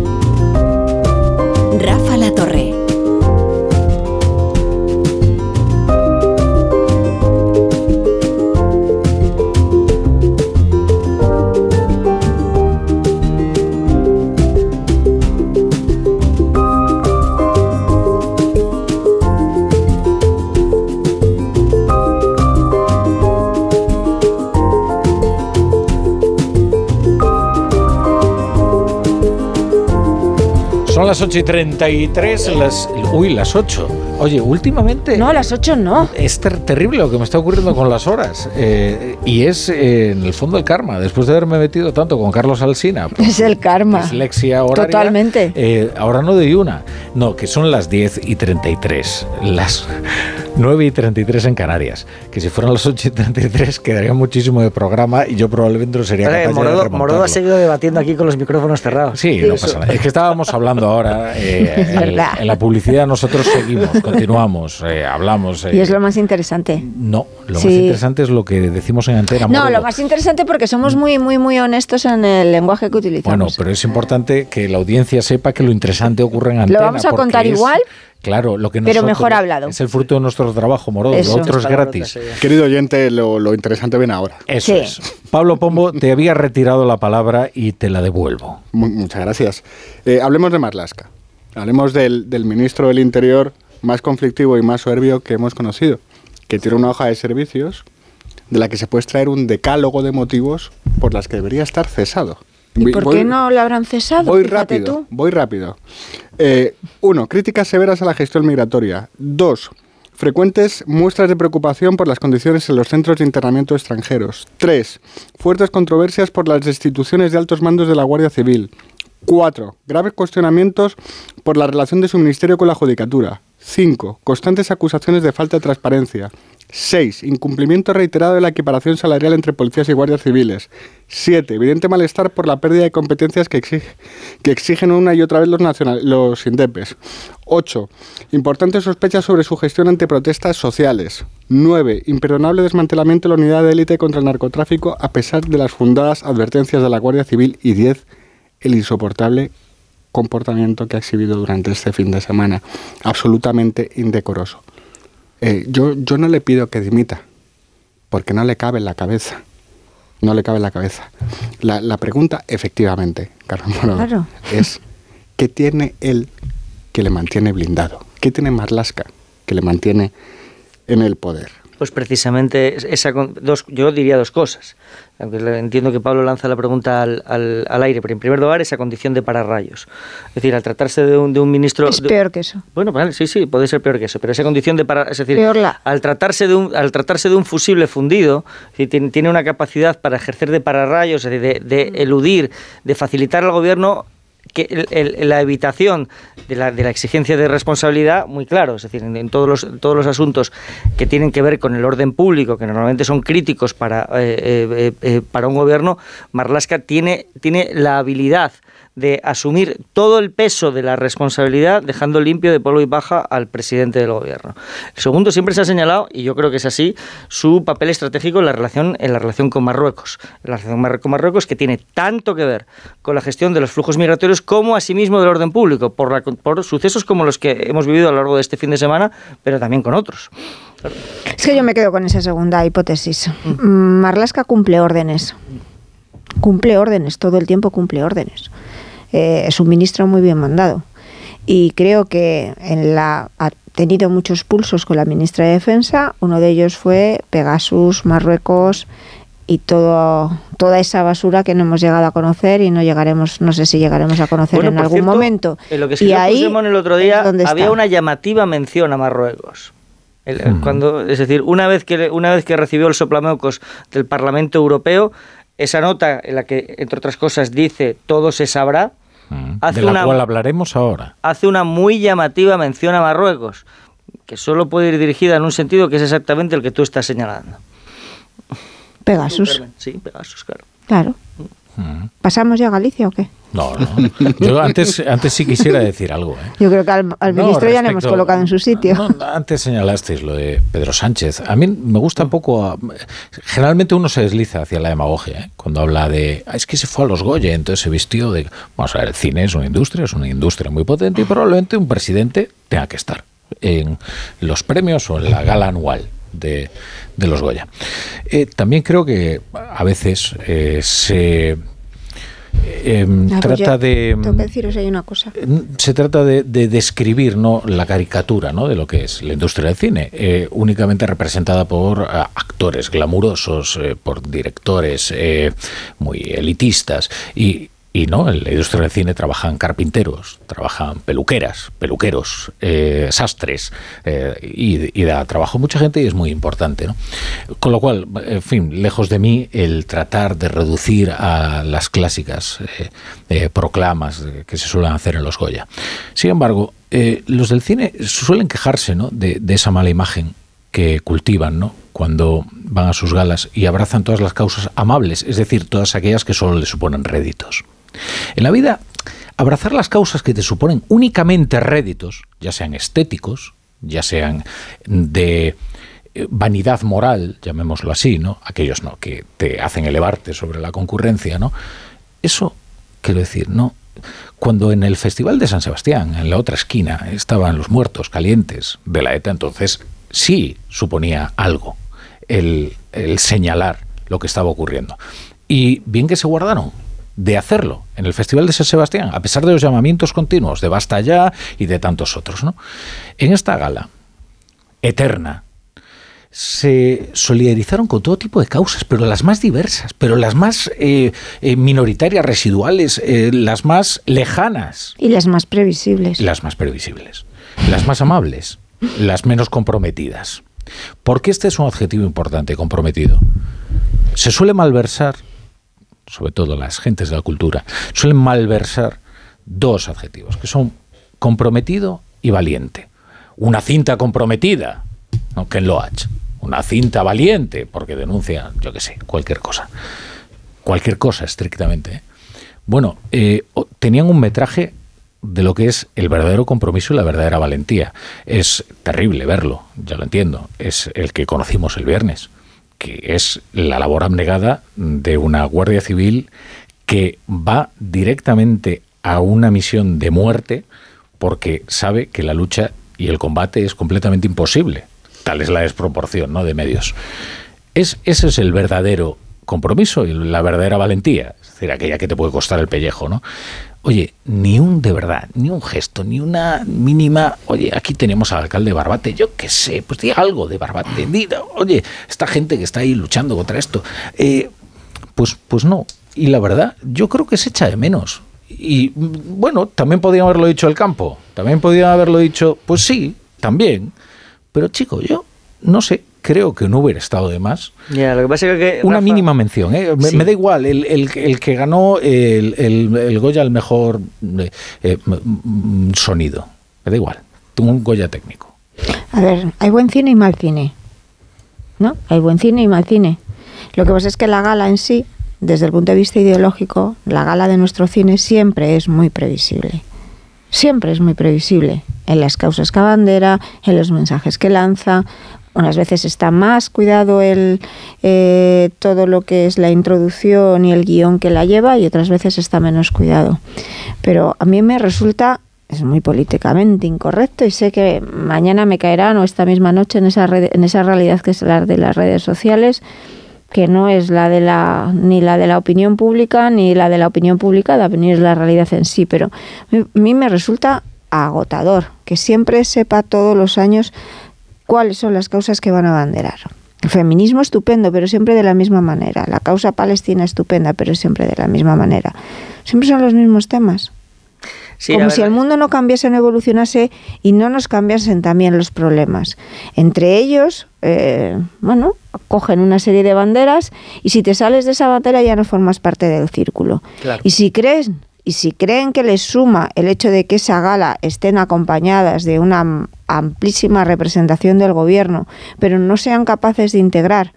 Speaker 2: Son las 8 y 33, las, uy, las 8. Oye, últimamente...
Speaker 107: No, a las 8 no.
Speaker 2: Es ter- terrible lo que me está ocurriendo con las horas. eh, y es, eh, en el fondo, el karma. Después de haberme metido tanto con Carlos Alsina,
Speaker 107: Es el karma.
Speaker 2: dislexia horaria.
Speaker 107: Totalmente.
Speaker 2: eh, ahora no doy una. No, que son las 10 y 33. Las 9 y 33 en Canarias. Que si fueran las 8 y 33 quedaría muchísimo de programa y yo probablemente no sería capaz de
Speaker 105: Morodo,
Speaker 2: remontarlo.
Speaker 105: Morodo ha seguido debatiendo aquí con los micrófonos cerrados.
Speaker 2: Sí, no pasa nada. Es que estábamos hablando ahora. eh,
Speaker 107: Es
Speaker 2: en,
Speaker 107: verdad.
Speaker 2: en la publicidad nosotros seguimos, continuamos, eh, hablamos. eh,
Speaker 107: Y es lo más interesante.
Speaker 2: No, lo más interesante es lo que decimos en antena.
Speaker 107: No, lo más interesante porque somos muy, muy, muy honestos en el lenguaje que utilizamos.
Speaker 2: Bueno, pero es importante que la audiencia sepa que lo interesante ocurre en antena.
Speaker 107: ¿Lo vamos a contar
Speaker 2: es-
Speaker 107: igual?
Speaker 2: Claro, lo que
Speaker 107: Pero mejor hablado.
Speaker 2: Es el fruto de nuestro trabajo, Morodo.
Speaker 107: Eso.
Speaker 2: Lo otro es gratis.
Speaker 106: Querido oyente, lo, lo interesante viene ahora.
Speaker 2: Eso es. Pablo Pombo, te había retirado la palabra y te la devuelvo.
Speaker 106: Mu- muchas gracias. Eh, hablemos de Marlaska. Hablemos del, del ministro del Interior más conflictivo y más soberbio que hemos conocido, que tiene una hoja de servicios de la que se puede extraer un decálogo de motivos por las que debería estar cesado.
Speaker 107: ¿Y por
Speaker 106: voy-
Speaker 107: qué no lo habrán cesado?
Speaker 106: Voy
Speaker 107: Fíjate
Speaker 106: rápido,
Speaker 107: tú.
Speaker 106: voy rápido. Eh, uno, críticas severas a la gestión migratoria. Dos, frecuentes muestras de preocupación por las condiciones en los centros de internamiento extranjeros. Tres, fuertes controversias por las destituciones de altos mandos de la Guardia Civil. Cuatro, graves cuestionamientos por la relación de su ministerio con la judicatura. Cinco, constantes acusaciones de falta de transparencia. 6. Incumplimiento reiterado de la equiparación salarial entre policías y guardias civiles. 7. Evidente malestar por la pérdida de competencias que, exige- que exigen una y otra vez los, nacional- los INDEPES. 8. Importantes sospechas sobre su gestión ante protestas sociales. 9. Imperdonable desmantelamiento de la unidad de élite contra el narcotráfico a pesar de las fundadas advertencias de la Guardia Civil. Y 10. El insoportable comportamiento que ha exhibido durante este fin de semana. Absolutamente indecoroso. Eh, yo, yo no le pido que dimita, porque no le cabe en la cabeza. No le cabe en la cabeza. La, la pregunta, efectivamente, Carlos
Speaker 107: Claro.
Speaker 106: es ¿qué tiene él que le mantiene blindado? ¿Qué tiene Marlasca que le mantiene en el poder?
Speaker 105: pues precisamente esa dos, yo diría dos cosas. Aunque entiendo que Pablo lanza la pregunta al, al, aire, pero en primer lugar esa condición de pararrayos. Es decir, al tratarse de un, de un ministro...
Speaker 107: Es peor que eso.
Speaker 105: Bueno, vale, sí, sí, puede ser peor que eso, pero esa condición de parar... Es decir, al, tratarse de un, al tratarse de un fusible fundido, tiene, tiene, una capacidad para ejercer de pararrayos, de, de eludir, de facilitar al gobierno que la evitación de la, de la, exigencia de responsabilidad muy claro, es decir, en, todos, los, todos los asuntos que tienen que ver con el orden público, que normalmente son críticos para, eh, eh, eh, para un gobierno, Marlaska tiene, tiene la habilidad de asumir todo el peso de la responsabilidad, dejando limpio de polvo y baja al presidente del gobierno. El segundo siempre se ha señalado, y yo creo que es así, su papel estratégico en la relación, en la relación con Marruecos. la relación con Marruecos que tiene tanto que ver con la gestión de los flujos migratorios como asimismo del orden público, por, por sucesos como los que hemos vivido a lo largo de este fin de semana, pero también con otros.
Speaker 107: Es que yo me quedo con esa segunda hipótesis. Mm. Marlaska cumple órdenes. Cumple órdenes, todo el tiempo cumple órdenes eh, es un ministro muy bien mandado. Y creo que en la, ha tenido muchos pulsos con la ministra de Defensa. Uno de ellos fue Pegasus, Marruecos y todo, toda esa basura que no hemos llegado a conocer y no llegaremos, no sé si llegaremos a conocer en algún momento.
Speaker 105: En lo que y ahí el otro día había una llamativa mención a Marruecos. Hmm. cuando, es decir, una vez que una vez que recibió el soplamocos del Parlamento Europeo, esa nota en la que entre otras cosas dice todo se sabrá,
Speaker 2: de la cual hablaremos ahora.
Speaker 105: Hace una muy llamativa mención a Marruecos, que solo puede ir dirigida en un sentido que es exactamente el que tú estás señalando.
Speaker 107: Pegasus.
Speaker 105: Sí, Pegasus, claro.
Speaker 107: Claro. ¿Pasamos ya a Galicia o qué?
Speaker 2: No, no. Yo antes, antes sí quisiera decir algo. ¿eh?
Speaker 107: Yo creo que al, ministro ya le hemos colocado en su sitio.
Speaker 2: antes señalasteis lo de Pedro Sánchez. A mí me gusta un poco. Generalmente uno se desliza hacia la demagogia ¿eh? cuando habla de. Ah, es que se fue a los Goya, entonces se vistió de. Vamos a ver, el cine es una industria, es una industria muy potente y probablemente un presidente tenga que estar en los premios o en la gala anual de, los Goya. Eh, también creo que a veces se
Speaker 107: Em, ah, pues trata de tengo que deciros hay una cosa.
Speaker 2: se trata de, describir no la caricatura no de lo que es la industria del cine eh, únicamente representada por eh, actores glamurosos eh, por directores muy elitistas y y no, en la industria del cine trabajan carpinteros, trabajan peluqueras, peluqueros, eh, sastres, eh, y, da trabajo a mucha gente y es muy importante. ¿no? Con lo cual, en fin, lejos de mí el tratar de reducir a las clásicas eh, proclamas que se suelen hacer en los Goya. Sin embargo, los del cine suelen quejarse ¿no? de, de esa mala imagen que cultivan, ¿no? cuando van a sus galas y abrazan todas las causas amables, es decir, todas aquellas que solo les suponen réditos. En la vida, abrazar las causas que te suponen únicamente réditos, ya sean estéticos, ya sean de eh, vanidad moral, llamémoslo así, ¿no? Aquellos no que te hacen elevarte sobre la concurrencia, ¿no? Eso quiero decir, no cuando en el Festival de San Sebastián, en la otra esquina, estaban los muertos calientes de la ETA, entonces sí suponía algo el, el señalar lo que estaba ocurriendo. Y bien que se guardaron de hacerlo en el Festival de San Sebastián, a pesar de los llamamientos continuos de Basta Ya y de tantos otros. ¿no? En esta gala eterna se solidarizaron con todo tipo de causas, pero las más diversas, pero las más eh, eh, minoritarias, residuales, eh, las más lejanas.
Speaker 107: Y las más previsibles.
Speaker 2: Las más previsibles. Las más amables, las menos comprometidas. Porque este es un adjetivo importante, comprometido. Se suele malversar sobre todo las gentes de la cultura, suelen malversar dos adjetivos, que son comprometido y valiente. Una cinta comprometida, ¿no? Ken Loach. Una cinta valiente, porque denuncia, yo qué sé, cualquier cosa. Cualquier cosa, estrictamente. ¿eh? Bueno, eh, tenían un metraje de lo que es el verdadero compromiso y la verdadera valentía. Es terrible verlo, ya lo entiendo. Es el que conocimos el viernes que es la labor abnegada de una Guardia Civil que va directamente a una misión de muerte porque sabe que la lucha y el combate es completamente imposible. Tal es la desproporción ¿no? de medios. Es, ese es el verdadero compromiso y la verdadera valentía, es decir, aquella que te puede costar el pellejo, ¿no? Oye, ni un de verdad, ni un gesto, ni una mínima, oye, aquí tenemos al alcalde Barbate, yo qué sé, pues diga algo de Barbate, oye, esta gente que está ahí luchando contra esto, eh, pues, pues no. Y la verdad, yo creo que se echa de menos. Y bueno, también podía haberlo dicho el campo, también podía haberlo dicho, pues sí, también. Pero chico, yo no sé, creo que no hubiera estado de más.
Speaker 105: lo que pasa es que,
Speaker 2: Una mínima mención, ¿eh? me, da igual, el, el, que ganó el, el, Goya al mejor eh, eh, sonido, me da igual, un Goya técnico.
Speaker 107: A ver, hay buen cine y mal cine, ¿no? Hay buen cine y mal cine. Lo que pasa es que la gala en sí, desde el punto de vista ideológico, la gala de nuestro cine siempre es muy previsible. Siempre es muy previsible en las causas que abandera, en los mensajes que lanza, unas veces está más cuidado el, eh, todo lo que es la introducción y el guion que la lleva y otras veces está menos cuidado. Pero a mí me resulta, es muy políticamente incorrecto y sé que mañana me caerán o esta misma noche en esa, en esa realidad que es la de las redes sociales que no es la de la ni la de la opinión pública ni la de la opinión publicada, ni es la realidad en sí, pero a mí me resulta agotador que siempre sepa todos los años cuáles son las causas que van a abanderar. El feminismo estupendo, pero siempre de la misma manera. La causa palestina estupenda, pero siempre de la misma manera. Siempre son los mismos temas. Como si el mundo no cambiase, no evolucionase y no nos cambiasen también los problemas. Entre ellos, eh, bueno, cogen una serie de banderas y si te sales de esa bandera ya no formas parte del círculo. Y si crees y si creen que les suma el hecho de que esa gala estén acompañadas de una amplísima representación del gobierno, pero no sean capaces de integrar,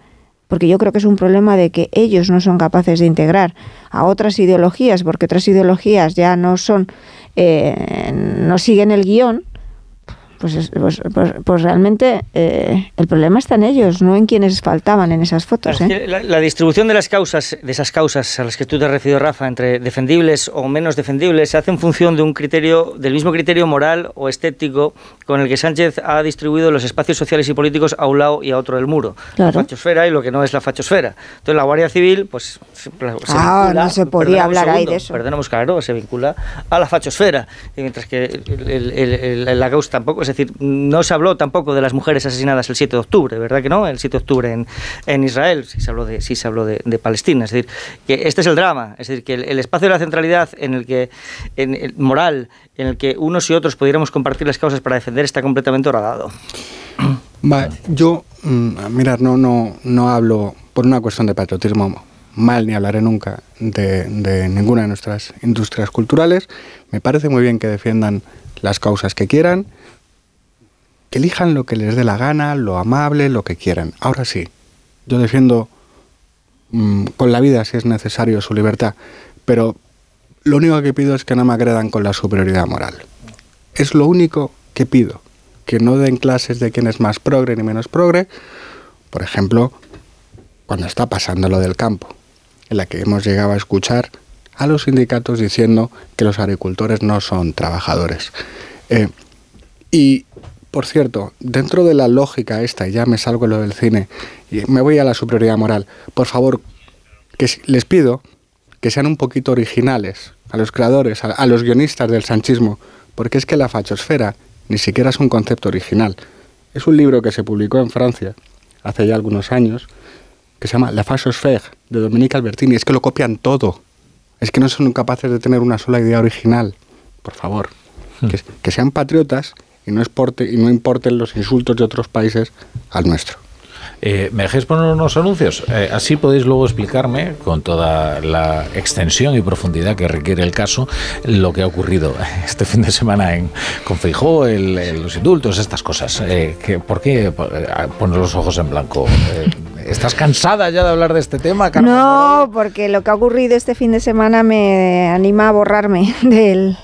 Speaker 107: porque yo creo que es un problema de que ellos no son capaces de integrar a otras ideologías, porque otras ideologías ya no son, eh, no siguen el guion, pues, pues, pues, pues, realmente eh, el problema está en ellos, no en quienes faltaban en esas fotos. ¿eh?
Speaker 105: La, distribución de las causas, de esas causas a las que tú te has referido, Rafa, entre defendibles o menos defendibles, se hace en función de un criterio, del mismo criterio moral o estético con el que Sánchez ha distribuido los espacios sociales y políticos a un lado y a otro del muro. La fachosfera y lo que no es la fachosfera. Entonces la Guardia Civil, pues se,
Speaker 107: ah, no se podía hablar ahí de eso.
Speaker 105: Perdonemos, claro, se vincula a la fachosfera, mientras que la causa tampoco es decir, no se habló tampoco de las mujeres asesinadas el 7 de octubre, ¿verdad que no? El 7 de octubre en, en Israel, sí se habló, de, sí se habló de, Palestina. Es decir, que este es el drama, es decir, que el, espacio de la centralidad en el que, en el moral, en el que unos y otros pudiéramos compartir las causas para defender está completamente horadado.
Speaker 106: yo, mm, mirar, no, no, no hablo por una cuestión de patriotismo mal ni hablaré nunca de, de, ninguna de nuestras industrias culturales. Me parece muy bien que defiendan las causas que quieran, elijan lo que les dé la gana, lo amable, lo que quieran. Ahora sí, yo defiendo mm, con la vida si es necesario su libertad, pero lo único que pido es que no me agredan con la superioridad moral. Es lo único que pido, que no den clases de quién es más progre ni menos progre, por ejemplo, cuando está pasando lo del campo, en la que hemos llegado a escuchar a los sindicatos diciendo que los agricultores no son trabajadores. Eh, y por cierto, dentro de la lógica esta, y ya me salgo lo del cine, y me voy a la superioridad moral, por favor, que les pido que sean un poquito originales a los creadores, a, los guionistas del sanchismo, porque es que la fachosfera ni siquiera es un concepto original. Es un libro que se publicó en Francia hace ya algunos años, que se llama La fachosphère, de Dominique Albertini. Es que lo copian todo. Es que no son capaces de tener una sola idea original. Por favor, hmm. que sean patriotas y no, exporte, y no importen los insultos de otros países al nuestro.
Speaker 2: Eh, ¿Me dejáis poner unos anuncios? Eh, así podéis luego explicarme, con toda la extensión y profundidad que requiere el caso, lo que ha ocurrido este fin de semana en, con Feijó, los indultos, estas cosas. Eh, que, ¿Por qué poner los ojos en blanco? ¿Estás cansada ya de hablar de este tema,
Speaker 107: No, porque lo que ha ocurrido este fin de semana me anima a borrarme del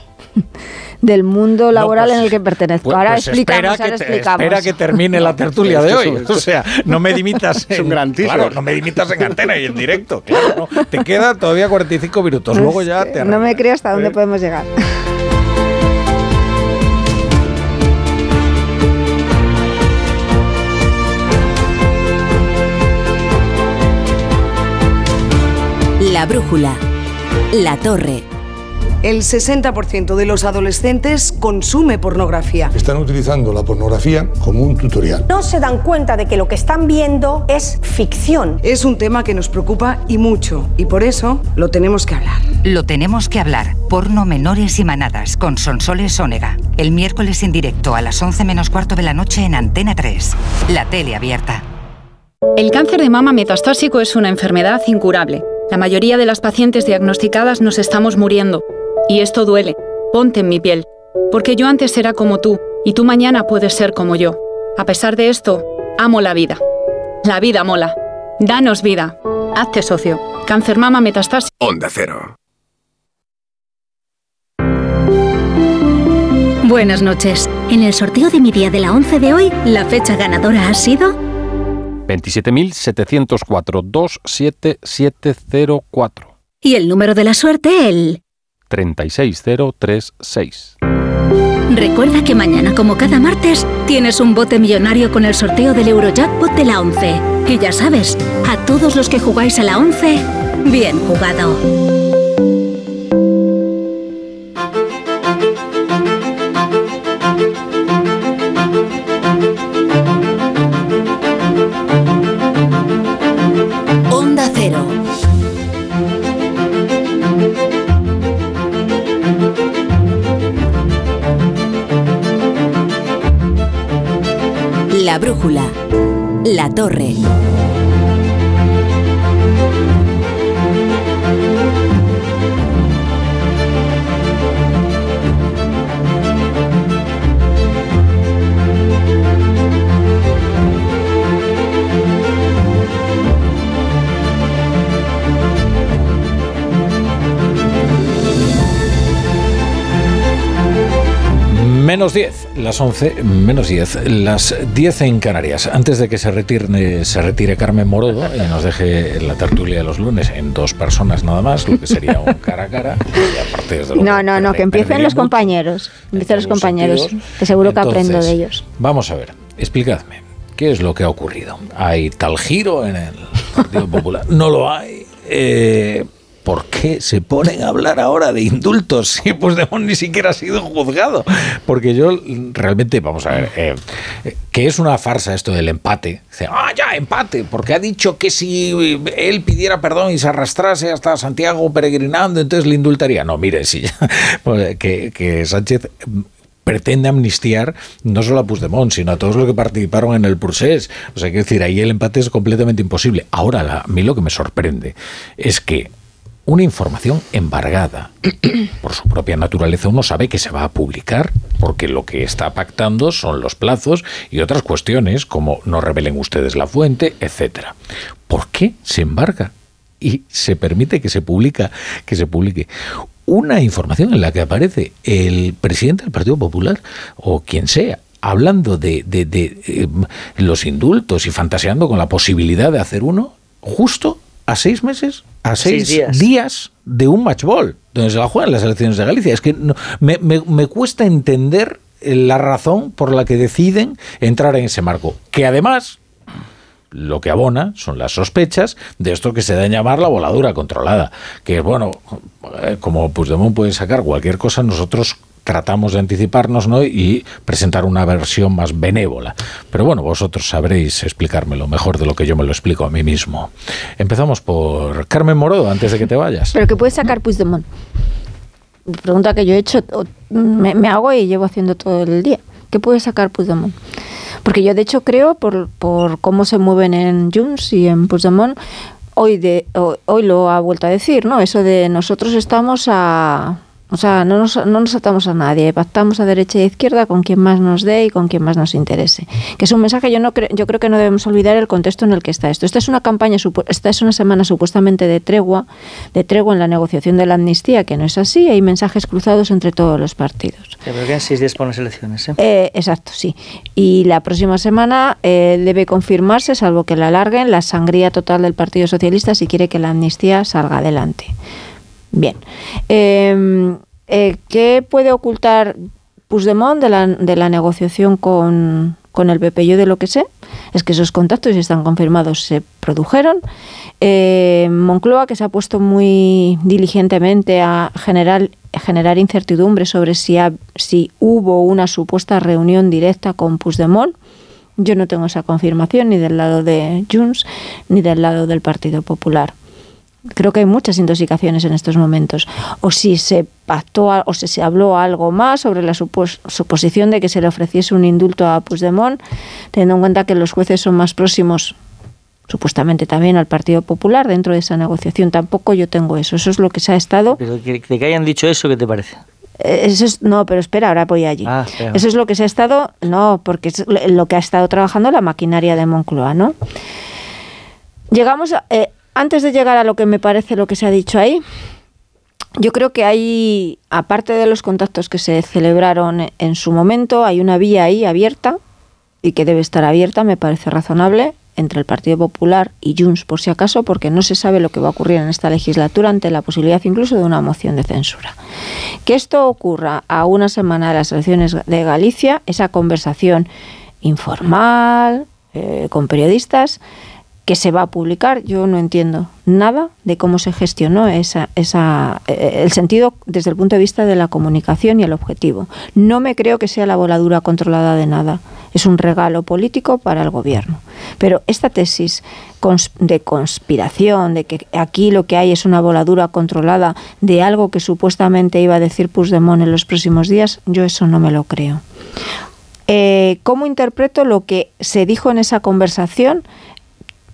Speaker 107: del mundo laboral en el que pertenezco.
Speaker 2: Pues, ahora, pues explicamos, espera, que espera que termine la tertulia de hoy. O sea, no me dimitas
Speaker 106: en, un
Speaker 2: claro, no me dimitas en antena y en directo. Claro, Te queda todavía 45 minutos. Luego ya te
Speaker 107: No me creo hasta dónde podemos llegar.
Speaker 1: La brújula. La torre.
Speaker 55: El 60% de los adolescentes consume pornografía.
Speaker 120: Están utilizando la pornografía como un tutorial.
Speaker 121: No se dan cuenta de que lo que están viendo es ficción.
Speaker 55: Es un tema que nos preocupa y mucho, y por eso lo tenemos que hablar.
Speaker 122: Lo tenemos que hablar. Porno menores y manadas con Sonsoles Ónega. El miércoles en directo a las 11 menos cuarto de la noche en Antena 3. La tele abierta.
Speaker 123: El cáncer de mama metastásico es una enfermedad incurable. La mayoría de las pacientes diagnosticadas nos estamos muriendo. Y esto duele. Ponte en mi piel. Porque yo antes era como tú, y tú mañana puedes ser como yo. A pesar de esto, amo la vida. La vida mola. Danos vida. Hazte socio. Cáncer mama metastásico.
Speaker 102: Onda Cero.
Speaker 101: Buenas noches. En el sorteo de mi día de la 11 de hoy, la fecha ganadora ha sido
Speaker 124: 27.704-27704.
Speaker 101: y el número de la suerte el
Speaker 124: 36036.
Speaker 101: Recuerda que mañana, como cada martes, tienes un bote millonario con el sorteo del Eurojackpot de la 11. Y ya sabes, a todos los que jugáis a la 11, bien jugado.
Speaker 1: La brújula. La torre.
Speaker 2: Menos 10, las 11, menos 10, las 10 en Canarias. Antes de que se retire, se retire Carmen Morodo y nos deje la tertulia de los lunes en dos personas nada más, lo que sería un cara a cara. y aparte, desde luego,
Speaker 107: No, no, no, que empiecen los compañeros. Empiecen los compañeros, que seguro que aprendo de ellos.
Speaker 2: Vamos a ver, explicadme, ¿qué es lo que ha ocurrido? ¿Hay tal giro en el Partido Popular? ¿No lo hay? Eh, ¿Por qué se ponen a hablar ahora de indultos si Puigdemont ni siquiera ha sido juzgado? Porque yo realmente, vamos a ver, eh, eh, que es una farsa esto del empate. Ah, ya, empate, porque ha dicho que si él pidiera perdón y se arrastrase hasta Santiago peregrinando, entonces le indultaría. No, mire, sí, pues, que, que Sánchez pretende amnistiar no solo a Puigdemont, sino a todos los que participaron en el procés. O sea, quiero decir, ahí el empate es completamente imposible. Ahora, a mí lo que me sorprende es que una información embargada, por su propia naturaleza, uno sabe que se va a publicar, porque lo que está pactando son los plazos y otras cuestiones, como no revelen ustedes la fuente, etcétera. ¿Por qué se embarga? y se permite que se publica que se publique una información en la que aparece el presidente del Partido Popular o quien sea hablando de, eh, los indultos y fantaseando con la posibilidad de hacer uno justo a seis meses, a
Speaker 105: Seis
Speaker 2: seis,
Speaker 105: días.
Speaker 2: días. de un match ball, donde se la juegan las elecciones de Galicia. Es que no- me, me- me cuesta entender eh, la razón por la que deciden entrar en ese marco. Que además, lo que abona son las sospechas de esto que se da en llamar la voladura controlada. Que bueno, eh, como Puigdemont puede sacar cualquier cosa, nosotros tratamos de anticiparnos ¿no? y presentar una versión más benévola. Pero bueno, vosotros sabréis explicármelo mejor de lo que yo me lo explico a mí mismo. Empezamos por Carmen Morodo, antes de que te vayas.
Speaker 107: Pero que puede sacar Puigdemont. Pregunta que yo he hecho, me, hago y llevo haciendo todo el día. ¿Qué puede sacar Puigdemont? Porque yo de hecho creo, por, por cómo se mueven en Junts y en Puigdemont, hoy, de, ho- hoy lo ha vuelto a decir, ¿no? Eso de nosotros estamos a... O sea, no nos, no nos atamos a nadie, pactamos a derecha y a izquierda con quien más nos dé y con quien más nos interese. Que es un mensaje, yo, no cre- yo creo que no debemos olvidar el contexto en el que está esto. Esta es una campaña, esta es una semana supuestamente de tregua, de tregua en la negociación de la amnistía, que no es así, hay mensajes cruzados entre todos los partidos.
Speaker 105: Seis días las elecciones, ¿eh?
Speaker 107: Eh, exacto, sí. Y la próxima semana eh, debe confirmarse, salvo que la alarguen, la sangría total del Partido Socialista si quiere que la amnistía salga adelante. Bien. Eh, eh, ¿Qué puede ocultar Puigdemont de la, de la negociación con, el PP? Yo de lo que sé es que esos contactos, si están confirmados, se produjeron. Eh, Moncloa, que se ha puesto muy diligentemente a generar, generar incertidumbre sobre si, si hubo una supuesta reunión directa con Puigdemont. Yo no tengo esa confirmación ni del lado de Junts ni del lado del Partido Popular creo que hay muchas intoxicaciones en estos momentos. O si se pactó o si se habló algo más sobre la suposición de que se le ofreciese un indulto a Puigdemont, teniendo en cuenta que los jueces son más próximos supuestamente también al Partido Popular dentro de esa negociación. Tampoco yo tengo eso. Eso es lo que se ha estado.
Speaker 105: Pero de que hayan dicho eso, ¿qué te parece?
Speaker 107: Eh, eso es, no, pero espera, ahora voy allí. Ah, eso es lo que se ha estado, no, porque es lo que ha estado trabajando la maquinaria de Moncloa, ¿no? Llegamos a, eh, antes de llegar a lo que me parece lo que se ha dicho ahí, yo creo que hay, aparte de los contactos que se celebraron en su momento, hay una vía ahí abierta y que debe estar abierta, me parece razonable, entre el Partido Popular y Junts, por si acaso, porque no se sabe lo que va a ocurrir en esta legislatura ante la posibilidad incluso de una moción de censura. Que esto ocurra a una semana de las elecciones de Galicia, esa conversación informal, eh, con periodistas, que se va a publicar, yo no entiendo nada de cómo se gestionó esa, esa, eh, el sentido desde el punto de vista de la comunicación y el objetivo. No me creo que sea la voladura controlada de nada. Es un regalo político para el gobierno. Pero esta tesis de conspiración, de que aquí lo que hay es una voladura controlada de algo que supuestamente iba a decir Puigdemont en los próximos días, yo eso no me lo creo. Eh, ¿Cómo interpreto lo que se dijo en esa conversación?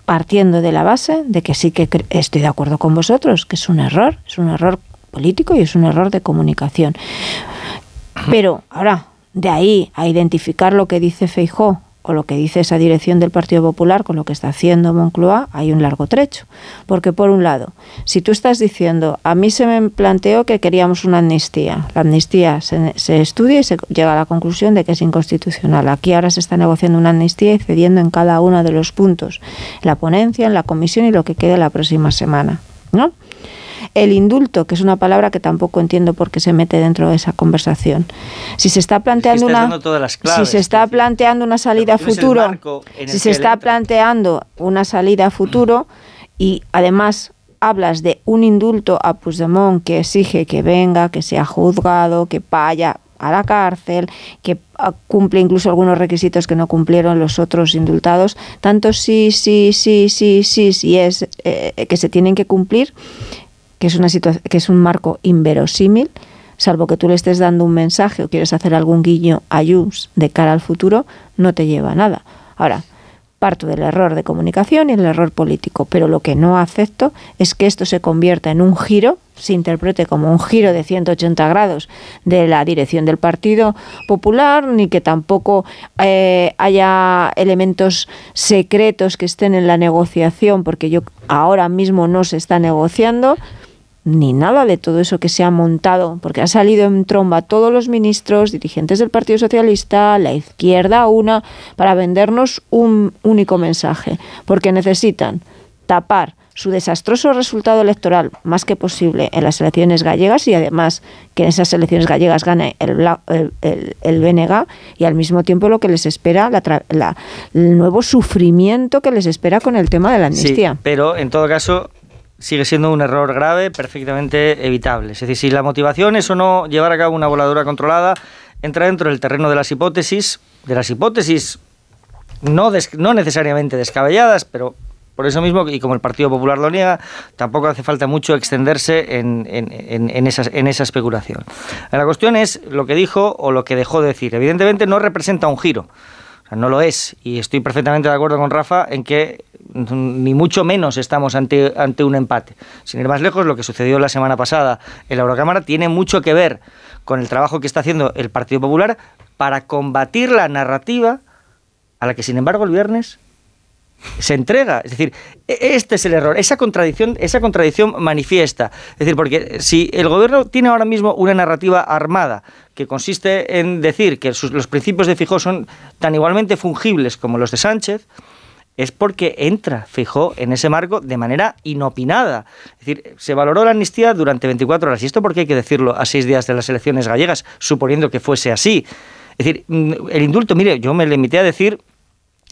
Speaker 107: Partiendo de la base de que sí que estoy de acuerdo con vosotros, que es un error, es un error político y es un error de comunicación. Pero ahora, de ahí a identificar lo que dice Feijó o lo que dice esa dirección del Partido Popular con lo que está haciendo Moncloa, hay un largo trecho. Porque por un lado, si tú estás diciendo, a mí se me planteó que queríamos una amnistía, la amnistía se, se estudia y se llega a la conclusión de que es inconstitucional. Aquí ahora se está negociando una amnistía y cediendo en cada uno de los puntos, la ponencia, en la comisión y lo que quede la próxima semana. ¿No? El indulto, que es una palabra que tampoco entiendo por qué se mete dentro de esa conversación. Si se está planteando una si se está planteando una salida a futuro, si se está planteando una salida a futuro y además hablas de un indulto a Puigdemont que exige que venga, que sea juzgado, que vaya a la cárcel, que ah, cumple incluso algunos requisitos que no cumplieron los otros indultados, tanto sí, sí, sí, sí, sí, sí es eh, que se tienen que cumplir, que es, una que es un marco inverosímil, salvo que tú le estés dando un mensaje o quieres hacer algún guiño a Junts de cara al futuro, no te lleva a nada. Ahora, parto del error de comunicación y el error político, pero lo que no acepto es que esto se convierta en un giro, se interprete como un giro de 180 grados de la dirección del Partido Popular, ni que tampoco eh, haya elementos secretos que estén en la negociación, porque yo ahora mismo no se está negociando ni nada de todo eso que se ha montado, porque ha salido en tromba todos los ministros, dirigentes del Partido Socialista, la izquierda una, para vendernos un único mensaje, porque necesitan tapar su desastroso resultado electoral más que posible en las elecciones gallegas y además que en esas elecciones gallegas gane el, el, el, BNG y al mismo tiempo lo que les espera, la, el nuevo sufrimiento que les espera con el tema de la amnistía.
Speaker 105: Sí, pero en todo caso sigue siendo un error grave, perfectamente evitable. Es decir, si la motivación es o no llevar a cabo una voladura controlada, entra dentro del terreno de las hipótesis, de las hipótesis no, necesariamente descabelladas, pero por eso mismo, y como el Partido Popular lo niega, tampoco hace falta mucho extenderse en, en, en, esa, en esa especulación. La cuestión es lo que dijo o lo que dejó de decir. Evidentemente no representa un giro no lo es. Y estoy perfectamente de acuerdo con Rafa en que ni mucho menos estamos ante, ante un empate. Sin ir más lejos, lo que sucedió la semana pasada en la Eurocámara tiene mucho que ver con el trabajo que está haciendo el Partido Popular para combatir la narrativa a la que, sin embargo, el viernes se entrega. Es decir, e, este es el error, esa contradicción, esa contradicción manifiesta. Es decir, porque si el gobierno tiene ahora mismo una narrativa armada que consiste en decir que los principios de Fijó son tan igualmente fungibles como los de Sánchez, es porque entra Fijó en ese marco de manera inopinada. Es decir, se valoró la amnistía durante 24 horas. Y esto porque hay que decirlo a seis días de las elecciones gallegas, suponiendo que fuese así. Es decir, mm, el indulto, mire, yo me limité a decir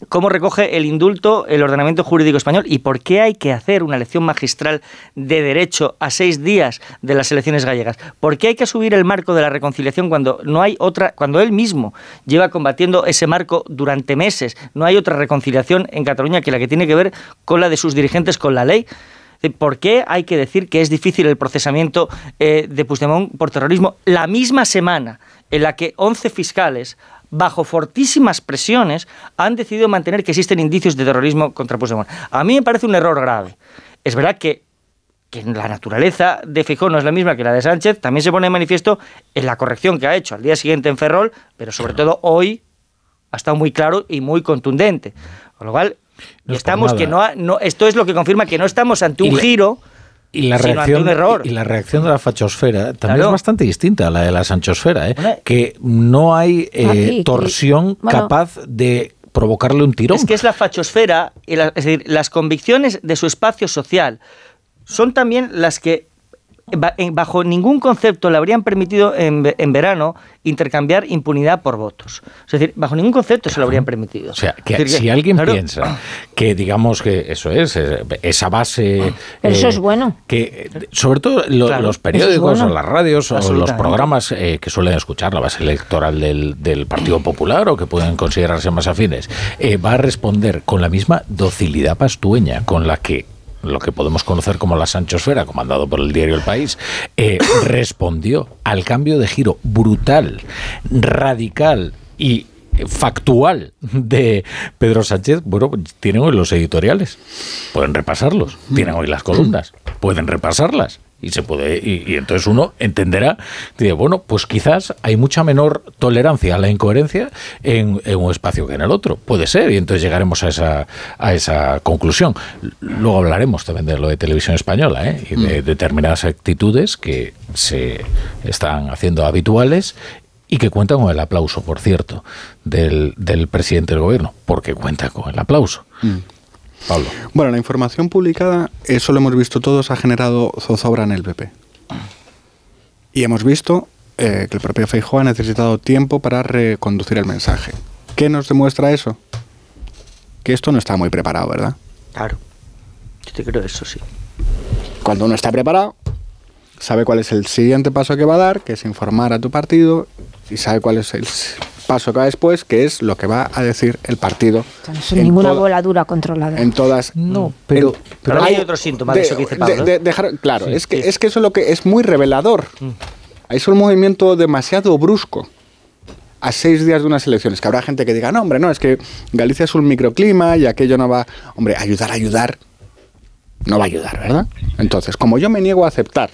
Speaker 105: cómo recoge el indulto el ordenamiento jurídico español y por qué hay que hacer una lección magistral de derecho a seis días de las elecciones gallegas. ¿Por qué hay que subir el marco de la reconciliación cuando no hay otra, cuando él mismo lleva combatiendo ese marco durante meses? No hay otra reconciliación en Cataluña que la que tiene que ver con la de sus dirigentes con la ley. ¿Por qué hay que decir que es difícil el procesamiento eh, de Puigdemont por terrorismo la misma semana en la que 11 fiscales bajo fortísimas presiones, han decidido mantener que existen indicios de terrorismo contra Puigdemont. A mí me parece un error grave. Es verdad que, que la naturaleza de Fijón no es la misma que la de Sánchez, también se pone de manifiesto en la corrección que ha hecho al día siguiente en Ferrol, pero sobre todo hoy ha estado muy claro y muy contundente. Con lo cual, estamos que no, no, esto es lo que confirma que no estamos ante un giro
Speaker 2: y la, reacción, y la reacción de la fachosfera también es bastante distinta a la de la sanchosfera, ¿eh? que no hay eh, torsión capaz de provocarle un tirón.
Speaker 105: Es que es la fachosfera, es decir, las convicciones de su espacio social son también las que bajo ningún concepto le habrían permitido en, en, verano intercambiar impunidad por votos. Es decir, bajo ningún concepto se lo habrían permitido.
Speaker 2: O sea, que si alguien piensa que, digamos que eso es, eh, esa base...
Speaker 107: eso es bueno.
Speaker 2: Que sobre todo los periódicos o las radios o los programas eh, que suelen escuchar la base electoral del, del, Partido Popular o que pueden considerarse más afines, eh, va a responder con la misma docilidad pastueña con la que lo que podemos conocer como la Sanchosfera, comandado por el diario El País, eh, respondió al cambio de giro brutal, radical y factual de Pedro Sánchez, bueno, tienen hoy los editoriales, pueden repasarlos, tienen hoy las columnas, pueden repasarlas y se puede y, entonces uno entenderá dice, bueno pues quizás hay mucha menor tolerancia a la incoherencia en, un espacio que en el otro puede ser y entonces llegaremos a esa a esa conclusión luego hablaremos también de lo de televisión española ¿eh? y de mm. determinadas actitudes que se están haciendo habituales y que cuentan con el aplauso, por cierto, del, del presidente del gobierno, porque cuenta con el aplauso. Mm. Pablo.
Speaker 106: Bueno, la información publicada, eso lo hemos visto todos, ha generado zozobra en el PP. Y hemos visto eh, que el propio Feijóo ha necesitado tiempo para reconducir el mensaje. ¿Qué nos demuestra eso? Que esto no está muy preparado, ¿verdad?
Speaker 105: Claro. Yo te creo eso, sí.
Speaker 106: Cuando uno está preparado, sabe cuál es el siguiente paso que va a dar, que es informar a tu partido, y sabe cuál es el paso que va después, que es lo que va a decir el partido.
Speaker 107: no es ninguna voladura controlada.
Speaker 106: En todas.
Speaker 2: No, pero,
Speaker 105: pero hay, otro síntoma de, eso que dice Pablo.
Speaker 106: ¿eh? dejar, claro, es, que, es que eso es lo que es muy revelador. Mm. Es un movimiento demasiado brusco a seis días de unas elecciones. Que habrá gente que diga, no, hombre, no, es que Galicia es un microclima y aquello no va. Hombre, ayudar, ayudar. No va a ayudar, ¿verdad? Entonces, como yo me niego a aceptar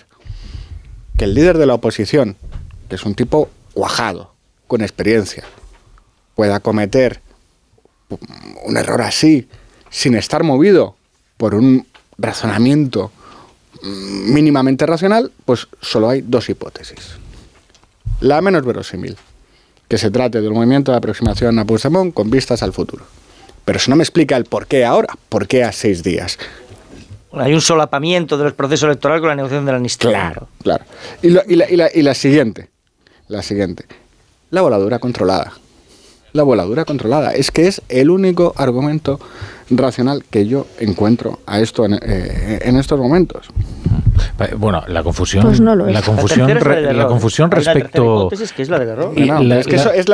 Speaker 106: que el líder de la oposición, que es un tipo cuajado, con experiencia pueda cometer un error así sin estar movido por un razonamiento mínimamente racional, pues solo hay dos hipótesis. La menos verosímil, que se trate de un movimiento de aproximación a Puigdemont con vistas al futuro. Pero eso no me explica el por qué ahora, por qué a seis días.
Speaker 105: Hay un solapamiento de los procesos electorales con la negociación de la amnistía.
Speaker 106: Claro, claro. Y, y la siguiente, la siguiente la voladura controlada. La voladura controlada. Es que es el único argumento racional que yo encuentro a esto en, eh, estos momentos.
Speaker 2: Bueno, la confusión,
Speaker 107: pues no
Speaker 2: la confusión, la, confusión respecto.
Speaker 105: que es la
Speaker 106: es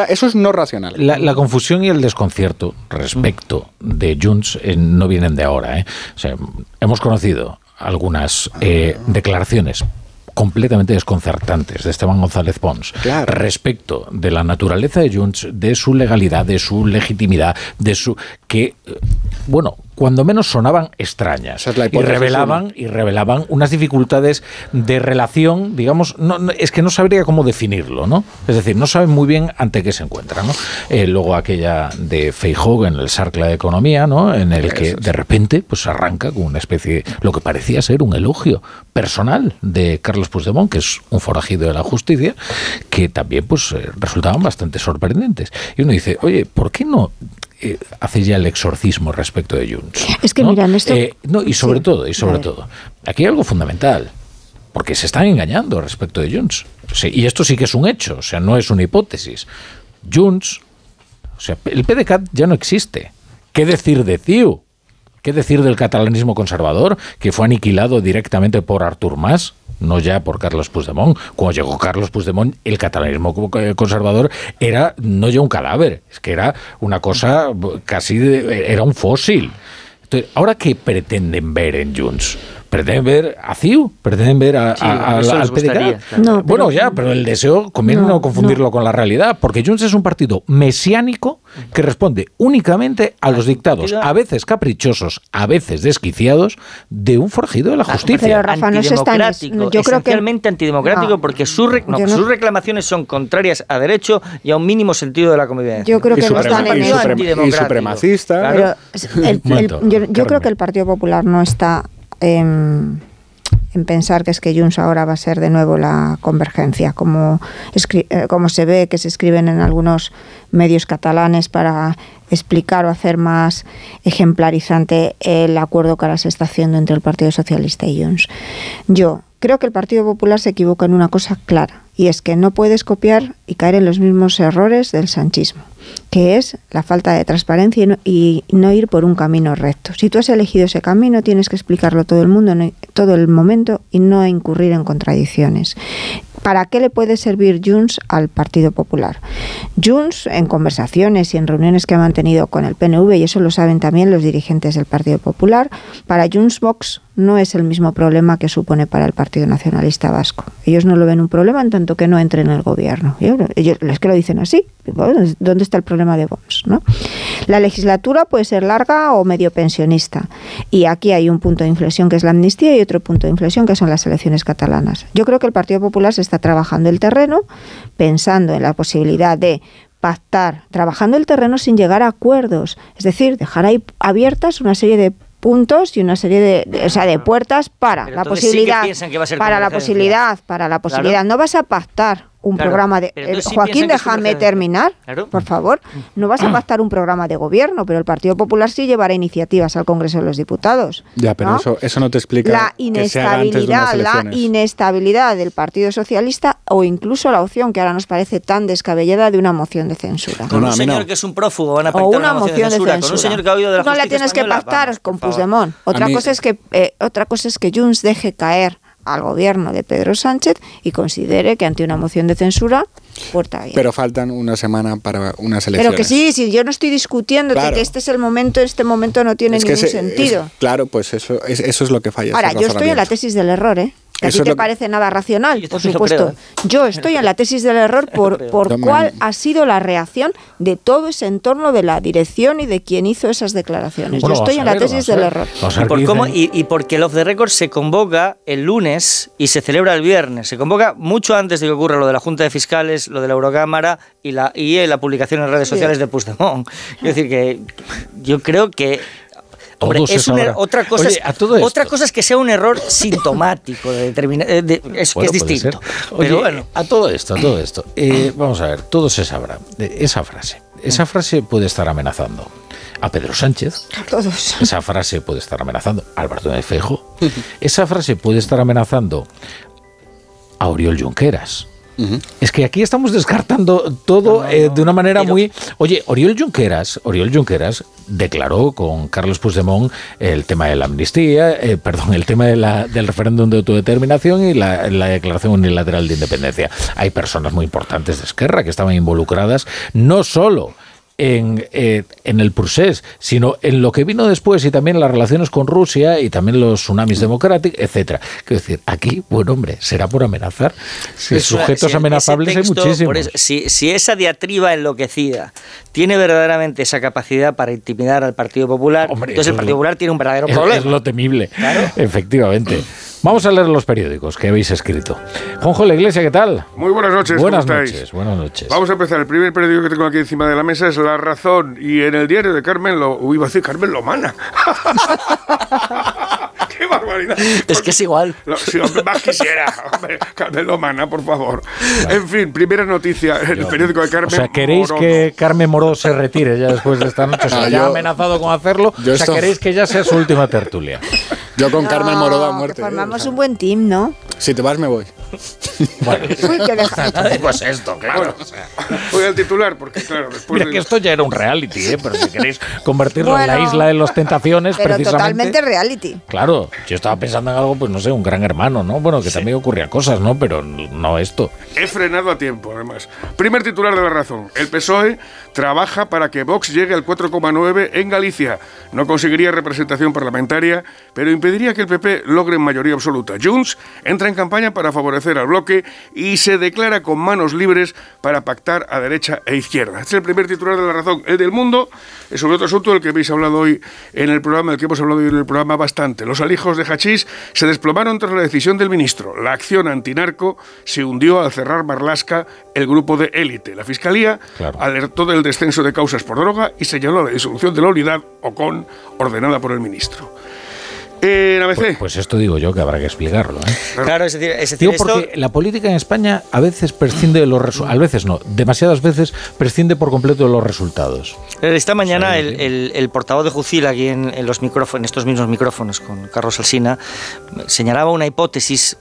Speaker 106: eso, es no racional.
Speaker 2: La, confusión y el desconcierto respecto de Junts eh, no vienen de ahora. ¿eh? hemos conocido algunas declaraciones completamente desconcertantes de Esteban González Pons respecto de la naturaleza de Junts, de su legalidad, de su legitimidad, de su que eh, bueno, cuando menos sonaban extrañas y revelaban y revelaban unas dificultades de relación, digamos, no, es que no sabría cómo definirlo, ¿no? Es decir, no saben muy bien ante qué se encuentran, ¿no? Eh, luego aquella de Feijóo en el Sarcla de Economía, ¿no? En el que de repente pues arranca con una especie lo que parecía ser un elogio personal de Carlos Puigdemont, que es un forajido de la justicia, que también pues eh, resultaban bastante sorprendentes. Y uno dice, "Oye, ¿por qué no eh, hace ya el exorcismo respecto de Junts.
Speaker 107: Es que miran esto.
Speaker 2: Eh, no, y sobre todo, y sobre todo, aquí hay algo fundamental, porque se están engañando respecto de Junts. y esto sí que es un hecho, o sea, no es una hipótesis. Junts, o sea, el PDCAT ya no existe. ¿Qué decir de CIU? ¿Qué decir del catalanismo conservador, que fue aniquilado directamente por Artur Mas? No ya por Carlos Puigdemont. Cuando llegó Carlos Puigdemont, el catalanismo conservador era no ya un cadáver, es que era una cosa casi, de, era un fósil. Entonces, ¿ahora qué pretenden ver en Junts? Pretenden ver a CIU, pretenden ver a,
Speaker 105: Sí,
Speaker 2: a- al PDK.
Speaker 105: claro. No,
Speaker 2: bueno,
Speaker 105: pero-
Speaker 2: ya, pero el deseo conviene no,
Speaker 105: No,
Speaker 2: confundirlo con la realidad, porque Junts es un partido mesiánico que responde únicamente a los dictados, a veces caprichosos, a veces desquiciados, de un forjido de la justicia.
Speaker 107: Pero Rafa, no se están-
Speaker 105: antidemocrático,
Speaker 107: yo creo que-
Speaker 105: esencialmente antidemocrático
Speaker 107: No.
Speaker 105: porque sus, rec- sus reclamaciones son contrarias a derecho y a un mínimo sentido de la convivencia.
Speaker 107: Yo creo que no están en
Speaker 105: y,
Speaker 106: supremacista.
Speaker 107: Pero el- el- yo, yo creo que el Partido Popular no está en, en pensar que es que Junts ahora va a ser de nuevo la convergencia, como, eh, como se ve que se escriben en algunos medios catalanes para explicar o hacer más ejemplarizante el acuerdo que ahora se está haciendo entre el Partido Socialista y Junts. Yo creo que el Partido Popular se equivoca en una cosa clara, y es que no puedes copiar y caer en los mismos errores del sanchismo, que es la falta de transparencia y no, y no ir por un camino recto. Si tú has elegido ese camino, tienes que explicarlo todo el mundo, no- todo el momento y no incurrir en contradicciones. ¿Para qué le puede servir Junts al Partido Popular? Junts, en conversaciones y en reuniones que ha mantenido con el PNV, y eso lo saben también los dirigentes del Partido Popular, para Junts Vox no es el mismo problema que supone para el Partido Nacionalista Vasco. Ellos no lo ven un problema en tanto que no entre en el gobierno. Ellos, que lo dicen así. ¿Dónde está el problema de Vox? ¿no? La legislatura puede ser larga o medio pensionista. Y aquí hay un punto de inflexión que es la amnistía y otro punto de inflexión que son las elecciones catalanas. Yo creo que el Partido Popular se está trabajando el terreno pensando en la posibilidad de pactar, trabajando el terreno sin llegar a acuerdos, es decir, dejar ahí abiertas una serie de puntos y una serie de, de- o sea, de puertas para
Speaker 105: Pero
Speaker 107: la
Speaker 105: entonces sí que
Speaker 107: posibilidad
Speaker 105: que
Speaker 107: para la posibilidad, para la posibilidad, no vas a pactar un
Speaker 105: Claro,
Speaker 107: programa de eh,
Speaker 105: sí
Speaker 107: Joaquín, déjame terminar,
Speaker 105: Claro.
Speaker 107: por favor. No vas a pactar un programa de gobierno, pero el Partido Popular sí llevará iniciativas al Congreso de los Diputados.
Speaker 106: Ya, pero
Speaker 107: ¿no?
Speaker 106: eso, eso no te explica
Speaker 107: la
Speaker 106: que se haga antes de unas
Speaker 107: inestabilidad, la inestabilidad del Partido Socialista o incluso la opción que ahora nos parece tan descabellada de una moción de censura.
Speaker 105: Con un señor que es un prófugo van a
Speaker 107: o
Speaker 105: pactar
Speaker 107: una moción de censura.
Speaker 105: Con un señor que ha oído de la
Speaker 107: no la tienes que pactar
Speaker 105: vamos,
Speaker 107: con. Puigdemont. Otra cosa es que eh, otra cosa es que Junts deje caer al gobierno de Pedro Sánchez y considere que ante una moción de censura puerta abierta.
Speaker 106: Pero faltan una semana para unas
Speaker 107: Pero
Speaker 106: elecciones.
Speaker 107: que sí, sí, yo no estoy discutiendo
Speaker 106: Claro.
Speaker 107: que este es el momento, este momento no tiene
Speaker 106: Es que
Speaker 107: ningún
Speaker 106: ese-
Speaker 107: sentido.
Speaker 106: es- claro, pues eso es, eso es lo que falla.
Speaker 107: Ahora, yo estoy en la tesis del error, ¿eh? Que a ti
Speaker 106: es
Speaker 107: te
Speaker 106: que-
Speaker 107: parece nada racional, por supuesto. Yo estoy en la tesis del error por, por cuál ha sido la reacción de todo ese entorno de la dirección y de quien hizo esas declaraciones.
Speaker 105: Bueno,
Speaker 107: yo estoy en la
Speaker 105: ver,
Speaker 107: tesis del error.
Speaker 105: Y, por cómo- y- y porque el Off the Record se convoca el lunes y se celebra el viernes. Se convoca mucho antes de que ocurra lo de la Junta de Fiscales, lo de la Eurocámara y la, y la publicación en redes
Speaker 107: Sí.
Speaker 105: sociales de Puigdemont. Quiero decir que yo creo que... Hombre, es otra, cosa
Speaker 2: Oye,
Speaker 105: es, otra cosa que sea un error sintomático, de eh, de- es, que distinto.
Speaker 2: Oye,
Speaker 105: Pero bueno,
Speaker 2: a todo esto, a todo esto. eh, vamos a ver, todo se sabrá. Esa frase. Esa frase puede estar amenazando a Pedro Sánchez.
Speaker 107: A todos.
Speaker 2: Esa frase puede estar amenazando a Alberto de Feijo. Esa frase puede estar amenazando a Oriol Junqueras. Es que aquí estamos descartando todo eh, de una manera muy... Oye, Oriol Junqueras, Oriol Junqueras declaró con Carlos Puigdemont el tema de la amnistía, eh, perdón, el tema de la- del referéndum de autodeterminación y la, la declaración unilateral de independencia. Hay personas muy importantes de Esquerra que estaban involucradas no solo en, eh, en el procés, sino en lo que vino después y también las relaciones con Rusia y también los tsunamis democráticos, etcétera. Quiero decir, aquí, buen hombre, será por amenazar. Si sujetos
Speaker 105: si
Speaker 2: amenazables
Speaker 105: ese
Speaker 2: hay
Speaker 105: texto,
Speaker 2: muchísimos.
Speaker 105: eso, si, si esa diatriba enloquecida tiene verdaderamente esa capacidad para intimidar al Partido Popular, entonces el Partido
Speaker 2: lo-
Speaker 105: Popular tiene un verdadero problema.
Speaker 2: Es lo temible, efectivamente. Vamos a leer los periódicos que habéis escrito. Juanjo La Iglesia, ¿qué tal?
Speaker 80: Muy buenas noches, ¿cómo
Speaker 2: Buenas
Speaker 80: estáis?
Speaker 2: noches, buenas noches.
Speaker 80: Vamos a empezar. El primer periódico que tengo aquí encima de la mesa es La Razón. Y en el diario de Carmen, lo, uy, iba a decir Carmen Lomana. ¡Qué barbaridad!
Speaker 105: Es que es igual.
Speaker 80: Lo- si más quisiera. Hombre, Carmen Lomana, por favor. En fin, primera noticia. El periódico de Carmen
Speaker 2: O sea, ¿queréis que Carmen Moró se retire ya después de esta noche? O sea,
Speaker 106: No,
Speaker 2: ya ha amenazado con hacerlo.
Speaker 106: yo
Speaker 2: o sea,
Speaker 106: esto-
Speaker 2: ¿queréis que ya sea su última tertulia?
Speaker 106: Yo con Carmen
Speaker 107: No,
Speaker 106: Morodo a muerte. ¿eh?
Speaker 107: Formamos un buen team, ¿no?
Speaker 106: Si te vas, me voy.
Speaker 2: Bueno,
Speaker 107: deja-
Speaker 2: pues esto, claro.
Speaker 80: Voy al titular, porque claro, después
Speaker 2: Mira
Speaker 80: de...
Speaker 2: que esto ya era un reality, ¿eh? pero si queréis convertirlo en la
Speaker 107: Bueno,
Speaker 2: isla de las tentaciones,
Speaker 107: Pero
Speaker 2: precisamente.
Speaker 107: totalmente reality.
Speaker 2: Claro, yo estaba pensando en algo, pues no sé, un gran hermano, ¿no? Bueno, que también ocurría cosas, ¿no? Pero no esto.
Speaker 80: He frenado a tiempo, además. Primer titular de la razón. El PSOE trabaja para que Vox llegue al 4,9 en Galicia. No conseguiría representación parlamentaria, pero impediría que el PP logre mayoría absoluta. Junts entra en campaña para favorecer al bloque y se declara con manos libres para pactar a derecha e izquierda. Este es el primer titular de la razón. El del mundo es sobre otro asunto del que habéis hablado hoy en el programa, del que hemos hablado hoy en el programa bastante. Los alijos de Hachís se desplomaron tras la decisión del ministro. La acción antinarco se hundió al cerrar Marlasca el grupo de élite. La Fiscalía alertó del descenso de causas por droga y señaló la disolución de la unidad OCON ordenada por el ministro. En ABC.
Speaker 2: Pues, pues esto digo yo que habrá que explicarlo. ¿eh?
Speaker 105: Claro, es decir, es decir,
Speaker 2: Digo
Speaker 105: esto-
Speaker 2: la política en España a veces prescinde de los resultados. A veces no, demasiadas veces prescinde por completo de los resultados.
Speaker 105: Eh, Esta mañana el, el- el portavoz de Jucil aquí en, en los micrófonos, en estos mismos micrófonos con Carlos Alsina, señalaba una hipótesis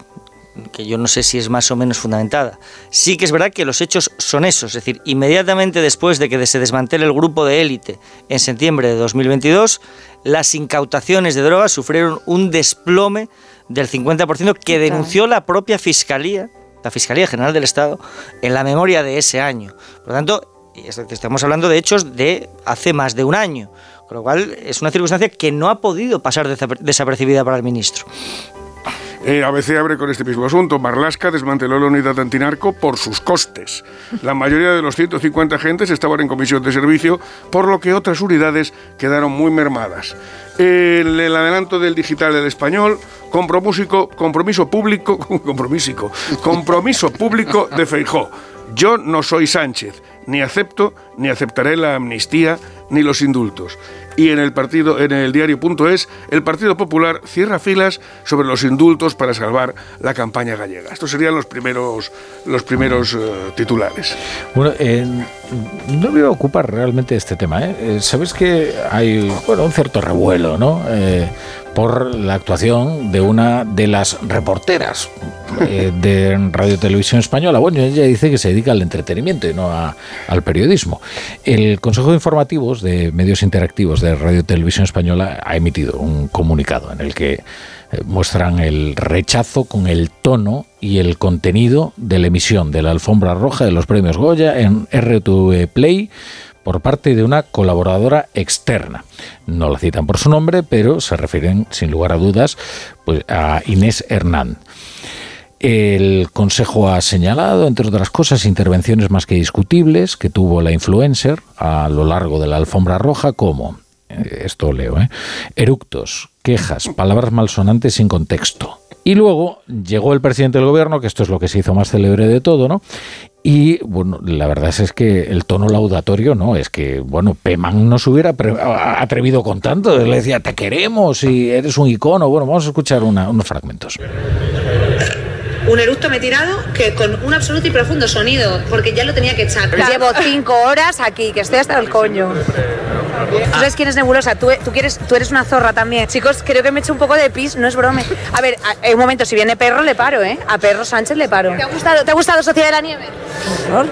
Speaker 105: que yo no sé si es más o menos fundamentada. Sí que es verdad que los hechos son esos, es decir, inmediatamente después de que se desmantele el grupo de élite en septiembre de 2022, las incautaciones de drogas sufrieron un desplome del 50% que denunció la propia Fiscalía, la Fiscalía General del Estado, en la memoria de ese año. Por lo tanto, estamos hablando de hechos de hace más de un año, con lo cual es una circunstancia que no ha podido pasar desapercibida para el ministro.
Speaker 80: Eh, ABC abre con este mismo asunto. Marlasca desmanteló la unidad antinarco por sus costes. La mayoría de los 150 agentes estaban en comisión de servicio, por lo que otras unidades quedaron muy mermadas. El, el adelanto del digital del español, compromiso, compromiso público, compromísico, compromiso público de Feijó. Yo no soy Sánchez, ni acepto ni aceptaré la amnistía ni los indultos. Y en el partido, en el diario.es, el Partido Popular cierra filas sobre los indultos para salvar la campaña gallega. Estos serían los primeros, los primeros eh, titulares.
Speaker 2: Bueno, eh, no me ocupa realmente este tema. ¿eh? Eh, Sabes que hay bueno, un cierto revuelo, ¿no? Por la actuación de una de las reporteras eh, de Radio Televisión Española. Bueno, ella dice que se dedica al entretenimiento y no a- al periodismo. El Consejo de Informativos de Medios Interactivos de Radio Televisión Española ha emitido un comunicado en el que eh, muestran el rechazo con el tono y el contenido de la emisión de la alfombra roja de los premios Goya en RTV Play por parte de una colaboradora externa. No la citan por su nombre, pero se refieren sin lugar a dudas pues, a Inés Hernán. El Consejo ha señalado, entre otras cosas, intervenciones más que discutibles que tuvo la influencer a lo largo de la alfombra roja, como, eh, esto leo, ¿eh? eructos, quejas, palabras malsonantes sin contexto. Y luego llegó el presidente del gobierno, que esto es lo que se hizo más célebre de todo, ¿no? Y bueno, la verdad es que el tono laudatorio, ¿no? Es que, bueno, Peman no se hubiera atrevido con tanto. Le decía, te queremos y eres un icono. Bueno, vamos a escuchar unos fragmentos.
Speaker 124: Un eructo me he tirado que con un absoluto y profundo sonido, porque ya lo tenía que echar.
Speaker 125: Llevo cinco horas aquí, que estoy hasta el coño. ¿Tú sabes quién es Nebulosa? ¿Tú, tú, quieres, tú eres una zorra también. Chicos, creo que me he hecho un poco de pis, no es brome. A ver, a- un momento, si viene Perro, le paro, ¿eh? A Perro Sánchez le paro. ¿Te ha gustado, ¿te ha gustado Sociedad de la Nieve?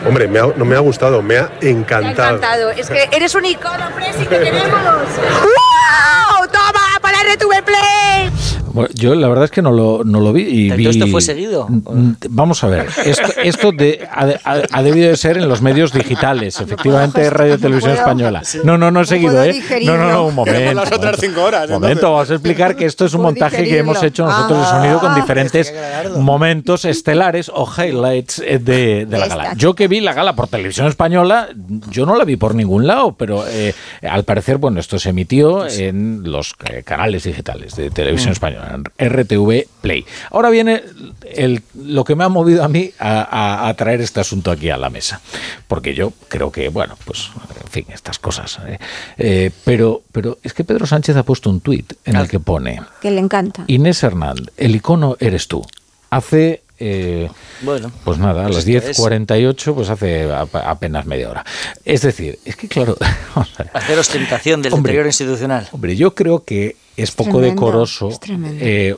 Speaker 126: Hombre, me ha- no me ha gustado, me ha
Speaker 125: Me ha
Speaker 126: encantado.
Speaker 125: encantado. Es que eres un icono, Presi, que queremos. ¡Wow! ¡Toma! ¡Para RTV Play!
Speaker 2: Bueno, yo la verdad es que no lo, no lo vi y vi...
Speaker 105: ¿Esto fue seguido?
Speaker 2: Mm, Vamos a ver, esto, esto de- ha, ha- ha debido de ser en los medios digitales, efectivamente Radio Televisión Española. No, no, no he seguido, ¿eh? No, no, no, un momento.
Speaker 106: las otras cinco horas.
Speaker 2: Un momento, vamos a explicar que esto es un montaje que hemos hecho nosotros de sonido con diferentes momentos estelares o highlights eh, de, de la gala. Yo que vi la gala por televisión española, yo no la vi por ningún lado, pero eh, al parecer, bueno, esto se emitió en los eh, canales digitales de televisión española, en RTV Play. Ahora viene el, lo que me ha movido a mí a, a- a traer este asunto aquí a la mesa, porque yo creo que, bueno, pues, en fin, estas cosas. eh, eh, pero, pero es que Pedro Sánchez ha puesto un tuit en el que pone...
Speaker 107: Que le encanta.
Speaker 2: Inés Hernández, el icono eres tú. Hace, eh,
Speaker 105: Bueno.
Speaker 2: pues nada, a
Speaker 105: Pues
Speaker 2: las
Speaker 105: esto es.
Speaker 2: 10.48, pues hace apenas media hora. Es decir, es que claro.
Speaker 105: Hacer ostentación del
Speaker 2: Hombre.
Speaker 105: interior institucional.
Speaker 2: Hombre, yo creo que es poco
Speaker 107: tremendo,
Speaker 2: decoroso
Speaker 107: es
Speaker 2: eh,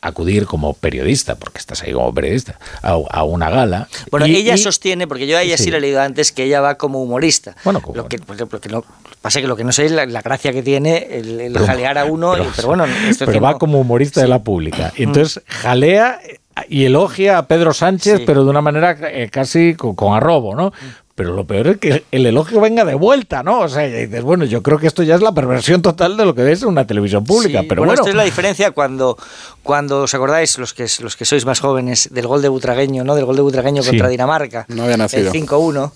Speaker 2: acudir como periodista, porque estás ahí como periodista, a, a una gala.
Speaker 105: Bueno,
Speaker 2: y-
Speaker 105: ella
Speaker 2: y-
Speaker 105: sostiene, porque yo a ella sí.
Speaker 2: Sí.
Speaker 105: le he leído antes, que ella va como humorista. Bueno, lo que, pues, lo que no, pasa que lo que no sé es la, la gracia que tiene el, el
Speaker 2: Pero-
Speaker 105: jalear a uno,
Speaker 2: pero-
Speaker 105: y- pero, bueno, esto
Speaker 2: pero
Speaker 105: que
Speaker 2: va
Speaker 105: no-
Speaker 2: como humorista de la pública. Y entonces jalea y elogia a Pedro Sánchez, pero de una manera eh, casi con, con arrobo, ¿no? Pero lo peor es que el elogio venga de vuelta, ¿no? O sea, y dices, bueno, yo creo que esto ya es la perversión total de lo que es una televisión pública.
Speaker 105: Sí,
Speaker 2: pero
Speaker 105: bueno,
Speaker 2: bueno,
Speaker 105: esto es la diferencia cuando, cuando os acordáis, los que, los que sois más jóvenes, del gol de Butragueño, ¿no? Del gol de Butragueño
Speaker 106: Sí.
Speaker 105: contra Dinamarca.
Speaker 106: No había nacido.
Speaker 105: El 5-1.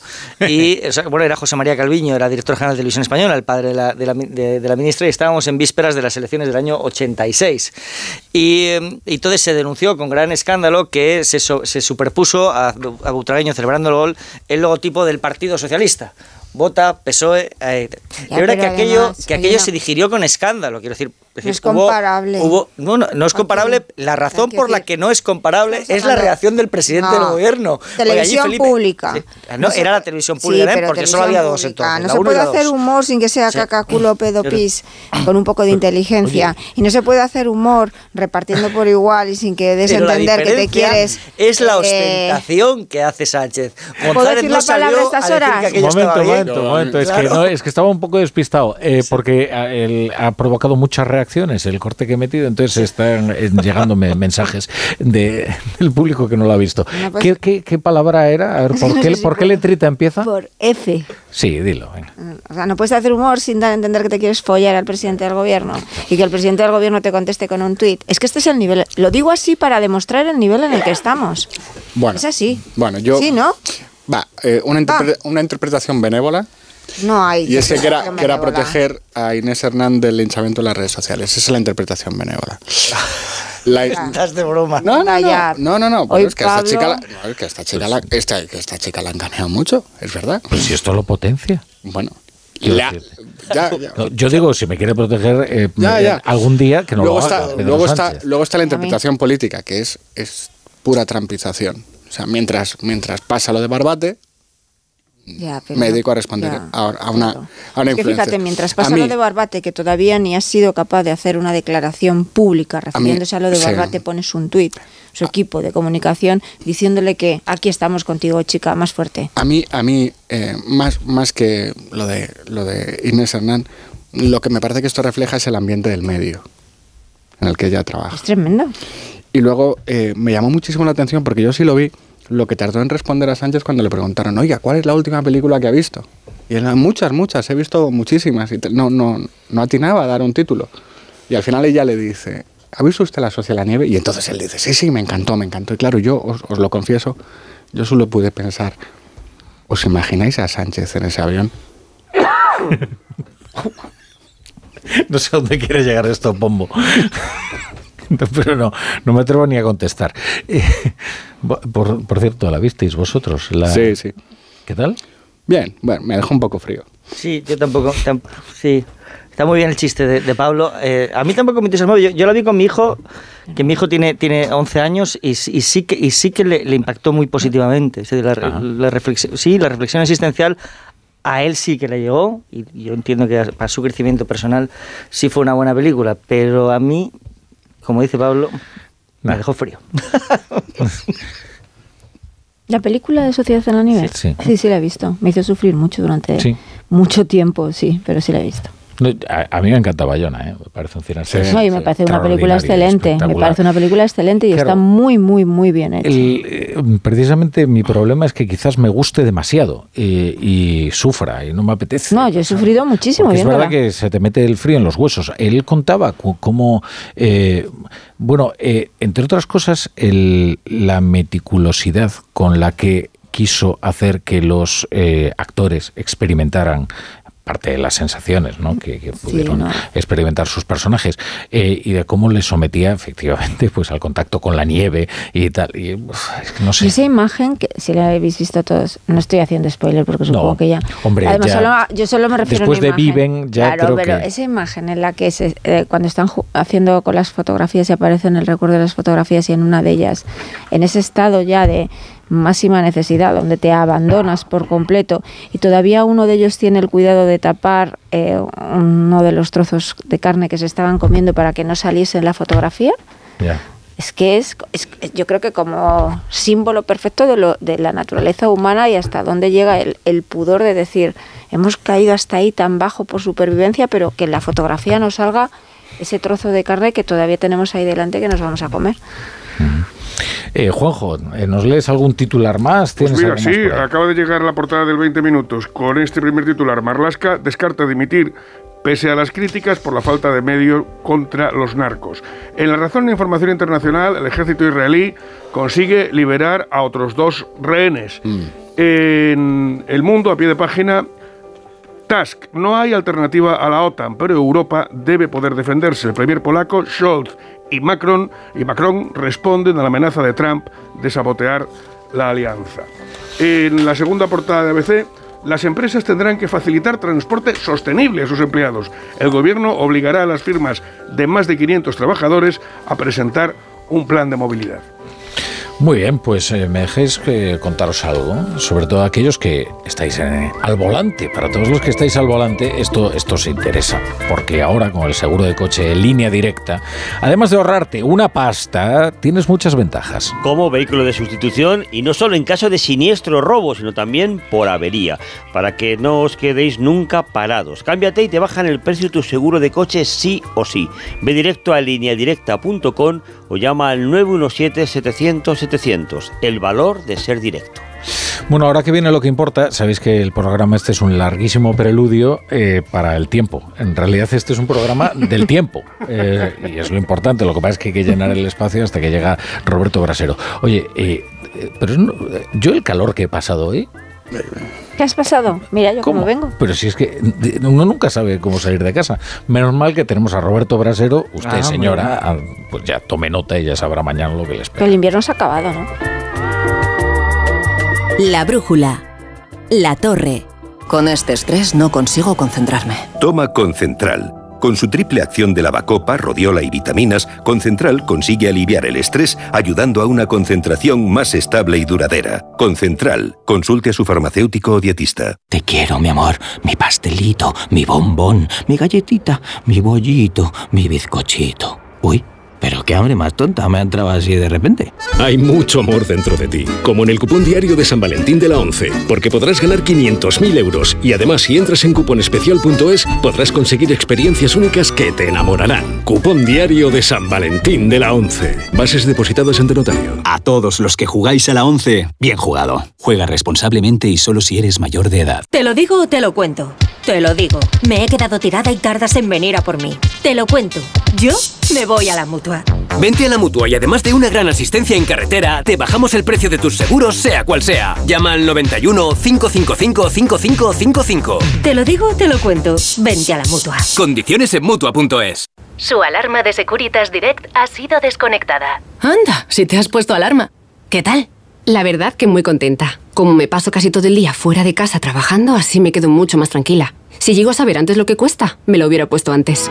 Speaker 105: Y, o sea, bueno, era José María Calviño, era director general de Televisión Española, el padre de la, de la, de- de la ministra, y estábamos en vísperas de las elecciones del año 86. Y, eh, y entonces se denunció con gran escándalo que se, se superpuso a, a Butragueño celebrando el gol el logotipo del Partido Socialista. Vota, PSOE. eh,
Speaker 107: Ya, pero
Speaker 105: que aquello,
Speaker 107: además,
Speaker 105: que aquello se digirió con escándalo, quiero decir.
Speaker 107: No
Speaker 105: decir,
Speaker 107: es comparable.
Speaker 105: Hubo, no, no, no es comparable. La razón por la que no es comparable es la reacción del presidente
Speaker 107: No.
Speaker 105: del gobierno.
Speaker 107: Televisión
Speaker 105: Felipe-
Speaker 107: pública.
Speaker 105: Ah, No,
Speaker 107: No se-
Speaker 105: era la televisión
Speaker 107: Sí,
Speaker 105: pública, ¿eh?
Speaker 107: pero
Speaker 105: porque solo había dos
Speaker 107: pública.
Speaker 105: entonces.
Speaker 107: No se puede hacer
Speaker 105: dos.
Speaker 107: humor sin que sea
Speaker 105: Sí.
Speaker 107: cacaculo, pedo,
Speaker 105: Pero-
Speaker 107: pis, con un poco de inteligencia. Y no se puede hacer humor repartiendo por igual y sin que des
Speaker 105: Pero
Speaker 107: entender que te quieres.
Speaker 105: Es la
Speaker 107: eh,
Speaker 105: ostentación que hace Sánchez.
Speaker 107: ¿Puedo
Speaker 105: González
Speaker 107: decir
Speaker 105: no
Speaker 107: la palabra a estas horas?
Speaker 105: que
Speaker 2: momento,
Speaker 105: bien.
Speaker 2: momento, momento. Es, que no, es estaba un poco despistado, eh, porque ha provocado muchas reacciones el corte que he metido, entonces están eh, llegándome mensajes de, del público que no lo ha visto.
Speaker 107: No, pues-
Speaker 2: ¿Qué, qué, qué palabra era? A ver, ¿por
Speaker 107: no
Speaker 2: qué, ¿por qué letrita empieza?
Speaker 107: Por F.
Speaker 2: Sí, dilo. venga.
Speaker 107: O sea, no puedes hacer humor sin dar a entender que te quieres follar al presidente del gobierno y que el presidente del gobierno te conteste con un tuit. Es que este es el nivel. Lo digo así para demostrar el nivel en el que estamos.
Speaker 106: Bueno,
Speaker 107: Es así.
Speaker 106: bueno yo.
Speaker 107: Sí, ¿no?
Speaker 106: Va, eh, una, interpre- una interpretación benévola.
Speaker 107: No hay.
Speaker 106: Y es que era, que era proteger a Inés Hernán del linchamiento en las redes sociales. Esa es la interpretación benévola. La-
Speaker 105: Estás de broma.
Speaker 106: no, no, no, no, no, no,
Speaker 107: Hoy
Speaker 106: es que a esta chica, la, no, es que a esta chica, la, esta, esta chica la han caneado mucho, es verdad.
Speaker 2: Pues si esto lo potencia.
Speaker 106: Bueno, la- ya, ya.
Speaker 2: No, yo digo, si me quiere proteger eh,
Speaker 106: Ya, ya.
Speaker 2: algún día, que no
Speaker 106: luego
Speaker 2: lo haga.
Speaker 106: está, luego, está,
Speaker 2: Sánchez.
Speaker 106: luego está la interpretación política, que es, es pura trampización. O sea, mientras, mientras pasa lo de Barbate,
Speaker 107: Ya, pero-
Speaker 106: me dedico a responder
Speaker 107: ya,
Speaker 106: a, a una,
Speaker 107: claro.
Speaker 106: a una
Speaker 107: fíjate, mientras pasa
Speaker 106: mí-
Speaker 107: lo de Barbate, que todavía ni has sido capaz de hacer una declaración pública refiriéndose a, lo de
Speaker 106: sí.
Speaker 107: Barbate, pones un tuit, su equipo de comunicación, diciéndole que aquí estamos contigo, chica, más fuerte.
Speaker 106: A mí, a mí eh, más, más que lo de, lo de Inés Hernán, lo que me parece que esto refleja es el ambiente del medio en el que ella trabaja.
Speaker 107: Es tremendo.
Speaker 106: Y luego eh, me llamó muchísimo la atención porque yo sí lo vi, lo que tardó en responder a Sánchez cuando le preguntaron, oiga, ¿cuál es la última película que ha visto? Y él, muchas, muchas, he visto muchísimas. Y no, no, no atinaba a dar un título. Y al final ella le dice, ¿ha visto usted La Sociedad de la Nieve? Y entonces él dice, sí, sí, me encantó, me encantó. Y claro, yo os, lo confieso, yo solo pude pensar, ¿os imagináis a Sánchez en ese avión?
Speaker 2: No sé dónde quiere llegar esto, Pombo. Pero no, no me atrevo ni a contestar. Por, por cierto, ¿la visteis vosotros? La-
Speaker 106: Sí, sí.
Speaker 2: ¿Qué tal?
Speaker 106: Bien, bueno, me dejó un poco frío.
Speaker 105: Sí, yo tampoco. tam- sí, está muy bien el chiste de, de Pablo. Eh, a mí tampoco me entusiasmó. Yo, yo la vi con mi hijo, que mi hijo tiene, tiene 11 años y, sí- y sí que, y sí que le, le impactó muy positivamente. La reflexión, sí, la reflexión existencial a él sí que le llegó y yo entiendo que para su crecimiento personal sí fue una buena película, pero a mí, como dice Pablo, me dejó frío.
Speaker 107: ¿La película de Sociedad en la Nieve?
Speaker 2: Sí.
Speaker 107: sí, sí la he visto. Me hizo sufrir mucho durante
Speaker 2: Sí.
Speaker 107: mucho tiempo, sí, pero sí la he visto.
Speaker 2: A, a mí me encanta Bayona, ¿eh? me parece un cine
Speaker 107: no, y me parece una película excelente. Me parece una película excelente y
Speaker 2: Claro.
Speaker 107: está muy, muy, muy bien hecha.
Speaker 2: El, eh, precisamente mi problema es que quizás me guste demasiado eh, y sufra y no me apetece.
Speaker 107: No, yo he sufrido muchísimo
Speaker 2: es verdad que se te mete el frío en los huesos. Él contaba cómo, eh, bueno, eh, entre otras cosas, el- la meticulosidad con la que quiso hacer que los eh, actores experimentaran parte de las sensaciones ¿no? que, que pudieron
Speaker 107: no.
Speaker 2: experimentar sus personajes eh, y de cómo les sometía efectivamente pues al contacto con la nieve y tal y uf, es que no
Speaker 107: Y
Speaker 2: sé
Speaker 107: esa imagen, que si la habéis visto todos, no estoy haciendo spoiler porque supongo
Speaker 2: No,
Speaker 107: que ya.
Speaker 2: hombre,
Speaker 107: Además,
Speaker 2: ya-
Speaker 107: solo- yo solo me refiero
Speaker 2: después
Speaker 107: a una
Speaker 2: de
Speaker 107: imagen.
Speaker 2: Viven, ya
Speaker 107: Claro,
Speaker 2: creo
Speaker 107: pero
Speaker 2: que-
Speaker 107: esa imagen en la que se, eh, cuando están haciendo con las fotografías y aparece en el recuerdo de las fotografías y en una de ellas, en ese estado ya de, máxima necesidad, donde te abandonas por completo y todavía uno de ellos tiene el cuidado de tapar eh, uno de los trozos de carne que se estaban comiendo para que no saliese en la fotografía. Es que es, yo creo que como símbolo perfecto de, lo, de la naturaleza humana y hasta dónde llega el, el, pudor de decir, hemos caído hasta ahí tan bajo por supervivencia, pero que en la fotografía nos salga ese trozo de carne que todavía tenemos ahí delante que nos vamos a comer.
Speaker 2: Eh, Juanjo, eh, ¿nos lees algún titular más?
Speaker 80: Pues mira, sí, acaba de llegar la portada del 20 minutos con este primer titular. Marlasca descarta dimitir pese a las críticas por la falta de medios contra los narcos. En la razón de información internacional, el ejército israelí consigue liberar a otros dos rehenes.
Speaker 2: Mm.
Speaker 80: En el mundo, a pie de página, Task. No hay alternativa a la OTAN, pero Europa debe poder defenderse. El primer polaco, Scholz, y Macron, y Macron responden a la amenaza de Trump de sabotear la alianza. En la segunda portada de ABC, las empresas tendrán que facilitar transporte sostenible a sus empleados. El gobierno obligará a las firmas de más de 500 trabajadores a presentar un plan de movilidad.
Speaker 2: Muy bien, pues eh, me dejéis que contaros algo, sobre todo aquellos que estáis al volante. Para todos los que estáis al volante, esto, esto os interesa, porque ahora con el seguro de coche en línea directa, además de ahorrarte una pasta, tienes muchas ventajas.
Speaker 127: Como vehículo de sustitución y no solo en caso de siniestro robo, sino también por avería, para que no os quedéis nunca parados. Cámbiate y te bajan el precio de tu seguro de coche sí o sí. Ve directo a lineadirecta.com o llama al 917-700-700. El valor de ser directo.
Speaker 2: Bueno, ahora que viene lo que importa, sabéis que el programa este es un larguísimo preludio eh, para el tiempo. En realidad este es un programa del tiempo eh, y es lo importante. Lo que pasa es que hay que llenar el espacio hasta que llega Roberto Brasero. Oye, eh, pero yo el calor que he pasado hoy
Speaker 107: ¿Qué has pasado? Mira, yo como vengo.
Speaker 2: Pero si es que uno nunca sabe cómo salir de casa. Menos mal que tenemos a Roberto Brasero. Usted, ah, señora, ah, pues ya tome nota y ya sabrá mañana lo que le espera.
Speaker 107: Pero el invierno se ha acabado, ¿no?
Speaker 1: La brújula. La torre.
Speaker 128: Con este estrés no consigo concentrarme.
Speaker 72: Toma Concentral con su triple acción de lavacopa, rodiola y vitaminas, Concentral consigue aliviar el estrés ayudando a una concentración más estable y duradera. Concentral, consulte a su farmacéutico o dietista.
Speaker 129: Te quiero, mi amor, mi pastelito, mi bombón, mi galletita, mi bollito, mi bizcochito. Uy. Pero qué hambre más tonta me ha entrado así de repente.
Speaker 130: Hay mucho amor dentro de ti, como en el cupón diario de San Valentín de la 11, porque podrás ganar 500.000 euros y además si entras en cuponespecial.es podrás conseguir experiencias únicas que te enamorarán. Cupón diario de San Valentín de la 11. Bases depositadas ante notario.
Speaker 131: A todos los que jugáis a la 11, bien jugado. Juega responsablemente y solo si eres mayor de edad.
Speaker 1: ¿Te lo digo o te lo cuento? Te lo digo. Me he quedado tirada y tardas en venir a por mí. Te lo cuento. Yo me voy a la mutua.
Speaker 36: Vente a la mutua y además de una gran asistencia en carretera, te bajamos el precio de tus seguros, sea cual sea. Llama al 91 555 5555.
Speaker 1: Te lo digo, te lo cuento. Vente a la mutua.
Speaker 36: Condiciones en mutua.es.
Speaker 132: Su alarma de Securitas Direct ha sido desconectada.
Speaker 59: Anda, si te has puesto alarma. ¿Qué tal? La verdad que muy contenta. Como me paso casi todo el día fuera de casa trabajando, así me quedo mucho más tranquila. Si llego a saber antes lo que cuesta, me lo hubiera puesto antes.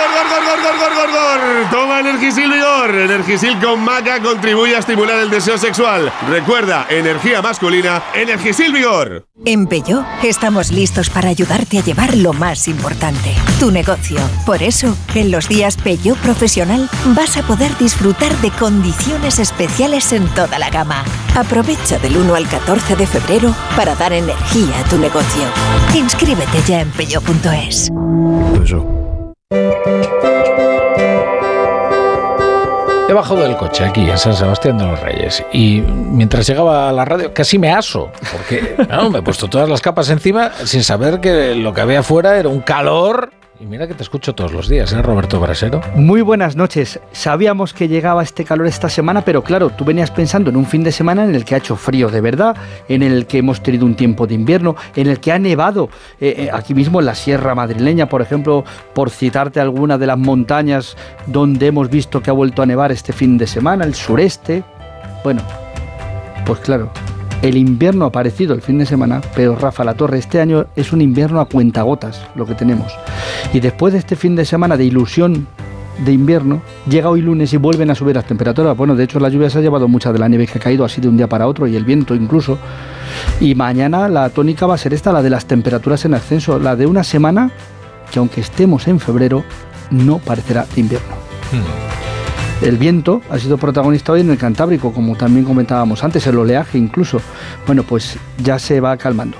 Speaker 133: gor, gor, gor, gor, gor, gor, gor! Toma Energisil Vigor. Energisil con maca contribuye a estimular el deseo sexual. Recuerda, energía masculina, Energisil Vigor.
Speaker 1: En Peyo estamos listos para ayudarte a llevar lo más importante, tu negocio. Por eso, en los días Peyo Profesional vas a poder disfrutar de condiciones especiales en toda la gama. Aprovecha del 1 al 14 de febrero para dar energía a tu negocio. Inscríbete ya en peyo.es.
Speaker 2: He bajado del coche aquí en San Sebastián de los Reyes. Y mientras llegaba a la radio casi me aso, porque me he puesto todas las capas encima sin saber que lo que había afuera era un calor Y mira que te escucho todos los días, ¿eh, Roberto Brasero?
Speaker 134: Muy buenas noches. Sabíamos que llegaba este calor esta semana, pero claro, tú venías pensando en un fin de semana en el que ha hecho frío de verdad, en el que hemos tenido un tiempo de invierno, en el que ha nevado eh, eh, aquí mismo en la Sierra Madrileña, por ejemplo, por citarte alguna de las montañas donde hemos visto que ha vuelto a nevar este fin de semana, el sureste. Bueno, pues claro, el invierno ha aparecido el fin de semana, pero Rafa La Torre, este año es un invierno a cuentagotas lo que tenemos. Y después de este fin de semana de ilusión de invierno, llega hoy lunes y vuelven a subir las temperaturas. Bueno, de hecho la lluvia se ha llevado mucha de la nieve que ha caído así de un día para otro y el viento incluso. Y mañana la tónica va a ser esta, la de las temperaturas en ascenso, la de una semana que aunque estemos en febrero, no parecerá de invierno. El viento ha sido protagonista hoy en el Cantábrico, como también comentábamos antes, el oleaje incluso. Bueno, pues ya se va calmando.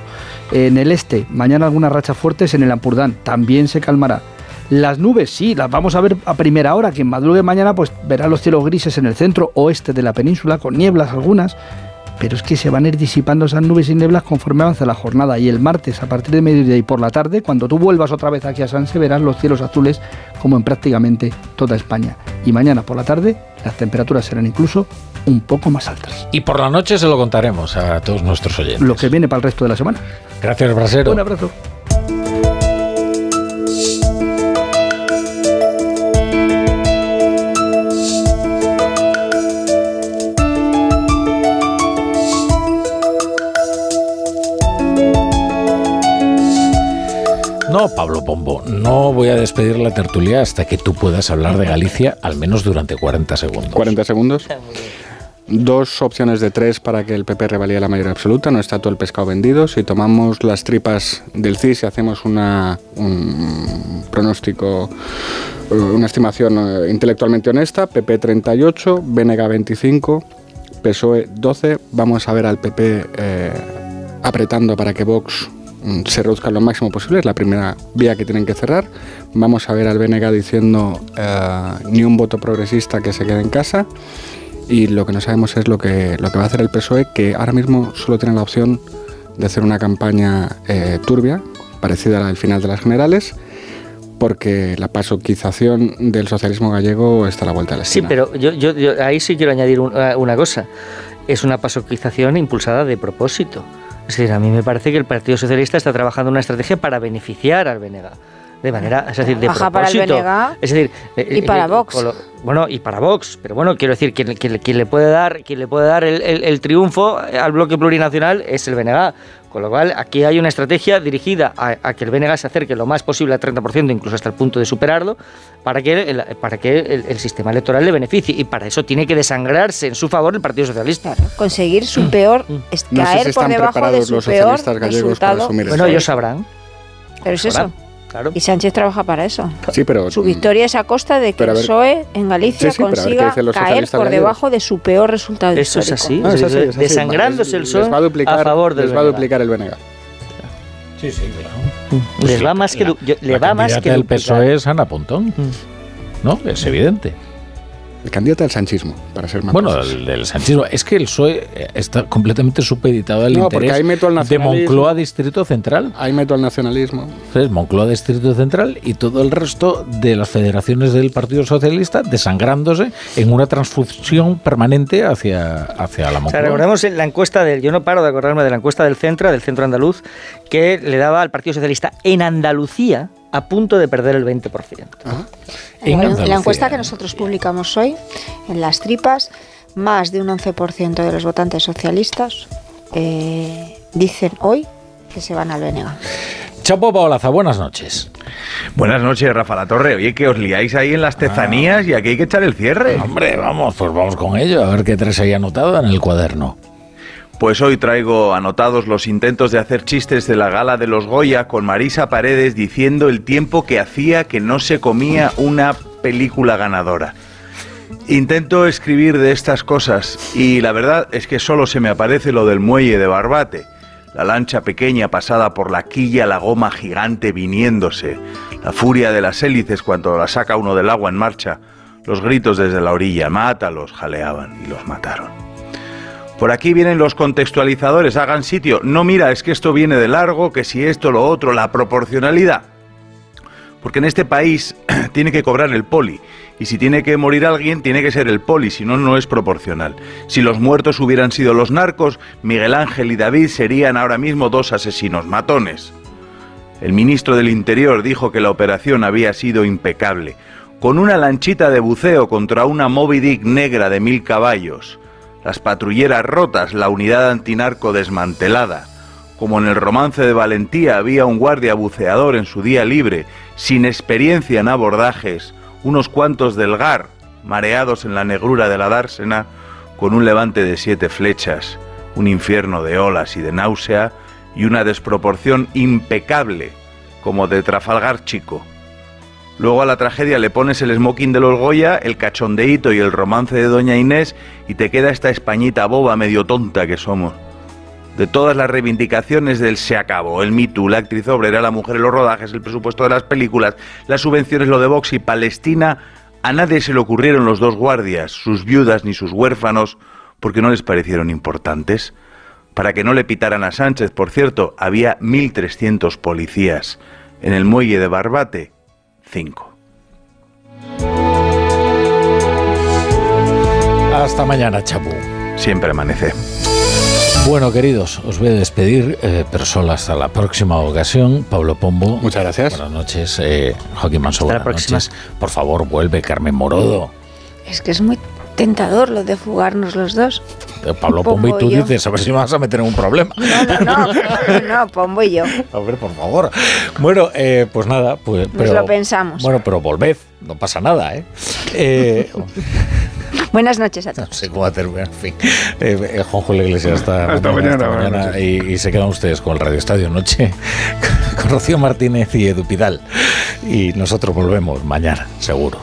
Speaker 134: En el este, mañana algunas rachas fuertes en el Ampurdán, también se calmará. Las nubes, sí, las vamos a ver a primera hora. Quien madrugue mañana, pues verá los cielos grises en el centro oeste de la península, con nieblas algunas. Pero es que se van a ir disipando esas nubes y nieblas conforme avance la jornada. Y el martes, a partir de mediodía y por la tarde, cuando tú vuelvas otra vez aquí a Sanse, verás los cielos azules como en prácticamente toda España. Y mañana por la tarde, las temperaturas serán incluso un poco más altas.
Speaker 2: Y por la noche se lo contaremos a todos nuestros oyentes.
Speaker 134: Lo que viene para el resto de la semana.
Speaker 2: Gracias, Brasero.
Speaker 134: Un abrazo.
Speaker 2: No, Pablo Pombo, no voy a despedir la tertulia hasta que tú puedas hablar de Galicia al menos durante 40 segundos.
Speaker 106: 40 segundos. Dos opciones de tres para que el PP revalide la mayoría absoluta. No está todo el pescado vendido. Si tomamos las tripas del CIS y hacemos una, un pronóstico, eh, una estimación eh, intelectualmente honesta, PP 38, BNG 25, PSOE 12. Vamos a ver al PP eh, apretando para que Vox se reduzca lo máximo posible, es la primera vía que tienen que cerrar. Vamos a ver al BNG diciendo eh, ni un voto progresista que se quede en casa. Y lo que no sabemos es lo que, lo que va a hacer el PSOE, que ahora mismo solo tiene la opción de hacer una campaña eh, turbia, parecida a la del final de las generales, porque la pasoquización del socialismo gallego está a la vuelta de la
Speaker 105: Sí,
Speaker 106: esquina.
Speaker 105: pero yo, yo- yo ahí sí quiero añadir un- eh, una cosa. Es una pasoquización impulsada de propósito. Es decir, a mí me parece que el Partido Socialista está trabajando una estrategia para beneficiar al BNG. De manera, es decir, de
Speaker 107: Baja para el. BNG
Speaker 105: es decir, eh,
Speaker 107: y
Speaker 105: eh,
Speaker 107: para
Speaker 105: eh,
Speaker 107: Vox.
Speaker 105: bueno, y para Vox, pero bueno, quiero decir, quien, quien- quien le puede dar, quien le puede dar el, el- el triunfo al bloque plurinacional es el BNG. Con lo cual, aquí hay una estrategia dirigida a, a que el BNG se acerque lo más posible al 30%, incluso hasta el punto de superarlo, para que el, para que el, el sistema electoral le beneficie. Y para eso tiene que desangrarse en su favor el Partido Socialista.
Speaker 107: Conseguir su peor, es
Speaker 106: No sé
Speaker 107: caer por debajo de
Speaker 106: preparados
Speaker 107: su
Speaker 106: los
Speaker 107: peor
Speaker 106: socialistas gallegos para
Speaker 107: resultado.
Speaker 106: asumir
Speaker 105: Bueno, ellos sabrán.
Speaker 107: Pero es eso.
Speaker 105: Claro.
Speaker 107: Y Sánchez trabaja para eso.
Speaker 106: Sí, pero
Speaker 107: Su victoria es a costa de que
Speaker 106: a
Speaker 107: el
Speaker 106: ver-
Speaker 107: PSOE en Galicia
Speaker 106: Sí, sí, ver
Speaker 107: consiga caer por
Speaker 106: gallegos.
Speaker 107: debajo de su peor resultado
Speaker 105: Eso es
Speaker 107: histórico.
Speaker 105: así.
Speaker 106: No, es así, es así.
Speaker 105: Desangrándose el
Speaker 106: va a duplicar,
Speaker 105: a favor del
Speaker 106: les va a duplicar el BNG.
Speaker 2: Sí, sí, claro.
Speaker 105: Les va más que, yo- le
Speaker 2: La
Speaker 105: va más que duplicar.
Speaker 2: PSOE es Ana Pontón. ¿No? Es evidente.
Speaker 106: El candidato al sanchismo, para ser más
Speaker 2: Bueno, el del sanchismo. Es que el PSOE eh, está completamente supeditado al
Speaker 106: No, porque
Speaker 2: interés
Speaker 106: ahí meto al
Speaker 2: de. Moncloa Distrito Central.
Speaker 106: Ahí meto al nacionalismo.
Speaker 2: Es Moncloa Distrito Central y todo el resto de las federaciones del Partido Socialista desangrándose en una transfusión permanente hacia, hacia la
Speaker 105: O sea,
Speaker 2: Moncloa.
Speaker 105: recordemos la encuesta del. Yo no paro de acordarme de la encuesta del Centro, del Centro Andaluz, que le daba al Partido Socialista en Andalucía a punto de perder el 20%.
Speaker 2: En
Speaker 107: la encuesta que nosotros publicamos hoy, en las tripas, más de un 11% de los votantes socialistas eh, dicen hoy que se van al BNG.
Speaker 2: Chapo Paolaza, buenas noches.
Speaker 117: Buenas noches, Rafa La Torre. Oye, que os liáis ahí en las tezanías y aquí hay que echar el cierre.
Speaker 2: Hombre, vamos, pues vamos con ello, a ver qué tres hay anotado en el cuaderno.
Speaker 117: Pues hoy traigo anotados los intentos de hacer chistes de la gala de los Goya con Marisa Paredes diciendo el tiempo que hacía que no se comía una película ganadora. Intento escribir de estas cosas y la verdad es que solo se me aparece lo del muelle de Barbate, la lancha pequeña pasada por la quilla, la goma gigante viniéndose, la furia de las hélices cuando la saca uno del agua en marcha, los gritos desde la orilla, mátalos, jaleaban y los mataron. Por aquí vienen los contextualizadores, hagan sitio. No, mira, es que esto viene de largo, que si esto, lo otro, la proporcionalidad. Porque en este país tiene que cobrar el poli. Y si tiene que morir alguien, tiene que ser el poli, si no, no es proporcional. Si los muertos hubieran sido los narcos, Miguel Ángel y David serían ahora mismo dos asesinos matones. El ministro del Interior dijo que la operación había sido impecable, con una lanchita de buceo contra una Moby Dick negra de mil caballos, las patrulleras rotas, la unidad antinarco desmantelada. Como en el romance de Valentía había un guardia buceador en su día libre, sin experiencia en abordajes, unos cuantos del GAR, mareados en la negrura de la dársena, con un levante de siete flechas, un infierno de olas y de náusea, y una desproporción impecable, como de Trafalgar chico. Luego a la tragedia le pones el smoking de los Goya, el cachondeíto y el romance de Doña Inés y te queda esta españita boba medio tonta que somos. De todas las reivindicaciones del se acabó, el Me Too, la actriz obrera, la mujer en los rodajes, el presupuesto de las películas, las subvenciones, lo de Vox y Palestina, a nadie se le ocurrieron los dos guardias, sus viudas ni sus huérfanos, porque no les parecieron importantes. Para que no le pitaran a Sánchez, por cierto, había 1.300 policías. En el muelle de Barbate, 5.
Speaker 2: Hasta mañana, Chapu.
Speaker 117: Siempre amanece.
Speaker 2: Bueno, queridos, os voy a despedir, eh, pero solo hasta la próxima ocasión. Pablo Pombo.
Speaker 135: Muchas gracias.
Speaker 2: Buenas noches. Eh, Joaquín Manso,
Speaker 105: Hasta la
Speaker 2: buenas
Speaker 105: próxima.
Speaker 2: noches. Por favor, vuelve Carmen Morodo.
Speaker 107: Es que es muy tentador lo de fugarnos los dos.
Speaker 2: Eh, Pablo Pombo y tú
Speaker 107: yo.
Speaker 2: dices, a ver si me vas a meter en un problema.
Speaker 107: No, no, no, Pombo y yo.
Speaker 2: A ver, por favor. Bueno, eh, pues nada, pues.
Speaker 107: Nos lo pensamos.
Speaker 2: Bueno, pero volved, no pasa nada, ¿eh? eh
Speaker 107: Buenas noches a todos.
Speaker 2: no sé cómo hacer, en fin. Eh, eh, Juanjo la Iglesia, hasta,
Speaker 135: Hasta mañana, buenas
Speaker 2: mañana. Y, y se quedan ustedes con el Radio Estadio Noche, con Rocío Martínez y Edu Pidal. Y nosotros volvemos mañana, seguro.